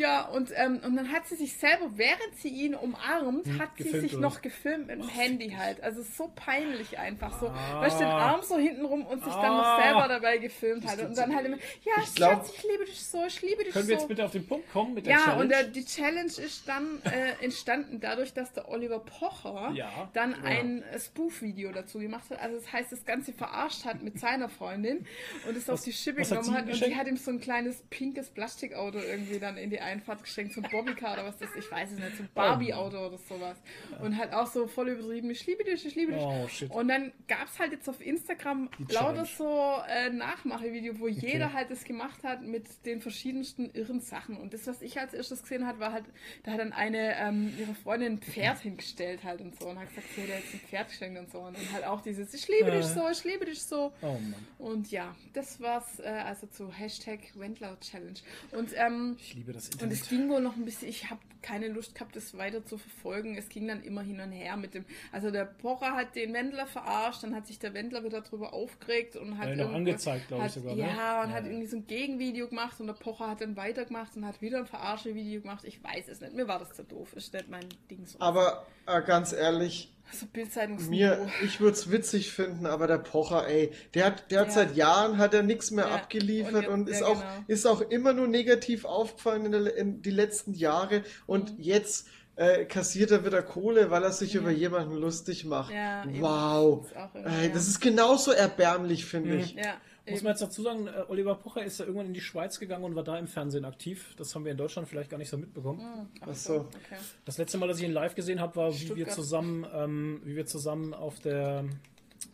Ja, und, ähm, und dann hat sie sich selber, während sie ihn umarmt, hat sie sich oder? noch gefilmt mit dem Handy halt. Also so peinlich einfach so. Ah. Weißt du, den Arm so hinten rum und sich dann noch Ah. selber dabei gefilmt hat. Und dann halt immer, ja, Ich glaub- Schatz, ich liebe dich so, ich liebe dich Können so. wir jetzt bitte auf den Punkt kommen mit der ja, Challenge? und der, die Challenge ist dann äh, entstanden dadurch, dass der Oliver Pocher Ja. dann ein äh, Spoof-Video dazu gemacht hat. Also das heißt, das Ganze verarscht hat mit seiner Freundin und es auf die Schippe genommen hat. Und geschenkt? die hat ihm so ein kleines pinkes Plastikauto irgendwie dann in die Einfahrt geschenkt, so ein Bobbycar oder was das ist, ich weiß es nicht, so ein Barbie-Auto oder sowas. Und halt auch so voll übertrieben, ich liebe dich, ich liebe dich. Oh, shit. Und dann gab es halt jetzt auf Instagram lauter so äh, Nachmachevideo, wo jeder halt das gemacht hat mit den verschiedensten irren Sachen. Und das, was ich als erstes gesehen hat, war halt, da hat dann eine ähm, ihre Freundin ein Pferd hingestellt halt und so und hat gesagt, sie hätte jetzt ein Pferd geschenkt und so. Und halt auch dieses, ich liebe dich Äh. so, ich liebe dich so. oh Und ja, das war's äh, also zu Hashtag Wendler Challenge. Und ähm, ich liebe das und Internet. es ging wohl noch ein bisschen, ich habe keine Lust gehabt, das weiter zu verfolgen. Es ging dann immer hin und her mit dem, also der Pocher hat den Wendler verarscht, dann hat sich der Wendler wieder darüber aufgeregt und hat Ja, noch angezeigt, glaub ich sogar, ne? Ja, und Ja, hat irgendwie so ein Gegenvideo gemacht und der Pocher hat dann weitergemacht und hat wieder ein Verarsche-Video gemacht. Ich weiß es nicht, mir war das zu doof, ist nicht mein Ding so. Aber äh, ganz ehrlich, also Bildzeitungsniveau. mir, ich würde es witzig finden, aber der Pocher, ey, der hat, der hat Ja. seit Jahren hat er nichts mehr Ja. abgeliefert Und und, ist ja, auch genau. ist auch immer nur negativ aufgefallen in, der, in die letzten Jahre und Mhm. jetzt äh, kassiert er wieder Kohle, weil er sich über jemanden lustig macht. Ja, eben. wow. Das ist auch Ey, ja. das ist genauso erbärmlich, finde ich. Ja, Muss man jetzt dazu sagen, äh, Oliver Pocher ist ja irgendwann in die Schweiz gegangen und war da im Fernsehen aktiv. Das haben wir in Deutschland vielleicht gar nicht so mitbekommen. Ach Ach so. Okay. Das letzte Mal, dass ich ihn live gesehen habe, war, wie wir Stuttgart. zusammen, ähm, wie wir zusammen auf der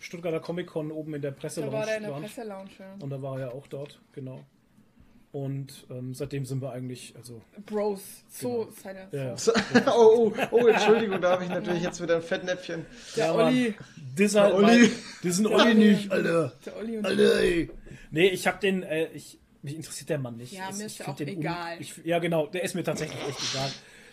Stuttgarter Comic Con oben in der Da Presselounge war der in der waren. Presselounge. ja. Und da war er ja auch dort, genau. Und ähm, seitdem sind wir eigentlich, also Bros. So Genau. seine. Ja. Oh, oh, oh, Entschuldigung, da habe ich natürlich jetzt wieder ein Fettnäpfchen. Der Ja, Olli. Das ist halt Olli. mein- Das ist ein Olli nicht, Alter. Der Olli und Alter, ey. Nee, ich hab den, äh, ich, mich interessiert der Mann nicht. Ja, Es- mir ich ist ja auch den un- egal. ich, ja, genau, der ist mir tatsächlich echt egal.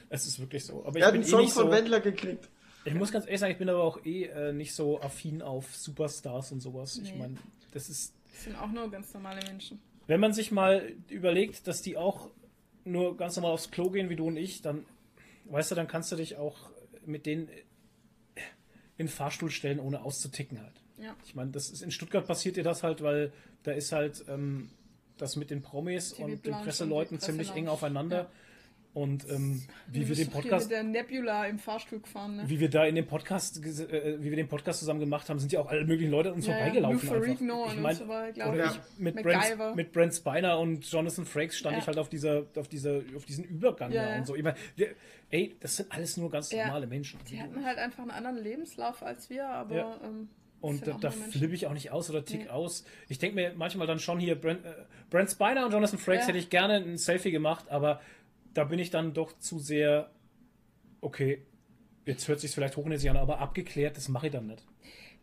Es ist wirklich so. Aber ich Er hat bin einen eh Song nicht von so, Wendler gekriegt. ich muss ganz ehrlich sagen, ich bin aber auch eh äh, nicht so affin auf Superstars und sowas. Ich Nee. meine, das ist, Das sind auch nur ganz normale Menschen. Wenn man sich mal überlegt, dass die auch nur ganz normal aufs Klo gehen wie du und ich, dann, weißt du, dann kannst du dich auch mit denen in den Fahrstuhl stellen, ohne auszuticken halt. Ja. Ich meine, das ist in Stuttgart passiert dir das halt, weil da ist halt ähm, das mit den Promis und den Presseleuten und die ziemlich eng aufeinander. Ja. Und ähm, wie wir den Podcast, mit der Nebula im Fahrstuhl gefahren, ne? wie wir da in dem Podcast, ges- äh, wie wir den Podcast zusammen gemacht haben, sind ja auch alle möglichen Leute an uns Ja, ja, vorbeigelaufen. Ferrigno Ich mein, so oder ich mit MacGyver. Brent, mit Brent Spiner und Jonathan Frakes stand Ja. ich halt auf dieser, auf dieser, auf diesen Übergang Ja, da ja. und so. Ich mein, wir- ey, das sind alles nur ganz Ja. normale Menschen. Die hatten halt einfach einen anderen Lebenslauf als wir, aber Ja. ähm, Und da, da flippe ich auch nicht aus oder tick Nee. aus. Ich denke mir manchmal dann schon hier, Brent, äh, Brent Spiner und Jonathan Frakes Ja. hätte ich gerne ein Selfie gemacht, aber da bin ich dann doch zu sehr, okay, jetzt hört sich vielleicht hochnäsig an, aber abgeklärt, das mache ich dann nicht.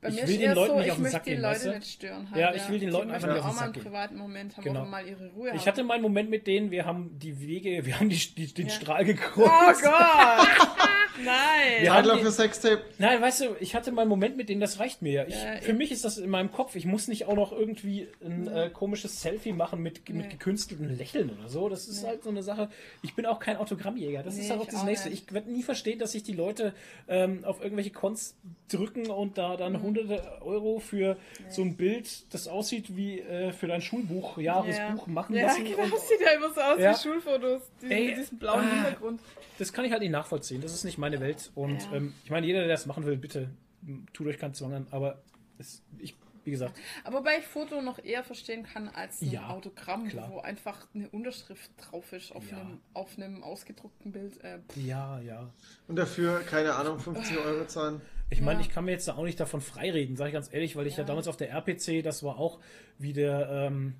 Bei ich mir will ist den Leuten so, nicht ich auf den möchte Sack die gehen, Leute weißt du? nicht stören halt. Ja, ich will den Leuten einfach nicht auf auch den mal einen Sack gehen. privaten Moment haben, Genau. wir mal ihre Ruhe Ich hatte meinen Moment mit denen, wir haben die Wege, wir haben die, die, den Ja. Strahl gekreuzt. Oh Gott! Nein! Ja. Adler für Sextape. Nein, weißt du, ich hatte meinen Moment mit denen, das reicht mir. Ich, Ja, für ich- mich ist das in meinem Kopf. Ich muss nicht auch noch irgendwie ein äh, komisches Selfie machen mit, Nee. mit gekünstelten Lächeln oder so. Das ist Nee. halt so eine Sache. Ich bin auch kein Autogrammjäger. Das ist Nee, halt auch das auch Nächste. nicht. Ich werde nie verstehen, dass sich die Leute ähm, auf irgendwelche Cons drücken und da dann Mhm. Hunderte Euro für so ein Bild, das aussieht wie äh, für dein Schulbuch, Jahresbuch machen ja, lassen. genau, und, das sieht ja immer so aus Ja. wie Schulfotos, die, Ey, mit diesem blauen ah. Hintergrund. das kann ich halt nicht nachvollziehen. Das ist nicht meine Welt. Und Ja. ähm, ich meine, jeder, der das machen will, bitte tut euch keinen Zwang an. Aber es, ich, wie gesagt, Aber wobei ich Foto noch eher verstehen kann als ein Ja, Autogramm, klar. wo einfach eine Unterschrift drauf ist auf, Ja. einem, auf einem ausgedruckten Bild. Äh, ja, ja. Und dafür, keine Ahnung, 50 Euro zahlen. Ich meine, Ja. ich kann mir jetzt da auch nicht davon freireden, sage ich ganz ehrlich, weil ich ja. Ja. damals auf der RPC, das war auch wie der, ähm,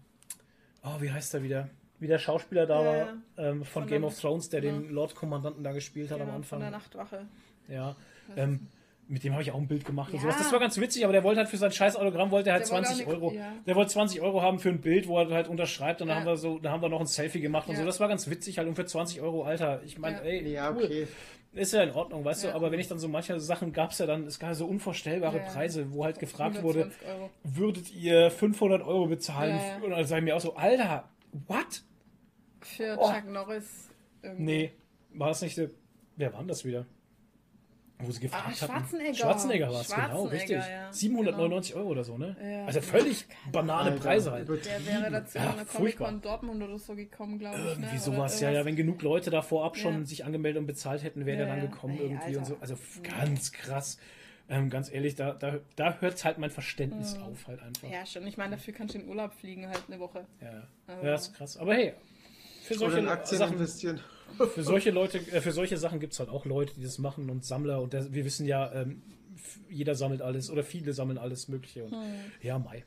oh, wie heißt er wieder? Wie der Schauspieler da Ja, war ähm, von, Von Game der- of Thrones, der ja. den Lord-Kommandanten da gespielt hat ja, am Von der Anfang. Nachtwache. Ja. Ähm, mit dem habe ich auch ein Bild gemacht und sowas. Das war ganz witzig, aber der wollte halt für sein scheiß Autogramm wollte er halt Der wollte 20 auch nix- Euro. ja. Der wollte 20 Euro haben für ein Bild, wo er halt unterschreibt und dann haben wir so, da haben wir noch ein Selfie gemacht und so. Das war ganz witzig halt und für 20 Euro, Alter. Ich meine, Ja. ey, Ja, cool. okay. Ist ja in Ordnung, weißt Ja. du, aber wenn ich dann so manche Sachen gab es ja dann, es gab so unvorstellbare Ja. Preise, wo halt gefragt wurde, 120 Euro. würdet ihr 500 Euro bezahlen? Ja. Und dann ich mir auch so, Alter, what? Für Oh. Chuck Norris. irgendwie. Nee, war das nicht der, wer war denn das wieder? Wo sie gefragt Ah, hatten. Schwarzenegger. Schwarzenegger war es, genau, richtig. ja. 799 Euro oder so, ne? Ja. Also völlig banale Alter, Preise halt. Der wäre dazu Ja, furchtbar. Comic-Con Dortmund oder so gekommen, glaube ich. Irgendwie ne? sowas, Oder ja, ja, wenn genug Leute da vorab schon sich angemeldet und bezahlt hätten, wäre Ja, der dann ja. gekommen Ey, irgendwie und so. Alter. Also ganz krass. Ähm, ganz ehrlich, da, da, da hört halt mein Verständnis auf halt einfach. Mhm. Ja, schon. Ich meine, dafür kannst du in Urlaub fliegen, halt eine Woche. Ja, Also- ja ist krass. Aber hey, für Oder in solche Aktien Sachen, investieren. Für solche Leute, äh, für solche Sachen gibt es halt auch Leute, die das machen und Sammler und der, wir wissen ja, ähm, jeder sammelt alles oder viele sammeln alles Mögliche. Und, Ja, Mai.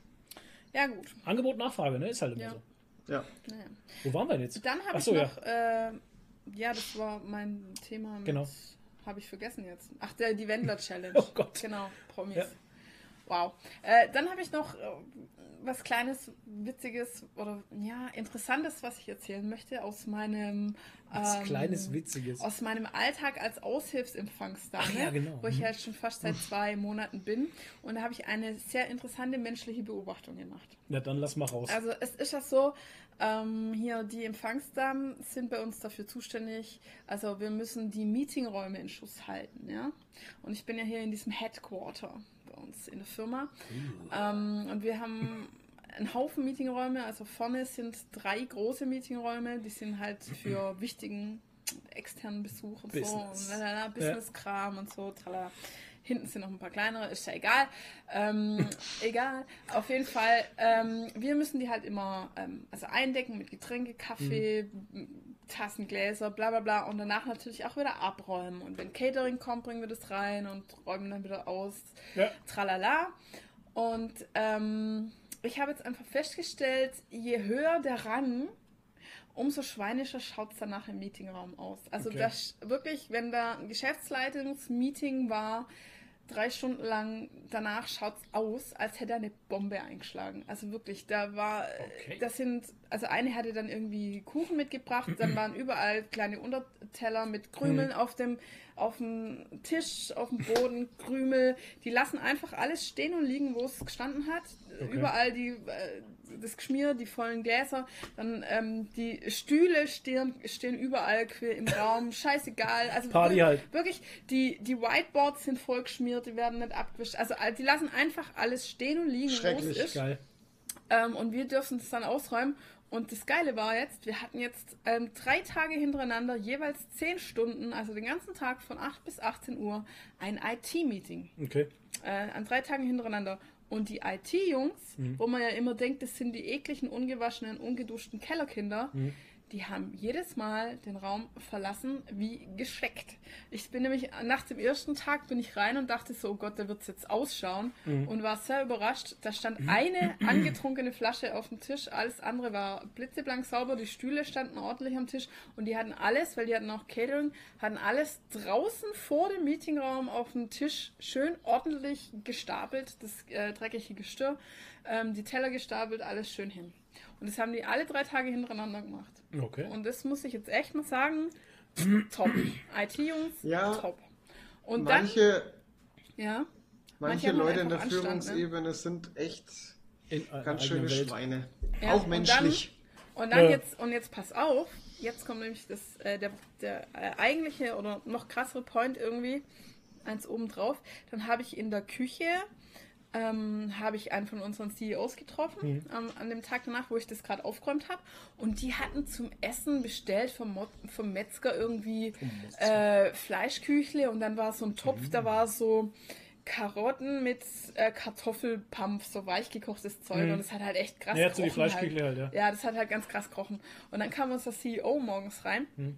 Ja, gut. Angebot, Nachfrage, ne? Ist halt immer Ja. so. Ja. Naja. Wo waren wir denn jetzt? Dann habe Ach ich so, ja. noch, äh, ja, das war mein Thema mit, Genau. habe ich vergessen jetzt. Ach, der, die Wendler-Challenge. Oh Gott. Genau, Promis. Ja. Wow. Äh, dann habe ich noch äh, was Kleines, Witziges oder ja, Interessantes, was ich erzählen möchte aus meinem Was ähm, kleines, witziges. aus meinem Alltag als Aushilfsempfangsdame, ja, genau. wo ich Mhm. ja jetzt schon fast seit zwei Monaten bin. Und da habe ich eine sehr interessante menschliche Beobachtung gemacht. Na dann lass mal raus. Also es ist ja so, ähm, hier die Empfangsdamen sind bei uns dafür zuständig. Also wir müssen die Meetingräume in Schuss halten, ja. Und ich bin ja hier in diesem Headquarter bei uns in der Firma. Ähm, und wir haben einen Haufen Meetingräume. Also vorne sind drei große Meetingräume, die sind halt für wichtigen externen Besuch und so Business. und lalala, Business-Kram und so. Tralala. Hinten sind noch ein paar kleinere, ist ja egal. Ähm, egal. Auf jeden Fall, ähm, wir müssen die halt immer ähm, also eindecken mit Getränke, Kaffee, m- Tassen, Gläser, bla bla bla. Und danach natürlich auch wieder abräumen. Und wenn Catering kommt, bringen wir das rein und räumen dann wieder aus. Ja. Tralala. Und ähm, ich habe jetzt einfach festgestellt, je höher der Rang, umso schweinischer schaut es danach im Meetingraum aus. Also Okay. das wirklich, wenn da ein Geschäftsleitungsmeeting war, drei Stunden lang danach schaut es aus, als hätte er eine Bombe eingeschlagen. Also wirklich, da war, Okay. das sind, also eine hatte dann irgendwie Kuchen mitgebracht, dann waren überall kleine Unterteller mit Krümeln Mhm. auf dem auf dem Tisch, auf dem Boden, Krümel. Die lassen einfach alles stehen und liegen, wo es gestanden hat. Okay. Überall die, äh, das Geschmier, die vollen Gläser. Dann ähm, die Stühle stehen, stehen überall quer im Raum. Scheißegal. Also Party halt. Wirklich, die, die Whiteboards sind vollgeschmiert, die werden nicht abgewischt. Also die lassen einfach alles stehen und liegen, wo es Schrecklich. ist. Geil. Ähm, und wir dürfen es dann ausräumen. Und das Geile war jetzt, wir hatten jetzt ähm, drei Tage hintereinander jeweils zehn Stunden, also den ganzen Tag von 8 bis 18 Uhr, ein IT-Meeting. Okay. Äh, an drei Tagen hintereinander. Und die IT-Jungs, wo man ja immer denkt, das sind die ekligen, ungewaschenen, ungeduschten Kellerkinder, die haben jedes Mal den Raum verlassen wie gescheckt. Ich bin nämlich nach dem ersten Tag bin ich rein und dachte so, oh Gott, da wird es jetzt ausschauen und war sehr überrascht. Da stand eine angetrunkene Flasche auf dem Tisch, alles andere war blitzeblank sauber, die Stühle standen ordentlich am Tisch und die hatten alles, weil die hatten auch Catering, hatten alles draußen vor dem Meetingraum auf dem Tisch schön ordentlich gestapelt, das äh, dreckige Gestirr, ähm, die Teller gestapelt, alles schön hin. Und das haben die alle drei Tage hintereinander gemacht. Okay. Und das muss ich jetzt echt mal sagen. top. IT-Jungs, Ja, top. Und Manche, dann, ja, manche haben Leute in der Anstand, ne? Führungsebene sind echt In einer ganz schöne Welt. Schweine. Ja, Auch und menschlich. Und dann Ja. jetzt, und jetzt pass auf, jetzt kommt nämlich das, äh, der, der äh, eigentliche oder noch krassere Point irgendwie, eins oben drauf. Dann habe ich in der Küche, ähm, habe ich einen von unseren CEOs getroffen, ähm, an dem Tag danach, wo ich das gerade aufgeräumt habe. Und die hatten zum Essen bestellt vom, Mo vom Metzger irgendwie äh, Fleischküchle und dann war so ein Topf, da war so Karotten mit äh, Kartoffelpampf, so weichgekochtes Zeug. Und das hat halt echt krass Ja, so die gerochen Fleischküchle halt, ja. ja, das hat halt ganz krass gerochen. Und dann kam unser CEO morgens rein Hm.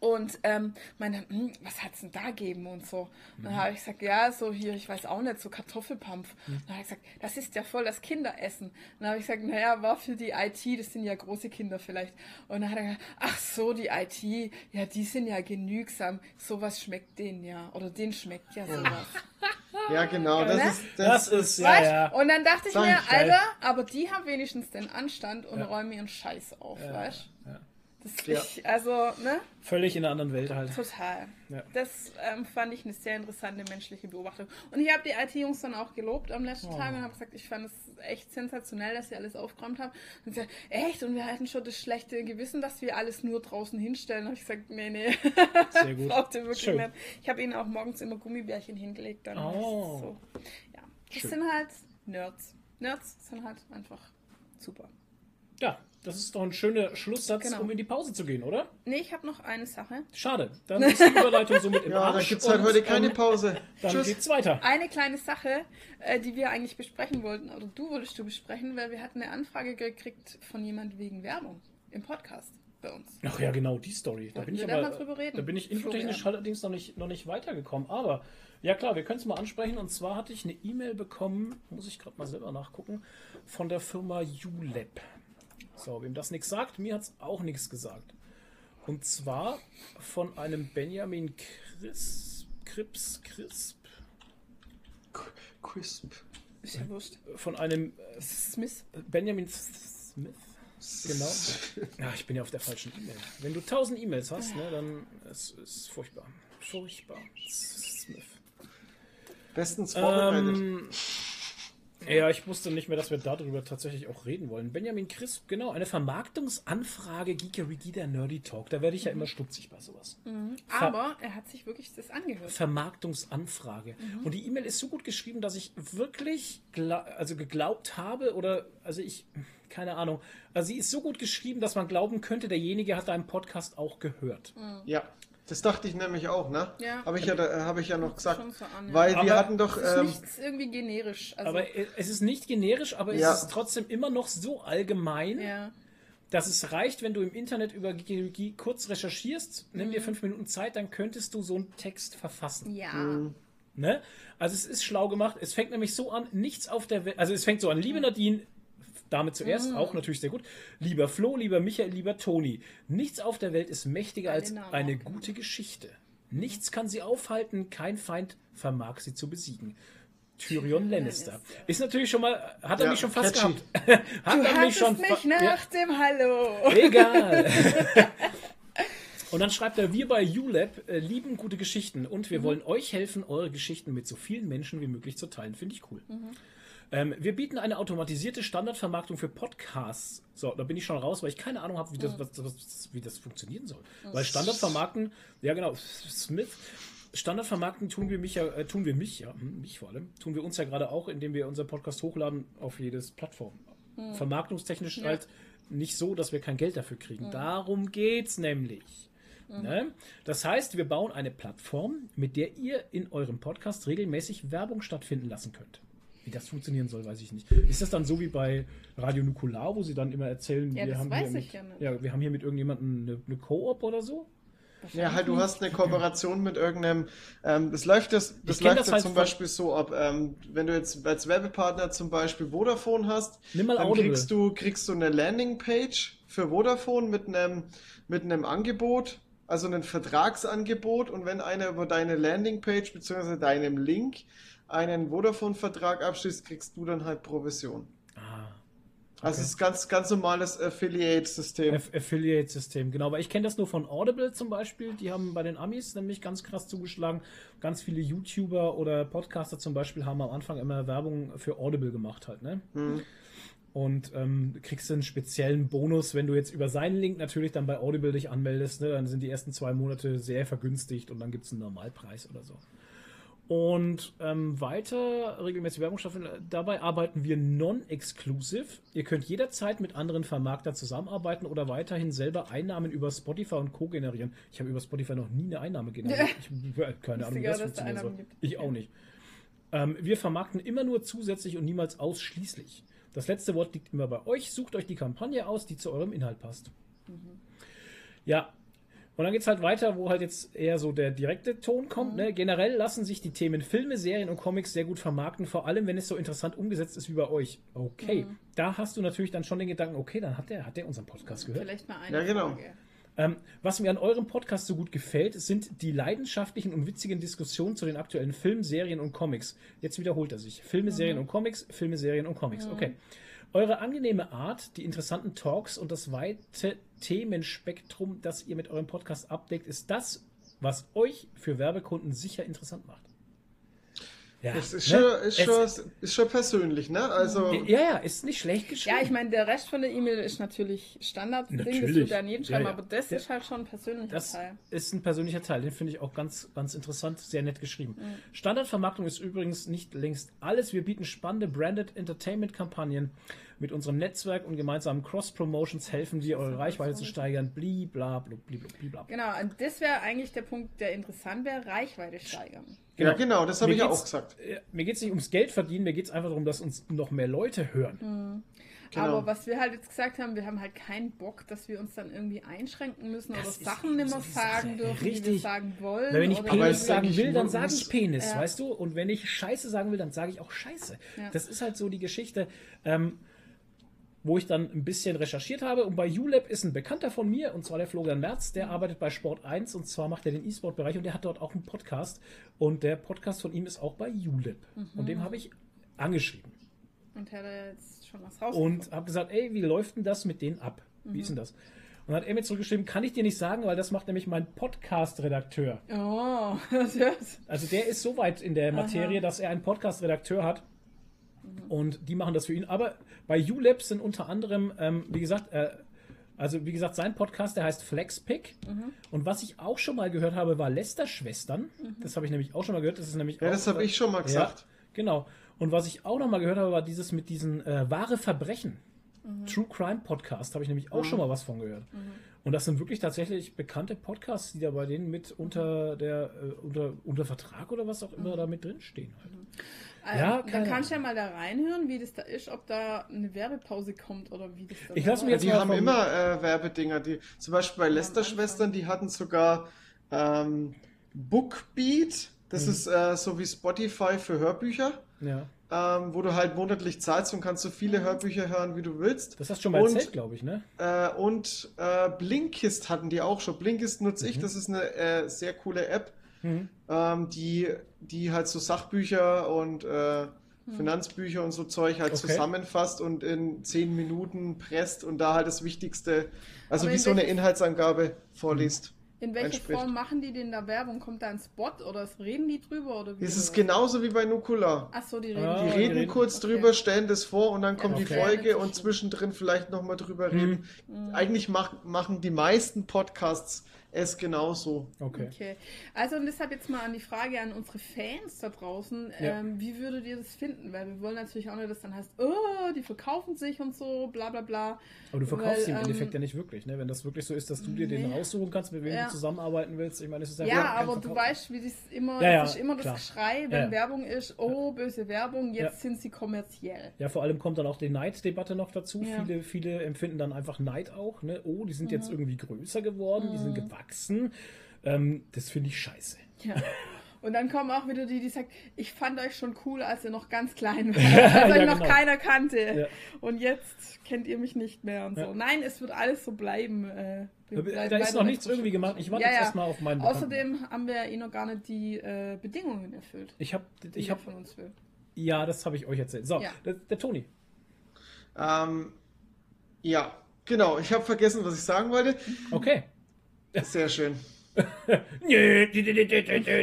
Und ähm, meinte, hm, was hat's denn da gegeben und so. Und dann habe ich gesagt, ja, so hier, ich weiß auch nicht, so Kartoffelpampf. Hm. Dann habe ich gesagt, das ist ja voll das Kinderessen. Und dann habe ich gesagt, naja, war für die IT, das sind ja große Kinder vielleicht. Und dann hat er gesagt, ach so, die IT, ja, die sind ja genügsam. Sowas schmeckt denen ja. Oder denen schmeckt ja sowas. Ja, genau. Das Ne? ist, Das das, ist, ja, ja. Und dann dachte ich Sag mir. Alter, aber die haben wenigstens den Anstand und Ja. räumen ihren Scheiß auf, Ja, weißt ja. Das Ja. also, ne? Völlig in einer anderen Welt halt. Total. Ja. Das ähm, fand ich eine sehr interessante menschliche Beobachtung. Und ich habe die IT-Jungs dann auch gelobt am letzten Oh. Tag und habe gesagt, ich fand es echt sensationell, dass sie alles aufgeräumt haben. Und sie gesagt, echt? Und wir hatten schon das schlechte Gewissen, dass wir alles nur draußen hinstellen. habe ich gesagt, nee, nee, Sehr gut. braucht ihr wirklich Schön. nicht. Ich habe ihnen auch morgens immer Gummibärchen hingelegt. Dann Oh. so. Ja. Das Schön. sind halt Nerds. Nerds sind halt einfach super. Ja, das ist doch ein schöner Schlusssatz, Genau. um in die Pause zu gehen, oder? Nee, ich habe noch eine Sache. Schade. Dann ist die Überleitung somit im ja, da Arsch. gibt es halt heute keine ähm, Pause. Dann Tschüss. geht's weiter. Eine kleine Sache, äh, die wir eigentlich besprechen wollten, oder du wolltest du besprechen, weil wir hatten eine Anfrage gekriegt von jemand wegen Werbung im Podcast bei uns. Ach ja, genau, die Story. Da bin ich aber, mal drüber reden, da bin ich infotechnisch Florian? allerdings noch nicht, noch nicht weitergekommen. Aber ja klar, wir können es mal ansprechen. Und zwar hatte ich eine E-Mail bekommen, muss ich gerade mal selber nachgucken, von der Firma ULab. So, wem das nichts sagt, mir hat es auch nichts gesagt. Und zwar von einem Benjamin Crisp, Crips, Crisp, Crisp. Ist ja wurscht. von einem äh, Smith. Benjamin Smith. Genau. Ja, ich bin ja auf der falschen E-Mail. Wenn du tausend E-Mails hast, ne, dann ist es furchtbar. Furchtbar. Smith. Bestens vorbereitet. Ähm, ja, ich wusste nicht mehr, dass wir darüber tatsächlich auch reden wollen. Benjamin Crisp, genau, eine Vermarktungsanfrage Geekerigi der Nerdy Talk. Da werde ich ja immer stutzig bei sowas. Ver Aber er hat sich wirklich das angehört. Vermarktungsanfrage. Mhm. Und die E-Mail ist so gut geschrieben, dass ich wirklich also geglaubt habe oder also ich keine Ahnung. Also sie ist so gut geschrieben, dass man glauben könnte, derjenige hat deinen Podcast auch gehört. Mhm. Ja. Das dachte ich nämlich auch, ne? Ja. Habe ich ja, da- habe ich ja noch gesagt. schon so an, ja. Weil wir Aber hatten doch. Es ist Ähm, nichts irgendwie generisch. Also, Aber äh, es ist nicht generisch, aber Ja. es ist trotzdem immer noch so allgemein, ja. dass es reicht, wenn du im Internet über Geologie kurz recherchierst, nimm Mhm. dir fünf Minuten Zeit, dann könntest du so einen Text verfassen. Ja. Ne? Also es ist schlau gemacht. Es fängt nämlich so an, nichts auf der Welt. Also es fängt so an, Mhm. liebe Nadine, damit zuerst auch natürlich sehr gut. Lieber Flo, lieber Michael, lieber Toni. Nichts auf der Welt ist mächtiger als Namen eine genau. gute Geschichte. Nichts kann sie aufhalten, kein Feind vermag sie zu besiegen. Tyrion Lannister. Ist natürlich schon mal, hat er Ja, mich schon fast catchy. gehabt. hat Du er mich schon mich nach Ja. dem Hallo. Egal. Und dann schreibt er, wir bei ULab äh, lieben gute Geschichten und wir wollen euch helfen, eure Geschichten mit so vielen Menschen wie möglich zu teilen. Finde ich cool. Ähm, wir bieten eine automatisierte Standardvermarktung für Podcasts. So, da bin ich schon raus, weil ich keine Ahnung habe, wie das, was, was, wie das funktionieren soll. Weil Standardvermarkten, ja genau, Smith. Standardvermarkten tun wir mich ja, äh, tun wir mich ja, hm, mich vor allem, tun wir uns ja gerade auch, indem wir unseren Podcast hochladen auf jedes Plattform. Vermarktungstechnisch halt nicht so, dass wir kein Geld dafür kriegen. Darum geht's nämlich. Ne? Das heißt, wir bauen eine Plattform, mit der ihr in eurem Podcast regelmäßig Werbung stattfinden lassen könnt. Wie das funktionieren soll, weiß ich nicht. Ist das dann so wie bei Radio Nukular, wo sie dann immer erzählen, Ja, wir haben hier mit, ja wir haben hier mit irgendjemandem eine, eine Co-op oder so? Ja, halt, du hast eine Kooperation mit irgendeinem. Ähm, das läuft das, das läuft das ja halt zum Beispiel so ab, ähm, wenn du jetzt als Werbepartner zum Beispiel Vodafone hast, Nimm mal dann Audible. kriegst du, kriegst du eine Landingpage für Vodafone mit einem, mit einem Angebot, also ein Vertragsangebot und wenn einer über deine Landingpage bzw. deinem Link einen Vodafone-Vertrag abschließt, kriegst du dann halt Provision. Ah, Also es ist ganz, ganz normales Affiliate-System. Aff- Affiliate-System, genau. Weil ich kenne das nur von Audible zum Beispiel. Die haben bei den Amis nämlich ganz krass zugeschlagen. Ganz viele YouTuber oder Podcaster zum Beispiel haben am Anfang immer Werbung für Audible gemacht halt, ne? Und ähm, du kriegst einen speziellen Bonus, wenn du jetzt über seinen Link natürlich dann bei Audible dich anmeldest, ne? Dann sind die ersten zwei Monate sehr vergünstigt und dann gibt es einen Normalpreis oder so. Und ähm, weiter regelmäßig Werbung stattfinden. Dabei arbeiten wir non-exclusive. Ihr könnt jederzeit mit anderen Vermarktern zusammenarbeiten oder weiterhin selber Einnahmen über Spotify und Co. generieren. Ich habe über Spotify noch nie eine Einnahme generiert. Ich, äh, keine Ahnung, wie das gibt. Ich auch nicht. Ähm, wir vermarkten immer nur zusätzlich und niemals ausschließlich. Das letzte Wort liegt immer bei euch. Sucht euch die Kampagne aus, die zu eurem Inhalt passt. Ja. Und dann geht es halt weiter, wo halt jetzt eher so der direkte Ton kommt. Ne? Generell lassen sich die Themen Filme, Serien und Comics sehr gut vermarkten, vor allem wenn es so interessant umgesetzt ist wie bei euch. Okay, da hast du natürlich dann schon den Gedanken, okay, dann hat der, hat der unseren Podcast gehört. Vielleicht mal eine Ja, genau. Frage. Ähm, was mir an eurem Podcast so gut gefällt, sind die leidenschaftlichen und witzigen Diskussionen zu den aktuellen Filmen, Serien und Comics. Jetzt wiederholt er sich. Filme, Serien und Comics, Filme, Serien und Comics. Okay. Eure angenehme Art, die interessanten Talks und das weite Themenspektrum, das ihr mit eurem Podcast abdeckt, ist das, was euch für Werbekunden sicher interessant macht. Ja, Das ist ne? schon, ist, Es- schon, ist schon persönlich, ne? Also, ja, ja, ist nicht schlecht geschrieben. Ja, ich meine, der Rest von der E-Mail ist natürlich Standard-Ding, das Natürlich. wird an jeden schreiben, Ja, ja. aber das Ja. ist halt schon ein persönlicher Das Teil. ist ein persönlicher Teil, den finde ich auch ganz, ganz interessant, sehr nett geschrieben. Standardvermarktung ist übrigens nicht längst alles. Wir bieten spannende Branded Entertainment-Kampagnen. Mit unserem Netzwerk und gemeinsamen Cross-Promotions helfen wir, eure Reichweite zu steigern. Bli, bla, blub, bli, blub, bli, bla. Genau, und das wäre eigentlich der Punkt, der interessant wäre, Reichweite steigern. ja, genau, das habe ich ja auch gesagt. Äh, Mir geht es nicht ums Geld verdienen, mir geht es einfach darum, dass uns noch mehr Leute hören. Genau. Aber was wir halt jetzt gesagt haben, wir haben halt keinen Bock, dass wir uns dann irgendwie einschränken müssen oder Das ist Sachen nicht mehr sagen Sache. dürfen, die wir Richtig. sagen wollen. Wenn ich oder Penis sagen will, dann sage ich Penis, Ja. weißt du? Und wenn ich Scheiße sagen will, dann sage ich auch Scheiße. Ja. Das ist halt so die Geschichte, ähm, wo ich dann ein bisschen recherchiert habe. Und bei ULab ist ein Bekannter von mir, und zwar der Florian Merz, der arbeitet bei Sport 1 und zwar macht er den E-Sport-Bereich und der hat dort auch einen Podcast. Und der Podcast von ihm ist auch bei ULab. Und dem habe ich angeschrieben. Und hat er jetzt schon was rausgefunden. Und habe gesagt, ey, wie läuft denn das mit denen ab? Wie ist denn das? Und dann hat er mir zurückgeschrieben, kann ich dir nicht sagen, weil das macht nämlich mein Podcast-Redakteur. Oh, das hört. Also der ist so weit in der Materie, dass er einen Podcast-Redakteur hat. Und die machen das für ihn. Aber bei ULab sind unter anderem, ähm, wie gesagt, äh, also wie gesagt, sein Podcast, der heißt Flexpick. Und was ich auch schon mal gehört habe, war Lester-Schwestern. Das habe ich nämlich auch schon mal gehört. Das ist nämlich Ja, auch, das habe ich schon mal gesagt. Ja, genau. Und was ich auch noch mal gehört habe, war dieses mit diesen äh, wahre Verbrechen. True Crime Podcast, habe ich nämlich auch schon mal was von gehört. Und das sind wirklich tatsächlich bekannte Podcasts, die da bei denen mit unter der äh, unter, unter Vertrag oder was auch immer da mit drinstehen. Halt. Also, Ja, dann keine kannst du ja mal da reinhören, wie das da ist, ob da eine Werbepause kommt oder wie das da Ich lass mir jetzt Die haben vom- immer äh, Werbedinger. Die, zum Beispiel bei Lester-Schwestern, die hatten sogar ähm, Bookbeat. Das Mhm. ist äh, so wie Spotify für Hörbücher, Ja, ähm, wo du halt monatlich zahlst und kannst so viele Hörbücher hören, wie du willst. das hast du schon mal Und- erzählt, glaube ich, ne? Äh, und äh, Blinkist hatten die auch schon. Blinkist nutze Mhm. ich, das ist eine äh, sehr coole App, ähm, die, die halt so Sachbücher und äh, Finanzbücher und so Zeug halt Okay. zusammenfasst und in zehn Minuten presst und da halt das Wichtigste, also Aber wie so eine Inhaltsangabe vorliest. In welcher einspricht. Form machen die denn da Werbung? Kommt da ein Spot oder reden die drüber? Oder wie Es ist genauso wie bei Nukular. Ach so, die reden. Ah, Die reden reden- kurz okay. drüber, stellen das vor und dann kommt okay. die Folge und zwischendrin vielleicht nochmal drüber Mhm. reden. Eigentlich mach, machen die meisten Podcasts es genauso. Okay. Okay. Also und deshalb jetzt mal an die Frage an unsere Fans da draußen. Ja. Ähm, wie würdet ihr das finden? Weil wir wollen natürlich auch nicht, dass dann heißt, oh, die verkaufen sich und so, bla bla bla. Aber du verkaufst sie im ähm, Endeffekt ja nicht wirklich, ne? Wenn das wirklich so ist, dass du dir den Nee. raussuchen kannst, mit wem Ja. du zusammenarbeiten willst. Ich meine, es ist Ja, kein aber du weißt, wie das immer, Ja, ja, es ist immer das klar. Geschrei, wenn Ja, ja. Werbung ist, oh, böse Werbung, jetzt Ja. sind sie kommerziell. Ja, vor allem kommt dann auch die Neiddebatte noch dazu. Ja. Viele, viele empfinden dann einfach Neid auch. Ne? Oh, die sind Mhm. jetzt irgendwie größer geworden, die sind gewachsen. Ähm, das finde ich scheiße. Ja. Und dann kommen auch wieder die, die sagen, ich fand euch schon cool, als ihr noch ganz klein wart, als euch Ja, noch genau. keiner kannte. Ja. Und jetzt kennt ihr mich nicht mehr und so. Ja. Nein, es wird alles so bleiben. Äh, Da ist noch nichts nicht irgendwie gemacht. Ich warte Ja, jetzt ja. erstmal auf meinen Außerdem haben wir eh noch gar nicht die äh, Bedingungen erfüllt, Ich habe, ich habe, von uns will. ja, das habe ich euch erzählt. So, Ja. der, der Toni. Ähm, ja, genau. Ich habe vergessen, was ich sagen wollte. Okay. Sehr schön.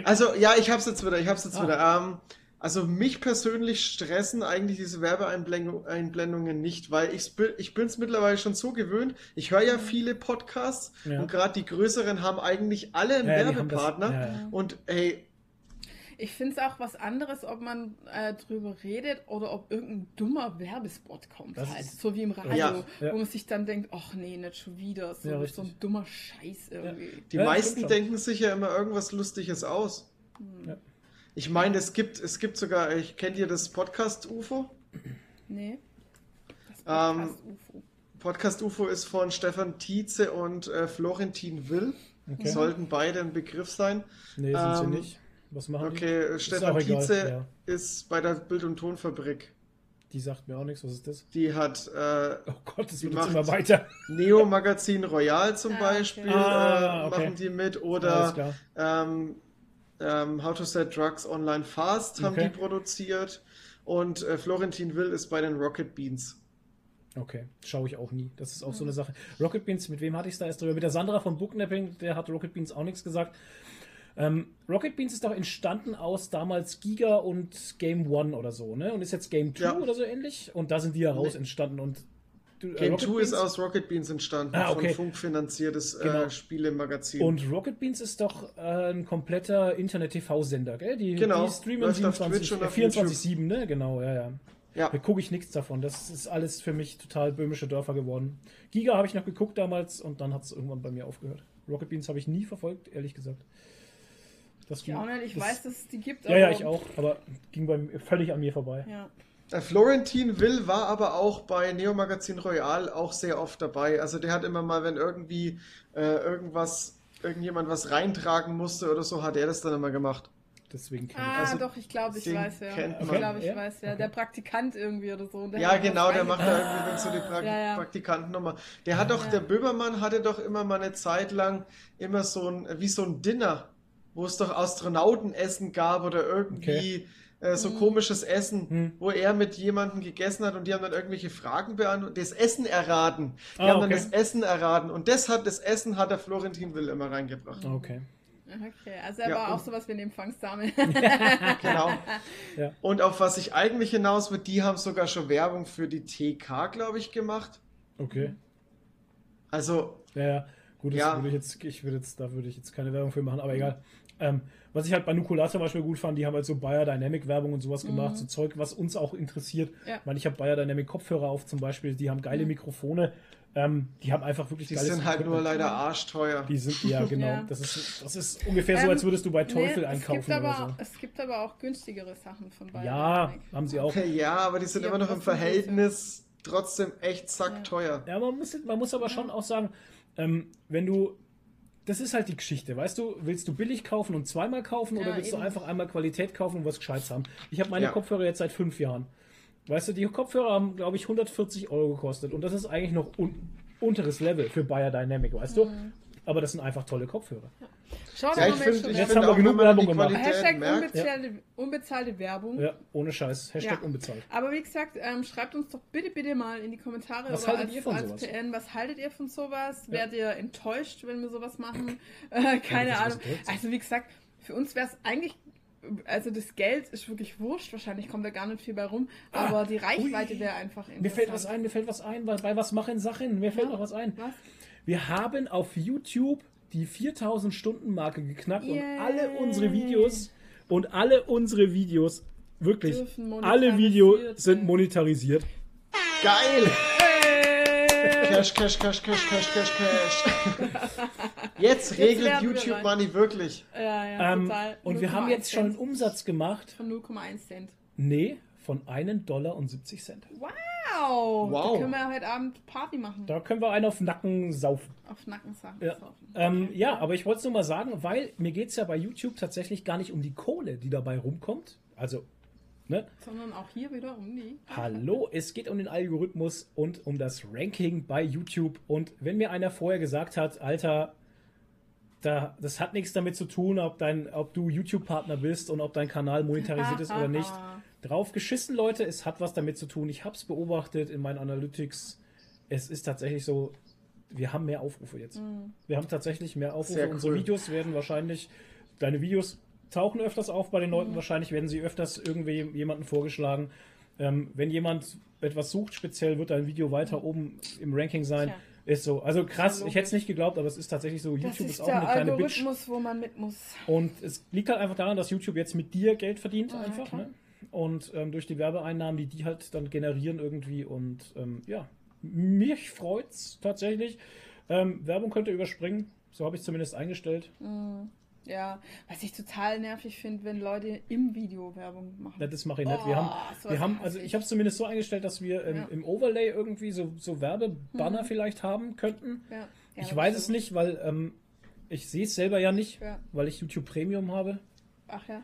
Also, ja, ich hab's jetzt wieder, ich hab's jetzt Ah. wieder. Ähm, also mich persönlich stressen eigentlich diese Werbeeinblendungen nicht, weil ich, ich bin es mittlerweile schon so gewöhnt. Ich höre ja viele Podcasts Ja. und gerade die größeren haben eigentlich alle einen Ja, haben das- Werbepartner. ja. Und ey, Ich finde es auch was anderes, ob man äh, drüber redet oder ob irgendein dummer Werbespot kommt. Das halt. ist- So wie im Radio, Ja, ja. wo man sich dann denkt, ach nee, nicht schon wieder. So, Ja, so ein dummer Scheiß irgendwie. die meisten denken sich ja immer irgendwas Lustiges aus. Ja. Ich meine, es gibt, es gibt sogar, ich kennt ihr das Podcast UFO? Nee. Das Ähm, Podcast UFO. Podcast UFO ist von Stefan Tietze und äh, Florentin Will. Okay. Sollten beide ein Begriff sein. Nee, sind Ähm, sie nicht. Was machen die? Okay, äh, Stefan Tietze ja. ist bei der Bild- und Tonfabrik. Die sagt mir auch nichts. Was ist das? Die hat äh, Oh Gott, es Die wird macht- immer weiter. Neo Magazin Royal zum Ah, okay. Beispiel Ah, äh, okay. machen die mit oder ähm, ähm, How to Set Drugs Online Fast haben Okay. die produziert und äh, Florentin Will ist bei den Rocket Beans. Okay, schaue ich auch nie. Das ist auch so eine Sache. Rocket Beans, mit wem hatte ich es da erst drüber? Mit der Sandra von Booknapping, der hat Rocket Beans auch nichts gesagt. Ähm, Rocket Beans ist doch entstanden aus damals Giga und Game One oder so, ne? Und ist jetzt Game 2 Ja. oder so ähnlich. Und da sind die heraus Nee. entstanden. Und du, äh, Game Rocket 2 ist aus Rocket Beans entstanden, Ah, okay. von Funk finanziertes Genau. äh, Spielemagazin. Und Rocket Beans ist doch äh, ein kompletter Internet-TV-Sender, gell? Die, Genau, die streamen läuft auf 27, Twitch und äh, auf 24-7, ne? Genau, ja, ja. ja, Da gucke ich nichts davon. Das ist alles für mich total böhmische Dörfer geworden. Giga habe ich noch geguckt damals und dann hat es irgendwann bei mir aufgehört. Rocket Beans habe ich nie verfolgt, ehrlich gesagt. Das Ich auch nicht, ich das- weiß, dass es die gibt. Ja, ja, ich auch, aber ging bei mir völlig an mir vorbei. Ja. Äh, Florentin Will war aber auch bei Neo Magazin Royal auch sehr oft dabei. Also der hat immer mal, wenn irgendwie äh, irgendwas, irgendjemand was reintragen musste oder so, hat er das dann immer gemacht. Deswegen kenne Ah, Also, doch, ich glaube, ich weiß, ja. kennt Ich glaube, ich Ja? weiß, ja. Okay. Der Praktikant irgendwie oder so. Ja, genau, der macht da reingebracht. irgendwie so die Pra Ja, ja. Praktikantennummer. Der hat doch, Ja. der Böbermann hatte doch immer mal eine Zeit lang immer so ein, wie so ein Dinner, wo es doch Astronautenessen gab oder irgendwie äh, so komisches Essen, Hm. wo er mit jemandem gegessen hat und die haben dann irgendwelche Fragen beantwortet, das Essen erraten. Die Ah, haben dann okay. das Essen erraten und das hat, das Essen hat der Florentin Will immer reingebracht. Okay. Okay, also er Ja, war auch sowas wie eine Empfangsdame. Genau. Ja. Und auf was ich eigentlich hinaus will, die haben sogar schon Werbung für die TK, glaube ich, gemacht. Okay. Also, Ja, ja. Gut, das Ja. würde ich jetzt, ich würde jetzt, da würde ich jetzt keine Werbung für machen, aber egal. Ähm, was ich halt bei Nukular zum Beispiel gut fand, die haben halt so Biodynamic-Werbung und sowas Mhm. gemacht, so Zeug, was uns auch interessiert. Ja. Ich meine, ich habe Biodynamic-Kopfhörer auf zum Beispiel, die haben geile Mikrofone, ähm, die haben einfach wirklich Die sind halt nur leider arschteuer. Die sind, ja, genau. Ja. Das, ist, das ist ungefähr so, Ähm, als würdest du bei Teufel Nee, einkaufen es gibt, aber, oder so. es gibt aber auch günstigere Sachen von Biodynamic. Ja, haben sie auch. Okay, ja, aber die sind Ja, immer noch im Verhältnis trotzdem echt sackteuer. Ja, man muss, man muss aber schon auch sagen, ähm, wenn du. Das ist halt die Geschichte, weißt du? Willst du billig kaufen und zweimal kaufen oder Ja, willst eben. du einfach einmal Qualität kaufen und was Gescheites haben? Ich habe meine Ja. Kopfhörer jetzt seit fünf Jahren. Weißt du, die Kopfhörer haben, glaube ich, 140 Euro gekostet und das ist eigentlich noch un unteres Level für Biodynamic, weißt du? Aber das sind einfach tolle Kopfhörer. Ja, ich mal, finde, schon ich Jetzt haben wir genug Werbung gemacht. Hashtag unbezahlte, unbezahlte Werbung. Ja, ohne Scheiß. Hashtag Ja. unbezahlt. Aber wie gesagt, ähm, schreibt uns doch bitte, bitte mal in die Kommentare Was oder haltet als, ihr von als sowas? PN, was haltet ihr von sowas? Ja. Werdet ihr enttäuscht, wenn wir sowas machen? Äh, keine was Ahnung. Also wie gesagt, für uns wäre es eigentlich, also das Geld ist wirklich wurscht, wahrscheinlich kommt da gar nicht viel bei rum, aber die Reichweite wäre einfach interessant. Mir fällt was ein, mir fällt was ein, bei, bei was machen Sachen, mir fällt Ja. noch was ein. Was? Wir haben auf YouTube die 4000 Stunden Marke geknackt Yay. und alle unsere Videos und alle unsere Videos wirklich alle Videos sind monetarisiert. Geil! Cash, Cash, Cash, Cash, Cash, Cash, Cash. Jetzt regelt wir YouTube rein. Money wirklich. Ja, ja, Ähm, total. und wir haben 0,1 jetzt schon einen Cent. Umsatz gemacht. von 0,1 Cent. Nee, von 1 Dollar und 70 Cent. Wow! Wow. Da können wir heute Abend Party machen. Da können wir einen auf Nacken saufen. Auf Nackensachen. Ja, saufen. ähm, ja aber ich wollte es nur mal sagen, weil mir geht es ja bei YouTube tatsächlich gar nicht um die Kohle, die dabei rumkommt. Also, ne? Sondern auch hier wieder um die. Hallo, es geht um den Algorithmus und um das Ranking bei YouTube. Und wenn mir einer vorher gesagt hat, Alter, da, das hat nichts damit zu tun, ob, dein, ob du YouTube-Partner bist und ob dein Kanal monetarisiert ist oder nicht. Drauf geschissen, Leute, es hat was damit zu tun. Ich habe es beobachtet in meinen Analytics. Es ist tatsächlich so, wir haben mehr Aufrufe jetzt. Wir haben tatsächlich mehr Aufrufe. Sehr Unsere cool. Videos werden wahrscheinlich, deine Videos tauchen öfters auf bei den Leuten. Wahrscheinlich werden sie öfters irgendwie jemanden vorgeschlagen. Ähm, wenn jemand etwas sucht, speziell wird dein Video weiter oben im Ranking sein. Tja. Ist so. Also krass, Ja, ich hätte es nicht geglaubt, aber es ist tatsächlich so. Das YouTube ist, ist auch der eine kleine Bitch. Algorithmus, wo man mit muss. Und es liegt halt einfach daran, dass YouTube jetzt mit dir Geld verdient, Ja, einfach. Ne? Und ähm, durch die Werbeeinnahmen, die die halt dann generieren irgendwie. Und ähm, ja, mich freut's tatsächlich. Ähm, Werbung könnt ihr überspringen. So habe ich zumindest eingestellt. Ja, was ich total nervig finde, wenn Leute im Video Werbung machen. Ja, Das mache ich nicht. Oh, wir haben, sowas wir haben also ich. habe es zumindest so eingestellt, dass wir ähm, Ja. Mhm. im Overlay irgendwie so, so Werbebanner vielleicht haben könnten. Ja. Ich weiß es nicht, weil ähm, ich sehe es selber ja nicht, weil ich YouTube Premium habe. Ach ja.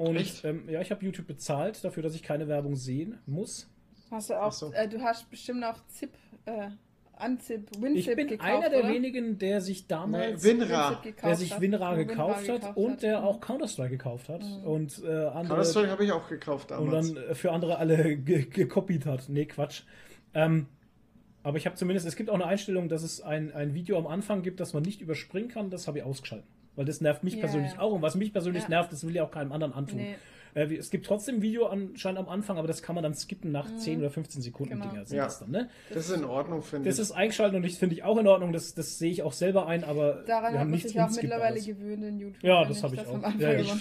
Und Echt? ähm, ja, ich habe YouTube bezahlt dafür, dass ich keine Werbung sehen muss. Hast du auch, so. äh, du hast bestimmt auch Zip, äh, Anzip, Ich WinZip bin gekauft, einer der oder? wenigen, der sich damals, Nee, gekauft der sich Wo gekauft hat gekauft und hat. der auch Counter-Strike gekauft hat und äh, andere Counter-Strike habe ich auch gekauft und damals. dann äh, für andere alle ge gekopiert hat. Nee, Quatsch. Ähm, aber ich habe zumindest, es gibt auch eine Einstellung, dass es ein, ein Video am Anfang gibt, das man nicht überspringen kann. Das habe ich ausgeschaltet. Weil das nervt mich Ja, persönlich ja. auch. Und was mich persönlich Ja. nervt, das will ja auch keinem anderen antun. Nee. Äh, es gibt trotzdem Video anscheinend am Anfang, aber das kann man dann skippen nach 10 oder 15 Sekunden. Genau. Dinger sind Ja. das dann, ne? Das ist in Ordnung, finde Das ich. ist eingeschaltet und ich finde ich auch in Ordnung. Das, das sehe ich auch selber ein, aber Daran wir haben man nichts sich auch mittlerweile Unskippbares. gewöhnt in YouTube. Ja, das hab ich auch. Ja, ich-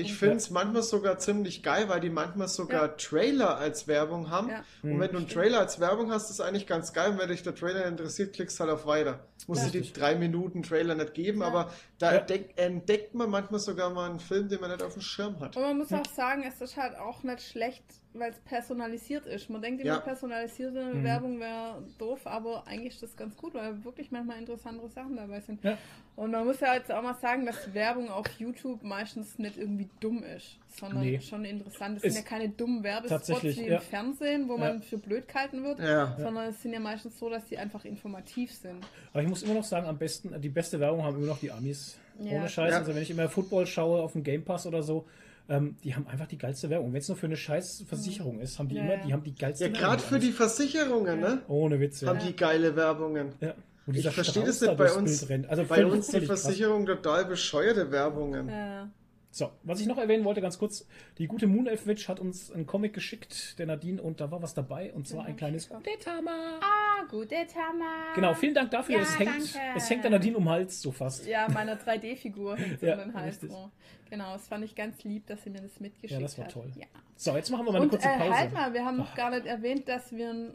Ich finde es manchmal sogar ziemlich geil, weil die manchmal sogar Ja. Trailer als Werbung haben. Ja. Und wenn du einen Trailer als Werbung hast, ist eigentlich ganz geil. Und wenn dich der Trailer interessiert, klickst halt auf Weiter. Muss dir die drei Minuten Trailer nicht geben, Ja. aber da Ja. entdeck, entdeckt man manchmal sogar mal einen Film, den man nicht auf dem Schirm hat. Und man muss auch sagen, es ist halt auch nicht schlecht, weil es personalisiert ist. Man denkt immer, Ja. personalisierte Mhm. Werbung wäre doof, aber eigentlich ist das ganz gut, weil wirklich manchmal interessante Sachen dabei sind. Ja. Und man muss ja jetzt auch mal sagen, dass Werbung auf YouTube meistens nicht irgendwie dumm ist, sondern Nee. schon interessant. Es Ist sind ja keine dummen Werbespots wie ja. im Fernsehen, wo Ja. man für blöd gehalten wird, Ja. sondern es sind ja meistens so, dass die einfach informativ sind. Aber ich muss immer noch sagen, am besten, die beste Werbung haben immer noch die Amis. Ja. Ohne Scheiß. Ja. Also wenn ich immer Football schaue auf dem Game Pass oder so, ähm, die haben einfach die geilste Werbung. Wenn es nur für eine scheiß Versicherung ist, haben die Ja, immer, ja. die haben die geilste Ja, Werbung. gerade für die Versicherungen, ne? Ohne Witz, ja. Haben die geile Werbungen. ja. Und Ich verstehe das nicht bei uns. Also bei uns die völlig krass. Versicherung total bescheuerte Werbungen. Ja. So, was ich noch erwähnen wollte, ganz kurz, die gute Moon Elf Witch hat uns einen Comic geschickt, der Nadine, und da war was dabei, und zwar ein kleines Detama. Ah, gute Tama. Genau, vielen Dank dafür. Ja, es, hängt, danke. es hängt an Nadine um den Hals, so fast. Ja, meiner 3D-Figur hängt Ja, um den Hals. So. Genau, das fand ich ganz lieb, dass sie mir das mitgeschickt Ja, das war hat. toll. Ja. So, jetzt machen wir mal eine Und kurze äh, Pause. halt mal, wir haben noch gar nicht erwähnt, dass wir ein,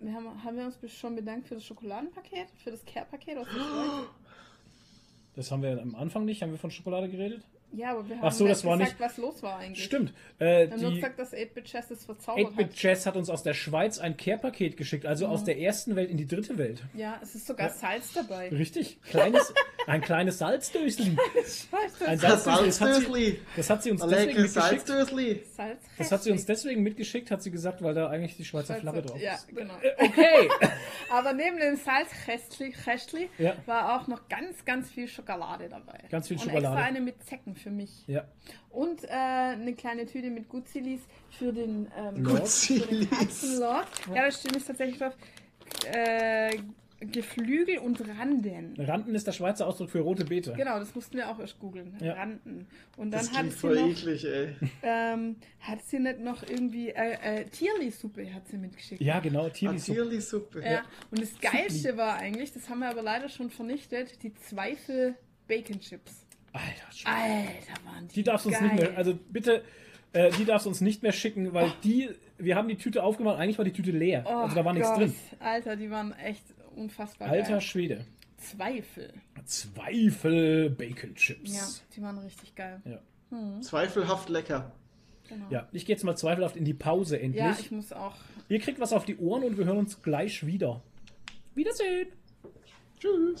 wir haben, haben wir uns schon bedankt für das Schokoladenpaket, für das Care-Paket der? Das haben wir am Anfang nicht, haben wir von Schokolade geredet? Ja, aber wir haben Ach so, das war gesagt, nicht- was los war eigentlich. Stimmt. Äh, Wir haben nur die gesagt, dass 8-Bit Chess das verzaubert 8-Bit hat. Jazz hat uns aus der Schweiz ein Care-Paket geschickt, also Mhm. aus der ersten Welt in die dritte Welt. Ja, es ist sogar Salz dabei. Richtig. Kleines, ein kleines Salzdösli. Ein Salzdösli. Das hat sie, Salzdösli. das hat sie uns Ein deswegen mitgeschickt. Salzdösli. Salz Das hat sie uns deswegen mitgeschickt, hat sie gesagt, weil da eigentlich die Schweizer Flagge drauf Ja, ist. genau. Okay. Aber neben dem Salzkästli Kästli Ja. war auch noch ganz, ganz viel Schokolade dabei. Ganz viel Und Schokolade. extra eine mit Zecken für mich. Ja. Und äh, eine kleine Tüte mit Gutzilis für den, ähm, Lord. für den Katzenlord. Ja, da steht nämlich tatsächlich drauf. Äh, Geflügel und Randen. Randen ist der Schweizer Ausdruck für rote Beete. Genau, das mussten wir auch erst googeln. Ja. Randen. Und dann Das hat klingt sie, voll noch, eklig, ey. ähm, hat sie nicht noch irgendwie äh, äh, Tierli-Suppe hat sie mitgeschickt. Ja, genau. Tierlisuppe. Tierli-Suppe. Ja, und das Geilste war eigentlich, das haben wir aber leider schon vernichtet, die Zweifel Bacon Chips. Alter. Alter, waren die Die darfst du uns nicht mehr, also bitte, äh, die darfst du uns nicht mehr schicken, weil die, wir haben die Tüte aufgemacht, eigentlich war die Tüte leer. Oh also da war nichts Gott, drin. Alter, die waren echt unfassbar Alter geil. Schwede. Zweifel. Zweifel Bacon Ja, Chips. die waren richtig geil. Ja. Zweifelhaft lecker. Genau. Ja, ich gehe jetzt mal zweifelhaft in die Pause endlich. Ja, ich muss auch. Ihr kriegt was auf die Ohren und wir hören uns gleich wieder. Wiedersehen. Tschüss.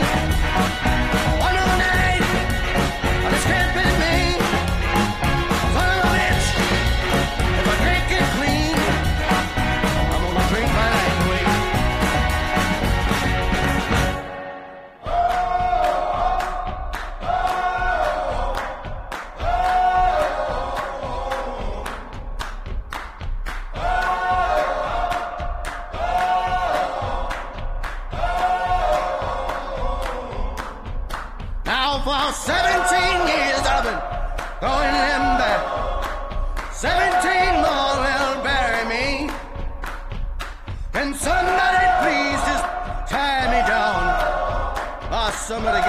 Oh,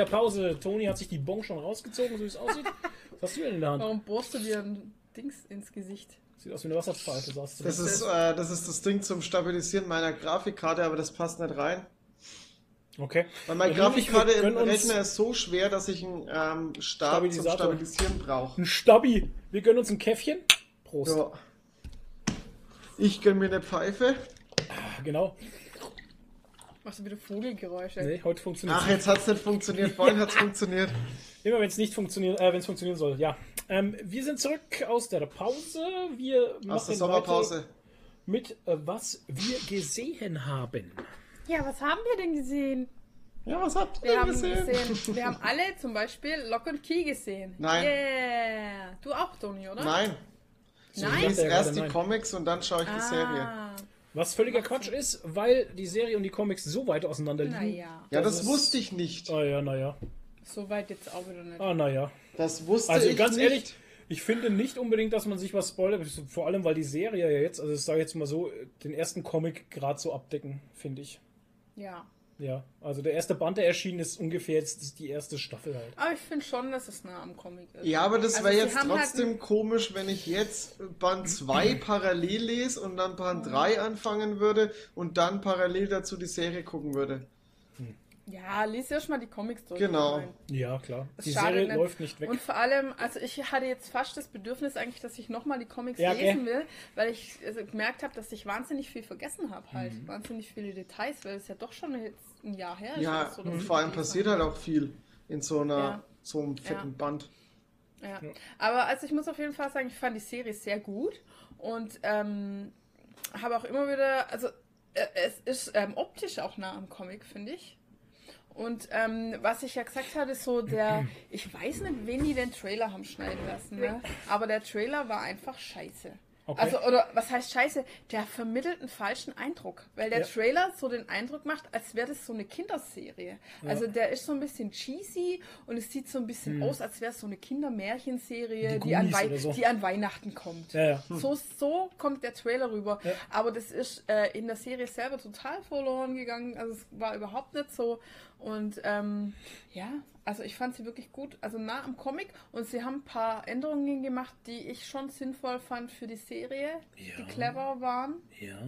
der Pause. Toni hat sich die Bon schon rausgezogen, so wie es aussieht. Was hast du denn in der Hand? Warum bohrst du dir ein Dings ins Gesicht? Sieht aus wie eine Wasserpfeife, sagst du. Das ist, äh, das ist das Ding zum Stabilisieren meiner Grafikkarte, aber das passt nicht rein. okay. Weil meine Grafikkarte im Rechner ist so schwer, dass ich einen ähm, Stab zum. Stabilisieren brauche. Ein Stabi. Wir gönnen uns ein Käffchen. Prost. Ja. Ich gönn mir eine Pfeife. Genau. Machst du wieder Vogelgeräusche? Nee, heute funktioniert Ach, jetzt hat's nicht funktioniert. Vorhin hat's funktioniert. Immer wenn es nicht funktioniert, äh, wenn es funktionieren soll, ja. Ähm, wir sind zurück aus der Pause. Wir Aus der machen Sommerpause. mit, äh, was wir gesehen haben. Ja, was haben wir denn gesehen? Ja, was habt Wir ihr haben gesehen? gesehen, wir haben alle zum Beispiel Lock and Key gesehen. Nein. Yeah. Du auch, Toni, oder? Nein. Ich Nein? lese Ja, erst die nein. Comics und dann schaue ich die Serie. Was völliger Quatsch ist, weil die Serie und die Comics so weit auseinander liegen. naja. Ja, Das wusste ich nicht. Ah ja, naja. So weit jetzt auch wieder nicht. Ah, naja. Das wusste Also ich ganz nicht. ehrlich, ich finde nicht unbedingt, dass man sich was spoilert. Vor allem, weil die Serie ja jetzt, also ich sage jetzt mal so, den ersten Comic gerade so abdecken, finde ich. Ja. Ja, also der erste Band, der erschienen ist, ungefähr jetzt die erste Staffel halt. Aber ich finde schon, dass es nah am Comic ist. Ja, aber das Also wäre jetzt halt trotzdem einen- komisch, wenn ich jetzt Band 2 parallel lese und dann Band 3 anfangen würde und dann parallel dazu die Serie gucken würde. Ja, lies erst mal die Comics durch. Genau. Ja, klar. Es Die Serie läuft nicht weg. Und vor allem, also ich hatte jetzt fast das Bedürfnis eigentlich, dass ich nochmal die Comics Ja, lesen gell? will, weil ich also gemerkt habe, dass ich wahnsinnig viel vergessen habe halt. Mhm. Wahnsinnig viele Details, weil es ja doch schon jetzt ein Jahr her ist. Ja, und ich vor allem passiert halt auch viel in so einer Ja. so einem fetten Ja. Band. Ja. Aber also ich muss auf jeden Fall sagen, ich fand die Serie sehr gut und ähm, habe auch immer wieder, also äh, es ist ähm, optisch auch nah am Comic, finde ich. Und ähm, was ich ja gesagt hatte, so der, ich weiß nicht, wen die den Trailer haben schneiden lassen, ne? aber der Trailer war einfach scheiße. Okay. Also, oder was heißt scheiße? Der vermittelt einen falschen Eindruck, weil der Ja. Trailer so den Eindruck macht, als wäre das so eine Kinderserie. Also der ist so ein bisschen cheesy und es sieht so ein bisschen aus, als wäre es so eine Kindermärchenserie, Die die, an so. die an Weihnachten kommt. Ja, ja. So, so kommt der Trailer rüber. Ja. Aber das ist äh, in der Serie selber total verloren gegangen. Also es war überhaupt nicht so. Und ähm, ja, also ich fand sie wirklich gut. Also nah am Comic. Und sie haben ein paar Änderungen gemacht, die ich schon sinnvoll fand für die Serie, Ja. die clever waren. Ja.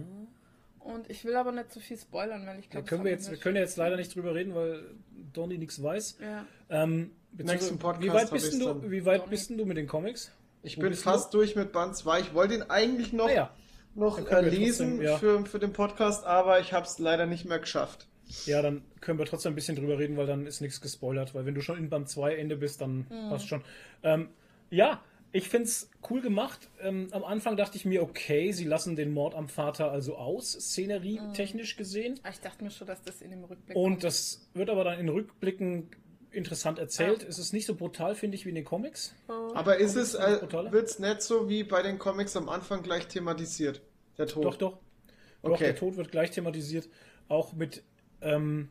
Und ich will aber nicht zu viel spoilern, weil ich glaube, können wir jetzt, wir können jetzt leider nicht drüber reden, weil Donny nichts weiß. Ja. Ähm, beziehungsweise, Nächsten Podcast wie weit bist du, dann. wie weit Donny. bist du mit den Comics? Ich Wo bin bist du? fast durch mit Band 2. Ich wollte ihn eigentlich noch, Ah ja. noch äh, lesen trotzdem, ja. für, für den Podcast, aber ich habe es leider nicht mehr geschafft. Ja, dann können wir trotzdem ein bisschen drüber reden, weil dann ist nichts gespoilert. Weil wenn du schon in Band 2 Ende bist, dann passt schon. Ähm, ja, ich finde es cool gemacht. Ähm, am Anfang dachte ich mir, okay, sie lassen den Mord am Vater also aus, Szenerie technisch gesehen. Ah, Ich dachte mir schon, dass das in dem Rückblick Und das wird aber dann in Rückblicken interessant erzählt. Es ist nicht so brutal, finde ich, wie in den Comics. Aber ist es, Comics äh, wird es nicht so wie bei den Comics am Anfang gleich thematisiert? Der Tod. Doch, doch. Doch, Okay. der Tod wird gleich thematisiert. Auch mit. Ähm,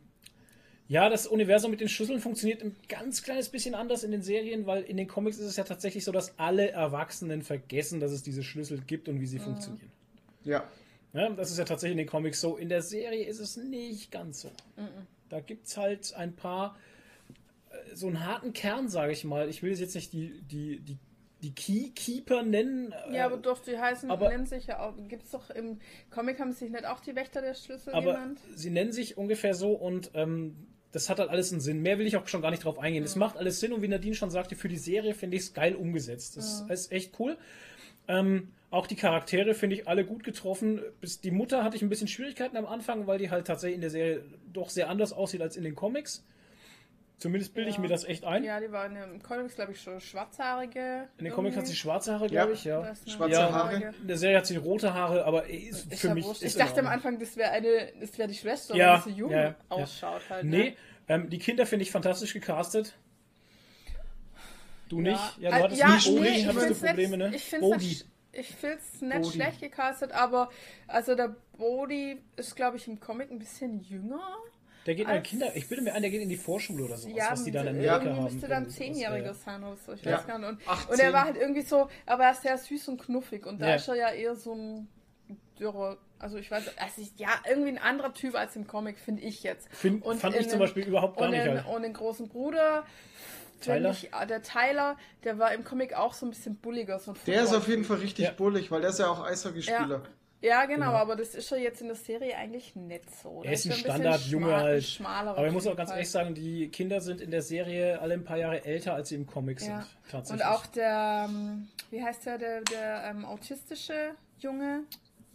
ja, das Universum mit den Schlüsseln funktioniert ein ganz kleines bisschen anders in den Serien, weil in den Comics ist es ja tatsächlich so, dass alle Erwachsenen vergessen, dass es diese Schlüssel gibt und wie sie funktionieren. Ja. Ja, das ist ja tatsächlich in den Comics so. In der Serie ist es nicht ganz so. Da gibt es halt ein paar, äh, so einen harten Kern, sage ich mal. Ich will jetzt nicht die, die, die, die Keykeeper nennen. Ja, äh, aber doch, die heißen, aber- nennen sich ja auch, gibt es doch im Comic haben sich nicht auch die Wächter der Schlüssel aber genannt? sie nennen sich ungefähr so und ähm, das hat halt alles einen Sinn. Mehr will ich auch schon gar nicht drauf eingehen. Es macht alles Sinn und wie Nadine schon sagte, für die Serie finde ich es geil umgesetzt. Das ist echt cool. Ähm, auch die Charaktere finde ich alle gut getroffen. Bis die Mutter hatte ich ein bisschen Schwierigkeiten am Anfang, weil die halt tatsächlich in der Serie doch sehr anders aussieht als in den Comics. Zumindest bilde ich Ja. mir das echt ein. Ja, die waren im Comics, glaube ich, schon schwarzhaarige. In den Comics hat sie schwarze Haare, glaube Ja. ich, ja. Schwarze Ja. Haare. In der Serie hat sie rote Haare, aber ist Ist für mich. ist ich dachte in am. Anfang, das wäre eine, das wäre die Schwester, Ja, weil sie jung ausschaut halt. Nee, Ne? ähm, die Kinder finde ich fantastisch gecastet. Du nicht? Ja, du Äh, hattest ja, nie Bodhi, nee, ich hattest du Probleme, nicht, ne? Ich finde es ich find's nicht Bodhi. schlecht gecastet, aber also der Bodhi ist, glaube ich, im Comic ein bisschen jünger. Der geht in Kinder, ich bilde mir ein, der geht in die Vorschule oder sowas, Ja, was die dann in Amerika haben. müsste dann Zehnjähriger sein oder so, ich Ja. weiß gar nicht. Und, 18. und er war halt irgendwie so, aber er ist sehr süß und knuffig und da Ja. ist er ja eher so ein dürrer. Also ich weiß, also ich, ja, irgendwie ein anderer Typ als im Comic, finde ich jetzt. Find- fand ich in zum den- Beispiel überhaupt gar und nicht Den, halt. Und den großen Bruder, Tyler? Ich, ah, der Tyler, der war im Comic auch so ein bisschen bulliger. So ein Der ist auf jeden Fall richtig Ja. bullig, weil der ist ja auch Eishockeyspieler. Ja, genau, Genau. aber das ist ja jetzt in der Serie eigentlich nicht so. Er ist ein bisschen Standardjunge halt. schmalerer Aber ich muss auch ganz halt. ehrlich sagen, die Kinder sind in der Serie alle ein paar Jahre älter, als sie im Comic sind. Ja. Tatsächlich. Und auch der, ähm, wie heißt der, der, der ähm, autistische Junge?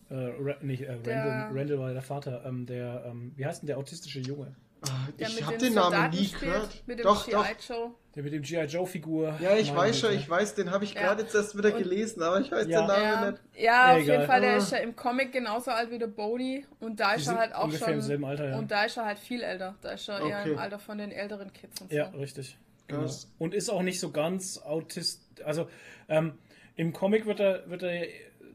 Äh, nicht, äh, Randall, Randall war der Vater. Ähm, der, ähm, wie heißt denn der autistische Junge? Ah, Der Ich habe den den Namen nie spielt, gehört. Mit dem Doch, G.I. doch. Joe. Der mit dem G.I. Joe-Figur. Ja, ich Meine weiß schon, ich weiß, den habe ich Ja. gerade jetzt erst wieder Und- gelesen, aber ich weiß Ja. den Namen Ja, nicht. ja auf Egal. jeden Fall, der Ah. ist ja im Comic genauso alt wie der Bodhi und da Die ist er halt auch ungefähr schon. im selben Alter, ja. Und da ist er halt viel älter. Da ist er eher Okay. im Alter von den älteren Kids und so. Ja, richtig. Genau. Und ist auch nicht so ganz autist. Also ähm, im Comic wird er, wird er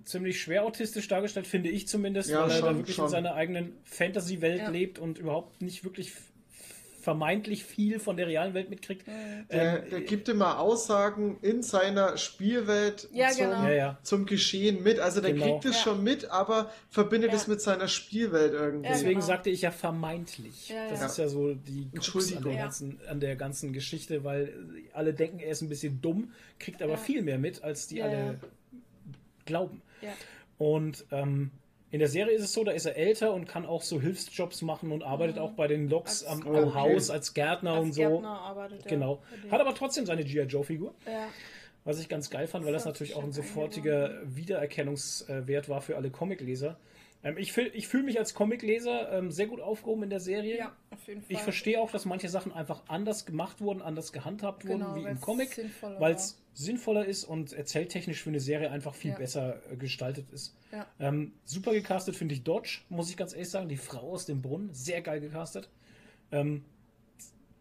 ziemlich schwer autistisch dargestellt, finde ich zumindest, Ja, weil er da schon, wirklich schon. in seiner eigenen Fantasy-Welt Ja. lebt und überhaupt nicht wirklich vermeintlich viel von der realen Welt mitkriegt. Der, Ähm, der gibt immer Aussagen in seiner Spielwelt Ja, zum, genau. Ja, ja. zum Geschehen mit. Also der Genau. kriegt es Ja. schon mit, aber verbindet Ja. es mit seiner Spielwelt irgendwie. Deswegen genau. sagte ich ja vermeintlich. Ja, das ja. ist ja so die Krux an der, ganzen, an der ganzen Geschichte, weil alle denken, er ist ein bisschen dumm, kriegt aber Ja. viel mehr mit, als die Ja, alle glauben. Ja. Und ähm, in der Serie ist es so, da ist er älter und kann auch so Hilfsjobs machen und arbeitet auch bei den Loks Mhm. Am, am Okay. Haus als Gärtner und Als so. Gärtner arbeitet er Genau. denen. Hat aber trotzdem seine G.I. Joe-Figur, Ja. was ich ganz geil fand, weil das Das natürlich auch ein sofortiger Wiedererkennungswert war für alle Comicleser. Ähm, ich fühl- ich fühle mich als Comicleser ähm, sehr gut aufgehoben in der Serie. ja, auf jeden Fall. Ich verstehe auch, dass manche Sachen einfach anders gemacht wurden, anders gehandhabt wurden Genau, wie im Comic, weil es sinnvoller ist und erzähltechnisch für eine Serie einfach viel Ja. besser äh, gestaltet ist. Ja. Ähm, super gecastet finde ich Dodge, muss ich ganz ehrlich sagen. Die Frau aus dem Brunnen, sehr geil gecastet. Ähm,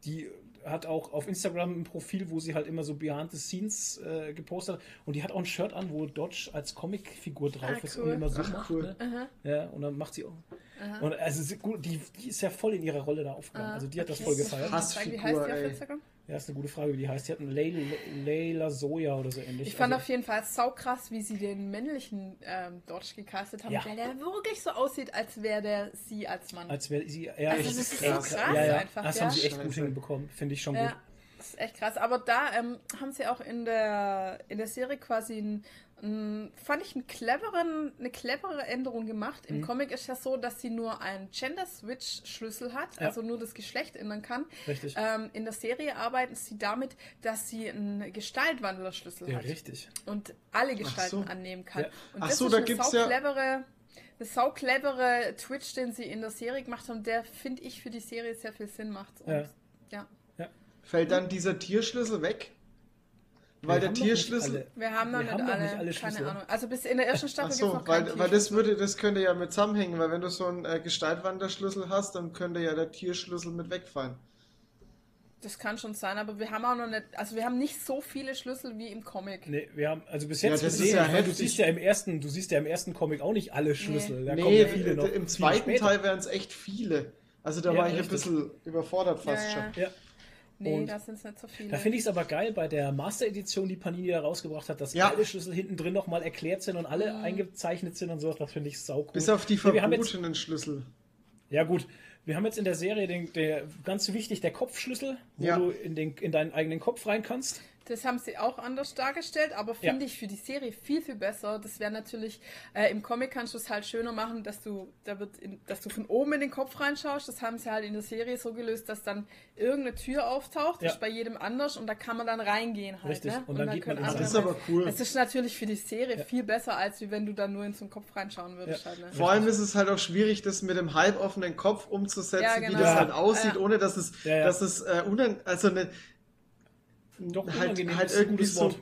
die hat auch auf Instagram ein Profil, wo sie halt immer so Behind the Scenes äh, gepostet hat. Und die hat auch ein Shirt an, wo Dodge als Comicfigur drauf Ah, ist cool. und immer so Ach, macht. cool. Ne? Ja, und dann macht sie auch. Und also sie- gut, die, die ist ja voll in ihrer Rolle da aufgegangen. Also die hat das Okay. voll gefeiert. Krass. Wie heißt die Hassfigur, auf ey. Ja, ist eine gute Frage, wie die heißt. Die hat einen Leila, Soja oder so ähnlich. Ich fand also, auf jeden Fall saukrass, wie sie den männlichen ähm, Dodge gecastet haben, Ja. weil der wirklich so aussieht, als wäre der sie als Mann. als wäre sie. Ja, Also ich- das ist so ja, krass ja, ja, einfach, Das ja. haben sie echt gut hinbekommen. Finde ich schon ja, gut. das ist echt krass. Aber da ähm, haben sie auch in der, in der Serie quasi ein, fand ich einen cleveren, eine clevere Änderung gemacht. Mhm. Im Comic ist ja so, dass sie nur einen Gender-Switch-Schlüssel hat, Ja. also nur das Geschlecht ändern kann. Richtig. Ähm, in der Serie arbeiten sie damit, dass sie einen Gestaltwandler-Schlüssel Ja, hat. richtig. und alle Gestalten so. annehmen kann. Ja. Und Ach das so, ist da eine gibt's ja- sauclevere, eine sauclevere Twitch, den sie in der Serie gemacht haben, der, finde ich, für die Serie sehr viel Sinn macht. Und, Ja. ja. Fällt dann dieser Tierschlüssel weg? Weil Wir der noch Tierschlüssel. alle- Wir haben noch, Wir nicht, haben noch alle, nicht alle keine Schlüssel. Ahnung. Also bis in der ersten Ach Staffel so, noch keinen weil, weil das würde, das könnte ja mit zusammenhängen, weil wenn du so einen äh, Gestaltwanderschlüssel hast, dann könnte ja der Tierschlüssel mit wegfallen. Das kann schon sein, aber wir haben auch noch nicht, also wir haben nicht so viele Schlüssel wie im Comic. Nee, wir haben also bis Ja, jetzt das ist gesehen, ja ich meine, du siehst ja im ersten, du siehst ja im ersten Comic auch nicht alle Schlüssel. Da kommen nee, ja viele noch. äh, im viel zweiten. Teil wären es echt viele. Also da Ja, war ich ein richtig. bisschen überfordert fast Ja, schon. ja. Nee, Und da sind es nicht so viele. Da finde ich es aber geil bei der Master-Edition, die Panini da rausgebracht hat, dass Ja. alle Schlüssel hinten drin nochmal erklärt sind und alle Mhm. eingezeichnet sind und sowas. Das finde ich sau cool. Bis auf die Nee, wir haben jetzt, verbotenen Schlüssel. Ja gut, wir haben jetzt in der Serie den, der, ganz wichtig der Kopfschlüssel, wo Ja. du in, den, in deinen eigenen Kopf rein kannst. Das haben sie auch anders dargestellt, aber finde Ja. ich für die Serie viel, viel besser. Das wäre natürlich, äh, im Comic kannst du es halt schöner machen, dass du, da wird in, dass du von oben in den Kopf reinschaust. Das haben sie halt in der Serie so gelöst, dass dann irgendeine Tür auftaucht, Ja. ist bei jedem anders und da kann man dann reingehen halt. Richtig. Ne? Und dann geht man können in andere Das ist aber cool. Es ist natürlich für die Serie viel besser, als wenn du dann nur in so einen Kopf reinschauen würdest. Ja. Halt, ne? Vor allem ist es halt auch schwierig, das mit dem halboffenen Kopf umzusetzen, Ja, genau. wie das Ja. halt aussieht, Ja. ohne dass es, Ja, ja. dass es äh, also ne, Doch, halt, halt ist ein irgendwie so.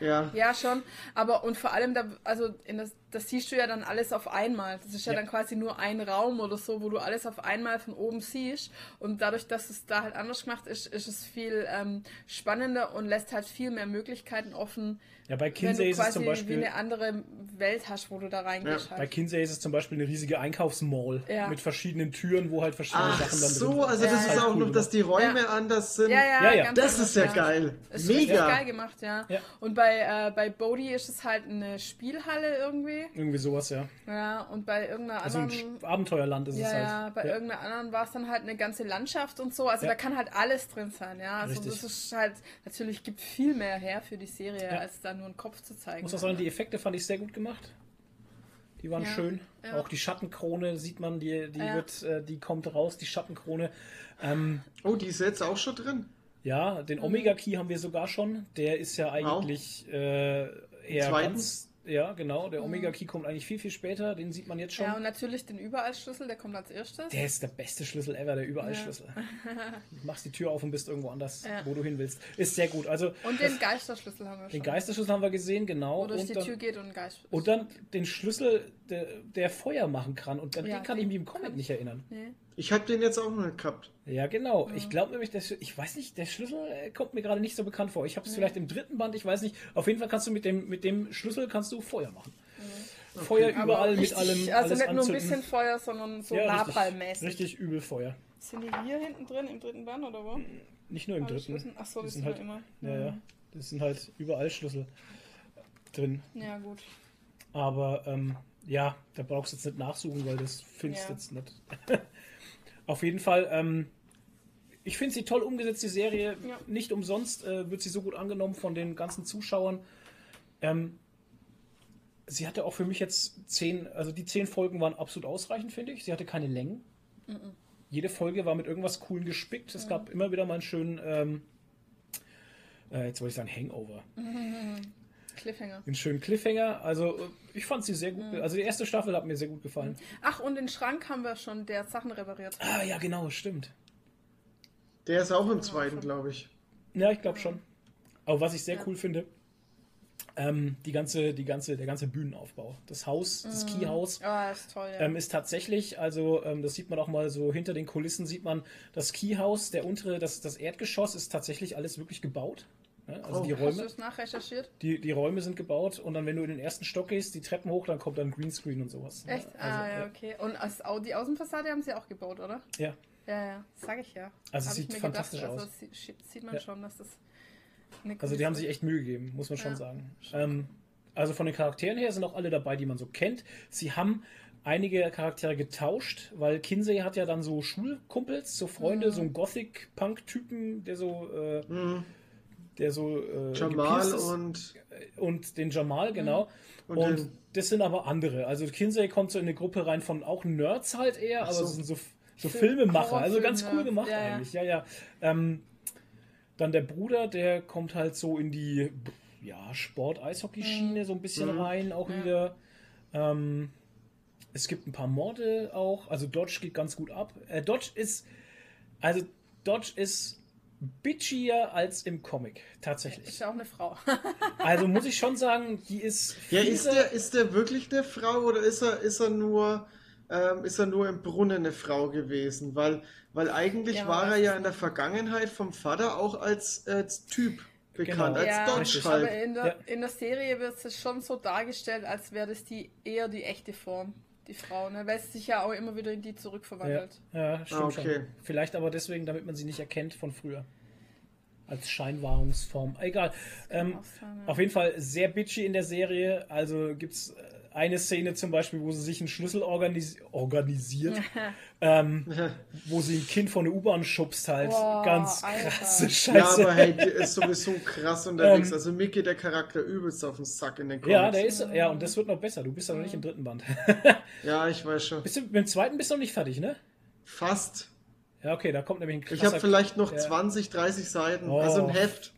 Ja. Ja, schon. Aber und vor allem, da, also in das, das siehst du ja dann alles auf einmal. Das ist ja, Ja. dann quasi nur ein Raum oder so, wo du alles auf einmal von oben siehst. Und dadurch, dass es da halt anders gemacht ist, ist es viel ähm, spannender und lässt halt viel mehr Möglichkeiten offen, Ja, bei Kinsey ist es zum wie Beispiel. eine andere Welt hast, wo du da reingehst. Ja, Bei halt. Kinsey ist es zum Beispiel eine riesige Einkaufsmall Ja. mit verschiedenen Türen, wo halt verschiedene Ach Sachen dann drin so, sind. also Ja, das ja. ist auch Cool noch, dass die Räume Ja. anders sind. Ja, ja, Ja, Das anders, ist ja geil. Ist richtig Mega. geil gemacht, ja. Ja. Und bei, äh, bei Bodhi ist es halt eine Spielhalle irgendwie. Irgendwie sowas, ja. Ja, und bei irgendeiner Also ein anderen. Abenteuerland ist Ja, es halt. ja, bei irgendeiner anderen war es dann halt eine ganze Landschaft und so. Also Ja. da kann halt alles drin sein, ja. Also Richtig. das ist halt, natürlich gibt viel mehr her für die Serie, Ja. als da nur einen Kopf zu zeigen. Muss auch sagen, die Effekte fand ich sehr gut gemacht. Die waren Ja, schön. ja. Auch die Schattenkrone sieht man, die, die Ja. wird, äh, die kommt raus, die Schattenkrone. Ähm, Oh, die ist jetzt auch schon drin. ja, den Omega Key haben wir sogar schon. Der ist ja eigentlich äh, eher ganz. Ja, genau. Der Omega Key kommt eigentlich viel, viel später. Den sieht man jetzt schon. Ja, und natürlich den Überallschlüssel, der kommt als erstes. Der ist der beste Schlüssel ever, der überall Ja. Du machst die Tür auf und bist irgendwo anders, Ja. wo du hin willst. Ist sehr gut. Also und den Geisterschlüssel haben wir schon. den Geisterschlüssel haben wir gesehen, genau. Wo durch und die dann, Tür geht und ein Geist. Und dann den Schlüssel, der, der Feuer machen kann. Und an Ja, den kann ich mich im Comic nicht erinnern. Nee. Ich habe den jetzt auch noch nicht gehabt. Ja, genau. Ich glaube nämlich, der, ich weiß nicht, der Schlüssel äh, kommt mir gerade nicht so bekannt vor. Ich habe es vielleicht im dritten Band, ich weiß nicht. Auf jeden Fall kannst du mit dem, mit dem Schlüssel kannst du Feuer machen. Feuer überall mit Richtig, allem. Also alles nicht nur ein anzünden. bisschen Feuer, sondern so Ja, Napalm-mäßig. Richtig, richtig übel Feuer. Sind die hier hinten drin, im dritten Band oder wo? Nicht nur im Alle dritten. Schlüssel? Ach so, Die sind sind halt, immer. Ja, ja. Das sind halt überall Schlüssel drin. Ja, gut. Aber ähm, ja, da brauchst du jetzt nicht nachsuchen, weil das findest du Ja. jetzt nicht. Auf jeden Fall, ähm, ich finde sie toll umgesetzt, die Serie. Ja. Nicht umsonst äh, wird sie so gut angenommen von den ganzen Zuschauern. Ähm, sie hatte auch für mich jetzt zehn, also die zehn Folgen waren absolut ausreichend, finde ich. Sie hatte keine Längen. Jede Folge war mit irgendwas Coolen gespickt. Es gab immer wieder mal einen schönen, ähm, äh, jetzt wollte ich sagen Hangover. Cliffhanger. einen schönen Cliffhanger. Also äh, ich fand sie sehr gut. Mhm. Also die erste Staffel hat mir sehr gut gefallen. Ach, und den Schrank haben wir schon, der hat Sachen repariert. Ah ja, genau, stimmt. Der ist auch im zweiten, glaube ich. Ja, ich glaube schon. Aber was ich sehr cool finde, ähm, die ganze, die ganze, der ganze Bühnenaufbau. Das Haus, das Keyhaus. Ah, ist toll, ja. Ähm, ist tatsächlich, also ähm, das sieht man auch mal so hinter den Kulissen, sieht man das Keyhaus, der untere, das, das Erdgeschoss ist tatsächlich alles wirklich gebaut. Ne? Also Oh. die Hast du Räume, es nachrecherchiert? die, die Räume sind gebaut und dann, wenn du in den ersten Stock gehst, die Treppen hoch, dann kommt dann Greenscreen und sowas. ne? Echt? Also, ah, ja, okay. Und die Außenfassade haben sie auch gebaut, oder? ja. Ja, ja, sag ich ja. Also Hab sieht ich mir fantastisch gedacht, aus. Also sie- sieht man Ja. schon, dass das eine Also die haben sich echt Mühe gegeben, muss man schon Ja. sagen. Ähm, also von den Charakteren her sind auch alle dabei, die man so kennt. Sie haben einige Charaktere getauscht, weil Kinsey hat ja dann so Schulkumpels, so Freunde, Mhm. so einen Gothic-Punk-Typen, der so, äh, der so äh, Jamal und, und den Jamal, genau. Und Und, den- das sind aber andere. Also Kinsey kommt so in eine Gruppe rein von auch Nerds halt eher, aber so. es sind so, so Film- Filmemacher. Also ganz cool Horrorfilm-Nerds, gemacht ja, eigentlich. Ja, ja. Ähm, dann der Bruder, der kommt halt so in die ja, Sport-Eishockey-Schiene so ein bisschen rein, auch Ja. wieder. Ähm, es gibt ein paar Morde auch. Also Dodge geht ganz gut ab. Äh, Dodge ist, also Dodge ist bitchier als im Comic, tatsächlich. Ist ja auch eine Frau. Also muss ich schon sagen, die ist. Ja, ist der, ist der wirklich eine Frau oder ist er, ist er nur, ähm, ist er nur im Brunnen eine Frau gewesen? Weil, weil eigentlich Ja, war er ja in der Vergangenheit vom Vater auch als, als Typ bekannt, Genau. als ja, Dodge halt. aber in der, Ja. in der Serie wird es schon so dargestellt, als wäre das die eher die echte Form, die Frau, ne? Weil sie sich ja auch immer wieder in die Ja, zurückverwandelt. ja stimmt Ah, okay. schon. Vielleicht aber deswegen, damit man sie nicht erkennt von früher. Als Scheinwahrungsform. Egal. Ähm, sein, ja. auf jeden Fall sehr bitchy in der Serie. Also gibt es eine Szene zum Beispiel, wo sie sich einen Schlüssel organis organisiert, ähm, wo sie ein Kind von der U-Bahn schubst halt. Boah, Ganz Alter. krasse Ja, Scheiße. aber hey, der ist sowieso krass unterwegs. Ähm, also mir geht der Charakter übelst auf den Sack in den Comics. ja, der ist, ja, und das wird noch besser. Du bist ja noch nicht im dritten Band. Ja, ich weiß schon. bist du, mit dem zweiten bist du noch nicht fertig, ne? Fast. Ja, okay, da kommt nämlich ein Ich krasser, habe vielleicht noch ja. 20, 30 Seiten. Oh. Also ein Heft.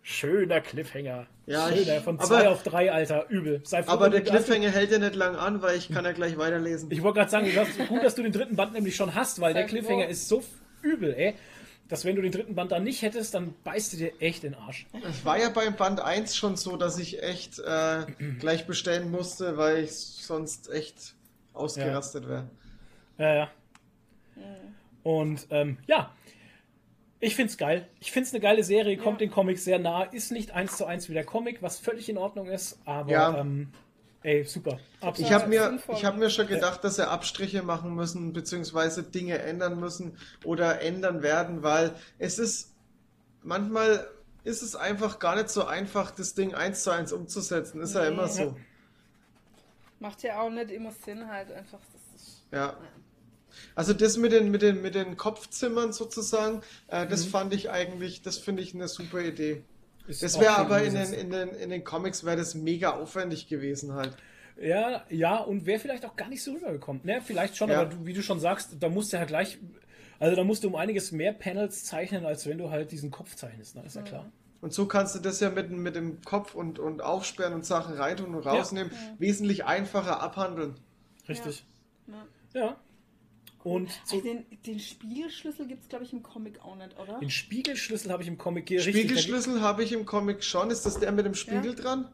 schöner Cliffhanger. Ja, Schöner, ich- von aber- zwei auf drei, Alter, übel. Sei froh, Aber der Cliffhanger hält ja nicht lang an, weil ich kann ja gleich weiterlesen. Ich wollte gerade sagen, du hast, gut, dass du den dritten Band nämlich schon hast, weil der Sei froh. Cliffhanger ist so übel, ey, dass wenn du den dritten Band dann nicht hättest, dann beißt du dir echt in den Arsch. Es war ja beim Band 1 schon so, dass ich echt äh, gleich bestellen musste, weil ich sonst echt ausgerastet wäre. Ja, ja. Und ähm, ja, ich find's geil. Ich find's eine geile Serie, kommt den Comics sehr nah, ist nicht eins zu eins wie der Comic, was völlig in Ordnung ist, aber Ja. ähm, ey, super. Absolut. Ich habe mir, sinnvoll. ich hab mir schon gedacht, dass sie Abstriche machen müssen, beziehungsweise Dinge ändern müssen oder ändern werden, weil es ist manchmal ist es einfach gar nicht so einfach, das Ding eins zu eins umzusetzen. Ist ja immer so. Macht ja auch nicht immer Sinn halt einfach. Das ist, Ja. Also das mit den, mit den, mit den Kopfzimmern sozusagen, äh, das fand ich eigentlich, das finde ich eine super Idee. Ist Das wäre aber in den, in, den, in den Comics wäre das mega aufwendig gewesen halt. Ja, ja, und wäre vielleicht auch gar nicht so rübergekommen. Ne, vielleicht schon, Ja. aber du, wie du schon sagst, da musst du ja gleich, also da musst du um einiges mehr Panels zeichnen, als wenn du halt diesen Kopf zeichnest, ne? ist ja klar. Und so kannst du das ja mit, mit dem Kopf und, und aufsperren und Sachen reintun und rausnehmen wesentlich einfacher abhandeln. Richtig. Ja. Ja. Und so, Also den, den Spiegelschlüssel gibt es, glaube ich, im Comic auch nicht, oder? den Spiegelschlüssel habe ich im Comic richtig. Spiegelschlüssel habe ich im Comic schon. Ist das der mit dem Spiegel dran?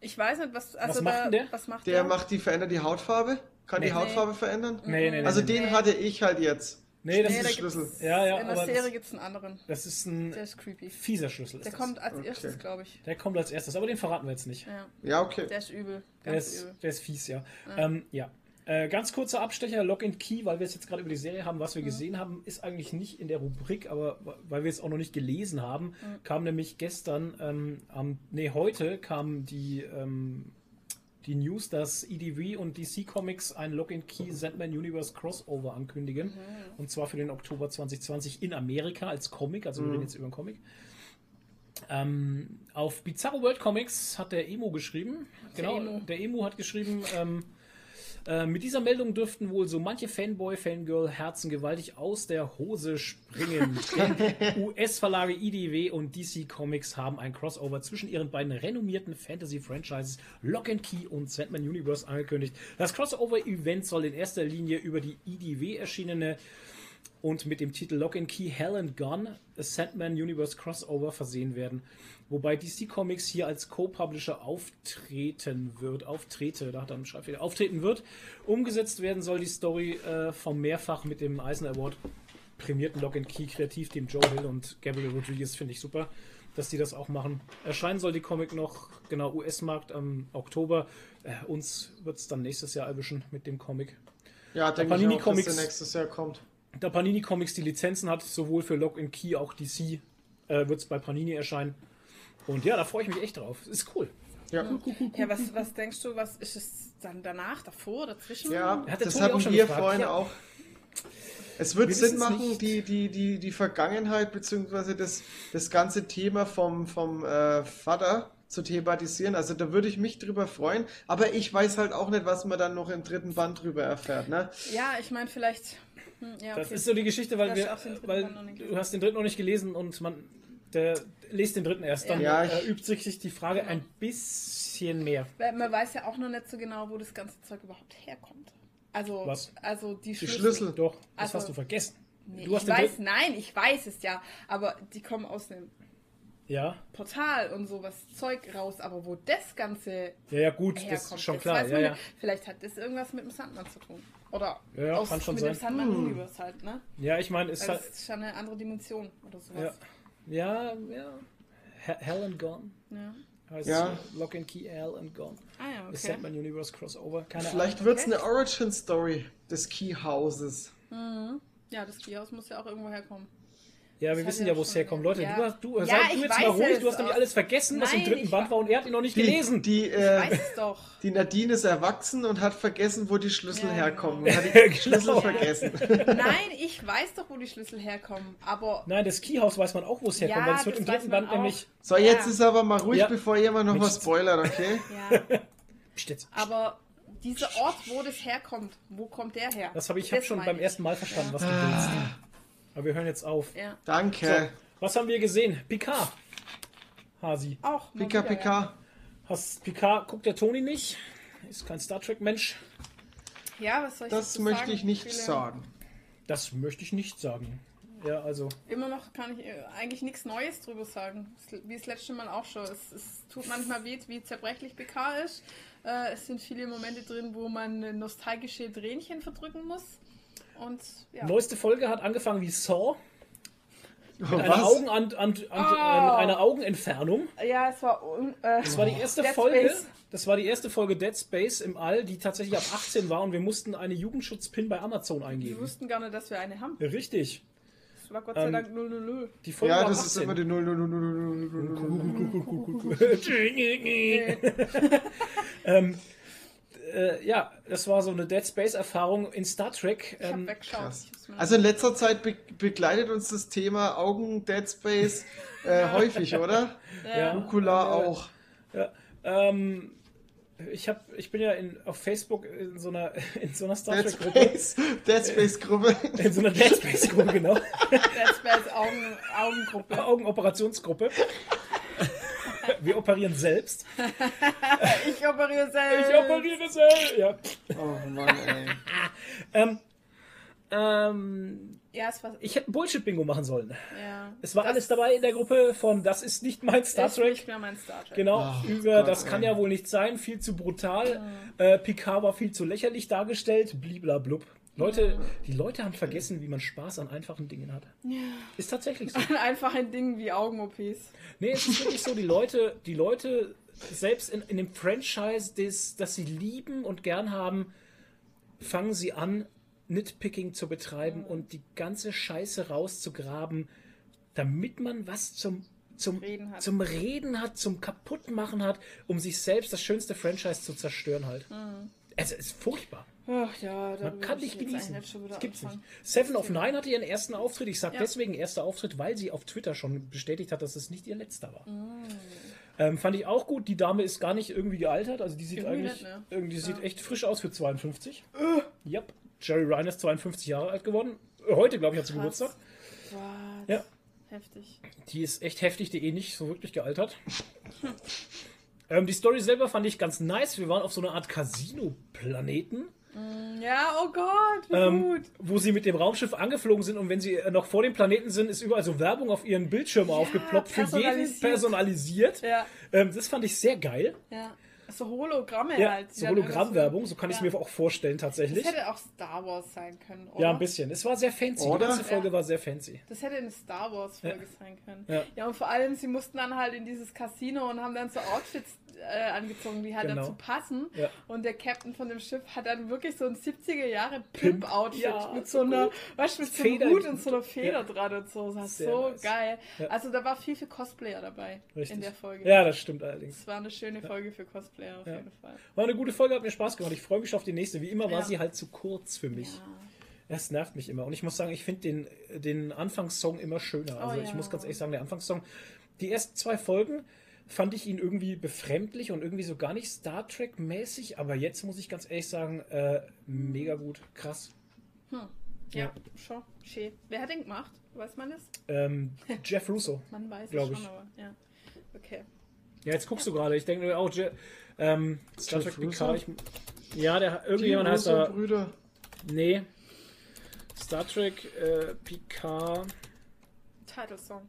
Ich weiß nicht, was. Also Was macht da, der? Was macht Der macht die, verändert die Hautfarbe? Kann Nee. die Hautfarbe verändern? Nee, nee, nee. Also nee, den Nee. hatte ich halt jetzt. nee, das Nee, ist, Schlüssel. gibt's, Ja, ja, in der Serie gibt es einen anderen. das ist ein Der ist creepy. fieser Schlüssel. Ist Der das. kommt als Okay. erstes, glaube ich. der kommt als erstes, aber den verraten wir jetzt nicht. Ja, Ja, okay. der ist übel. Der ist, übel. der ist fies, ja. Ähm, ja. Äh, ganz kurzer Abstecher, Lock and Key, weil wir es jetzt gerade über die Serie haben. Was wir gesehen haben, ist eigentlich nicht in der Rubrik, aber weil wir es auch noch nicht gelesen haben, kam nämlich gestern, ähm, am, nee, heute kam die, ähm, die News, dass EDV und DC Comics ein Lock and Key Sandman Universe Crossover ankündigen. Und zwar für den Oktober 2020 in Amerika als Comic, also wir reden jetzt über einen Comic. Ähm, auf Bizarro World Comics hat der Emo geschrieben. Genau, Emo. der Emo hat geschrieben, ähm, äh, mit dieser Meldung dürften wohl so manche Fanboy, Fangirl Herzen gewaltig aus der Hose springen. US-Verlage IDW und DC Comics haben ein Crossover zwischen ihren beiden renommierten Fantasy-Franchises Lock and Key und Sandman Universe angekündigt. Das Crossover-Event soll in erster Linie über die IDW erschienene und mit dem Titel Lock and Key Hell and Gone, a Sandman Universe Crossover versehen werden. Wobei DC Comics hier als Co-Publisher auftreten wird, auftrete, da hat er einen Schreibfehler, auftreten wird. Umgesetzt werden soll die Story äh, vom mehrfach mit dem Eisen Award prämierten Lock and Key Kreativteam Joe Hill und Gabriel Rodriguez, finde ich super, dass die das auch machen. Erscheinen soll die Comic noch, genau, US-Markt am Oktober. Äh, uns wird es dann nächstes Jahr erwischen mit dem Comic. Ja, denke ich auch, dass der nächstes Jahr kommt. Da Panini Comics die Lizenzen hat, sowohl für Lock and Key, auch DC, äh, wird es bei Panini erscheinen. Und ja, da freue ich mich echt drauf. Ist cool. Ja, Ja, was, was denkst du, was ist es dann danach, davor, dazwischen? ja Hat das hatten schon wir gefragt. vorhin Ja. auch. Es wird Wir Sinn machen, die, die, die, die Vergangenheit bzw. Das, das ganze Thema vom, vom äh, Vater zu thematisieren. Also da würde ich mich drüber freuen. Aber ich weiß halt auch nicht, was man dann noch im dritten Band drüber erfährt. Ne? Ja, ich meine, vielleicht. Hm, ja, Das okay. ist so die Geschichte, weil, Du hast wir, auch den dritten weil Band noch nicht du gelesen. hast den dritten noch nicht gelesen und man der liest den dritten erst. Dann Ja, äh, ich- übt sich die Frage ein bisschen mehr. Weil man weiß ja auch noch nicht so genau, wo das ganze Zeug überhaupt herkommt. Also, Was? also die Die Schlüssel. Schlüssel. Doch, das Also- hast du vergessen. Nee, du hast ich weiß, nein, ich weiß es ja. Aber die kommen aus dem Ja. Portal und sowas Zeug raus. Aber wo das Ganze ja, ja, gut, das herkommt, ist schon das klar. Ja, ja. Vielleicht hat das irgendwas mit dem Sandmann zu tun. Oder Ja, ja, aus, kann schon mit sein. dem Sandmann Universe halt, ne? ja, ich meine, ist halt. das ist schon eine andere Dimension oder Ja, sowas. ja. ja. He- Hell and Gone Ja. heißt Ja. Lock and Key Hell and Gone. Ah ja, The okay. Sandman Universe Crossover. Keine Vielleicht wird es Okay. eine Origin-Story des Key Houses. Ja, das Keyhaus muss ja auch irgendwo herkommen. Ja, wir wissen ja, wo es herkommt. Leute, ja. du, hast, du, Ja, sag du ich jetzt weiß mal ruhig, es du hast nämlich alles vergessen, was im Nein, dritten ich Band wa- war und er hat ihn noch nicht Die, gelesen. die, Ich äh, weiß es doch. die Nadine ist erwachsen und hat vergessen, wo die Schlüssel Ja, herkommen. Und hat die Genau. Schlüssel vergessen. Nein, ich weiß doch, wo die Schlüssel herkommen. Aber Nein, das Keyhouse weiß man auch, wo es herkommt, Ja, weil es wird im weiß dritten Band auch. nämlich. So, Ja. jetzt ist aber mal ruhig, Ja. bevor jemand noch was spoilert, okay? ja, aber dieser Ort, wo das herkommt, wo kommt der her? Das habe ich hab schon beim ich. ersten Mal verstanden, was du willst. Aber wir hören jetzt auf. Ja, Danke. Was haben wir gesehen? Picard. Hasi. auch. Pika wieder, Pika. Hast Picard guckt der Toni nicht? Ist kein Star Trek Mensch. Ja, ja was soll ich Das möchte sagen? ich nicht Viele- sagen. Das möchte ich nicht sagen. Ja, also. Immer noch kann ich äh, eigentlich nichts Neues drüber sagen. Wie das letzte Mal auch schon. Es, es tut manchmal weh, wie zerbrechlich PK ist. Äh, es sind viele Momente drin, wo man nostalgische Tränchen verdrücken muss. Und ja. Neueste Folge hat angefangen wie Saw. Oh, Eine, was? Augen an, an, an, Oh. eine Augenentfernung. Ja, es war. Äh, Das war die erste Dead Folge. Space. Das war die erste Folge Dead Space im All, die tatsächlich ab 18 war und wir mussten eine Jugendschutzpin bei Amazon Wir eingeben. wussten gar nicht, dass wir eine haben. Richtig. Es war Gott sei Ähm, Dank 000. Die Folge Ja, das ist 18. immer die 0, 0, 0, 0, 0, 0, 0, 0, 0. ähm, äh, ja, das war so eine Dead Space-Erfahrung in Star Trek. Ich hab Ähm, Also in letzter Zeit be begleitet uns das Thema Augen Dead Space äh, häufig, oder? ja, Okular auch. Ja, ähm, ich, hab, ich bin ja in, auf Facebook in so einer, in so einer Star Dead Trek-Gruppe. Space, Dead Space Gruppe. In so einer Dead Space-Gruppe, genau. Dead Space Augen. Augenoperationsgruppe. Wir operieren selbst. Ich operiere selbst. Ich operiere selbst. Ja. Oh Mann, ey. Ähm, ähm, Ja, es war. ich hätte ein Bullshit-Bingo machen sollen. Ja. Es war alles dabei in der Gruppe von Das ist nicht mein Star ist Trek. nicht mehr mein Star Trek. Genau, Ach über Gott, das kann ey. ja wohl nicht sein, viel zu brutal. Äh, Picard war viel zu lächerlich dargestellt, bliblablub. Leute, die Leute haben vergessen, wie man Spaß an einfachen Dingen hat. Ist tatsächlich so. Einfach ein Ding wie Augen-OPs. Nee, es ist wirklich so, die Leute, die Leute, selbst in, in dem Franchise, das, das sie lieben und gern haben, fangen sie an, Nitpicking zu betreiben und die ganze Scheiße rauszugraben, damit man was zum, zum, Reden hat. zum Reden hat, zum Kaputtmachen hat, um sich selbst das schönste Franchise zu zerstören halt. Es ist furchtbar. Ach ja, da Man kann nicht genießen. Nicht schon wieder gibt's nicht. Seven of Nine hatte ihren ersten Auftritt. Ich sage Ja. deswegen erster Auftritt, weil sie auf Twitter schon bestätigt hat, dass es nicht ihr letzter war. Mm. Ähm, fand ich auch gut. Die Dame ist gar nicht irgendwie gealtert. Also die sieht Irgendwie eigentlich nicht, ne? irgendwie sieht echt frisch aus für 52. Yep. Jerry Ryan ist 52 Jahre alt geworden. Äh, Heute, glaube ich, hat sie. Geburtstag. What? Ja. Heftig. Die ist echt heftig, die eh nicht so wirklich gealtert. ähm, die Story selber fand ich ganz nice. Wir waren auf so einer Art Casino-Planeten. Ja, oh Gott, wie ähm, gut. wo sie mit dem Raumschiff angeflogen sind und wenn sie äh, noch vor dem Planeten sind, ist überall so Werbung auf ihren Bildschirm aufgeploppt, für jeden personalisiert. Ja, Ähm, das fand ich sehr geil. ja. So Hologramme Ja, halt. so Hologrammwerbung, so kann ich es Ja. mir auch vorstellen tatsächlich. Das hätte auch Star Wars sein können, oder? Ja, ein bisschen. Es war sehr fancy. Oder? Die ganze Folge Ja. war sehr fancy. Das hätte eine Star Wars Folge sein können. Ja. Ja. und vor allem, sie mussten dann halt in dieses Casino und haben dann so Outfits äh, angezogen, die halt Genau. dazu passen. Ja. Und der Captain von dem Schiff hat dann wirklich so ein 70er Jahre Pimp. Pimp-Outfit Ja, mit so so einer, weißt du, mit so einem Feder- Hut und so einer Feder Ja. dran und so. Das war Sehr so nice. geil. Also da war viel für Cosplayer dabei Richtig. in der Folge. Ja, das stimmt allerdings. Das war eine schöne Folge für Cosplayer auf jeden Fall. War eine gute Folge, hat mir Spaß gemacht. Ich freue mich schon auf die nächste. Wie immer war sie halt zu kurz für mich. Ja. Das nervt mich immer. Und ich muss sagen, ich finde den, den Anfangssong immer schöner. Also Oh ich muss ganz ehrlich sagen, der Anfangssong, die ersten zwei Folgen fand ich ihn irgendwie befremdlich und irgendwie so gar nicht Star Trek-mäßig. Aber jetzt muss ich ganz ehrlich sagen, äh, mega gut. Krass. Ja, Ja. schon. Schön. Wer hat den gemacht? Weiß man das? Ähm, Jeff Russo. Man weiß Glaub es schon, ich. aber ja. Okay. Ja, jetzt guckst du gerade. Ich denke mir auch, Je ähm, Star Jeff Trek Russo? Picard. Ich, ja, der, irgendjemand heißt da. Brüder. Nee. Star Trek äh, Picard. Title Song.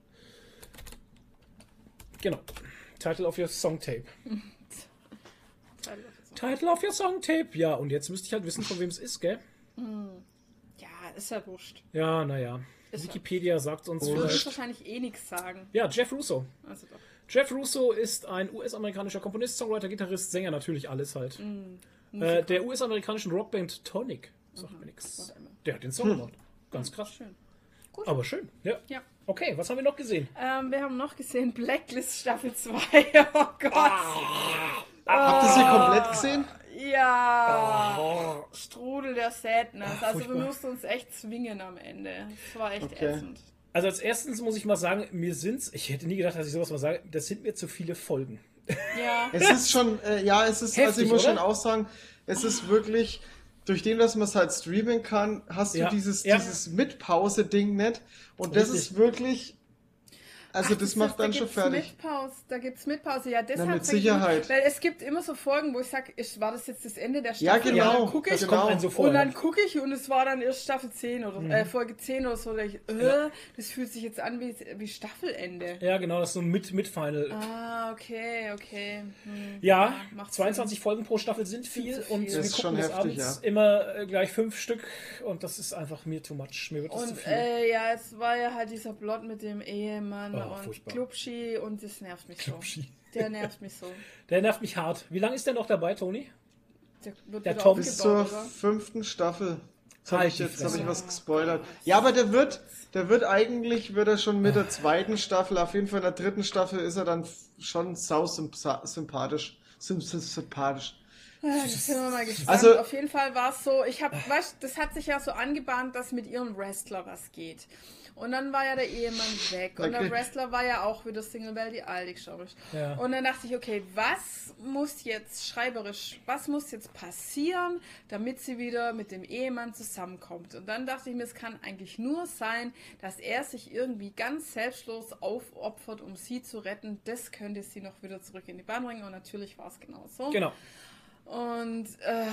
Genau. Title of your Song Tape. Title of your Song Tape. Ja, und jetzt müsste ich halt wissen, von wem es ist, gell? Ja, ist ja wurscht. Ja, naja. Ist Wikipedia sagt uns Du würdest vielleicht. wahrscheinlich eh nichts sagen. Ja, Jeff Russo. Also doch. Jeff Russo ist ein US-amerikanischer Komponist, Songwriter, Gitarrist, Sänger, natürlich alles halt. Äh, der US-amerikanischen Rockband Tonic. Sagt mir nichts. Der hat den Song gemacht. Ganz krass. Schön. Aber schön. Ja. Ja. Okay, was haben wir noch gesehen? Ähm, wir haben noch gesehen Blacklist Staffel 2. Oh Gott. Ah. Habt ihr sie komplett gesehen? Ja. Strudel der Sadness. also wir Ah, mussten uns echt zwingen am Ende. Das war echt Okay. ätzend. Also als erstens muss ich mal sagen, mir sind's, ich hätte nie gedacht, dass ich sowas mal sage, das sind mir zu viele Folgen. Ja. Es ist schon, äh, ja, es ist, also Heftig, ich muss oder? schon auch sagen, es ist wirklich, durch den, dass man es halt streamen kann, hast Ja, du dieses, ja. dieses Mitpause-Ding nicht. Und das Richtig. ist wirklich, also Ach, das macht dann da schon fertig. Mitpause, da gibt's Mitpause, ja, deshalb. mit sag ich Sicherheit. Immer, weil es gibt immer so Folgen, wo ich sage, war das jetzt das Ende der Ja, Staffel? genau. Und dann gucke ich, Das Genau. so und dann ja. gucke ich und es war dann erst Staffel 10 oder äh, Folge 10 oder so. Da ich, äh, Das fühlt sich jetzt an wie, wie Staffelende. Ja, genau, das ist so ein mit, mit Final. Ah, okay, okay. Hm. Ja, macht 22 Folgen pro Staffel sind viel, zu viel. und Das wir ist gucken schon bis heftig, abends ja. immer äh, gleich fünf Stück und das ist einfach mir too much. Mir wird das zu Und viel. äh, ja, es war ja halt dieser Plot mit dem Ehemann Oh, und furchtbar. Klubschi und das nervt mich Klubschi. so. Der nervt mich so. Der nervt mich hart. Wie lange ist der noch dabei, Toni? Der wird Der Tom Bis zur oder? fünften Staffel. Jetzt habe Halt ich jetzt hab ich was gespoilert. Ja, aber der wird, der wird eigentlich, wird er schon mit der zweiten Staffel, auf jeden Fall in der dritten Staffel ist er dann schon sau sympa- sympathisch. Sym sym sympathisch. Ja, das sind wir mal gespannt. Also- auf jeden Fall war es so, ich habe, weißt, das hat sich ja so angebahnt, dass mit ihrem Wrestler was geht. Und dann war ja der Ehemann weg. Und Okay. der Wrestler war ja auch wieder Single Bell, die Aldi, glaube ich. Ja. Und dann dachte ich, okay, was muss jetzt schreiberisch, was muss jetzt passieren, damit sie wieder mit dem Ehemann zusammenkommt? Und dann dachte ich mir, es kann eigentlich nur sein, dass er sich irgendwie ganz selbstlos aufopfert, um sie zu retten. Das könnte sie noch wieder zurück in die Bahn bringen. Und natürlich war es genau so. Genau. Und äh,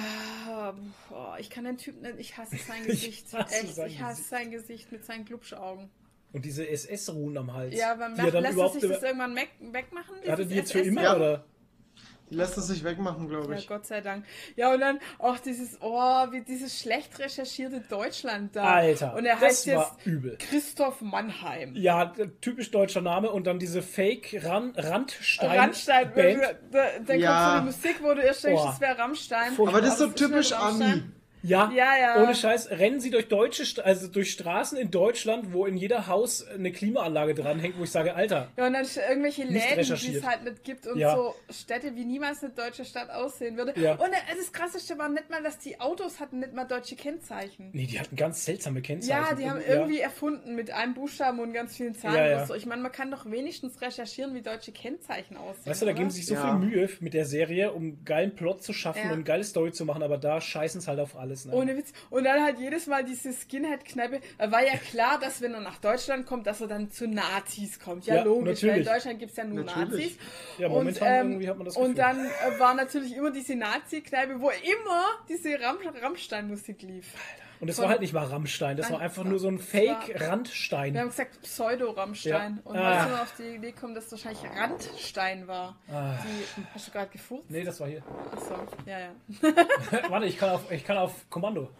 boah, ich kann den Typen nicht, ich hasse sein Gesicht. hasse Echt, sein ich hasse Gesicht. sein Gesicht mit seinen Glubschaugen. Und diese SS-Ruhen am Hals. Ja, aber die er macht, dann lässt er überhaupt sich das irgendwann weg, wegmachen? Hatte die dieses jetzt für immer, oder? Die lässt es sich wegmachen, glaube Ja, ich. Gott sei Dank. Ja, und dann auch dieses, oh, wie dieses schlecht recherchierte Deutschland da. Alter, Und er das heißt war jetzt übel. Christoph Mannheim. Ja, typisch deutscher Name und dann diese Fake-Randstein-Band. Rammstein, da, da Ja. kommt so die Musik, wo du erst denkst, Boah. das wäre Rammstein. Aber das ist so typisch nicht Ami. Ja, Ja, ja. ohne Scheiß, rennen sie durch deutsche, also durch Straßen in Deutschland, wo in jeder Haus eine Klimaanlage dranhängt, wo ich sage, Alter, Ja, und dann irgendwelche Läden, die es halt nicht gibt und Ja. so Städte, wie niemals eine deutsche Stadt aussehen würde. Ja. Und das Krasseste war nicht mal, dass die Autos hatten nicht mal deutsche Kennzeichen. nee, die hatten ganz seltsame Kennzeichen. Ja, die haben Und- irgendwie erfunden mit einem Buchstaben und ganz vielen Zahlen Ja, so. Ich meine, man kann doch wenigstens recherchieren, wie deutsche Kennzeichen aussehen. Weißt du, da oder? geben sie sich so Ja. viel Mühe mit der Serie, um einen geilen Plot zu schaffen Ja. und eine geile Story zu machen, aber da scheißen es halt auf alles. Ne? Ohne Witz. Und dann halt jedes Mal diese Skinhead-Kneipe. War ja klar, dass wenn er nach Deutschland kommt, dass er dann zu Nazis kommt. Ja, Ja, logisch, weil in natürlich. Deutschland gibt es ja nur Natürlich. Nazis. Ja, momentan irgendwie hat man das Und Gefühl. dann äh, war natürlich immer diese Nazi-Kneipe, wo immer diese Ram Rammstein-Musik lief. Und das von- war halt nicht mal Rammstein, das Nein, war einfach war- nur so ein Fake-Randstein. Wir haben gesagt Pseudo-Rammstein. Ja. Und Ah. dann sind wir auf die Idee gekommen, dass es wahrscheinlich Randstein war. Ah. Die, hast du gerade gefurzt? Nee, das war hier. Achso, ja, ja. Warte, ich kann auf, ich kann auf Kommando.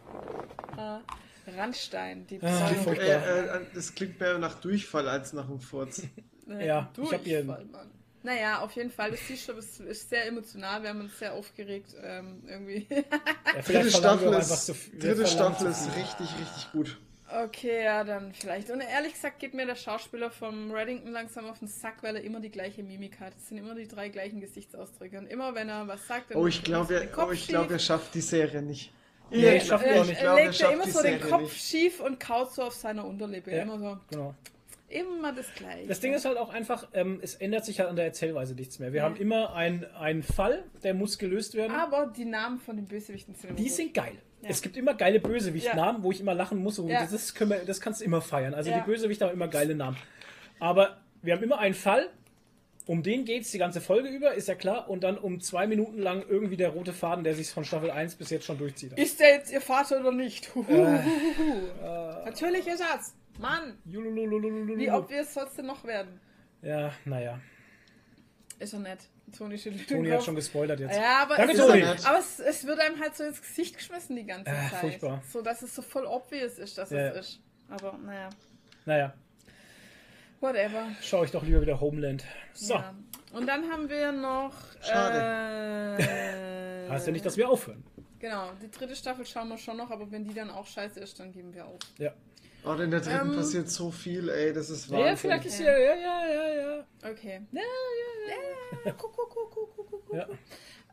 Randstein, die Ah, Pseudo- furchtbar. Äh, äh, das klingt mehr nach Durchfall als nach einem Furz. äh, Ja, ich hab hier- Durchfall, Mann. Naja, auf jeden Fall, das T-Shirt ist, ist sehr emotional. Wir haben uns sehr aufgeregt. Ähm, irgendwie. Ja, Dritte Staffel ist, wir dritte Staffel ist richtig, richtig gut. okay, ja, dann vielleicht. Und ehrlich gesagt geht mir der Schauspieler vom Reddington langsam auf den Sack, weil er immer die gleiche Mimik hat. Es sind immer die drei gleichen Gesichtsausdrücke. Und immer wenn er was sagt, dann Oh, ich glaube, er er, oh, ich glaube, er schafft die Serie nicht. Nee, Ich schafft glaub- er auch Er, nicht. er er legt ja schafft immer so den Serie Kopf nicht. schief und kaut so auf seiner Unterlippe. Ja. Immer so. Genau. Immer das Gleiche. Das Ding ist halt auch einfach, ähm, es ändert sich halt an der Erzählweise nichts mehr. Wir haben immer ein- einen Fall, der muss gelöst werden. Aber die Namen von den Bösewichten sind Die sind geil. Ja. Es gibt immer geile Bösewicht-Namen, wo ich immer lachen muss. Und Ja. das, wir, das kannst du immer feiern. Also Ja. die Bösewichte haben immer geile Namen. Aber wir haben immer einen Fall, um den geht es die ganze Folge über, ist ja klar. Und dann um zwei Minuten lang irgendwie der rote Faden, der sich von Staffel 1 bis jetzt schon durchzieht. Ist der jetzt ihr Vater oder nicht? Äh. huhuhu. Natürlich ist das. Mann, wie obvious soll es denn noch werden? Ja, naja. Ist er nett. Toni schüttelt Toni hat schon gespoilert jetzt. Ja, aber, Danke, es, Toni. ist, aber es, es wird einem halt so ins Gesicht geschmissen die ganze Äh, Zeit. furchtbar. So, dass es so voll obvious ist, dass Ja, es ja. ist. Aber naja, Naja, whatever. schaue ich doch lieber wieder Homeland. So, Ja. Und dann haben wir noch. Äh, heißt ja nicht, dass wir aufhören. Genau, die dritte Staffel schauen wir schon noch, aber wenn die dann auch scheiße ist, dann geben wir auf. Ja. Oh, in der dritten Ähm, passiert so viel, ey, das ist Wahnsinn. Ja, vielleicht ist ja, ja, ja, ja, ja. Okay. Ja, ja, Ja, guck, guck, guck, guck, guck, guck, guck. ja.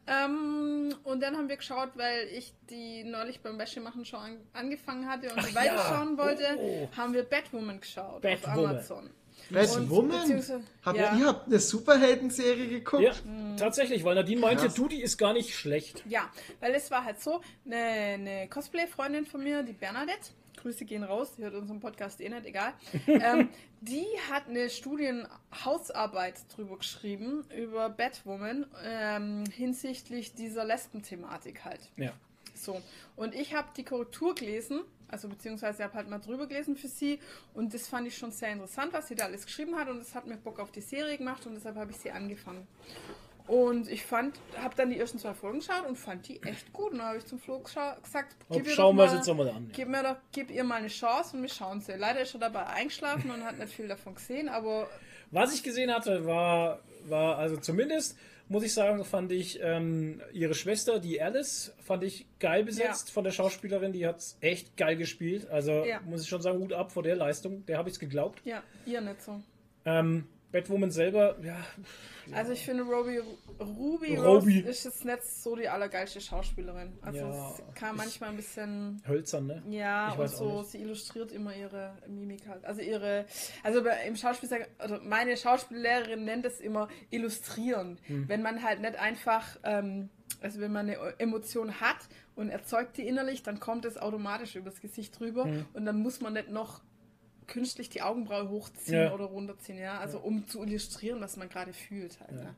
Ähm, und dann haben wir geschaut, weil ich die neulich beim Wäschemachen schon an, angefangen hatte und Ach weiter ja. schauen wollte, Oh. haben wir Batwoman geschaut auf Batwoman. Amazon. Batwoman? Habt ja. ihr habt eine Superhelden-Serie geguckt? Ja, tatsächlich, weil Nadine meinte, Krass. du, die ist gar nicht schlecht. Ja, weil es war halt so, eine, eine Cosplay-Freundin von mir, die Bernadette, Grüße gehen raus, die hört unseren Podcast eh nicht, egal, ähm, die hat eine Studienhausarbeit drüber geschrieben, über Batwoman, ähm, hinsichtlich dieser Lesben-Thematik halt. Ja. So, und ich habe die Korrektur gelesen, also beziehungsweise habe halt mal drüber gelesen für sie und das fand ich schon sehr interessant, was sie da alles geschrieben hat und es hat mir Bock auf die Serie gemacht und deshalb habe ich sie angefangen. Und ich fand, habe dann die ersten zwei Folgen geschaut und fand die echt gut. Und dann habe ich zum Flo gesagt, Ob, gib ihr, schauen mal, es jetzt nochmal an. gib, mir doch, gib ihr mal eine Chance und wir schauen sie. Leider ist er dabei eingeschlafen und hat nicht viel davon gesehen, aber Was ich gesehen hatte, war, war also zumindest, muss ich sagen, fand ich ähm, ihre Schwester, die Alice, fand ich geil besetzt Ja. von der Schauspielerin. Die hat echt geil gespielt. Also Ja. muss ich schon sagen, Hut ab vor der Leistung. Der habe ich es geglaubt. ja, ihr nicht so. Ähm, Batwoman selber, ja, Also ich finde Ruby, Ruby Roby. Rose ist jetzt nicht so die allergeilste Schauspielerin. Also Ja, es kam manchmal ein bisschen hölzern, ne? Ja, Ich und so, sie illustriert immer ihre Mimik halt. Also ihre, also im Schauspiel, oder meine Schauspiellehrerin nennt es immer illustrieren. Hm. Wenn man halt nicht einfach, ähm, also wenn man eine Emotion hat und erzeugt die innerlich, dann kommt es automatisch übers Gesicht drüber Hm. und dann muss man nicht noch künstlich die Augenbraue hochziehen Ja. oder runterziehen, ja, also um zu illustrieren, was man gerade fühlt halt, ja.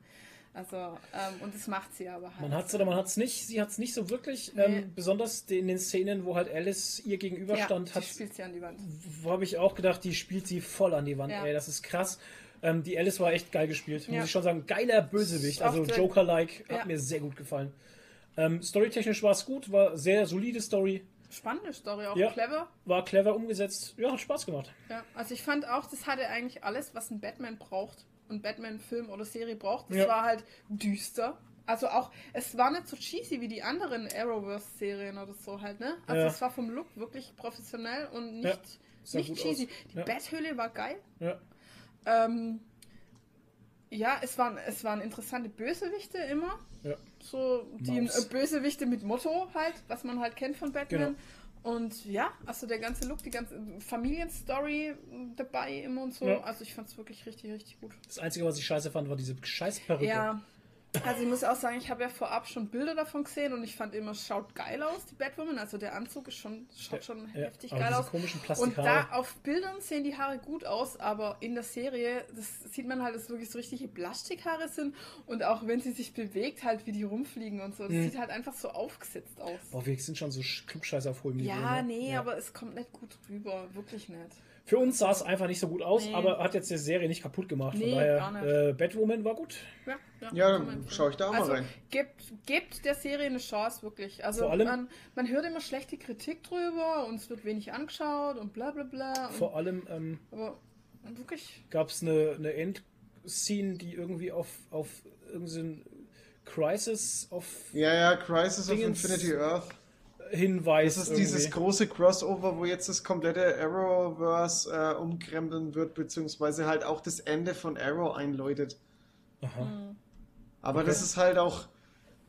Also, ähm, und das macht sie aber halt. Man hat es oder man hat es nicht. Sie hat es nicht so wirklich. Nee. Ähm, besonders in den Szenen, wo halt Alice ihr gegenüberstand, ja, hat, spielt sie an die Wand. wo habe ich auch gedacht, die spielt sie voll an die Wand. Ja. Ey, das ist krass. Ähm, die Alice war echt geil gespielt, Ja. muss ich schon sagen. Geiler Bösewicht, also Joker-like, hat mir sehr gut gefallen. Ähm, Storytechnisch war es gut, war sehr solide Story, Spannende Story, auch Ja. clever. war clever umgesetzt, ja, hat Spaß gemacht. Ja, also ich fand auch, das hatte eigentlich alles, was ein Batman braucht. Ein Batman-Film oder Serie braucht. Das Ja. war halt düster. Also auch, es war nicht so cheesy wie die anderen Arrowverse-Serien oder so halt, ne? Also Ja. es war vom Look wirklich professionell und nicht, nicht cheesy. aus. Die Ja. Betthöhle war geil. Ja. Ähm, ja, es waren, es waren interessante Bösewichte immer. Ja. So die Maus. äh, Bösewichte mit Motto halt, was man halt kennt von Batman. Genau. Und ja, also der ganze Look, die ganze Familienstory dabei immer und so. Ja. Also ich fand es wirklich richtig, richtig gut. Das Einzige, was ich scheiße fand, war diese scheiß Perücke. Ja. Also ich muss auch sagen, ich habe ja vorab schon Bilder davon gesehen und ich fand immer, es schaut geil aus, die Batwoman. Also der Anzug ist schon, schaut schon Ja, heftig geil aus. komischen Und da auf Bildern sehen die Haare gut aus, aber in der Serie, das sieht man halt, dass es wirklich so richtige Plastikhaare sind. Und auch wenn sie sich bewegt, halt wie die rumfliegen und so. Das Mhm. sieht halt einfach so aufgesetzt aus. Boah, wir sind schon so Clubscheiße auf hohem Niveau. Ja, ne? nee, Ja. aber es kommt nicht gut rüber. Wirklich nicht. Für uns sah es einfach nicht so gut aus, Nee. aber hat jetzt die Serie nicht kaputt gemacht. Von Nee, daher, gar nicht. äh, Batwoman war gut. Ja, Ja, kann dann man empfehlen. schau ich da auch mal also, rein. Gebt, gebt der Serie eine Chance, wirklich. Also Vor allem- man, man hört immer schlechte Kritik drüber und es wird wenig angeschaut und bla bla bla. Und, Vor allem ähm, aber wirklich. gab es eine, eine Endscene, die irgendwie auf, auf irgendeinen Crisis of Ja, ja, Crisis of Dingens- Infinity Earth. Hinweis. Das ist irgendwie. dieses große Crossover, wo jetzt das komplette Arrowverse äh, umkrempeln wird, beziehungsweise halt auch das Ende von Arrow einläutet. Aha. Aber Okay. das ist halt auch.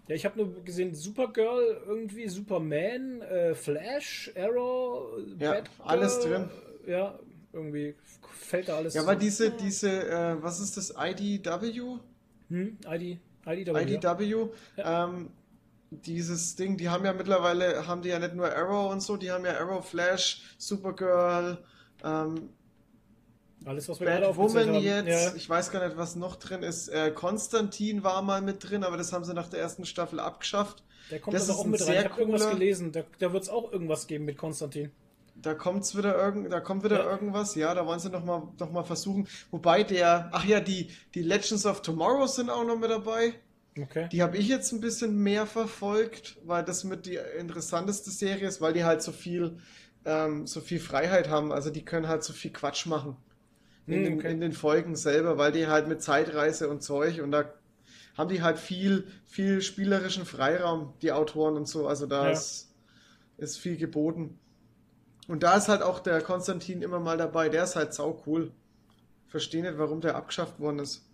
Ja, ich habe nur gesehen, Supergirl, irgendwie Superman, äh, Flash, Arrow, Ja, Batgirl, alles drin. Ja, irgendwie fällt da alles Ja, aber diese, diese, äh, was ist das? IDW? Hm, ID, IDW. ja. IDW, ähm, dieses Ding, die haben ja mittlerweile, haben die ja nicht nur Arrow und so, die haben ja Arrow, Flash, Supergirl, ähm, Alles, was wir gerade aufgezählt Batwoman haben. jetzt, Ja. ich weiß gar nicht, was noch drin ist. Äh, Konstantin war mal mit drin, aber das haben sie nach der ersten Staffel abgeschafft. Der kommt Das ist auch mit rein. Ich habe irgendwas gelesen. Da, da wird es auch irgendwas geben mit Konstantin. Da kommt's wieder irgend, da kommt wieder Ja. irgendwas. Ja, da wollen sie noch mal, noch mal versuchen. Wobei der, ach ja, die, die Legends of Tomorrow sind auch noch mit dabei. Okay. Die habe ich jetzt ein bisschen mehr verfolgt, weil das mit die interessanteste Serie ist, weil die halt so viel, ähm, so viel Freiheit haben. Also die können halt so viel Quatsch machen in, den, okay. in den Folgen selber, weil die halt mit Zeitreise und Zeug und da haben die halt viel, viel spielerischen Freiraum, die Autoren und so. Also da Ja. ist, ist viel geboten. Und da ist halt auch der Konstantin immer mal dabei. Der ist halt sau cool. Verstehe nicht, warum der abgeschafft worden ist.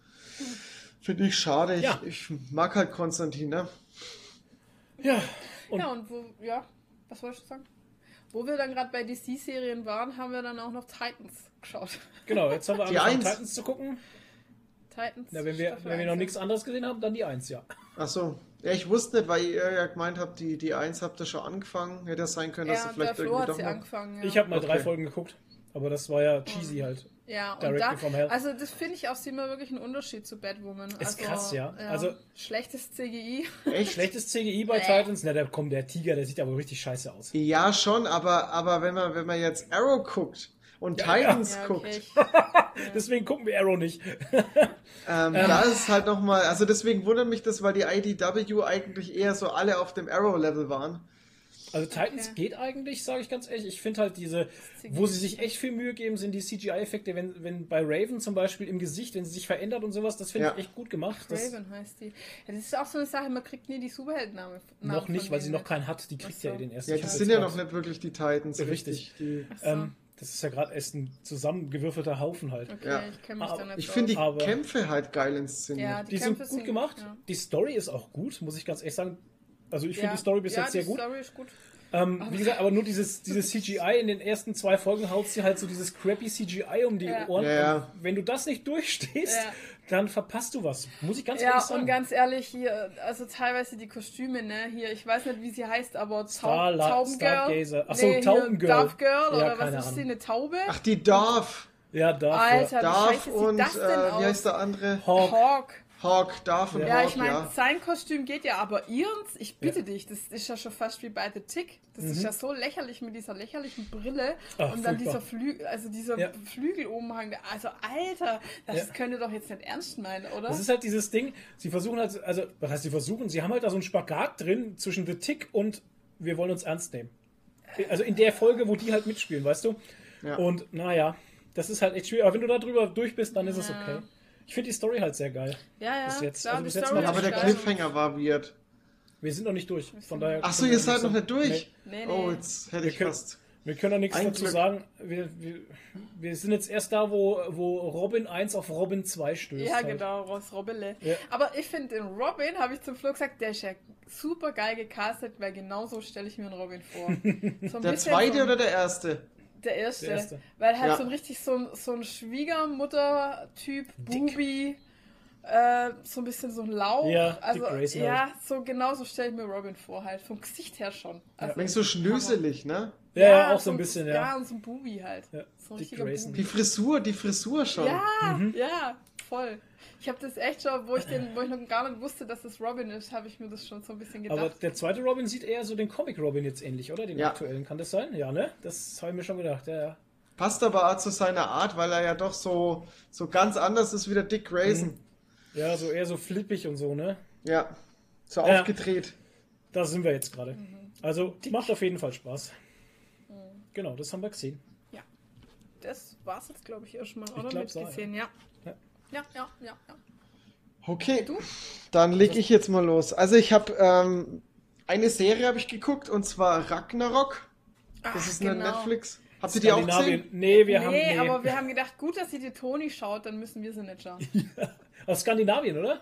Finde ich schade. Ich, Ja. ich mag halt Konstantin, ne? Ja. Und ja, und wo, ja, was wollte ich sagen? Wo wir dann gerade bei DC-Serien waren, haben wir dann auch noch Titans geschaut. genau, jetzt haben wir Die angefangen, Eins. Titans zu gucken. Titans. Na, wenn wir, Staffel wenn wir noch 1. nichts anderes gesehen haben, dann die Eins, ja. Ach so. Ja, ich wusste nicht, weil ihr ja gemeint habt, die, die 1 habt ihr schon angefangen. Hätte das sein können, dass Ja, ihr der vielleicht Flo irgendwie hat sie noch... angefangen. Ja. Ich habe mal drei Okay. Folgen geguckt. Aber das war ja cheesy halt. Ja, und da, from Hell. also das finde ich auch, sieht man wirklich einen Unterschied zu Batwoman. Ist also, krass, ja. Also- schlechtes CGI. Echt? Schlechtes CGI bei Äh. Titans? Na, da kommt der Tiger, der sieht aber richtig scheiße aus. Ja, schon, aber, aber wenn man, wenn man jetzt Arrow guckt und Ja, Titans Ja, guckt, okay. Deswegen gucken wir Arrow nicht. ähm, da ist es halt nochmal, also deswegen wundert mich das, weil die IDW eigentlich eher so alle auf dem Arrow-Level waren. Also Titans Okay. geht eigentlich, sage ich ganz ehrlich. Ich finde halt diese, wo sie sich echt viel Mühe geben, sind die CGI-Effekte, wenn, wenn bei Raven zum Beispiel im Gesicht, wenn sie sich verändert und sowas, das finde Ja. ich echt gut gemacht. Das Raven heißt die. Ja, das ist auch so eine Sache, man kriegt nie die Superheldennamen. noch nicht, weil sie noch keinen hat. Die kriegt so. ja den ersten. Ja, die Staffel sind ja noch nicht wirklich die Titans, Richtig. richtig. Die, Ähm, Das ist ja gerade erst ein zusammengewürfelter Haufen halt. Okay, Ja. ich kenne mich Aber da nicht Ich finde die Aber- Kämpfe halt geil inszeniert. Ja, Die, Kämpfe sind gut gemacht. Ja, Die Story ist auch gut, muss ich ganz ehrlich sagen. Also ich Ja. finde die Story bis ja, jetzt sehr die gut. Story ist gut. Ähm, wie gesagt, aber nur dieses, dieses CGI in den ersten zwei Folgen haut sie halt so dieses crappy CGI um die Ja. Ohren. Ja, ja. Und wenn du das nicht durchstehst, Ja. Dann verpasst du was. Muss ich ganz Ja, ehrlich sagen. und ganz ehrlich, hier, also teilweise die Kostüme, ne, hier, ich weiß nicht, wie sie heißt, aber Taubengirl. Stargazer. Ach so, hier, Taubengirl. Dove Girl, Ja, oder was ist sie, Ahnung. eine Taube? Ach, die Darth. ja, dafür. Alter, wie scheiße sieht und, das denn äh, aus? wie heißt der andere? Hawk. Hawk. Hawk, Darth und Ja, Hawk, ich meine, ja. sein Kostüm geht ja, aber ihrs, ich bitte dich, das ist ja schon fast wie bei The Tick. Das ist ja so lächerlich mit dieser lächerlichen Brille Mhm. Ach, und dann furchtbar. dieser Flügel, also dieser Ja. Flügelumhang. Also, Alter, das Ja. könnt ihr doch jetzt nicht ernst meinen, oder? Das ist halt dieses Ding, sie versuchen halt, also, was heißt sie versuchen? Sie haben halt da so einen Spagat drin zwischen The Tick und wir wollen uns ernst nehmen. Also in der Folge, wo die halt mitspielen, weißt du? Ja. Und naja, das ist halt echt schwierig. Aber wenn du da drüber durch bist, dann ist es Ja. okay. Ich finde die Story halt sehr geil. ja, ja, bis jetzt. klar, Also bis jetzt aber der geil. Cliffhanger war weird. Wir sind noch nicht durch. Von daher. Ach so, ihr seid noch nicht durch? Nee, nee. Oh, jetzt hätte Wir ich können- fast. Wir können da nichts Ein dazu Glück. sagen. Wir, wir, wir sind jetzt erst da, wo, wo Robin 1 auf Robin 2 stößt. Ja, halt. genau, Ross Robbele. Ja. Aber ich finde den Robin, habe ich zum Flo gesagt, der ist ja super geil gecastet, weil genau so stelle ich mir einen Robin vor. So ein Der zweite so, oder der erste? Der erste. Der erste. Weil halt Ja. so ein richtig so ein, so ein Schwiegermutter-Typ, Bubi, äh, so ein bisschen so ein Lauch. Ja, Dick also, Grayson ja, halt. so genau so stelle ich mir Robin vor, halt. Vom Gesicht her schon. Also, Wenn so schnöselig, ne? Ja, ja, auch so ein bisschen, ja. Ja, und so ein Bubi halt. Ja, So ein Grayson. Die Bubi. Frisur, die Frisur schon. Ja, Mhm. ja, voll. Ich habe das echt schon, wo ich, den, wo ich noch gar nicht wusste, dass es Robin ist, habe ich mir das schon so ein bisschen gedacht. Aber der zweite Robin sieht eher so den Comic Robin jetzt ähnlich, oder? Den Ja. aktuellen. Kann das sein? Ja, ne? Das habe ich mir schon gedacht. Ja, ja. Passt aber auch zu seiner Art, weil er ja doch so, so ganz anders ist wie der Dick Grayson. Mhm. Ja, so eher so flippig und so, ne? Ja. So Ja. aufgedreht. Da sind wir jetzt gerade. Mhm. Also, macht auf jeden Fall Spaß. Genau, das haben wir gesehen. das war's jetzt, glaube ich, erstmal, oder? glaub's Mit auch, gesehen, ja. Ja. Ja, ja, ja, ja. Okay. Du? Dann leg ich jetzt mal los. Also ich habe ähm, eine Serie habe ich geguckt und zwar Ragnarok. Das Ach, ist eine genau. Netflix. Habt ihr die auch gesehen? Nee, wir nee, haben. Nee, aber wir haben gedacht, gut, dass sie die Toni schaut, dann müssen wir sie nicht schauen. Aus Skandinavien, oder?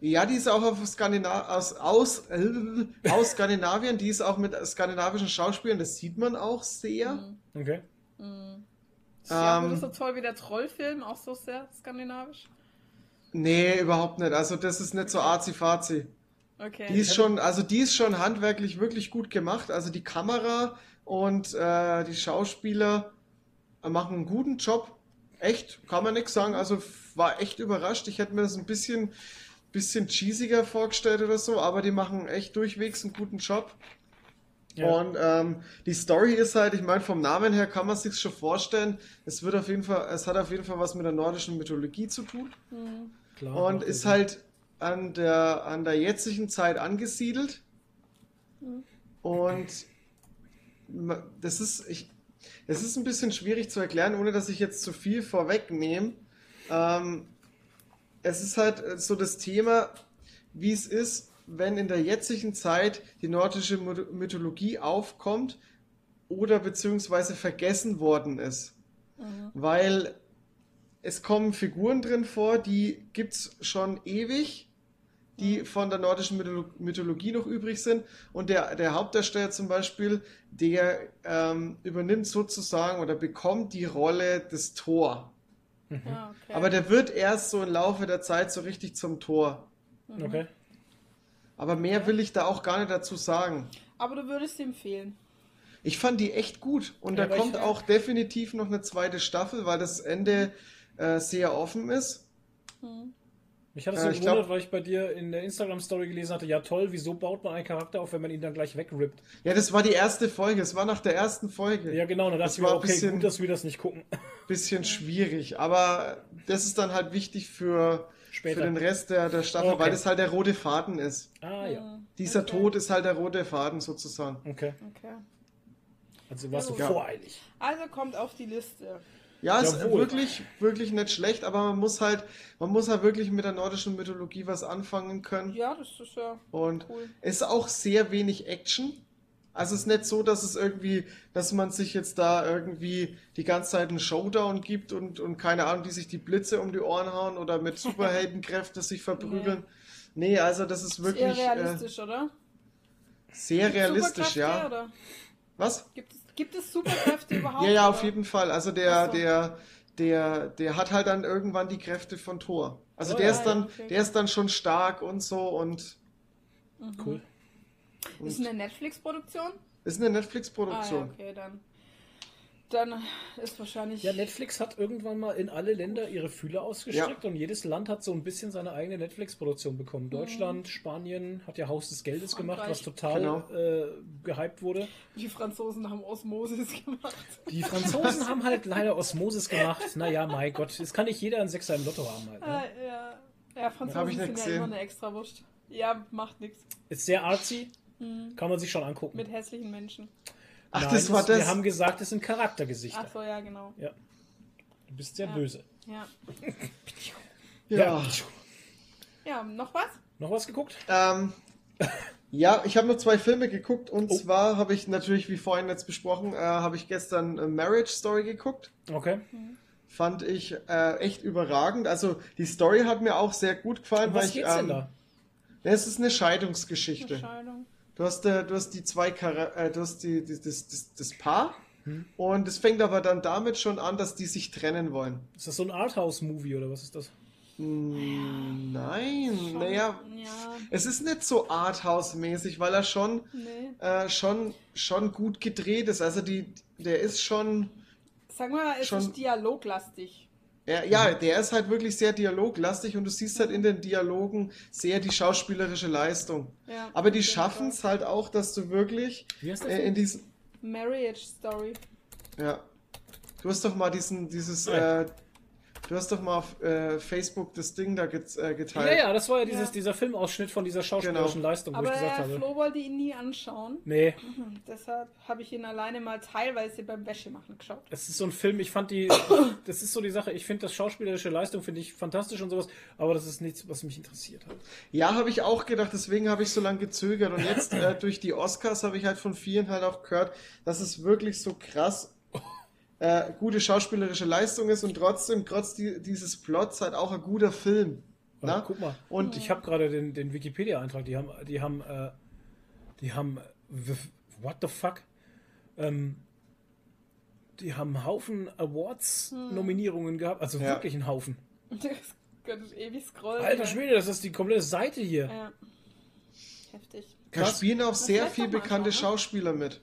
Ja, die ist auch auf Skandina aus, aus, äh, aus Skandinavien. Die ist auch mit skandinavischen Schauspielern. Das sieht man auch sehr. Mhm. Ja, Ähm, wurde so toll wie der Trollfilm, auch so sehr skandinavisch. Nee, überhaupt nicht. Also das ist nicht so arzi-fazi. Okay. Die ist schon, also die ist schon handwerklich wirklich gut gemacht. Also die Kamera und äh, die Schauspieler machen einen guten Job. Echt, kann man nichts sagen. Also war echt überrascht. Ich hätte mir das ein bisschen, bisschen cheesiger vorgestellt oder so, aber die machen echt durchwegs einen guten Job. Ja. Und ähm, die Story ist halt, ich meine, vom Namen her kann man sich schon vorstellen. Es wird auf jeden Fall, es hat auf jeden Fall was mit der nordischen Mythologie zu tun Klar. und ist Sinn. halt an der, an der jetzigen Zeit angesiedelt. Und ma- das ist, ich, das ist ein bisschen schwierig zu erklären, ohne dass ich jetzt zu viel vorwegnehme. Ähm, es ist halt so das Thema, wie es ist, wenn in der jetzigen Zeit die nordische Myth- Mythologie aufkommt oder beziehungsweise vergessen worden ist. Weil es kommen Figuren drin vor, die gibt es schon ewig, die von der nordischen Mytholo Mythologie noch übrig sind. Und der, der Hauptdarsteller zum Beispiel, der ähm, übernimmt sozusagen oder bekommt die Rolle des Thor. Ah, okay. Aber der wird erst so im Laufe der Zeit so richtig zum Tor. Okay. Aber mehr will ich da auch gar nicht dazu sagen. Aber du würdest sie empfehlen. Ich fand die echt gut. Und Ja, da kommt auch definitiv noch eine zweite Staffel, weil das Ende äh, sehr offen ist. Mich hat es Äh, so gewundert, glaub- weil ich bei dir in der Instagram-Story gelesen hatte, ja toll, wieso baut man einen Charakter auf, wenn man ihn dann gleich wegrippt? Ja, das war die erste Folge. Es war nach der ersten Folge. Ja, genau, dann dachte Das ich mir, war ein okay, bisschen- gut, dass wir das nicht gucken. Bisschen schwierig. Aber das ist dann halt wichtig für, Später. für den Rest der, der Staffel, Okay. weil das halt der rote Faden ist. Ah, ja. Dieser Okay. Tod ist halt der rote Faden sozusagen. Okay. Okay. Also warst du Ja. voreilig. Also kommt auf die Liste. Ja, ist Jawohl. wirklich, wirklich nicht schlecht, aber man muss halt, man muss halt wirklich mit der nordischen Mythologie was anfangen können. Ja, das ist ja Und cool. es ist auch sehr wenig Action. Also es ist nicht so, dass es irgendwie, dass man sich jetzt da irgendwie die ganze Zeit einen Showdown gibt und, und keine Ahnung, die sich die Blitze um die Ohren hauen oder mit Superheldenkräfte sich verprügeln. Nee, also das ist wirklich eher äh, realistisch, oder? sehr realistisch, Superkräfte, ja. Oder? Was? Gibt es, gibt es Superkräfte überhaupt? Ja, ja, auf oder? jeden Fall. Also der, so. der, der, der hat halt dann irgendwann die Kräfte von Thor. Also Oh, der ja, ist dann, okay. der ist dann schon stark und so und Cool. Ist eine Netflix-Produktion? ist eine Ah, ja, Netflix-Produktion. okay, dann. Dann ist wahrscheinlich. Ja, Netflix hat irgendwann mal in alle Länder ihre Fühler ausgestreckt und jedes Land hat so ein bisschen seine eigene Netflix-Produktion bekommen. Deutschland, Spanien hat ja Haus des Geldes gemacht, was Frankreich. total Genau. äh, gehypt wurde. Die Franzosen haben Osmosis gemacht. Die Franzosen haben halt leider Osmosis gemacht. Naja, mein Gott, es kann nicht jeder einen Sechser im Lotto haben halt. Ne? Ah, ja. Ja, Franzosen sind ja gesehen. immer eine Extrawurst. Ja, macht nichts. Ist sehr artsy, kann man sich schon angucken. Mit hässlichen Menschen. Ach, Nein, das war das. Wir haben gesagt, es sind Charaktergesichter. Ach so, ja, genau. Ja. Du bist sehr Ja. böse. Ja. ja. Ja, noch was? Noch was geguckt? Ähm, ja, ich habe nur zwei Filme geguckt und Oh. zwar habe ich natürlich, wie vorhin jetzt besprochen, äh, habe ich gestern äh, Marriage Story geguckt. Okay. Fand ich äh, echt überragend. Also die Story hat mir auch sehr gut gefallen, Um weil was ich. geht's denn ähm, da? Es ist eine Scheidungsgeschichte. Entscheidung. Du hast, äh, du hast die zwei Chara äh, du hast die, die, das, das, das Paar Hm. und es fängt aber dann damit schon an, dass die sich trennen wollen. Ist das so ein Arthouse-Movie oder was ist das? Nein, naja, Ja, es ist nicht so Arthouse-mäßig, weil er schon, nee. äh, schon, schon gut gedreht ist. Also die, der ist schon, Sag mal, es Schon- ist dialoglastig. Er, ja, der ist halt wirklich sehr dialoglastig und du siehst halt in den Dialogen sehr die schauspielerische Leistung. Ja, Aber die schaffen es halt auch, dass du wirklich Wie heißt der äh, in diesen, Fall. Marriage Story. Ja. Du hast doch mal diesen, dieses, äh, du hast doch mal auf äh, Facebook das Ding da get, äh, Ja, geteilt. ja, das war ja dieses, Ja. dieser Filmausschnitt von dieser schauspielerischen Genau. Leistung, wo Aber ich gesagt der habe. Flo wollte ihn nie anschauen. Nee, Hm, Deshalb habe ich ihn alleine mal teilweise beim Wäschemachen geschaut. es ist so ein Film, ich fand die, das ist so die Sache, ich finde das schauspielerische Leistung, finde ich fantastisch und sowas, aber das ist nichts, was mich interessiert hat. Ja, habe ich auch gedacht, deswegen habe ich so lange gezögert. Und jetzt äh, durch die Oscars habe ich halt von vielen halt auch gehört, dass es wirklich so krass äh, gute schauspielerische Leistung ist und trotzdem, trotz die, dieses Plots halt auch ein guter Film. Ja, Na? guck mal. Und Ich habe gerade den, den Wikipedia-Eintrag, die haben, die haben, äh, die haben, what the fuck? Ähm, die haben einen Haufen Awards-Nominierungen gehabt, also Ja. wirklich einen Haufen. Das könnte ewig scrollen. Alter Schwede, das ist die komplette Seite hier. Ja. Heftig. da spielen auch sehr vielleicht viel doch mal bekannte anschauen, ne? Schauspieler mit.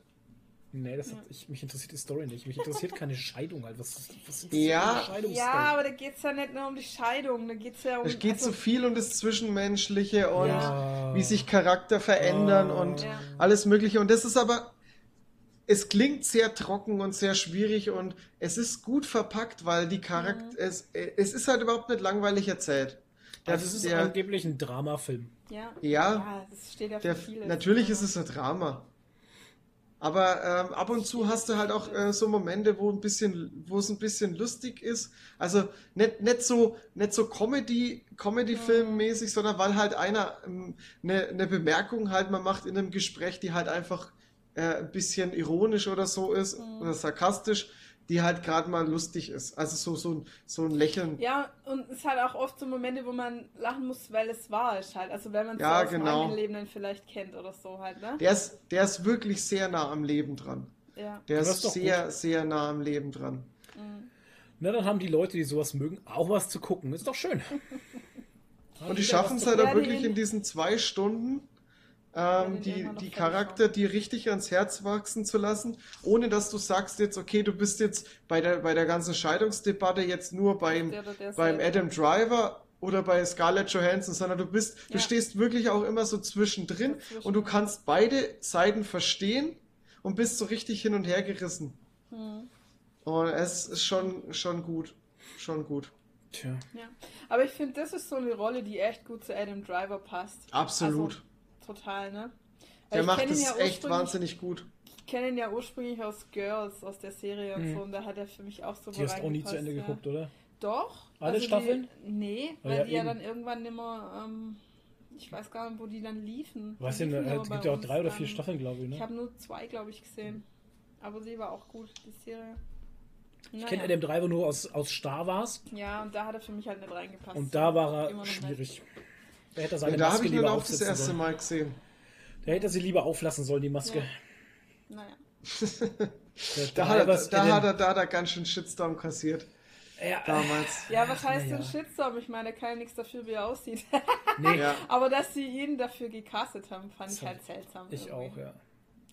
Nee, das hat, ich, mich interessiert die Story nicht. Mich interessiert keine Scheidung, Alter. Was, was interessiert Ja. Ja, aber da geht es ja nicht nur um die Scheidung, da geht es ja um. Es geht also, so viel um das Zwischenmenschliche und Ja. wie sich Charakter verändern Ah. und Ja. alles Mögliche. Und das ist aber, es klingt sehr trocken und sehr schwierig und es ist gut verpackt, weil die Charakter, es, es ist halt überhaupt nicht langweilig erzählt. Also es ist der, angeblich ein Dramafilm. Ja. Ja. das steht ja für der, viele. natürlich ist es ein Drama. Aber ähm, ab und zu hast du halt auch äh, so Momente, wo ein bisschen, wo es ein bisschen lustig ist. Also nicht, nicht so, nicht so Comedy, Comedy-Film-mäßig, sondern weil halt einer ähm, eine, eine Bemerkung halt mal macht in einem Gespräch, die halt einfach äh, ein bisschen ironisch oder so ist oder sarkastisch, die halt gerade mal lustig ist. Also so, so, ein- so ein Lächeln. Ja, und es hat auch oft so Momente, wo man lachen muss, weil es wahr ist halt. Also wenn man es Ja, so aus dem genau. eigenen Leben dann vielleicht kennt oder so halt, ne? Der ist, der ist wirklich sehr nah am Leben dran. Ja. Der Das ist ist doch sehr, sehr nah am Leben dran. Na, dann haben die Leute, die sowas mögen, auch was zu gucken. Ist doch schön. Und die schaffen es halt auch wirklich in diesen zwei Stunden, den ähm, die, die Charakter, die richtig ans Herz wachsen zu lassen, ohne dass du sagst jetzt, okay, du bist jetzt bei der, bei der ganzen Scheidungsdebatte jetzt nur beim, Der oder der beim. Adam Driver oder bei Scarlett Johansson, sondern du bist, du Ja. stehst wirklich auch immer so zwischendrin Dazwischen, und du kannst beide Seiten verstehen und bist so richtig hin und her gerissen. Hm. Und es ist schon, schon gut. Schon gut. Tja. ja. Aber ich finde, das ist so eine Rolle, die echt gut zu Adam Driver passt. Absolut. Also, total, ne? Der Weil ich macht es ja echt wahnsinnig gut. Ich kenne ihn ja ursprünglich aus Girls, aus der Serie und Mhm. so, und da hat er für mich auch so Die hast auch nie zu Ende ja. geguckt, oder? Doch. Alle die- Staffeln? Nee, Ah, weil ja, die ja eben. dann irgendwann nimmer, ähm, Ich weiß gar nicht, wo die dann liefen. Was Die denn? Es gibt ja auch drei oder dann. vier Staffeln, glaube ich. Ich Ne? habe nur zwei, glaube ich, gesehen. Aber sie war auch gut, die Serie. Ich kenne Adam Driver nur aus, aus Star Wars Ja, und da hat er für mich halt nicht reingepasst. und da war Immer er noch schwierig. Da hätte er Ja, seine da habe Maske ich lieber noch das aufsetzen erste sollen. Mal gesehen. Da hätte er sie lieber auflassen sollen, die Maske. Ja. Naja. Da hat, er, da, hat er, da hat er ganz schön Shitstorm kassiert. Ja, Damals. Ja, was heißt naja. denn Shitstorm? Ich meine, er kann ja nichts dafür, wie er aussieht. nee, Ja. Aber dass sie ihn dafür gecastet haben, fand ich So. halt seltsam. ich irgendwie. auch, ja.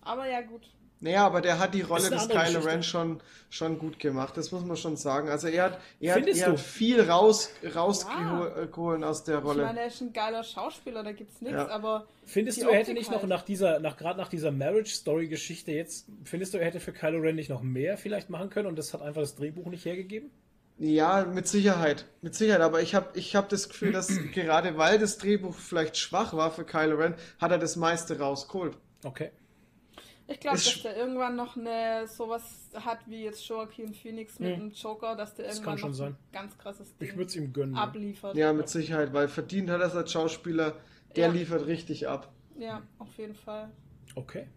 Aber ja, gut. Naja, aber der hat die Rolle des Kylo Geschichte. Ren schon, schon gut gemacht, das muss man schon sagen. Also er hat, er hat, er hat viel raus, rausgeholt aus der Ich Rolle. meine, er ist ein geiler Schauspieler, da gibt's nichts, Ja. aber Findest du, er hätte nicht noch halt. nach dieser, nach gerade nach dieser Marriage Story Geschichte jetzt, findest du, er hätte für Kylo Ren nicht noch mehr vielleicht machen können und das hat einfach das Drehbuch nicht hergegeben? Ja, mit Sicherheit. Mit Sicherheit. Aber ich habe ich hab das Gefühl, dass gerade weil das Drehbuch vielleicht schwach war für Kylo Ren, hat er das meiste rausgeholt. Okay. Ich glaube, dass der irgendwann noch eine sowas hat wie jetzt Joaquin Phoenix mit Hm. dem Joker, dass der Das irgendwann kann schon noch sein. ein ganz krasses Ich Ding würde es ihm gönnen. ja. abliefert. Ja, mit Sicherheit, weil verdient hat er es als Schauspieler, der Ja. liefert richtig ab. Ja, auf jeden Fall. Okay.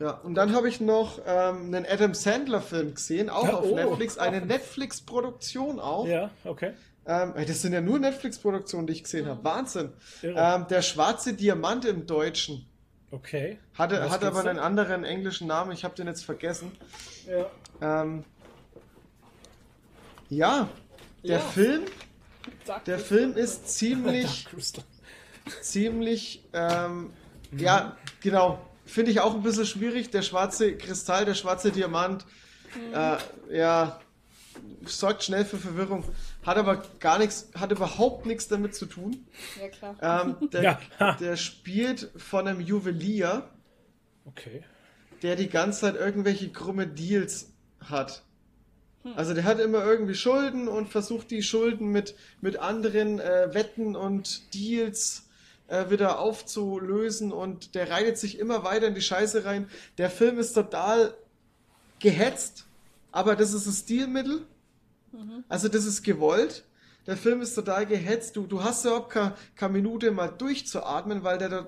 Ja, und dann habe ich noch ähm, einen Adam Sandler-Film gesehen, auch Ja, auf oh. Netflix, eine Netflix-Produktion auch. Ja, okay. Ähm, das sind ja nur Netflix-Produktionen, die ich gesehen habe. Wahnsinn. Ähm, der schwarze Diamant im Deutschen. Okay. Hatte, Was hat aber da? einen anderen englischen Namen, ich habe den jetzt vergessen. Ja. Ähm, ja, der Ja. Film, Sagt der. Film ist ziemlich, Dark ziemlich, ähm, ja, genau, finde ich auch ein bisschen schwierig. Der schwarze Kristall, der schwarze Diamant, äh, ja, sorgt schnell für Verwirrung, hat aber gar nichts, hat überhaupt nichts damit zu tun. Ja, klar. Ähm, der, Ja, der spielt von einem Juwelier, Okay. der die ganze Zeit irgendwelche krumme Deals hat. Also der hat immer irgendwie Schulden und versucht die Schulden mit, mit anderen äh, Wetten und Deals äh, wieder aufzulösen und der reitet sich immer weiter in die Scheiße rein. Der Film ist total gehetzt, aber das ist ein Stilmittel. Also das ist gewollt. Der Film ist total gehetzt. Du, du hast überhaupt keine, keine Minute mal durchzuatmen, weil der, da-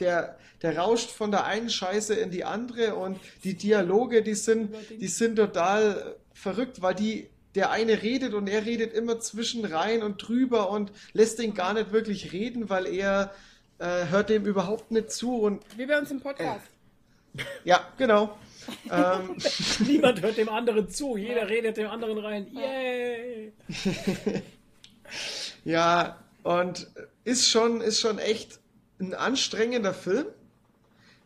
der, der rauscht von der einen Scheiße in die andere und die Dialoge, die sind, die sind total äh, verrückt, weil die, der eine redet und er redet immer zwischen rein und drüber und lässt den gar nicht wirklich reden, weil er äh, hört dem überhaupt nicht zu und Wie bei uns im Podcast. ja, genau. Ähm, Niemand hört dem anderen zu, jeder redet dem anderen rein. Yay! Ja, und ist schon, ist schon echt ein anstrengender Film,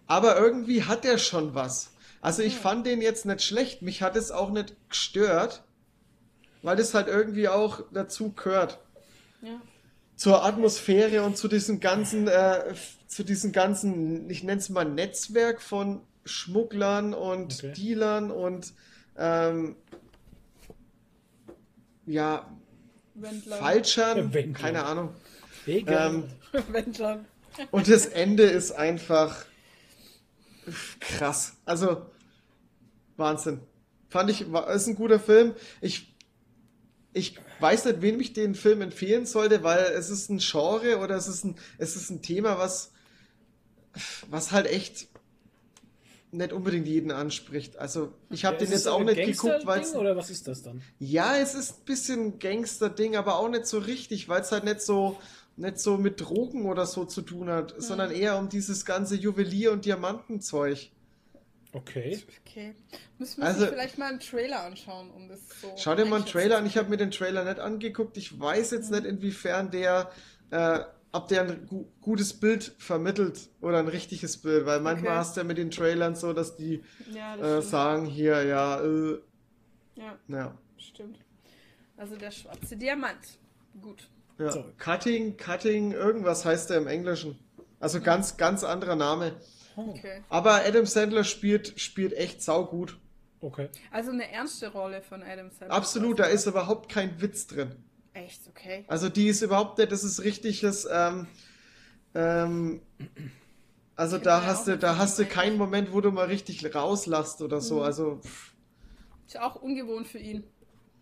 aber irgendwie hat er schon was. Also ich fand den jetzt nicht schlecht, mich hat es auch nicht gestört, weil das halt irgendwie auch dazu gehört. Ja. Zur Atmosphäre und zu diesem ganzen, äh, zu diesem ganzen, ich nenne es mal Netzwerk von Schmugglern und Okay. Dealern und ähm, ja, Wendler. Falschern, Wendler. keine Ahnung. Ähm. Und das Ende ist einfach krass. Also Wahnsinn. Fand ich, war, ist ein guter Film. Ich, ich weiß nicht, wem ich den Film empfehlen sollte, weil es ist ein Genre oder es ist ein, es ist ein Thema, was, was halt echt nicht unbedingt jeden anspricht. Also ich habe Ja, den jetzt auch nicht geguckt, weil Gangster-Ding oder was ist das dann? ja, es ist ein bisschen Gangster-Ding, aber auch nicht so richtig, weil es halt nicht so, nicht so mit Drogen oder so zu tun hat, sondern eher um dieses ganze Juwelier- und Diamantenzeug. Okay. Okay. Müssen wir Also- sich vielleicht mal einen Trailer anschauen, um das so. Schau dir mal einen Trailer an. Ich habe mir den Trailer nicht angeguckt. Ich weiß jetzt nicht, inwiefern der, äh, ob der ein gu gutes Bild vermittelt oder ein richtiges Bild, weil manchmal Okay. hast du ja mit den Trailern so, dass die. Ja, das äh, sagen hier, ja, äh, Ja, ja. stimmt. Also der schwarze Diamant. Gut. Ja. So. Cutting, Cutting, irgendwas heißt er im Englischen. Also ganz, ganz anderer Name. Okay. Aber Adam Sandler spielt, spielt echt saugut. Okay. Also eine ernste Rolle von Adam Sandler. Absolut, da ist überhaupt kein Witz drin. Echt, okay. Also die ist überhaupt nicht, das ist richtiges, ähm, ähm, also da hast du, da hast du keinen Moment, wo du mal richtig rauslasst oder so. Mhm. Also pff, Ist auch ungewohnt für ihn.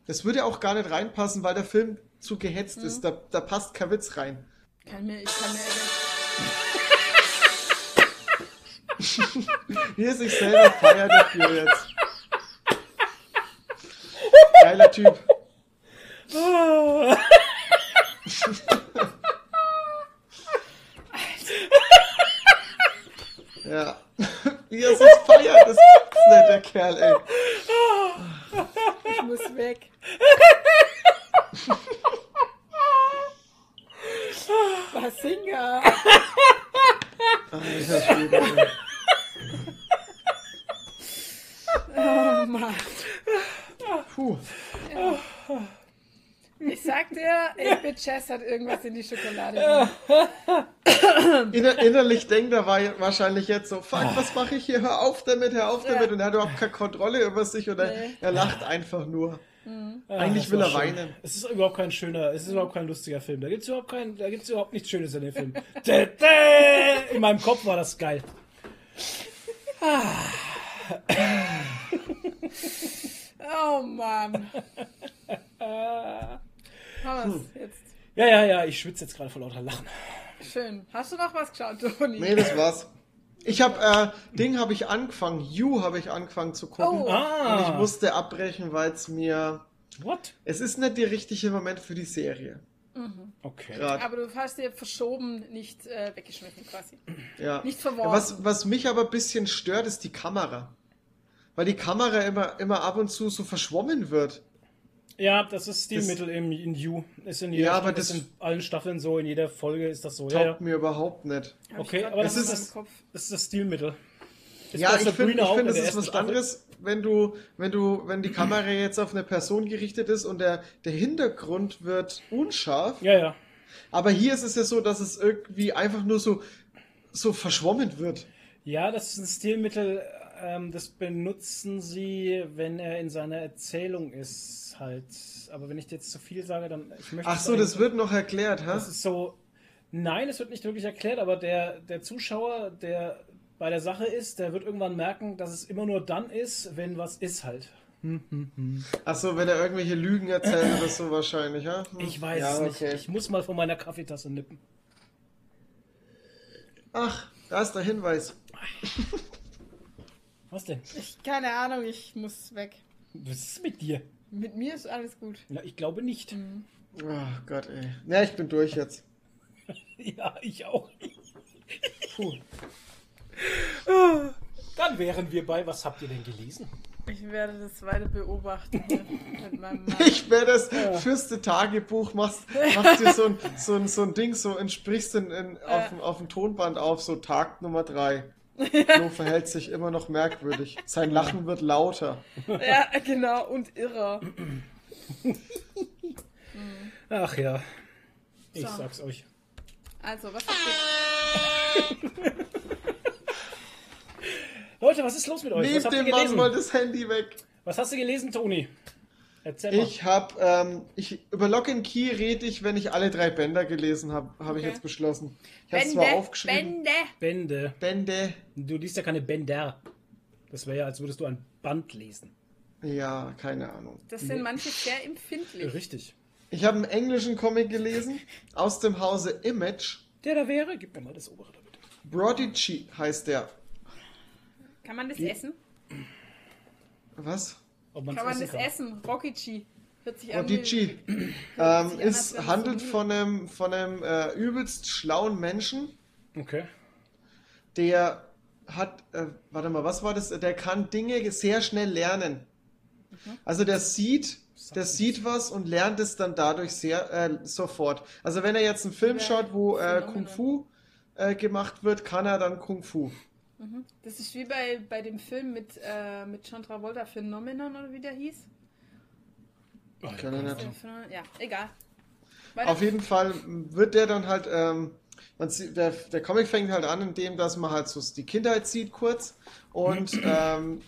das würde auch gar nicht reinpassen, weil der Film zu gehetzt Mhm. ist. Da, da passt kein Witz rein. Kann mir, ich kann mir Adam, Wie er sich selber feiert dafür jetzt. Geiler Typ. Ja. Wie er sich feiert, nicht, der Kerl, ey. Ich muss weg. Basinga. Alter Schwede, ey. Oh Mann. Puh. Ich sag 8-Bit Chess hat irgendwas in die Schokolade. gemacht. Inner innerlich denkt er war wahrscheinlich jetzt so, fuck, was mache ich hier? Hör auf damit, hör auf damit. Und er hat überhaupt keine Kontrolle über sich und er, Nee. er lacht einfach nur. Ah, Eigentlich das will er schön. weinen. Es ist überhaupt kein schöner, es ist überhaupt kein lustiger Film. Da gibt's überhaupt kein, da gibt's überhaupt nichts Schönes in dem Film. In meinem Kopf war das geil. Oh Mann. Jetzt? Ja, ja, ja, ich schwitze jetzt gerade vor lauter Lachen. Schön. Hast du noch was geschaut, Toni? Nee, das war's. Ich habe, äh, Ding habe ich angefangen, You habe ich angefangen zu gucken. Oh. Ah. Und ich musste abbrechen, weil es mir, What? es ist nicht der richtige Moment für die Serie. Okay. Gerade. Aber du hast dir verschoben, nicht äh, weggeschmissen quasi. Ja. Nicht verworfen. Ja, was, was mich aber ein bisschen stört, ist die Kamera. Weil die Kamera immer, immer ab und zu so verschwommen wird. Ja, das ist Stilmittel im, in You. Ist in jeder Ja, aber Staffel, das- ist in allen Staffeln so, in jeder Folge ist das so. Ja, Taugt ja. mir überhaupt nicht. Okay, aber das ist- Kopf. Das ist das Stilmittel. Ist ja, ich finde, find, in das ist was Staffel. anderes, wenn du, wenn du, wenn die Kamera jetzt auf eine Person gerichtet ist und der, der Hintergrund wird unscharf. Ja, ja. Aber hier ist es ja so, dass es irgendwie einfach nur so, so verschwommen wird. Ja, das ist ein Stilmittel, ähm, das benutzen sie, wenn er in seiner Erzählung ist, halt. Aber wenn ich dir jetzt zu viel sage, dann. Ich möchte Ach so, das wird noch erklärt, ha? Das ist so. Nein, es wird nicht wirklich erklärt, aber der, der Zuschauer, der bei der Sache ist, der wird irgendwann merken, dass es immer nur dann ist, wenn was ist halt. Ach so, wenn er irgendwelche Lügen erzählt oder so wahrscheinlich, ha? Hm. Ich weiß ja, es nicht. okay. Ich muss mal von meiner Kaffeetasse nippen. Ach, da ist der Hinweis. Was denn? Ich, keine Ahnung, ich muss weg. Was ist mit dir? Mit mir ist alles gut. Ja, ich glaube nicht. Oh Gott, ey. Ja, ich bin durch jetzt. Ja, ich auch. Puh. Dann wären wir bei, was habt ihr denn gelesen? Ich werde das weiter beobachten hier mit meinem Mann. Ich werde das fürste Tagebuch, machst, machst dir so ein, so ein, so ein Ding, so entsprichst in, in, auf, dem- auf dem Tonband auf, so Tag Nummer drei. Flo verhält sich immer noch merkwürdig. Sein Lachen wird lauter. Ja, genau, und irrer. Ach ja. Ich So. sag's euch. Also, was habt ihr? Leute, was ist los mit euch? Nehmt dem Mann mal das Handy weg. Was hast du gelesen, Toni? Erzähl mal. Ich habe, ähm, ich, über Lock and Key rede ich, wenn ich alle drei Bänder gelesen habe, habe ich Okay. jetzt beschlossen. Ich habe zwar Bände, aufgeschrieben. Bände. Bände. Bände. Du liest ja keine Bänder. Das wäre ja, als würdest du ein Band lesen. Ja, keine Ahnung. Das sind manche sehr empfindlich. Richtig. Ich habe einen englischen Comic gelesen, aus dem Hause Image. Der da wäre, gib mir mal das obere da bitte. Prodigy heißt der. Kann man das essen? Was? Kann man essen das kann. essen? Rockichi. Hört sich an. Ähm, das handelt so von einem, von einem äh, übelst schlauen Menschen, Okay. der hat, äh, warte mal, was war das? Der kann Dinge sehr schnell lernen. Also der sieht, der sieht was und lernt es dann dadurch sehr äh, sofort. Also wenn er jetzt einen Film Ja, schaut, wo äh. Kung Fu äh, gemacht wird, kann er dann Kung Fu. Das ist wie bei, bei dem Film mit, äh, mit John Travolta, Phenomenon oder wie der hieß. Kann nicht. Der Phänomen- Ja, egal. Weiter. Auf jeden Fall wird der dann halt, ähm, man sieht, der, der Comic fängt halt an, indem dass man halt so die Kindheit sieht kurz und ähm,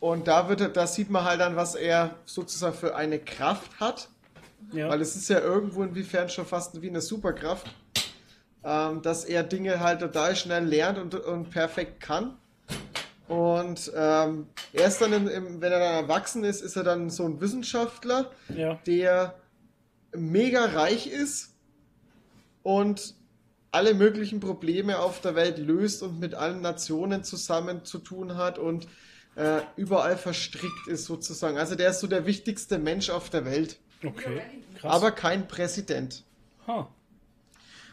und da wird da sieht man halt dann, was er sozusagen für eine Kraft hat, Ja. weil es ist ja irgendwo inwiefern schon fast wie eine Superkraft, ähm, dass er Dinge halt total schnell lernt und, und perfekt kann. Und ähm, erst dann, in, im, wenn er dann erwachsen ist, ist er dann so ein Wissenschaftler, ja. der mega reich ist und alle möglichen Probleme auf der Welt löst und mit allen Nationen zusammen zu tun hat und äh, überall verstrickt ist sozusagen. Also der ist so der wichtigste Mensch auf der Welt, Okay. Krass. aber kein Präsident. Ha.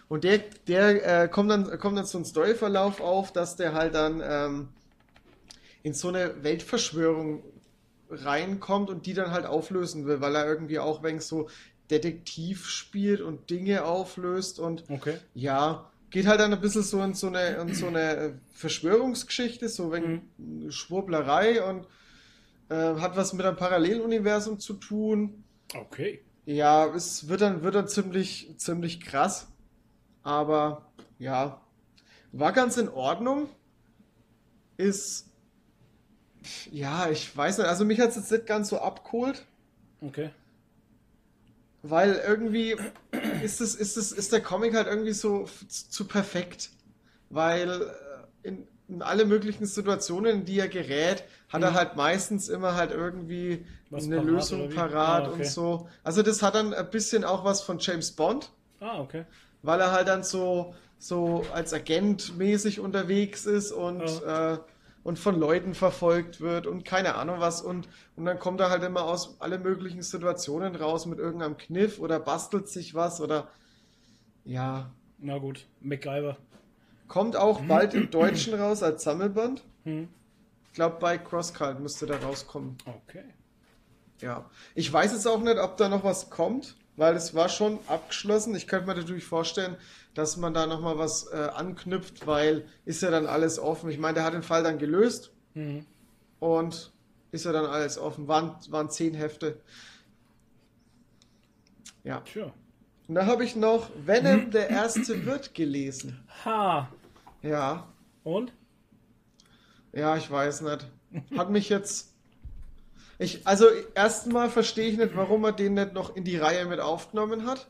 Und der, der äh, kommt, dann, kommt dann so ein Storyverlauf auf, dass der halt dann ähm, in so eine Weltverschwörung reinkommt und die dann halt auflösen will, weil er irgendwie auch wegen so Detektiv spielt und Dinge auflöst und Okay. ja, geht halt dann ein bisschen so in so eine, in so eine Verschwörungsgeschichte, so wegen Schwurblerei und äh, hat was mit einem Paralleluniversum zu tun. Okay. Ja, es wird dann, wird dann ziemlich, ziemlich krass. Aber ja, war ganz in Ordnung. Ist, ja, ich weiß nicht, also mich hat es jetzt nicht ganz so abgeholt, Okay. weil irgendwie ist es, ist es, ist der Comic halt irgendwie so zu perfekt. Weil äh, in, in alle möglichen Situationen, in die er gerät, hat er halt meistens immer halt irgendwie Mhm. Was eine parat Lösung parat Ah, okay. und so. Also das hat dann ein bisschen auch was von James Bond. Ah, okay. Weil er halt dann so, so als Agent mäßig unterwegs ist und, äh, und von Leuten verfolgt wird und keine Ahnung was und, und dann kommt er halt immer aus alle möglichen Situationen raus mit irgendeinem Kniff oder bastelt sich was oder ja, Na gut. MacGyver. kommt auch bald im Deutschen raus als Sammelband. Hm. Ich glaube bei Crosscult müsste da rauskommen. Okay. Ja, ich weiß jetzt auch nicht, ob da noch was kommt, weil es war schon abgeschlossen. Ich könnte mir natürlich vorstellen, dass man da noch mal was äh, anknüpft, weil ist ja dann alles offen. Ich meine, der hat den Fall dann gelöst Mhm. und ist ja dann alles offen. Waren, waren zehn Hefte. Ja. Tja. Und da habe ich noch Venom, der erste wird gelesen. Ha. Ja, Und? ja, ich weiß nicht. Hat mich jetzt. Ich, also erstmal verstehe ich nicht, warum er den nicht noch in die Reihe mit aufgenommen hat.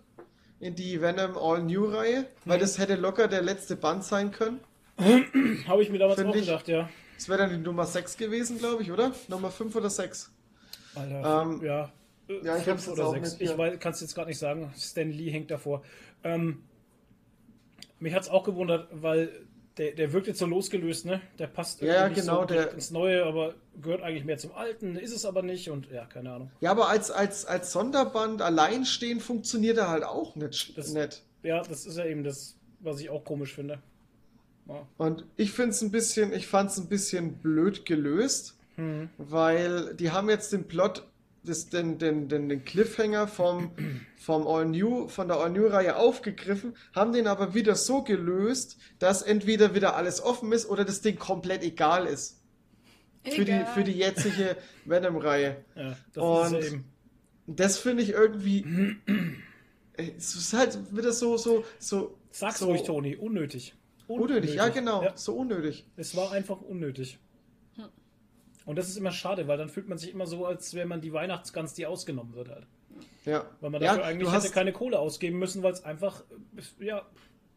In die Venom All New Reihe. Weil das hätte locker der letzte Band sein können. Habe ich mir damals Find auch ich- gedacht, ja. Das wäre dann die Nummer 6 gewesen, glaube ich, oder? Nummer 5 oder 6. Alter, Ähm, ja. Ja, ich fünf hab's jetzt oder auch sechs. Ich kann es jetzt gerade nicht sagen. Stan Lee hängt davor. Ähm, mich hat es auch gewundert, weil der, der wirkt jetzt so losgelöst, ne? Der passt Ja, genau, so der- ins Neue, aber gehört eigentlich mehr zum Alten, ist es aber nicht und ja, keine Ahnung. Ja, aber als, als, als Sonderband alleinstehen funktioniert er halt auch nicht. Das- nicht. Ja, das ist ja eben das, was ich auch komisch finde. Ja. Und ich finde es ein bisschen, ich fand es ein bisschen blöd gelöst, Hm. weil die haben jetzt den Plot, das, den, den, den, den Cliffhanger vom, vom All New, von der All New Reihe aufgegriffen, haben den aber wieder so gelöst, dass entweder wieder alles offen ist oder das Ding komplett egal ist. Für die, Egal. für die jetzige Venom-Reihe. Ja, das Und ist ja eben. Das finde ich irgendwie. Es ist halt wieder so, so, so. Sag's so ruhig, Toni, unnötig. Unnötig, ja, genau. Ja, So unnötig. es war einfach unnötig. Und das ist immer schade, weil dann fühlt man sich immer so, als wäre man die Weihnachtsgans, die ausgenommen wird halt. Ja. Weil man ja, dafür eigentlich du hast, hätte keine Kohle ausgeben müssen, weil es einfach, ja,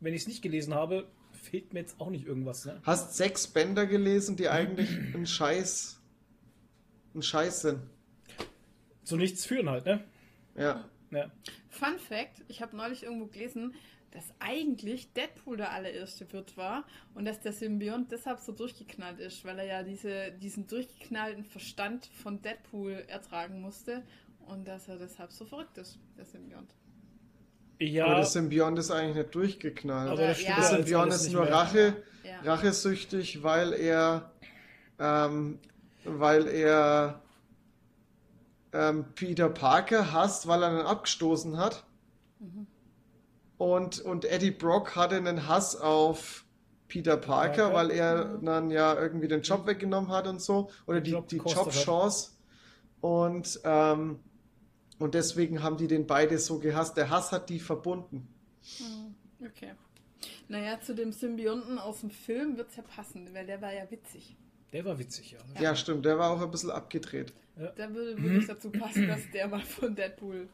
wenn ich es nicht gelesen habe, fehlt mir jetzt auch nicht irgendwas. Ne? hast sechs Bänder gelesen, die eigentlich ein Scheiß. ein Scheiß sind. So nichts führen halt, ne? Ja. Ja. Fun Fact: Ich habe neulich irgendwo gelesen, dass eigentlich Deadpool der allererste Wirt war und dass der Symbiont deshalb so durchgeknallt ist, weil er ja diese, diesen durchgeknallten Verstand von Deadpool ertragen musste und dass er deshalb so verrückt ist, der Symbiont. Ja, Aber der Symbiont ist eigentlich nicht durchgeknallt. aber ja. der ja jetzt Symbiont ist nur mehr. Rache, Ja. rachesüchtig, weil er. Ähm, weil er. Ähm, Peter Parker hasst, weil er ihn abgestoßen hat. Und, und Eddie Brock hatte einen Hass auf Peter Parker, Parker. weil er dann ja irgendwie den Job weggenommen hat und so. Oder die, Job die. Jobchance. Und, ähm, und deswegen haben die den beide so gehasst. Der Hass hat die verbunden. Okay. Naja, zu dem Symbionten aus dem Film wird es ja passen, weil der war ja witzig. Der war witzig, ja. Ja, stimmt. Der war auch ein bisschen abgedreht. Da würde, würde es dazu passen, dass der mal von Deadpool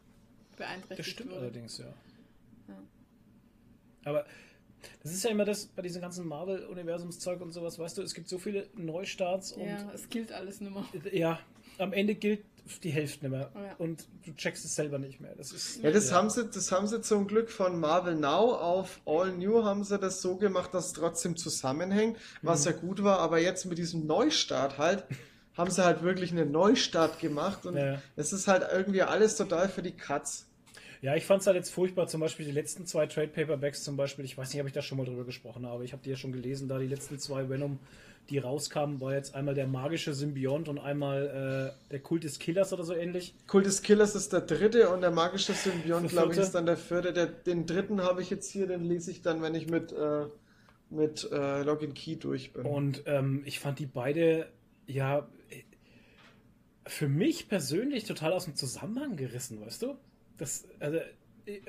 beeinträchtigt Das stimmt wurde. allerdings, ja. Ja. Aber das ist ja immer das bei diesem ganzen Marvel-Universumszeug und sowas, weißt du, es gibt so viele Neustarts und Ja, es gilt alles nimmer. ja, am Ende gilt die Hälfte nicht mehr. Ja. Und du checkst es selber nicht mehr. Das ist. Ja, das haben sie, das haben sie zum Glück von Marvel Now auf All New haben sie das so gemacht, dass es trotzdem zusammenhängt, was Mhm. ja gut war, aber jetzt mit diesem Neustart halt, haben sie halt wirklich einen Neustart gemacht und Ja. es ist halt irgendwie alles total für die Katz. Ja, ich fand es halt jetzt furchtbar, zum Beispiel die letzten zwei Trade Paperbacks zum Beispiel, ich weiß nicht, ob ich da schon mal drüber gesprochen habe, ich habe die ja schon gelesen, da die letzten zwei Venom, die rauskamen, war jetzt einmal der magische Symbiont und einmal äh, der Kult des Killers oder so ähnlich. Kult des Killers ist der dritte und der magische Symbiont, glaube ich, ist dann der vierte. Der, den dritten habe ich jetzt hier, den lese ich dann, wenn ich mit, äh, mit äh, Login Key durch bin. Und ähm, ich fand die beide, ja, äh, für mich persönlich total aus dem Zusammenhang gerissen, weißt du? Das, also, äh,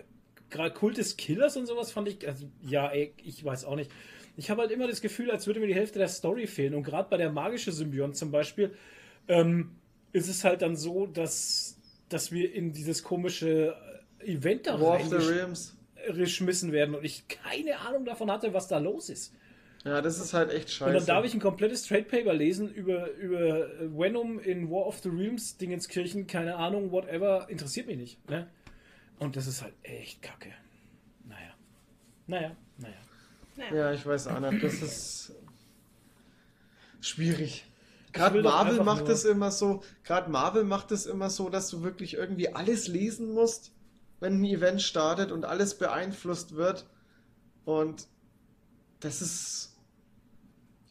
gerade Kult des Killers und sowas fand ich, also, ja, ey, ich weiß auch nicht. Ich habe halt immer das Gefühl, als würde mir die Hälfte der Story fehlen. Und gerade bei der magische Symbiont zum Beispiel, ähm, ist es halt dann so, dass, dass wir in dieses komische äh, Event da Realms. geschmissen werden und ich keine Ahnung davon hatte, was da los ist. Ja, das ist halt echt scheiße. Und dann darf ich ein komplettes Trade Paper lesen über, über Venom in War of the Realms, Dingenskirchen, keine Ahnung, whatever, interessiert mich nicht. Ne? Und das ist halt echt kacke. Naja. Naja, naja. Ja, ich weiß auch nicht. Das ist schwierig. Gerade Marvel macht es immer so, gerade Marvel macht es immer so, dass du wirklich irgendwie alles lesen musst, wenn ein Event startet und alles beeinflusst wird. Und das ist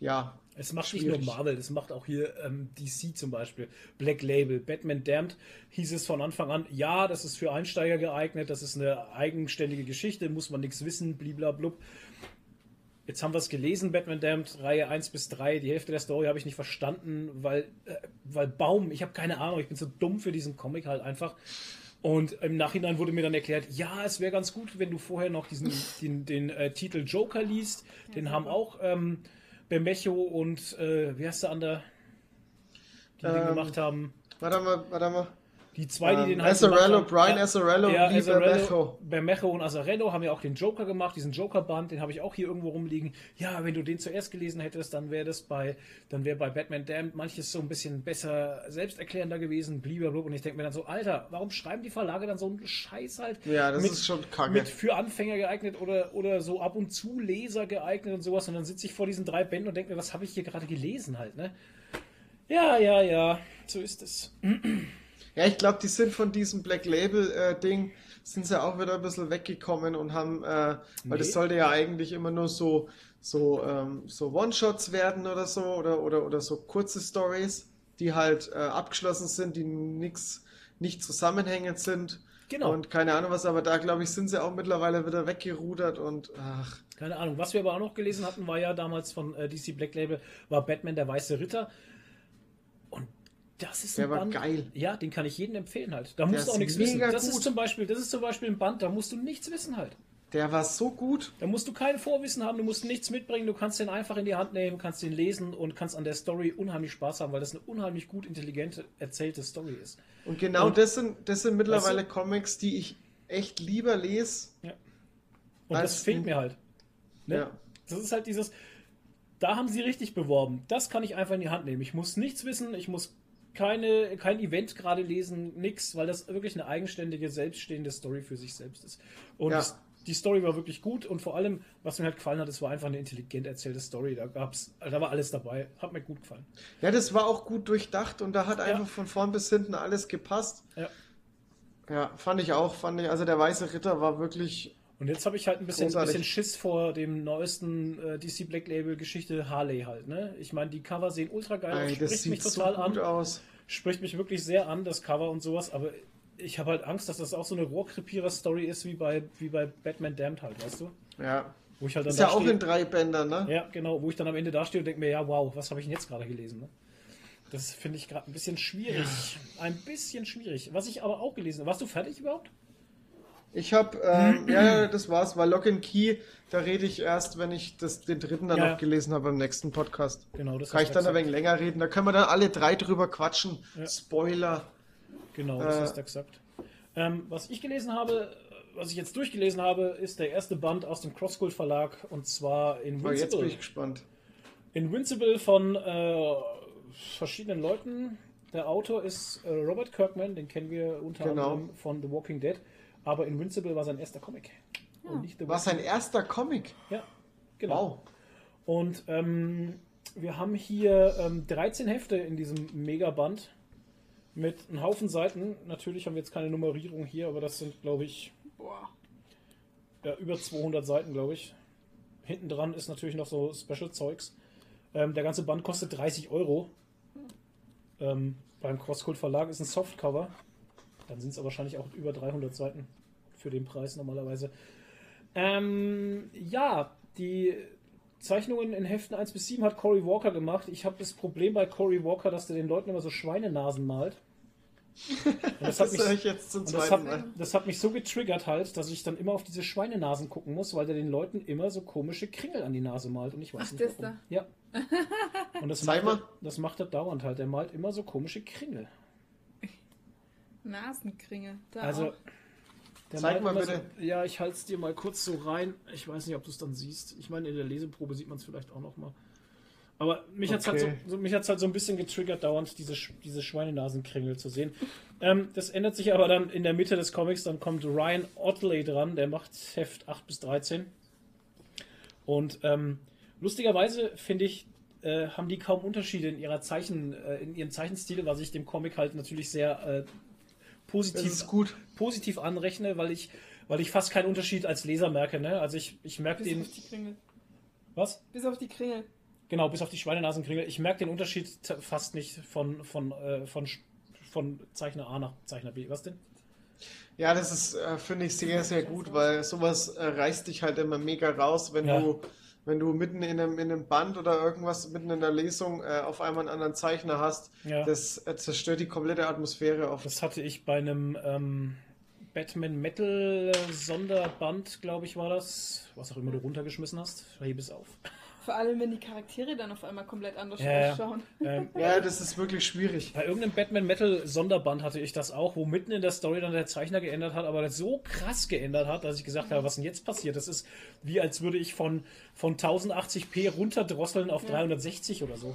ja Es macht nicht Schwierig. nur Marvel, das macht auch hier ähm, DC zum Beispiel. Black Label, Batman Damned hieß es von Anfang an, ja, das ist für Einsteiger geeignet, das ist eine eigenständige Geschichte, muss man nichts wissen, bliblablub. Jetzt haben wir es gelesen, Batman Damned, Reihe 1 bis 3. Die Hälfte der Story habe ich nicht verstanden, weil, äh, weil Baum, ich habe keine Ahnung, ich bin so dumm für diesen Comic halt einfach. Und im Nachhinein wurde mir dann erklärt, ja, es wäre ganz gut, wenn du vorher noch diesen den, den äh, Titel Joker liest. Den haben auch ähm, Bemecho und äh, wie heißt der andere, die den Ähm, gemacht haben. Warte mal, warte mal. Die zwei, die Ähm, den halt Azzarello, haben- Brian ja, Azzarello ja, und Azzarello, Bermejo. Bermejo und Azzarello haben ja auch den Joker gemacht, diesen Joker-Band, den habe ich auch hier irgendwo rumliegen. Ja, wenn du den zuerst gelesen hättest, dann wäre das bei, dann wäre bei Batman Damned manches so ein bisschen besser selbsterklärender gewesen, blablabla. Und ich denke mir dann so, Alter, warum schreiben die Verlage dann so einen Scheiß halt? Ja, das mit, ist schon kacke. Mit für Anfänger geeignet oder, oder so ab und zu Leser geeignet und sowas. Und dann sitze ich vor diesen drei Bänden und denke mir, was habe ich hier gerade gelesen halt, ne? Ja, ja, ja, so ist es. Ja, ich glaube, die sind von diesem Black Label äh, Ding sind sie auch wieder ein bisschen weggekommen und haben, äh, weil Nee. das sollte ja eigentlich immer nur so so ähm, so One-Shots werden oder so oder oder oder so kurze Stories, die halt äh, abgeschlossen sind, die nix nicht zusammenhängend sind. Genau. Und keine Ahnung was, aber da glaube ich, sind sie auch mittlerweile wieder weggerudert und ach, Keine Ahnung. Was wir aber auch noch gelesen hatten, war ja damals von äh, DC Black Label, war Batman der Weiße Ritter. Und das ist Der ein war Band. geil. Ja, den kann ich jedem empfehlen halt. Da musst du auch nichts wissen. Das gut. ist, zum Beispiel, das ist zum Beispiel ein Band, da musst du nichts wissen halt. der war so gut. Da musst du kein Vorwissen haben, du musst nichts mitbringen, du kannst den einfach in die Hand nehmen, kannst den lesen und kannst an der Story unheimlich Spaß haben, weil das eine unheimlich gut intelligente, erzählte Story ist. Und genau Und- das sind das sind mittlerweile Weißt Comics, die ich echt lieber lese. Und Als das fehlt mir halt. Ne? Ja. Das ist halt dieses, da haben sie richtig beworben. Das kann ich einfach in die Hand nehmen. Ich muss nichts wissen, ich muss keine, kein Event gerade lesen, nix, weil das wirklich eine eigenständige, selbststehende Story für sich selbst ist. Und Ja. die Story war wirklich gut und vor allem, was mir halt gefallen hat, es war einfach eine intelligent erzählte Story. Da gab's, da war alles dabei. Hat mir gut gefallen. Ja, das war auch gut durchdacht und da hat einfach von vorn bis hinten alles gepasst. Ja. Ja, fand ich auch, fand ich. Also der Weiße Ritter war wirklich. Und jetzt habe ich halt ein bisschen, ein bisschen Schiss vor dem neuesten äh, DC Black Label Geschichte Harley halt. Ne? Ich meine, die Cover sehen ultra geil aus, das spricht mich so total gut an. aus. spricht mich wirklich sehr an, das Cover und sowas, aber ich habe halt Angst, dass das auch so eine Rohrkrepierer-Story ist wie bei, wie bei Batman Damned halt, weißt du? Ja. Wo ich halt dann Ist ja auch in drei Bändern, ne? Ja, genau, wo ich dann am Ende da stehe und denke mir, ja, wow, was habe ich denn jetzt gerade gelesen? Ne? Das finde ich gerade ein bisschen schwierig. Ein bisschen schwierig. Was ich aber auch gelesen habe. Warst du fertig überhaupt? Ich habe, ähm, ja, das war's, weil Lock and Key, da rede ich erst, wenn ich das, den dritten dann Ja, noch gelesen habe im nächsten Podcast. Genau, das Kann ich dann ein wenig länger reden. Da können wir dann alle drei drüber quatschen. Ja. Spoiler. Genau, das Äh, hast du gesagt. Ähm, was ich gelesen habe, was ich jetzt durchgelesen habe, ist der erste Band aus dem Crossgold Verlag und zwar Aber jetzt bin ich gespannt. Invincible von äh, verschiedenen Leuten. Der Autor ist äh, Robert Kirkman, den kennen wir unter Genau. anderem von The Walking Dead. Aber Invincible war sein erster Comic. Und nicht The War sein erster Comic. Ja, genau. Wow. Und ähm, wir haben hier ähm, 13 Hefte in diesem Megaband mit einem Haufen Seiten. Natürlich haben wir jetzt keine Nummerierung hier, aber das sind, glaube ich, Boah. ja, über 200 Seiten, glaube ich. Hinten dran ist natürlich noch so Special-Zeugs. Ähm, der ganze Band kostet 30 Euro. Ähm, beim Crosscult Verlag ist ein Softcover. Dann sind es wahrscheinlich auch über 300 Seiten für den Preis normalerweise. Ähm, ja, die Zeichnungen in Heften 1 bis 7 hat Cory Walker gemacht. Ich habe das Problem bei Cory Walker, dass der den Leuten immer so Schweinenasen malt. Und das hat Das mich, höre ich jetzt zum und das, zweiten hat, Mal. das hat mich so getriggert halt, dass ich dann immer auf diese Schweinenasen gucken muss, weil der den Leuten immer so komische Kringel an die Nase malt und ich weiß Ach, nicht das warum. da? Ja. Und das Zeig macht, mal. er, das macht er dauernd halt. Der malt immer so komische Kringel. Nasenkringe. Da Also, auch. der Zeig mal bitte. So, ja, ich halte es dir mal kurz so rein. Ich weiß nicht, ob du es dann siehst. Ich meine, in der Leseprobe sieht man es vielleicht auch noch mal. Aber mich hat es halt, Okay. so, so, mich hat's halt so ein bisschen getriggert, dauernd diese, diese Schweinenasenkringel zu sehen. Ähm, das ändert sich aber dann in der Mitte des Comics. Dann kommt Ryan Otley dran, der macht Heft 8 bis 13. Und ähm, lustigerweise finde ich, äh, haben die kaum Unterschiede in ihrer Zeichen, äh, in ihrem Zeichenstil, was ich dem Comic halt natürlich sehr äh, positiv ist gut. positiv anrechne, weil ich, weil ich fast keinen Unterschied als Leser merke. Ne? Also ich, ich merke Bis den. auf die Kringel. Was? Bis auf die Kringel. Genau, bis auf die Schweinenasenkringel. Ich merke den Unterschied fast nicht von, von, äh, von, von Zeichner A nach Zeichner B. Was denn? Ja, das ist, äh, finde ich, sehr, sehr gut, weil sowas äh, reißt dich halt immer mega raus, wenn Ja. du, wenn du mitten in einem, in einem Band oder irgendwas, mitten in der Lesung äh, auf einmal einen anderen Zeichner hast. Ja. Das äh, zerstört die komplette Atmosphäre oft. Das hatte ich bei einem ähm, Batman Metal Sonderband, glaube ich, war das. Was auch immer du runtergeschmissen hast. Heb es auf. Vor allem, wenn die Charaktere dann auf einmal komplett anders Ja, ja. ausschauen. Ähm, Ja, das ist wirklich schwierig. Bei irgendeinem Batman Metal Sonderband hatte ich das auch, wo mitten in der Story dann der Zeichner geändert hat, aber das so krass geändert hat, dass ich gesagt habe, was denn jetzt passiert? Das ist wie als würde ich von, von 1080p runterdrosseln auf 360 oder so.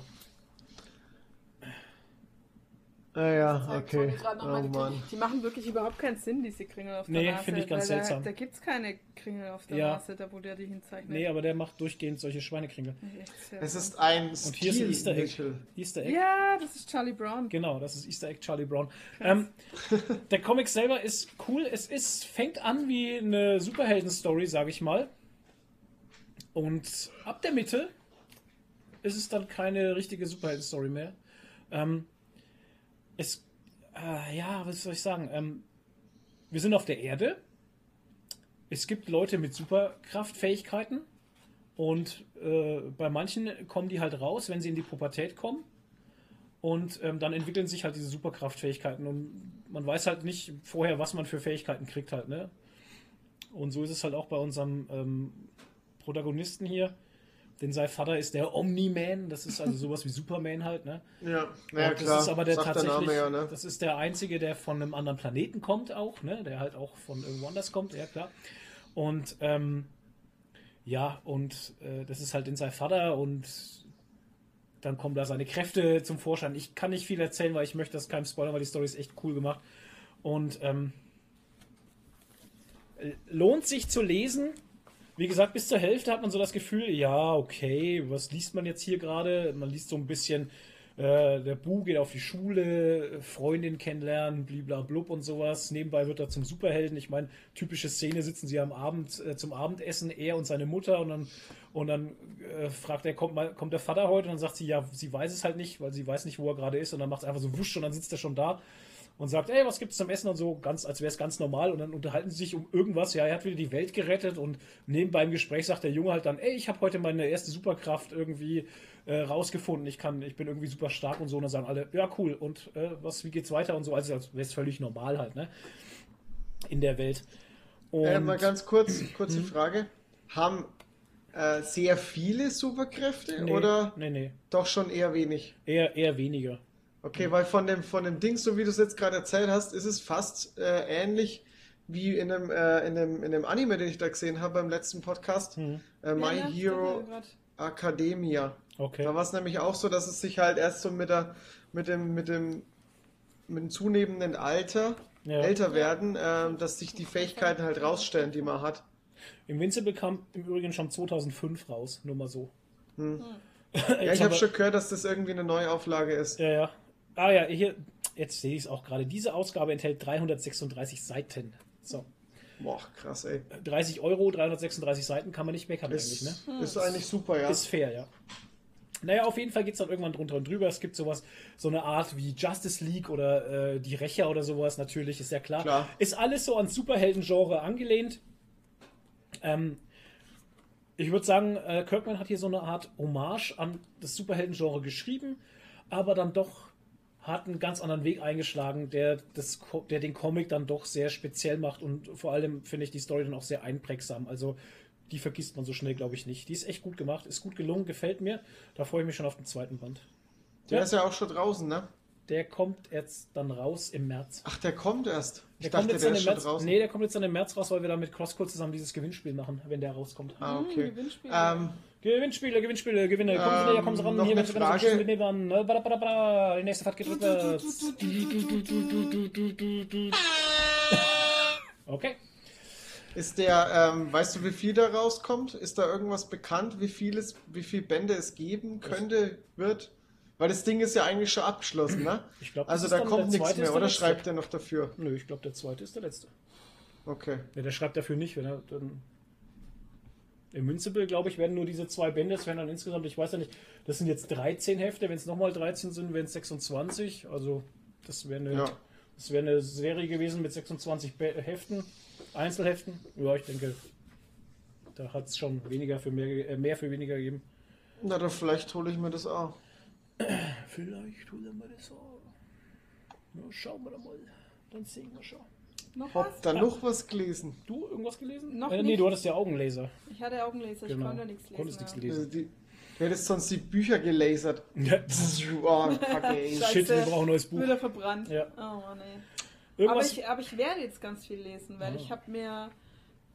Ah ja, okay. Oh die, Mann. Die machen wirklich überhaupt keinen Sinn, diese Kringel auf der Nee, Nase. finde ich ganz weil seltsam. Da, da gibt es keine Kringel auf der Ja. Nase, da wo der die hinzeichnet. Nee, aber der macht durchgehend solche Schweinekringel. Es ist ein Und hier ist ein Easter Egg. Easter Egg. Ja, das ist Charlie Brown. Genau, das ist Easter Egg Charlie Brown. Ähm, der Comic selber ist cool. Es ist, fängt an wie eine Superhelden-Story, sage ich mal. Und ab der Mitte ist es dann keine richtige Superhelden-Story mehr. Ähm, es, äh, ja, was soll ich sagen? Ähm, wir sind auf der Erde. Es gibt Leute mit Superkraftfähigkeiten. Und äh, bei manchen kommen die halt raus, wenn sie in die Pubertät kommen. Und ähm, dann entwickeln sich halt diese Superkraftfähigkeiten und man weiß halt nicht vorher, was man für Fähigkeiten kriegt halt, ne? Und so ist es halt auch bei unserem ähm, Protagonisten hier. Denn sein Vater ist der Omni-Man, das ist also sowas wie Superman halt, ne? Ja, naja, Und klar. Das ist aber der sagt tatsächlich, Name ja, ne? das ist der einzige, der von einem anderen Planeten kommt auch, ne? Der halt auch von irgendwo anders kommt, ja klar. Und ähm, ja, und äh, das ist halt in sein Vater und dann kommen da seine Kräfte zum Vorschein. Ich kann nicht viel erzählen, weil ich möchte das keinem spoilern, weil die Story ist echt cool gemacht. Und ähm, äh, lohnt sich zu lesen. Wie gesagt, bis zur Hälfte hat man so das Gefühl, ja, okay, was liest man jetzt hier gerade? Man liest so ein bisschen, äh, der Bu geht auf die Schule, Freundin kennenlernen, bliblablub und sowas. Nebenbei wird er zum Superhelden. Ich meine, typische Szene, sitzen sie am Abend äh, zum Abendessen, er und seine Mutter und dann, und dann äh, fragt er, kommt, mal, kommt der Vater heute? Und dann sagt sie, ja, sie weiß es halt nicht, weil sie weiß nicht, wo er gerade ist. Und dann macht es einfach so wusch und dann sitzt er schon da und sagt, ey, was gibt's zum Essen und so, ganz, als wäre es ganz normal und dann unterhalten sie sich um irgendwas, ja, er hat wieder die Welt gerettet und nebenbei im Gespräch sagt der Junge halt dann, ey, ich habe heute meine erste Superkraft irgendwie äh, rausgefunden, ich kann, ich bin irgendwie super stark und so und dann sagen alle, ja, cool und äh, was, wie geht's weiter und so, also als wäre es völlig normal halt, ne, in der Welt. Und Äh, mal ganz kurz, kurze Frage. Haben äh, sehr viele Superkräfte nee, oder nee, nee, doch schon eher wenig? eher, eher weniger. Mhm. Okay, weil von dem, von dem Ding, so wie du es jetzt gerade erzählt hast, ist es fast äh, ähnlich wie in einem, äh, in, einem, in einem Anime, den ich da gesehen habe beim letzten Podcast. Mhm. Äh, My Ja, ja, Hero. Academia. Okay. Da war es nämlich auch so, dass es sich halt erst so mit der, mit dem, mit dem mit dem zunehmenden Alter, Ja. älter werden, ähm, dass sich die Fähigkeiten halt rausstellen, die man hat. Invincible kam im Übrigen schon 2005 raus, nur mal so. Ja, ich habe schon gehört, dass das irgendwie eine Neuauflage ist. Ja, ja. Ah ja, hier, jetzt sehe ich es auch gerade. Diese Ausgabe enthält 336 Seiten. So, Boah, krass, ey. 30 Euro, 336 Seiten kann man nicht meckern Ist, eigentlich, ne? ist eigentlich super, ja. Ist fair, ja. Naja, auf jeden Fall geht es dann irgendwann drunter und drüber. Es gibt sowas, so eine Art wie Justice League oder äh, die Rächer oder sowas, natürlich, ist ja klar. Klar. Ist alles so ans Superhelden-Genre angelehnt. Ähm, ich würde sagen, äh, Kirkman hat hier so eine Art Hommage an das Superhelden-Genre geschrieben, aber dann doch hat einen ganz anderen Weg eingeschlagen, der, das, der den Comic dann doch sehr speziell macht und vor allem finde ich die Story dann auch sehr einprägsam. Also die vergisst man so schnell, glaube ich, nicht. Die ist echt gut gemacht, ist gut gelungen, gefällt mir. Da freue ich mich schon auf den zweiten Band. Der Ja. ist ja auch schon draußen, ne? Der kommt jetzt dann raus im März. Ach, der kommt erst. Ich Der kommt dachte, jetzt der dann ist im schon März. draußen. Nee, der kommt jetzt dann im März raus, weil wir dann mit Crosscode zusammen dieses Gewinnspiel machen, wenn der rauskommt. Ah, okay. Gewinnspiel. Ähm, Gewinnspiele, Gewinnspiele, Gewinne. Kommen Sie näher, kommen Sie ran. noch Hier werden Sie ganz Frage. Ne, bada, bada. Die nächste Fahrt geht rückwärts. Okay. ist der, ähm, weißt du, wie viel da rauskommt? Ist da irgendwas bekannt, wie viel, es, wie viel Bände es geben könnte, wird? Weil das Ding ist ja eigentlich schon abgeschlossen, ne? Ich glaub, das also da kommt nichts mehr, oder schreibt er noch dafür? Nö, ich glaube, der zweite ist der letzte. Okay. Ja, der schreibt dafür nicht, wenn er dann. Invincible, glaube ich, werden nur diese zwei Bände, es werden dann insgesamt, ich weiß ja nicht, das sind jetzt 13 Hefte, wenn es nochmal 13 sind, wären es 26. Also, das wäre eine, Ja. das wäre eine Serie gewesen mit 26 Be Heften, Einzelheften. Ja, ich denke, da hat es schon weniger für mehr, äh, mehr für weniger gegeben. Na, dann vielleicht hole ich mir das auch. Vielleicht holen wir das auch. Na, schauen wir doch mal. Dann sehen wir schon. Noch was? Hab da noch was gelesen. Du irgendwas gelesen? Noch äh, nee, nicht. du hattest ja Augenlaser. Ich hatte Augenlaser, ich Genau. konnte nichts lesen. Konntest nichts ja. lesen. Also die, du hättest sonst die Bücher gelasert. Ja. Oh, ey. Scheiße. Shit, wir brauchen ein neues Buch. Wieder verbrannt. Ja. Oh Mann, ey. Aber Irgendwas, ich, aber ich werde jetzt ganz viel lesen, weil Ah. ich habe mir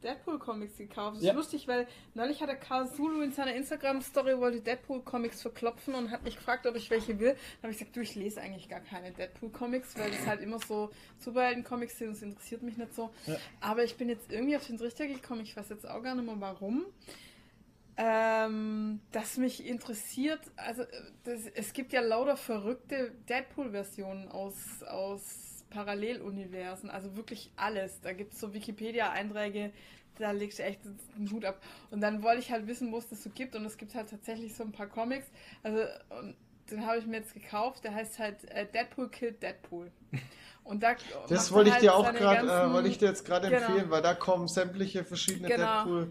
Deadpool-Comics gekauft. Das Ja. ist lustig, weil neulich hatte Karl Zulu in seiner Instagram-Story wollte Deadpool-Comics verklopfen und hat mich gefragt, ob ich welche will. Dann habe ich gesagt, du, ich lese eigentlich gar keine Deadpool-Comics, weil das halt immer so Superhelden-Comics sind. Das interessiert mich nicht so. Ja. Aber ich bin jetzt irgendwie auf den Trichter gekommen. Ich weiß jetzt auch gar nicht mehr warum. Ähm, das mich interessiert, also äh, das, es gibt ja lauter verrückte Deadpool-Versionen aus, aus Paralleluniversen, also wirklich alles. Da gibt es so Wikipedia-Einträge, da legst du echt den Hut ab. Und dann wollte ich halt wissen, wo es das so gibt und es gibt halt tatsächlich so ein paar Comics, also und den habe ich mir jetzt gekauft, der heißt halt äh, Deadpool Killed Deadpool. Und da Das wollte ich halt dir auch gerade, äh, wollte ich dir jetzt gerade Genau. empfehlen, weil da kommen sämtliche verschiedene Genau. Deadpool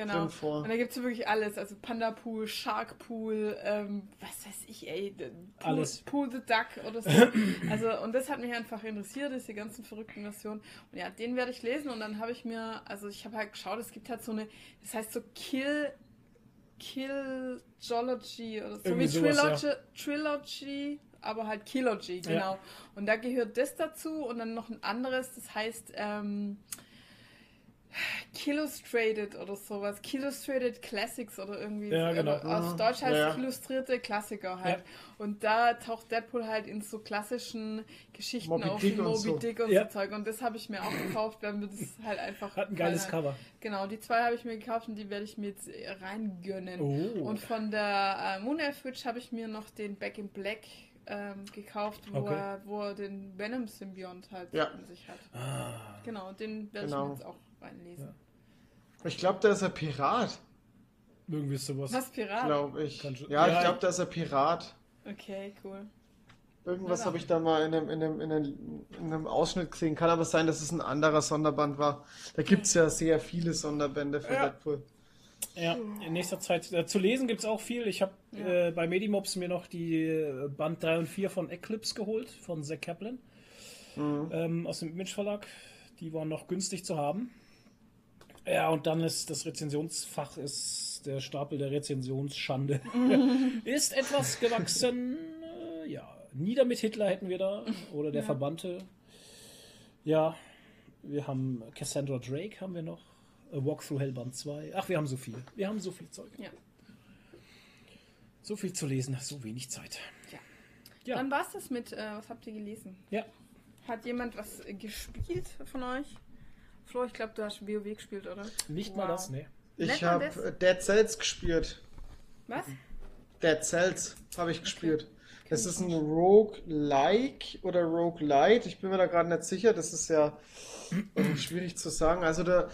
Genau. drin vor. Und da gibt es wirklich alles. Also Panda Pool, Shark Pool, ähm, was weiß ich, ey. Pool, Alles. Pool the Duck oder so. also, und das hat mich einfach interessiert, diese ganzen verrückten Versionen. Und ja, den werde ich lesen und dann habe ich mir, also ich habe halt geschaut, es gibt halt so eine, das heißt so Kill, Killology oder so Irgendwie wie Trilogy, Trilogy, aber halt Killogy, genau. Und da gehört das dazu und dann noch ein anderes, das heißt, ähm, Killustrated oder sowas. Killustrated Classics oder irgendwie. Ja, genau. Auf Deutsch heißt Ja. es illustrierte Klassiker halt. Ja. Und da taucht Deadpool halt in so klassischen Geschichten Moby auf, Dick wie und Moby so. Dick und Ja. so Zeug. Und das habe ich mir auch gekauft, weil mir das halt einfach. hat ein geiles gefallen Cover. Genau, die zwei habe ich mir gekauft und die werde ich mir jetzt reingönnen. Oh. Und von der äh, Moon Elf Witch habe ich mir noch den Back in Black ähm, gekauft, wo, Okay. er, wo er den Venom-Symbiont halt Ja. in sich hat. Ah, Genau, den werde Genau. ich mir jetzt auch reinlesen. Ja. Ich glaube, der ist ein Pirat, irgendwie sowas. Was Pirat? glaube ich. Kann schon- Ja, Ja, ich glaube, der ist ein Pirat. Okay, cool. Irgendwas habe ich da mal in einem, in, einem, in, einem, in einem Ausschnitt gesehen. Kann aber sein, dass es ein anderer Sonderband war. Da gibt es ja sehr viele Sonderbände für Ja. Deadpool. Ja, in nächster Zeit. Äh, zu lesen gibt es auch viel. Ich habe Ja. äh, bei Medimobs mir noch die äh, Band 3 und 4 von Eclipse geholt, von Zack Kaplan. Ähm, aus dem Image Verlag. Die waren noch günstig zu haben. Ja, und dann ist das Rezensionsfach, ist der Stapel der Rezensionsschande, ist etwas gewachsen. Äh, ja, Nieder mit Hitler hätten wir da. Oder der Verbannte. Ja, wir haben Cassandra Drake haben wir noch. A Walk Through Hellband 2. Ach, wir haben so viel. Wir haben so viel Zeug. Ja. So viel zu lesen, so wenig Zeit. Ja. Ja. Dann war's das mit, äh, was habt ihr gelesen? Ja. Hat jemand was äh, gespielt von euch? Flo, ich glaube, du hast WoW gespielt, oder? Nicht mal Wow. das, nee. Ich habe? Dead Cells gespielt. Was? Dead Cells habe ich gespielt. Das ist ein Roguelike oder Roguelite. Ich bin mir da gerade nicht sicher. Das ist ja schwierig zu sagen. Also da,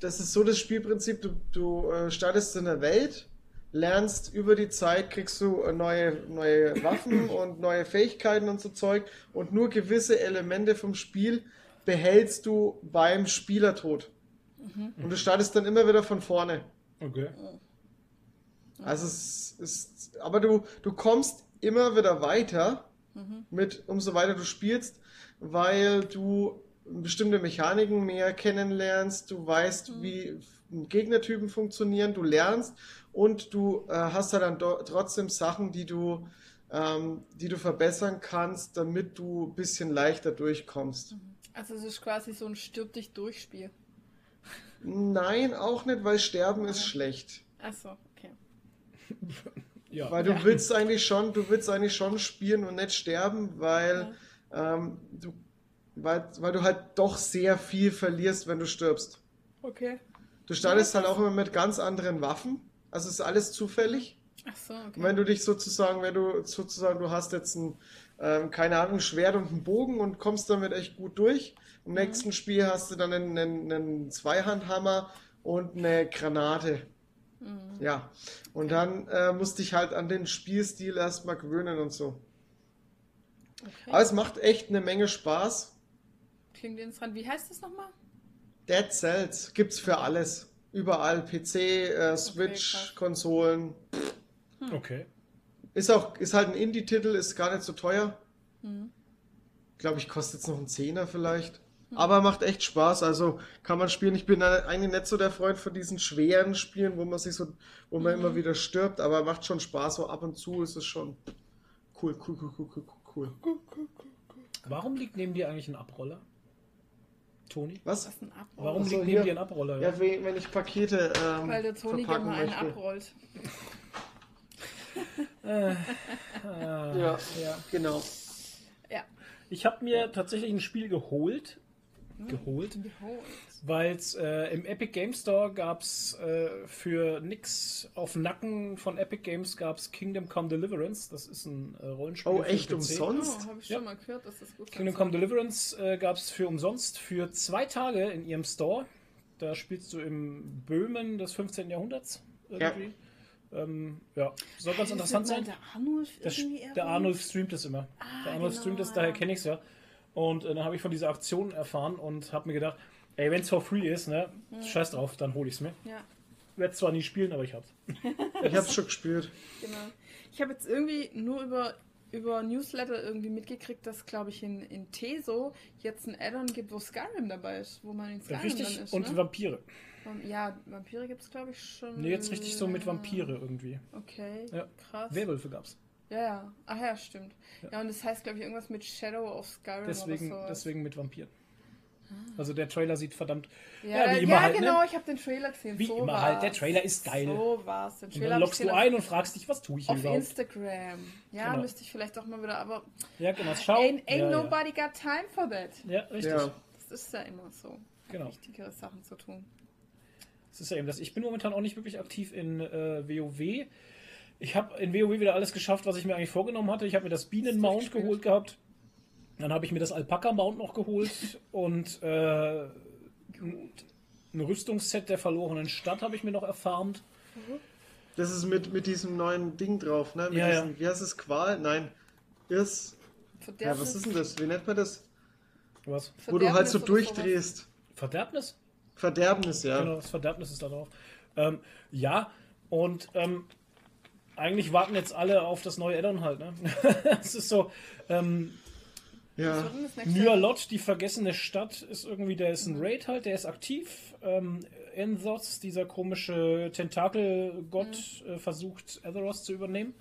das ist so das Spielprinzip. Du, du äh, startest in der Welt, lernst über die Zeit, kriegst du äh, neue, neue Waffen und neue Fähigkeiten und so Zeug. Und nur gewisse Elemente vom Spiel behältst du beim Spielertod. Und du startest dann immer wieder von vorne. Okay. Also es ist, aber du, du kommst immer wieder weiter mit, umso weiter du spielst, weil du bestimmte Mechaniken mehr kennenlernst, du weißt, wie Gegnertypen funktionieren, du lernst und du äh, hast da dann trotzdem Sachen, die du, ähm, die du verbessern kannst, damit du ein bisschen leichter durchkommst. Also es ist quasi so ein Stirb dich durch-Spiel. Nein, auch nicht, weil Sterben ist schlecht. Achso, okay. Ja. Weil du willst eigentlich schon, du willst eigentlich schon spielen und nicht sterben, weil, ähm, du, weil, weil du halt doch sehr viel verlierst, wenn du stirbst. Okay. Du startest halt auch immer mit ganz anderen Waffen. Also es ist alles zufällig. Achso, Und okay. wenn du dich sozusagen, wenn du sozusagen, du hast jetzt ein, ähm, keine Ahnung, ein Schwert und einen Bogen und kommst damit echt gut durch. Im nächsten Spiel hast du dann einen, einen, einen Zweihandhammer und eine Granate. Ja. Und dann äh, musst dich halt an den Spielstil erstmal gewöhnen und so. okay. Aber es macht echt eine Menge Spaß. Klingt interessant. Wie heißt das nochmal? Dead Cells gibt's für alles. Überall. PC, äh, Switch, krass. Konsolen. Okay. Ist auch, ist halt ein Indie-Titel, ist gar nicht so teuer. Glaube ich, kostet jetzt noch einen Zehner vielleicht. Aber macht echt Spaß, also kann man spielen. Ich bin eigentlich nicht so der Freund von diesen schweren Spielen, wo man sich so, wo man immer wieder stirbt, aber macht schon Spaß, so ab und zu ist es schon cool, cool, cool, cool, cool, cool. Warum liegt neben dir eigentlich ein Abroller? Toni? Was? Das ist ein Abroll. Warum Ach so, liegt neben hier. dir ein Abroller? Ja, we- wenn ich Pakete ähm, Weil der Toni gerne mal einen möchte. abrollt. Ja, ja. genau. Ja. Ich habe mir tatsächlich ein Spiel geholt. Geholt. Weil es äh, im Epic Game Store gab es äh, für nix auf Nacken von Epic Games gab es Kingdom Come Deliverance. Das ist ein äh, Rollenspiel. Oh, echt umsonst? Oh, habe ich Ja. schon mal gehört, dass das gut Kingdom Come Deliverance äh, gab es für umsonst für zwei Tage in ihrem Store. Da spielst du im Böhmen des 15. Jahrhunderts irgendwie. Ja, ähm, ja. soll ganz interessant das sein. Der Arnulf Das, der erwähnt? Arnulf streamt es immer. der Arnulf genau, streamt es, ja. daher kenne ich es ja. Und äh, dann habe ich von dieser Aktion erfahren und habe mir gedacht, ey, wenn es for free ist, ne, scheiß drauf, dann hole ich es mir. Ja, Werde zwar nie spielen, aber ich hab's. Ich hab's schon gespielt. genau. Ich habe jetzt irgendwie nur über, über Newsletter irgendwie mitgekriegt, dass, glaube ich, in, in Teso jetzt ein Add-on gibt, wo Skyrim dabei ist, wo man in Skyrim Richtig. dann ist. und ne? Vampire. Ja, Vampire gibt es, glaube ich, schon. Nee, jetzt richtig so mit Vampire irgendwie. Okay, Ja. krass. Werwölfe gab's. Ja, ja. Ach ja, stimmt. Ja, und das heißt, glaube ich, irgendwas mit Shadow of Skyrim Deswegen, oder so. deswegen mit Vampiren. Also der Trailer sieht verdammt. Ja, Ja, wie ja, immer halt, ne? genau, ich habe den Trailer gesehen. Wie so immer war's. halt, der Trailer ist geil. So war's. Den Und Trailer dann hab ich loggst du ein und fragst dich, was tue ich hier auf überhaupt? Instagram. Ja, Genau. müsste ich vielleicht auch mal wieder, aber Ja, genau. Schau. ain't, ain't ja, nobody got time for that. Ja. ja, richtig. Ja. Das ist ja immer so. Genau. Wichtigere Sachen zu tun. Das ist ja eben das. Ich bin momentan auch nicht wirklich aktiv in äh, WoW. Ich habe in WoW wieder alles geschafft, was ich mir eigentlich vorgenommen hatte. Ich habe mir das Bienen-Mount geholt gehabt. Dann habe ich mir das Alpaka-Mount noch geholt und äh, ein Rüstungsset der verlorenen Stadt habe ich mir noch erfarmt. Das ist mit, mit diesem neuen Ding drauf, ne? Mit Ja, ja. diesem, Wie heißt es? Qual? Nein. Ist. Ja, was ist denn das? Wie nennt man das? Was? Wo du halt so durchdrehst. Verderbnis? Verderbnis, ja. Genau, das Verderbnis ist da drauf. Ähm, ja, und ähm, eigentlich warten jetzt alle auf das neue Addon halt. Ne? Es ist so, ähm, Ja. Nyalot, die vergessene Stadt, ist irgendwie, der ist ein Raid halt, der ist aktiv. Ähm, Enthos, dieser komische Tentakelgott, äh, versucht Azeroth zu übernehmen.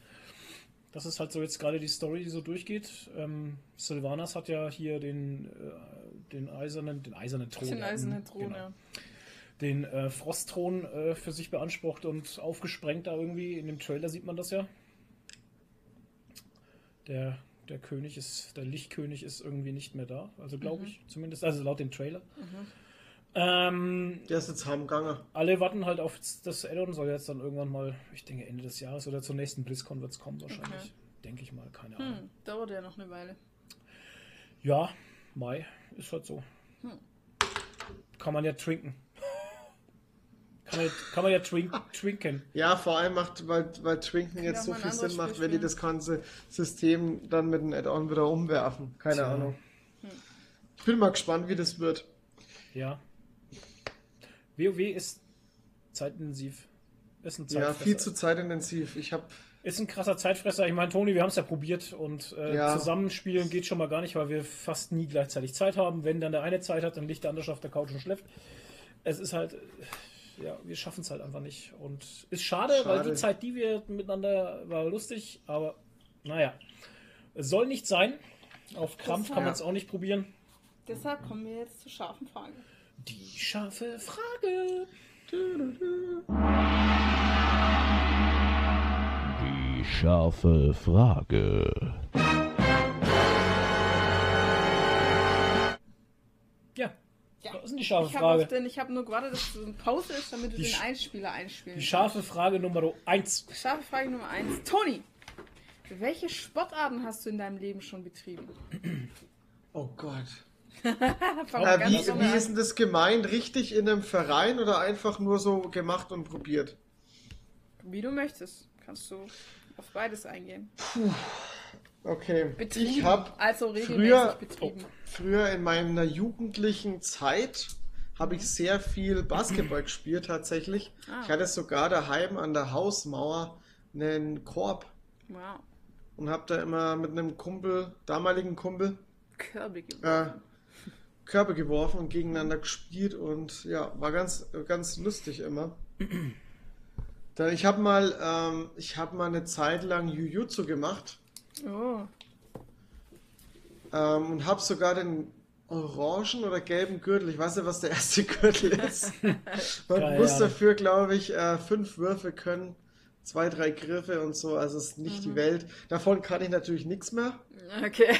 Das ist halt so jetzt gerade die Story, die so durchgeht. Ähm, Sylvanas hat ja hier den, äh, den eisernen, den eisernen Thron. Den eisernen genau. Thron, ja. Den äh, Frostthron äh, für sich beansprucht und aufgesprengt da irgendwie. In dem Trailer sieht man das ja. Der Der König ist, der Lichtkönig ist irgendwie nicht mehr da. Also glaube ich, zumindest, also laut dem Trailer. Ähm, Der ist jetzt heimgegangen. alle warten halt auf das Addon, soll jetzt dann irgendwann mal, ich denke Ende des Jahres oder zur nächsten BlizzCon wird es kommen wahrscheinlich. Okay. Denke ich mal, keine Ahnung. Hm, dauert ja noch eine Weile. Ja, Mai ist halt so. Kann man ja trinken. Kann man, ja- kann man ja trink, trinken. Ja, vor allem macht, weil, weil Twinken jetzt so viel Sinn macht, wenn die das ganze System dann mit einem Add-on wieder umwerfen. Keine Tja. Ahnung. Ich bin mal gespannt, wie das wird. Ja. WoW ist zeitintensiv. Ist ein Ja, Zeitfresser. viel zu zeitintensiv. Ich habe Ist ein krasser Zeitfresser. Ich meine, Toni, wir haben es ja probiert und äh, Ja. zusammenspielen geht schon mal gar nicht, weil wir fast nie gleichzeitig Zeit haben. Wenn dann der eine Zeit hat, dann liegt der andere schon auf der Couch und schläft. Es ist halt, ja, wir schaffen es halt einfach nicht. Und ist schade, weil Schade. die Zeit, die wir miteinander war lustig, aber naja. Es soll nicht sein. Auf Krampf kann man es auch nicht probieren. Deshalb kommen wir jetzt zur scharfen Frage. Die scharfe Frage. Die scharfe Frage. Ja, Ja. das ist die scharfe Ich habe auf Frage. den, ich habe nur gewartet, dass es so eine Pause ist, damit du Die den Einspieler einspielen Die scharfe Frage Nummer 1. kannst. Scharfe Frage Nummer 1. Toni, welche Sportarten hast du in deinem Leben schon betrieben? Oh Gott. Äh, ganz wie, wie ist denn das gemeint? Richtig in einem Verein oder einfach nur so gemacht und probiert? Wie du möchtest. Kannst du auf beides eingehen. Okay. Betrieben. Ich habe also früher- betrieben. früher in meiner jugendlichen Zeit habe ich sehr viel Basketball gespielt tatsächlich. Ah. Ich hatte sogar daheim an der Hausmauer einen Korb Wow. und habe da immer mit einem Kumpel, damaligen Kumpel, Körbe äh, geworfen. Körbe geworfen und gegeneinander gespielt und ja, war ganz, ganz lustig immer. Dann, ich habe mal, ähm, ich habe mal eine Zeit lang Jujutsu gemacht Oh. ähm, und habe sogar den orangen oder gelben Gürtel. Ich weiß nicht, was der erste Gürtel ist. Man Keine muss Ahnung. dafür, glaube ich, äh, fünf Würfe können, zwei, drei Griffe und so. Also es ist nicht die Welt. Davon kann ich natürlich nichts mehr. Okay.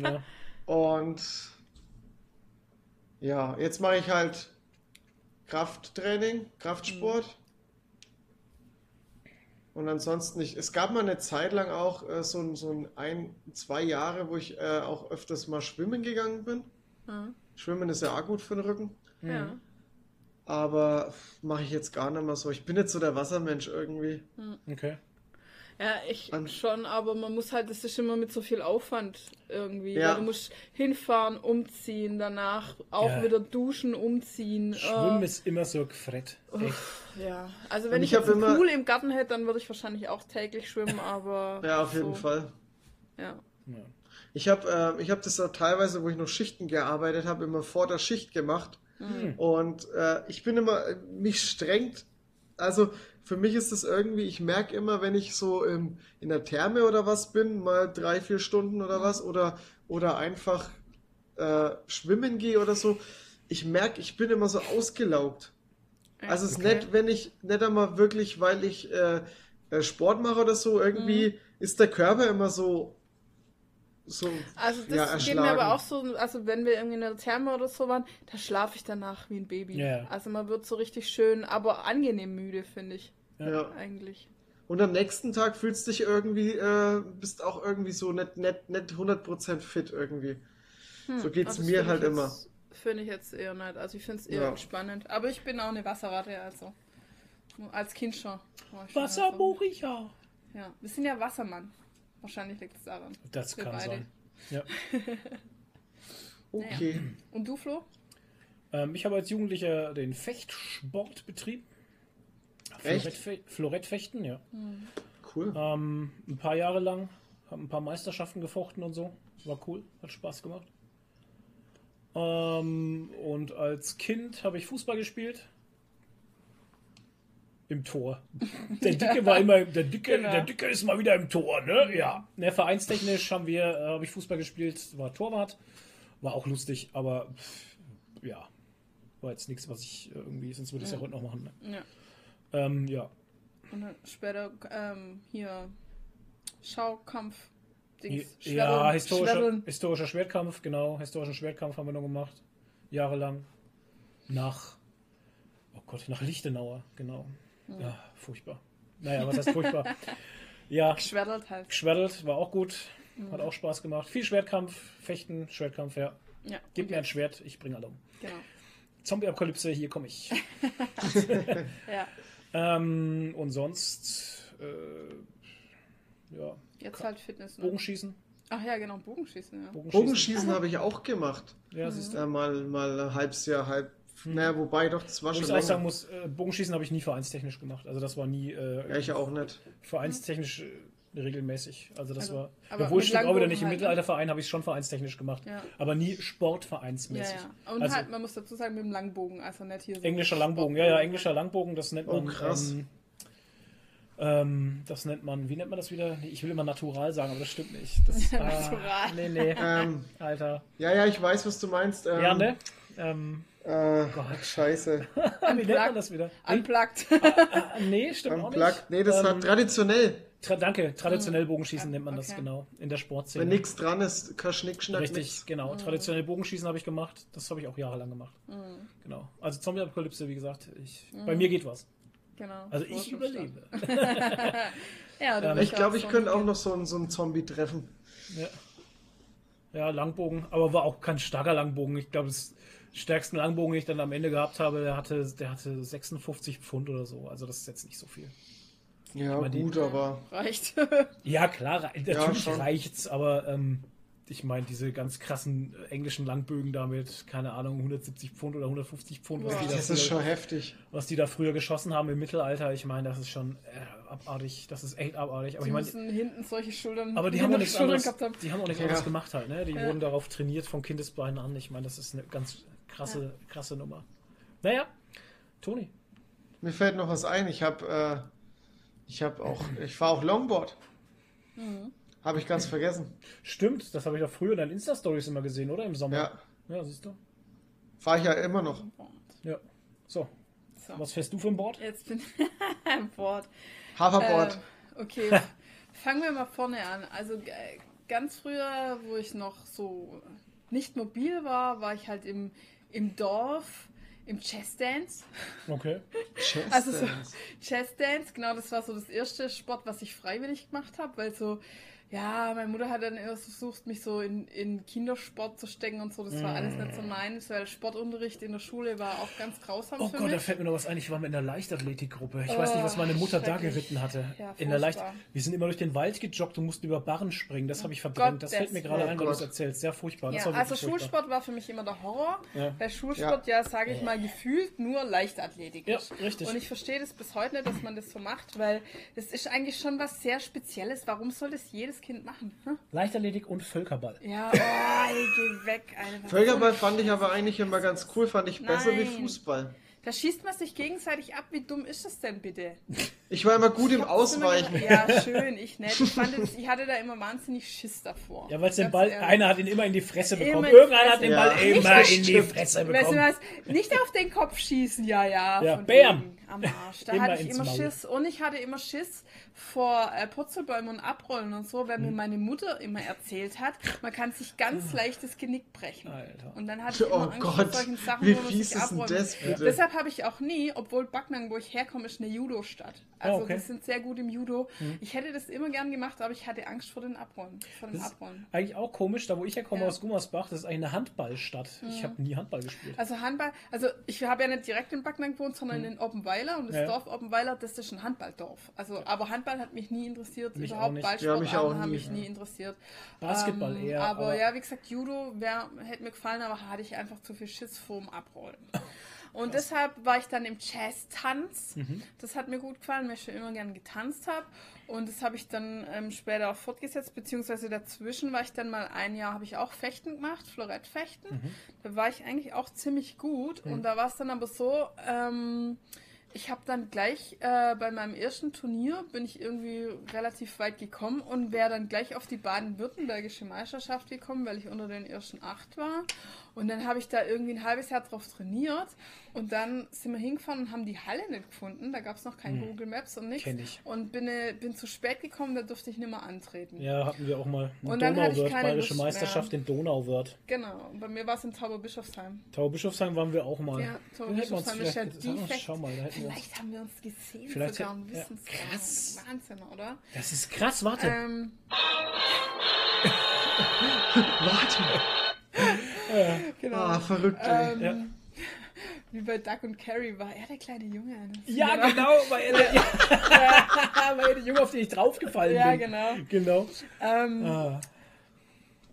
Ja. Und ja, jetzt mache ich halt Krafttraining, Kraftsport. Und ansonsten nicht. Es gab mal eine Zeit lang auch äh, so, ein- so ein, ein, zwei Jahre, wo ich äh, auch öfters mal schwimmen gegangen bin. Mhm. Schwimmen ist ja auch gut für den Rücken. Ja. Aber mache ich jetzt gar nicht mehr so. Ich bin jetzt so der Wassermensch irgendwie. Okay. Ja, ich An- schon, aber man muss halt, das ist immer mit so viel Aufwand irgendwie. Ja. Weil du musst hinfahren, umziehen, danach auch Ja. wieder duschen, umziehen. Schwimmen äh, ist immer so gefret. Echt. Ja, also wenn Und ich, ich jetzt einen immer- Pool im Garten hätte, dann würde ich wahrscheinlich auch täglich schwimmen, aber. Ja, auf jeden so, Fall. Ja. Ja. Ich habe äh, ich hab das auch teilweise, wo ich noch Schichten gearbeitet habe, immer vor der Schicht gemacht. Und äh, ich bin immer, mich strengt, also für mich ist das irgendwie, ich merke immer, wenn ich so im, in der Therme oder was bin, mal drei, vier Stunden oder was, oder, oder einfach äh, schwimmen gehe oder so, ich merke, ich bin immer so ausgelaugt. Also es ist Okay. nett, wenn ich nicht einmal wirklich, weil ich äh, äh, Sport mache oder so, irgendwie ist der Körper immer so, so Also das ja, geht mir aber auch so, also wenn wir irgendwie in der Therme oder so waren, da schlafe ich danach wie ein Baby. Ja. Also man wird so richtig schön, aber angenehm müde, finde ich. Ja. Eigentlich. Und am nächsten Tag fühlst du dich irgendwie, äh, bist auch irgendwie so nicht, nicht, nicht 100% fit irgendwie. so geht's Also mir halt ich immer. Jetzt, finde ich jetzt eher nicht. Also ich finde es eher Ja. entspannend. Aber ich bin auch eine Wasserratte, also. Als Kind schon. schon Wasserbuchicher. So. Ja, wir sind ja Wassermann. Wahrscheinlich liegt es daran. Das kann beide. sein. Ja. Okay. Und du, Flo? Ähm, ich habe als Jugendlicher den Fechtsport betrieben. Echt? Florettfe Florettfechten, ja. Cool. Ähm, ein paar Jahre lang. Habe ein paar Meisterschaften gefochten und so. War cool, hat Spaß gemacht. Ähm, und als Kind habe ich Fußball gespielt. Im Tor. Der Dicke war immer, der Dicke, Genau. der Dicke ist mal wieder im Tor, ne? Ja. Ne, vereinstechnisch haben wir, äh, habe ich Fußball gespielt, war Torwart. War auch lustig, aber pff, ja. War jetzt nichts, was ich irgendwie, sonst würde ich es ja heute noch machen. Ne? Ja. Ähm, ja. Und dann später ähm, hier Schaukampf, Dings. Ja, historischer, historischer Schwertkampf, genau. Historischen Schwertkampf haben wir noch gemacht. Jahrelang. Nach, oh Gott, nach Lichtenauer, genau. Ja, furchtbar. Naja, was heißt furchtbar? ja, Schwertelt halt. Geschwertelt war auch gut. Hat auch Spaß gemacht. Viel Schwertkampf, Fechten, Schwertkampf, ja. Ja, Gib mir ein Schwert, ich bringe alle um. genau. Zombie-Apokalypse, hier komme ich. Ja, ähm, und sonst, äh, ja, jetzt halt Fitness. Ne? Bogenschießen. Ach ja, genau, Bogenschießen, ja. Bogenschießen habe ich auch gemacht. Ja, siehst du. Äh, mal, mal ein halbes Jahr, halb. Naja, wobei doch, das war Wo schon ich auch sagen muss, äh, Bogenschießen habe ich nie vereinstechnisch gemacht. Also das war nie äh, Ja, ich auch nicht. vereinstechnisch äh, regelmäßig. Also das Also, war. aber Obwohl stimmt auch wieder nicht. Im halt, ne? Mittelalterverein habe ich es schon vereinstechnisch gemacht. Ja. Aber nie Ja, sportvereinsmäßig. ja. Und Also- halt, man muss dazu sagen, mit dem Langbogen, also nicht hier so. Englischer Langbogen, ja, ja, englischer Langbogen, das nennt Oh, man. krass. Ähm, ähm, das nennt man, wie nennt man das wieder? Ich will immer natural sagen, aber das stimmt nicht. Das, ah, Natural. nee, nee, Ähm, Alter. ja, ja, ich weiß, was du meinst. Ähm, Ja, ne? Ähm, Äh, scheiße. wie nennt man das wieder? Unplugged. ah, nee stimmt auch Unplugged. nicht. Nee, das Ähm, hat traditionell. Tra danke, traditionell Bogenschießen nennt man das okay. genau. In der Sportszene. Wenn nichts dran ist, kein Schnick, Schnack, Richtig, nix. genau. Traditionell Bogenschießen habe ich gemacht. Das habe ich auch jahrelang gemacht. Genau. Also Zombie-Apokalypse, wie gesagt, ich, bei mir geht was. genau. Also ich überlebe. Ja, du Ähm, Ich glaube, auch ich könnte auch noch so einen, so einen Zombie treffen. Ja. ja, Langbogen, aber war auch kein starker Langbogen. Ich glaube, das stärksten Langbogen, den ich dann am Ende gehabt habe, der hatte, der hatte 56 Pfund oder so. Also das ist jetzt nicht so viel. Ja, meine, gut, aber. Reicht. Ja, klar, natürlich schon. reicht's, aber ähm, ich meine, diese ganz krassen äh, englischen Langbögen damit, keine Ahnung, 170 Pfund oder 150 Pfund, was, Boah. die da Das ist früher, schon heftig. was die da früher geschossen haben im Mittelalter, ich meine, das ist schon äh, abartig, das ist echt abartig. Aber Die ich meine, müssen hinten solche Schultern. aber die haben auch nichts Schultern anderes, gehabt haben. die haben auch nichts Ja. anderes gemacht halt, ne? Die Ja. wurden darauf trainiert von Kindesbeinen an. Ich meine, das ist eine ganz krasse, krasse Nummer. Naja, Toni. Mir fällt noch was ein. Ich habe, äh, ich habe auch, ich fahre auch Longboard. Mhm. Habe ich ganz vergessen. Stimmt, das habe ich auch früher in deinen Insta-Stories immer gesehen, oder? Im Sommer. Ja, Ja, siehst du? fahre ich ja immer noch. Ja. So, So. was fährst du für ein Board? Jetzt bin ich an Bord. Hoverboard. Ähm, okay, fangen wir mal vorne an. Also äh, ganz früher, wo ich noch so nicht mobil war, war ich halt im, im Dorf, im Chess Dance. Okay. Chess Also so Dance. Chess Dance, genau, das war so das erste Sport, was ich freiwillig gemacht habe, weil so, ja, meine Mutter hat dann immer versucht, mich so in, in Kindersport zu stecken und so. Das war alles nicht so meins, weil Sportunterricht in der Schule war auch ganz grausam Oh für Gott, da mich. fällt mir noch was ein. Ich war mit einer Leichtathletikgruppe. Ich weiß nicht, was meine Mutter da geritten hatte. Ja, in der Leicht. Wir sind immer durch den Wald gejoggt und mussten über Barren springen. Das habe ich verdrängt. Das fällt mir gerade ein, weil du es Gott. erzählst. Sehr furchtbar. Das Ja, war also furchtbar. Schulsport war für mich immer der Horror. Ja. Weil Schulsport ja, sage ich mal, gefühlt nur Leichtathletik Ja, ist. richtig. Und ich verstehe das bis heute nicht, dass man das so macht, weil das ist eigentlich schon was sehr Spezielles. Warum soll das jedes Kind machen? Hm? Leichtathletik und Völkerball. Ja, oh, ey, geh weg, Alter. Völkerball fand ich aber eigentlich immer ganz cool, fand ich besser wie Nein. Fußball. Da schießt man sich gegenseitig ab. Wie dumm ist das denn bitte? Ich war immer gut im Ich immer Ausweichen. gedacht, Ja, schön, ich nicht. Ich, fand das, ich hatte da immer wahnsinnig Schiss davor. Ja, weil es den Ball, ehrlich. einer hat ihn immer in die Fresse Immer bekommen. Irgendeiner hat den Fresse. Ball Ja. immer Nicht in die. Fresse Weißt du bekommen. was? Nicht auf den Kopf schießen, ja, ja. Ja, von bam. wegen, Am Arsch. Da Immer hatte ich immer Maul. Schiss. Und ich hatte immer Schiss vor äh, Purzelbäumen und Abrollen und so, weil Mhm. mir meine Mutter immer erzählt hat, man kann sich ganz leicht das Genick brechen. Ah. Alter. Und dann hatte ich Oh immer Angst vor Gott, solchen Sachen, wie wo man fies sich abrollen das? Deshalb habe ich auch nie, obwohl Backnang, wo ich herkomme, ist eine Judo-Stadt. Also Ah, okay. Mhm. die sind sehr gut im Judo. Ich hätte das immer gern gemacht, aber ich hatte Angst vor den Abrollen. Vor dem Das ist Abrollen. eigentlich auch komisch, da wo ich herkomme Ja. aus Gummersbach, das ist eigentlich eine Handballstadt. Ich habe nie Handball gespielt. Also Handball, also ich habe ja nicht direkt in Backnang gewohnt, sondern in Oppenweiler und das Mhm. Ja. Dorf Oppenweiler, das ist ein Handballdorf. Also, aber Handball hat mich nie interessiert, Mich auch überhaupt nicht. Ja, mich auch Ballsportarten haben mich ja. nie interessiert. Basketball Ähm, eher. Aber, ja, wie gesagt, Judo wär, hätte mir gefallen, aber hatte ich einfach zu viel Schiss vorm Abrollen. Und deshalb war ich dann im Jazz-Tanz. Mhm. Das hat mir gut gefallen, weil ich schon immer gern getanzt habe. Und das habe ich dann ähm, später auch fortgesetzt, beziehungsweise dazwischen war ich dann mal ein Jahr, habe ich auch Fechten gemacht, Florettfechten. Mhm. Da war ich eigentlich auch ziemlich gut. Und da war es dann aber so, ähm, ich habe dann gleich äh, bei meinem ersten Turnier bin ich irgendwie relativ weit gekommen und wäre dann gleich auf die baden-württembergische Meisterschaft gekommen, weil ich unter den ersten acht war. Und dann habe ich da irgendwie ein halbes Jahr drauf trainiert und dann sind wir hingefahren und haben die Halle nicht gefunden. Da gab es noch kein Google Maps und nichts. Hm. Kenn ich. Und bin, äh, bin zu spät gekommen, da durfte ich nicht mehr antreten. Ja, hatten wir auch mal. Und dann hatte ich keine Bayerische Lust mehr. Meisterschaft in Donauwörth. Genau. Und bei mir war es in Tauberbischofsheim. Tauberbischofsheim waren wir auch mal. Ja, Tauberbischofsheim ist ja die. Schau mal, da hätten wir uns. Vielleicht haben wir uns gesehen Vielleicht sogar und ja, wissen es krass. gar nicht. Wahnsinn, oder? Das ist krass, warte. Ähm, Warte. genau. Ah, verrückt. Ähm, Ja. Wie bei Duck und Carrie war er der kleine Junge. ja, Films. genau, weil er, der, ja, weil er der Junge, auf den ich draufgefallen Ja, bin. genau. Genau. Ähm, Ah,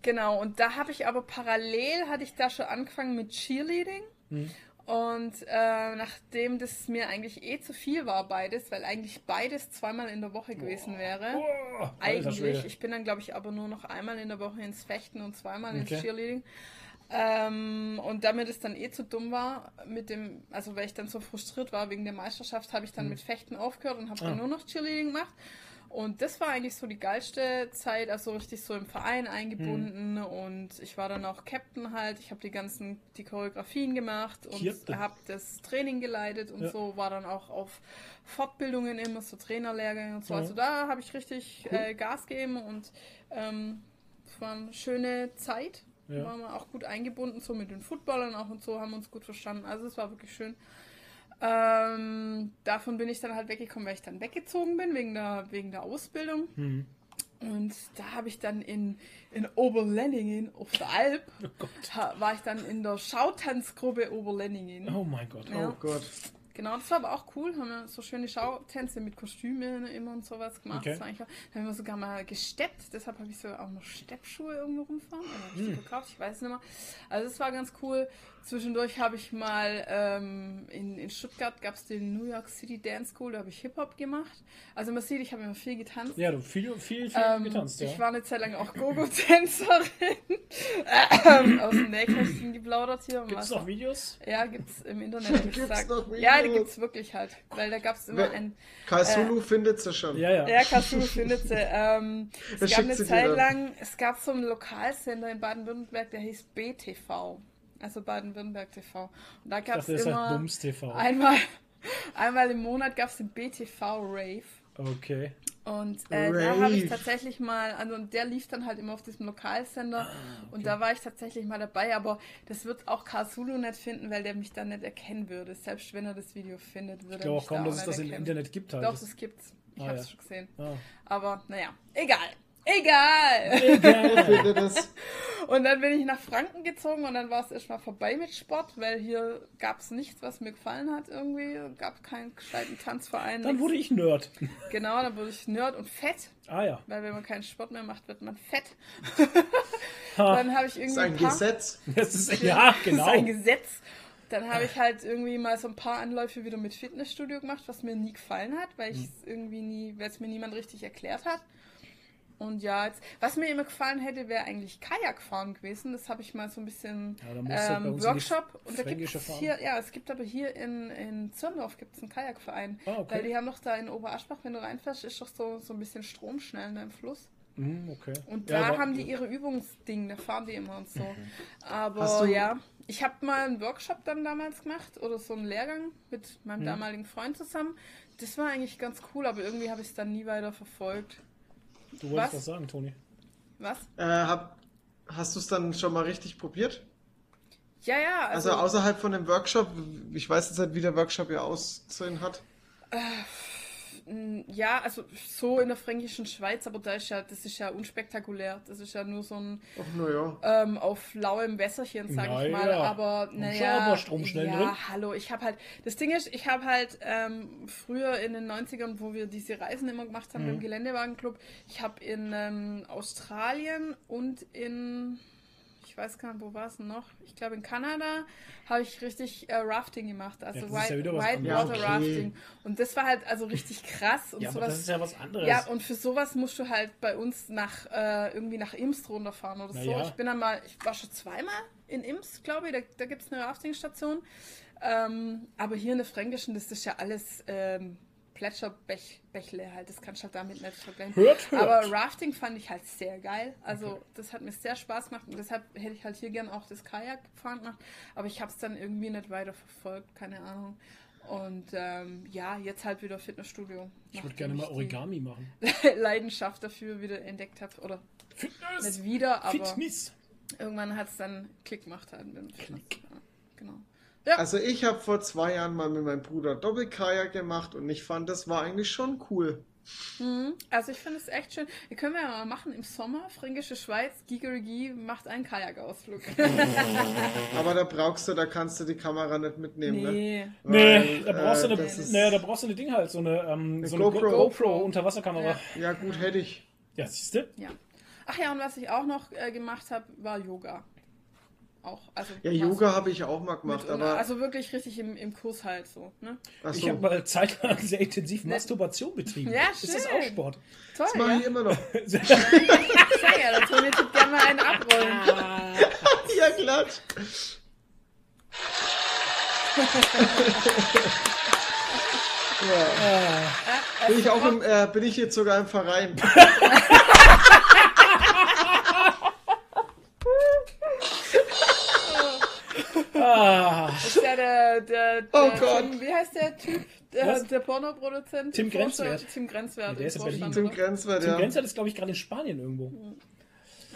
Genau, und da habe ich aber parallel, hatte ich da schon angefangen mit Cheerleading. Hm. Und äh, nachdem das mir eigentlich eh zu viel war, beides, weil eigentlich beides zweimal in der Woche gewesen wäre. oh, Eigentlich. Ich bin dann, glaube ich, aber nur noch einmal in der Woche ins Fechten und zweimal Okay. ins Cheerleading. Ähm, und damit es dann eh zu dumm war, mit dem, also weil ich dann so frustriert war wegen der Meisterschaft, habe ich dann mit Fechten aufgehört und habe dann. Ah. nur noch Cheerleading gemacht. Und das war eigentlich so die geilste Zeit, also richtig so im Verein eingebunden Hm. und ich war dann auch Captain halt. Ich habe die ganzen, die Choreografien gemacht und habe das Training geleitet und Ja. so, war dann auch auf Fortbildungen immer, so Trainerlehrgänge und so. Ja. Also da habe ich richtig äh, Gas gegeben und ähm, es war eine schöne Zeit. Ja. Waren wir auch gut eingebunden, so mit den Footballern auch und so, haben uns gut verstanden. Also es war wirklich schön. Ähm, davon bin ich dann halt weggekommen, weil ich dann weggezogen bin, wegen der, wegen der Ausbildung. Hm. Und da habe ich dann in, in Oberlenningen auf der Alp, Oh war ich dann in der Schautanzgruppe Oberlenningen. Oh mein Gott. Ja. Oh Gott. Genau, das war aber auch cool. Haben wir so schöne Schautänze mit Kostümen immer und sowas gemacht. Okay. Das war eigentlich haben wir sogar mal gesteppt. Deshalb habe ich so auch noch Steppschuhe irgendwo rumfahren. Oder Hm. die verkauft? Ich weiß es nicht mehr. Also das war ganz cool. Zwischendurch habe ich mal ähm, in, in Stuttgart gab es den New York City Dance School. Da habe ich Hip-Hop gemacht. Also man sieht, ich habe immer viel getanzt. Ja, du viel, viel, viel Ähm, getanzt, ja. Ich war eine Zeit lang auch Gogo-Tänzerin. ähm, aus dem Nähkästchen geplaudert hier. Gibt es noch Videos? Ja, gibt's im Internet. Gibt's gesagt. noch Videos? Ja, die gibt's wirklich halt. Weil da gab's immer Wer- ein. Kai Sulu findet sie schon. Ja, ja. Ja, Kasu findet sie. Ähm, es gab eine Zeit lang, es gab so einen Lokalsender in Baden-Württemberg, der hieß BTV. Also Baden-Württemberg TV. Und da das heißt immer Bums TV. einmal, einmal im Monat gab's den BTV Rave. Okay. Und äh, da habe ich tatsächlich mal, also und der lief dann halt immer auf diesem Lokalsender Ah, und da war ich tatsächlich mal dabei, aber das wird auch Kasulu nicht finden, weil der mich dann nicht erkennen würde. Selbst wenn er das Video findet, würde Ich er glaube mich auch kaum, da dass es nicht das im. Internet gibt halt. Doch, Das- das gibt's. Ich Ah, habe es ja. schon gesehen. Ah. Aber naja, egal. Egal. Wer findet das? Und dann bin ich nach Franken gezogen und dann war es erstmal vorbei mit Sport, weil hier gab es nichts, was mir gefallen hat irgendwie. Gab keinen gescheiten Tanzverein. Dann nichts. wurde ich Nerd. Genau, dann wurde ich Nerd und fett. Ah ja. Weil wenn man keinen Sport mehr macht, wird man fett. Ha. dann habe ich Das ist irgendwie ein ein paar, Gesetz. Das ist ja genau. Das ist ein Gesetz. Dann habe ich halt irgendwie mal so ein paar Anläufe wieder mit Fitnessstudio gemacht, was mir nie gefallen hat, weil ich es irgendwie nie, weil es mir niemand richtig erklärt hat. Und ja, jetzt, was mir immer gefallen hätte, wäre eigentlich Kajakfahren gewesen. Das habe ich mal so ein bisschen Ja, bei ähm, Workshop. Und da gibt es hier, ja, es gibt aber hier in, in Zürndorf gibt es einen Kajakverein. Ah, okay. Weil die haben doch da in Oberaschbach, wenn du reinfährst, ist doch so, so ein bisschen Strom schnell ne, im Fluss. Hm, okay. Und Ja, da aber- haben die ihre Übungsdinge, da fahren die immer und so. Aber Hast du- ja, ich habe mal einen Workshop dann damals gemacht oder so einen Lehrgang mit meinem damaligen Freund zusammen. Das war eigentlich ganz cool, aber irgendwie habe ich es dann nie weiter verfolgt. Du wolltest Was? was sagen, Toni. Was? Äh, hab, hast du es dann schon mal richtig probiert? Ja, ja, Also, also, außerhalb von dem Workshop, ich weiß jetzt nicht, wie der Workshop ja aussehen hat. mh, ja, also so in der fränkischen Schweiz, aber da ist ja, das ist ja unspektakulär. Das ist ja nur so ein Ach, naja. ähm, auf lauem Wässerchen, sag ich Naja, mal. Aber naja, aber Strom schnell ja, drin. hallo, ich habe halt, das Ding ist, ich habe halt ähm, früher in den 90ern, wo wir diese Reisen immer gemacht haben Mhm. dem Geländewagenclub, ich habe in ähm, Australien und in, ich weiß gar nicht, wo war es denn noch? Ich glaube in Kanada habe ich richtig äh, Rafting gemacht, also Ja, ja White, was Whitewater. Ja, okay. Rafting. Und das war halt also richtig krass und Ja, aber sowas. das ist ja was anderes. Ja, und für sowas musst du halt bei uns nach äh, irgendwie nach Imst runterfahren oder Na so. ja. Ich bin dann mal, ich war schon zweimal in Imst, glaube ich, da, da gibt es eine Raftingstation. Ähm, aber hier in der Fränkischen, das ist ja alles ähm, Plätscherbächle halt. Das kannst du halt damit nicht vergleichen. Hört, hört. Aber Rafting fand ich halt sehr geil. Also das hat mir sehr Spaß gemacht und deshalb hätte ich halt hier gern auch das Kajakfahren gemacht. Aber ich habe es dann irgendwie nicht weiter verfolgt, keine Ahnung. Und ähm, ja, jetzt halt wieder Fitnessstudio. Ich würde gerne mal Origami machen. Leidenschaft dafür wieder entdeckt habe. Oder Fitness! nicht wieder, aber Fitness! irgendwann hat es dann Klick gemacht halt mit dem Fitness. Klick. Ja, genau. Also ich habe vor zwei Jahren mal mit meinem Bruder Doppelkajak gemacht und ich fand, das war eigentlich schon cool. Mhm. Also ich finde es echt schön. Wir können wir ja mal machen im Sommer, Fränkische Schweiz, Gigerigi macht einen Kajakausflug. Aber da brauchst du, da kannst du die Kamera nicht mitnehmen, ne? nee. Nee, Weil, da brauchst, äh, du eine, nee, da brauchst du eine Ding halt, so eine, ähm, so eine GoPro. GoPro, GoPro Unterwasserkamera. Ja. Ja gut, hätte ich. Ja, siehst du? Ja. Ach ja, und was ich auch noch äh, gemacht habe, war Yoga. Auch. Also Ja, Yoga so habe ich auch mal gemacht, aber Also wirklich richtig im, im Kurs halt so. Ne? ach Ich so, habe mal zeitlang sehr intensiv Masturbation betrieben. Ja, Ist das schön. auch Sport? Toll, das mache ja. ich immer noch. Sehr ja, da tun wir jetzt gerne mal einen abrollen. ja, glatt. ja. Bin ich auch im, äh, bin ich jetzt sogar im Verein. Ah, Das ist ja der, der, der Oh Gott. Tim, wie heißt der Typ? Der, Was? der Pornoproduzent? Tim Grenzwert. Tim Grenzwert. Ja, der ist in Berlin. Oder? Grenzwert, Tim ja. Grenzer ist, glaube ich, gerade in Spanien irgendwo.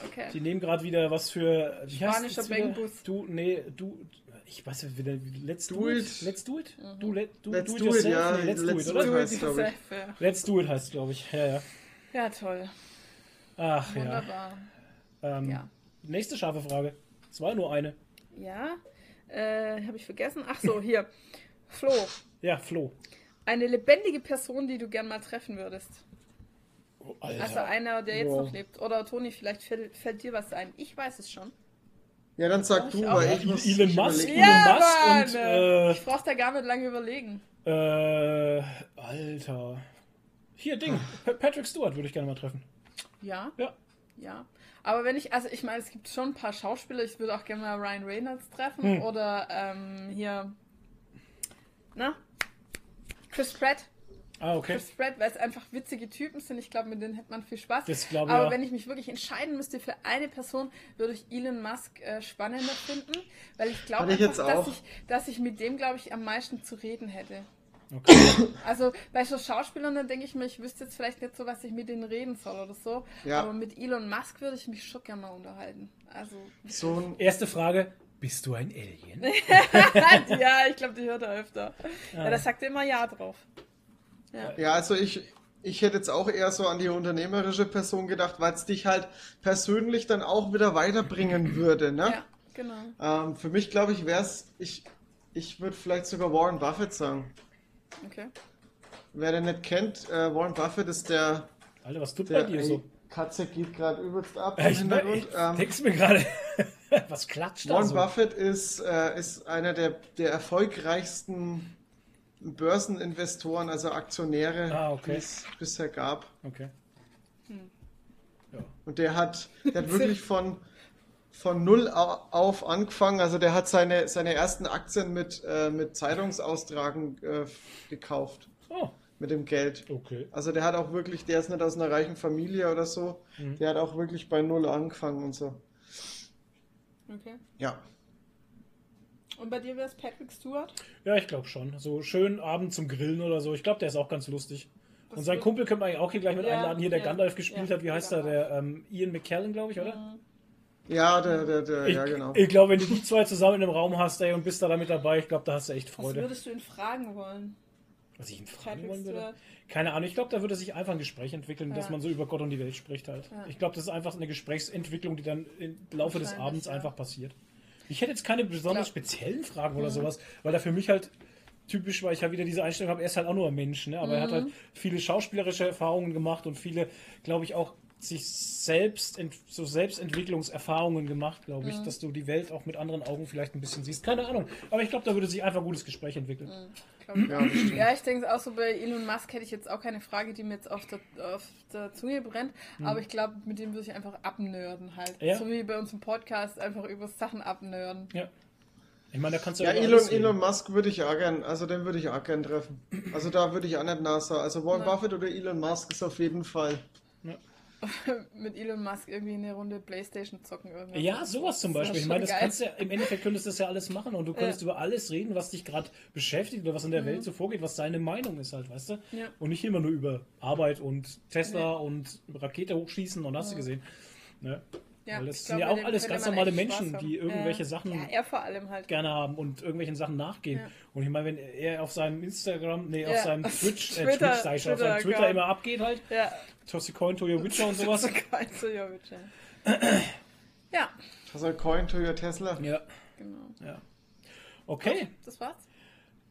Okay. Die nehmen gerade wieder was für. Wie heißt Spanischer? Bänkenbus. Du, nee, du. Ich weiß nicht, wieder. Let's do, Do it. it. Let's do it. Mhm. Du, let, du, Let's do, do it it, yourself. ja. Nee, let's, Let's do it, do oder? it. Ich. Safe. Let's do it heißt, glaube ich. Ja, ja. Ja, toll. Ach ja. Wunderbar. Ähm, Ja. Nächste scharfe Frage. Es war nur eine. Ja, äh, habe ich vergessen. Ach so, hier. Flo, Ja, Flo. eine lebendige Person, die du gern mal treffen würdest. Oh, Alter. Also einer, der jetzt Wow. noch lebt. Oder Toni, vielleicht fällt, fällt dir was ein. Ich weiß es schon. Ja, dann sag du, weil ich muss Elon Musk. überlegen. Elon Ja, Musk und, äh, ich brauch da gar nicht lange überlegen. Äh, Alter. Hier, Ding. Pa- Patrick Stewart würde ich gerne mal treffen. Ja, Ja. ja. Aber wenn ich, also ich meine, es gibt schon ein paar Schauspieler, ich würde auch gerne mal Ryan Reynolds treffen. Hm. Oder ähm, hier, na? Chris Pratt. Ah, okay. Chris Pratt, weil es einfach witzige Typen sind. Ich glaube, mit denen hätte man viel Spaß. Das glaube ich Aber auch. wenn ich mich wirklich entscheiden müsste für eine Person, würde ich Elon Musk äh, spannender finden, weil ich glaube dass ich, dass ich mit dem, glaube ich, am meisten zu reden hätte. Okay. Also bei so Schauspielern, dann denke ich mir, ich wüsste jetzt vielleicht nicht so, was ich mit denen reden soll oder so. Ja. Aber mit Elon Musk würde ich mich schon gerne mal unterhalten. Also, So ein, Erste Frage. Bist du ein Alien? ja, ich glaube, die hört er öfter. Ja, da sagt er immer Ja drauf. ja, also ich, ich hätte jetzt auch eher so an die unternehmerische Person gedacht, weil es dich halt persönlich dann auch wieder weiterbringen würde, ne? Ja, genau. Ähm, für mich, glaube ich, wäre es, ich, ich würde vielleicht sogar Warren Buffett sagen. Okay. Wer den nicht kennt, äh, Warren Buffett ist der, Alter, was tut der bei dir ey, so? Katze geht gerade übelst ab im Ich, ich, Hintergrund. Ähm, denkst mir gerade, was klatscht da Warren so? Buffett ist, äh, ist einer der, der erfolgreichsten Börseninvestoren, also Aktionäre, Ah, okay. die es bisher gab. Okay. Und der hat, der hat wirklich von, von null au- auf angefangen. Also der hat seine, seine ersten Aktien mit, äh, mit Zeitungsaustragen äh, gekauft, Oh, mit dem Geld. okay. Also der hat auch wirklich, der ist nicht aus einer reichen Familie oder so. Mhm. Der hat auch wirklich bei null angefangen und so. okay. Ja. Und bei dir wäre es Patrick Stewart? Ja, ich glaube schon. So schön Abend zum Grillen oder so. Ich glaube, der ist auch ganz lustig. Das Und sein Kumpel könnte man eigentlich auch hier gleich mit Ja, einladen. Hier, der ja, Gandalf gespielt ja, hat. Wie heißt der er? Der ähm, Ian McKellen, glaube ich, oder? Ja, der, der, der, Ich, ja, genau. ich glaube, wenn du die zwei zusammen in einem Raum hast, ey, und bist da damit dabei, ich glaube, da hast du echt Was Freude. würdest du ihn fragen wollen? Was ich ihn fragen Patrick wollen würde? Stewart? Keine Ahnung. Ich glaube, da würde sich einfach ein Gespräch entwickeln, dass Ja. man so über Gott und die Welt spricht halt. Ja. Ich glaube, das ist einfach eine Gesprächsentwicklung, die dann im Laufe des Abends ja. einfach passiert. Ich hätte jetzt keine besonders speziellen Fragen oder sowas, weil da für mich halt typisch, weil ich halt wieder diese Einstellung habe, er ist halt auch nur ein Mensch, ne? aber er hat Mhm. halt viele schauspielerische Erfahrungen gemacht und viele, glaube ich, auch sich selbst, so Selbstentwicklungserfahrungen gemacht, glaube Mhm. ich, dass du die Welt auch mit anderen Augen vielleicht ein bisschen siehst. Keine Ahnung. Aber ich glaube, da würde sich einfach ein gutes Gespräch entwickeln. Ich. Ja. Ja, ich denke auch so bei Elon Musk hätte ich jetzt auch keine Frage, die mir jetzt auf der, auf der Zunge brennt. Aber ich glaube, mit dem würde ich einfach abnörden halt. Ja. So wie bei uns im Podcast einfach über Sachen abnörden. Ja. Ich meine, da kannst du Ja, Elon. Elon Musk würde ich auch gern, also den würde ich auch gern treffen. Also da würde ich auch nicht NASA. Also Warren Buffett oder Elon Musk ist auf jeden Fall. Mit Elon Musk irgendwie eine Runde Playstation zocken. Irgendwas. Ja, sowas zum Beispiel. Ich meine, das geil. kannst du ja, im Endeffekt könntest du das ja alles machen und du könntest über alles reden, was dich gerade beschäftigt oder was in der Welt so vorgeht, was deine Meinung ist halt, weißt du? Mhm. Ja. Und nicht immer nur über Arbeit und Tesla und Rakete hochschießen und hast du gesehen. Ne? Ja, Weil das sind glaub, ja auch alles ganz normale Menschen, die irgendwelche Ja. Sachen Ja, er vor allem halt. gerne haben und irgendwelchen Sachen nachgehen. Ja. Und ich meine, wenn er auf seinem Instagram, nee, auf seinem Twitch, äh, Twitter- Twitch, sag ich schon, auf seinem. Twitter immer abgeht halt, Ja, Toss a Coin to your Witcher und sowas. so geil, so ja, bitte. Ja, Also Coin to your Tesla. ja, genau. ja. Okay. Das war's.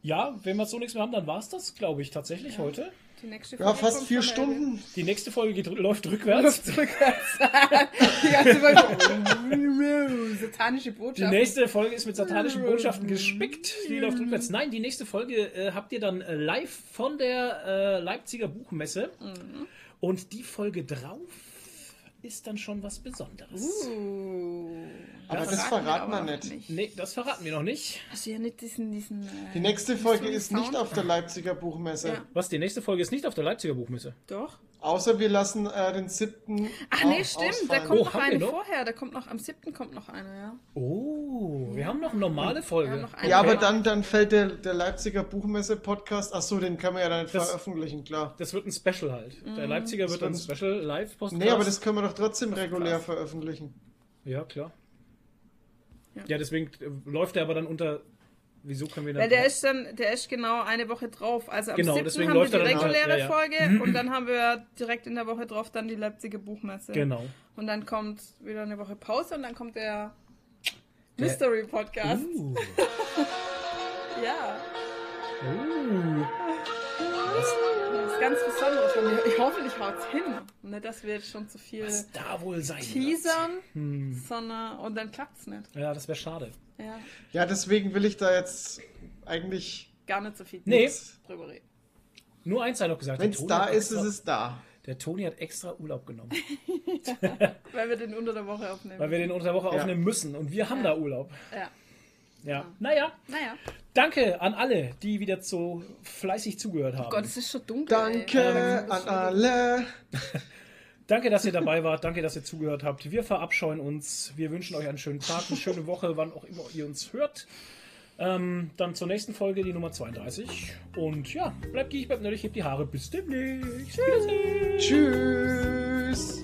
Ja, wenn wir so nichts mehr haben, dann war es das, glaube ich, tatsächlich heute. Die nächste Ja, Folge fast kommt vier Stunden. Die nächste Folge geht, läuft rückwärts. Luft rückwärts. Die ganze Folge. Satanische Die Botschaft. nächste Folge ist mit satanischen Botschaften gespickt. Die läuft rückwärts. Nein, die nächste Folge äh, habt ihr dann äh, live von der äh, Leipziger Buchmesse. Mhm. Und die Folge drauf ist dann schon was Besonderes. Uh, Aber das verraten wir verraten wir noch nicht. Nee, das verraten wir noch nicht. Hast du ja nicht diesen. diesen äh, Die nächste Folge ist Sound? nicht auf der Leipziger Buchmesse. Ja. Was, die nächste Folge ist nicht auf der Leipziger Buchmesse. Doch. Außer wir lassen äh, den siebten. Ach nee, stimmt. Da ausfallen. kommt Oh, noch eine noch? vorher. Da kommt noch am 7. kommt noch eine, ja. Oh, wir haben noch eine normale Folge. noch eine. Ja, aber dann, dann fällt der, der Leipziger Buchmesse-Podcast. Achso, den können wir ja dann Das- veröffentlichen, klar. Das wird ein Special halt. Der Leipziger wird dann Special live post Nee, aber das können wir doch trotzdem regulär veröffentlichen. Ja, klar. Ja. Ja, deswegen äh, läuft der aber dann unter. Wieso können wir dann. Weil der ist dann, der ist genau eine Woche drauf. Also am Genau, 7. deswegen haben wir die halt, reguläre ja, ja. Folge und dann haben wir direkt in der Woche drauf dann die Leipziger Buchmesse. Genau. Und dann kommt wieder eine Woche Pause und dann kommt der Mystery Podcast. Uh. Ja. Uh. Ganz Besonderes. Und ich hoffe, ich haut's hin. Nicht, dass wir jetzt schon zu viel Was da wohl sein teasern, Hm. sondern und dann klappt's nicht. Ja, das wäre schade. Ja. Ja, deswegen will ich da jetzt eigentlich. Gar nicht so viel Nee. drüber reden. Nur eins sei noch gesagt. Wenn der es Toni da hat ist, extra, ist es da. Der Toni hat extra Urlaub genommen, Weil wir den unter der Woche aufnehmen. weil wir den unter der Woche Ja. aufnehmen müssen. Und wir haben da Urlaub. ja. Ja. Naja, Naja. danke an alle, die wieder so fleißig zugehört haben. Oh Gott, es ist schon dunkel. Danke ey. an alle. Danke, dass ihr dabei wart. Danke, dass ihr zugehört habt. Wir verabscheuen uns. Wir wünschen euch einen schönen Tag, eine schöne Woche, wann auch immer ihr uns hört. Ähm, dann zur nächsten Folge, die Nummer 32. Und ja, bleibt geek, bleibt nerdig, hebt die Haare. Bis demnächst. Wiedersehen. Tschüss.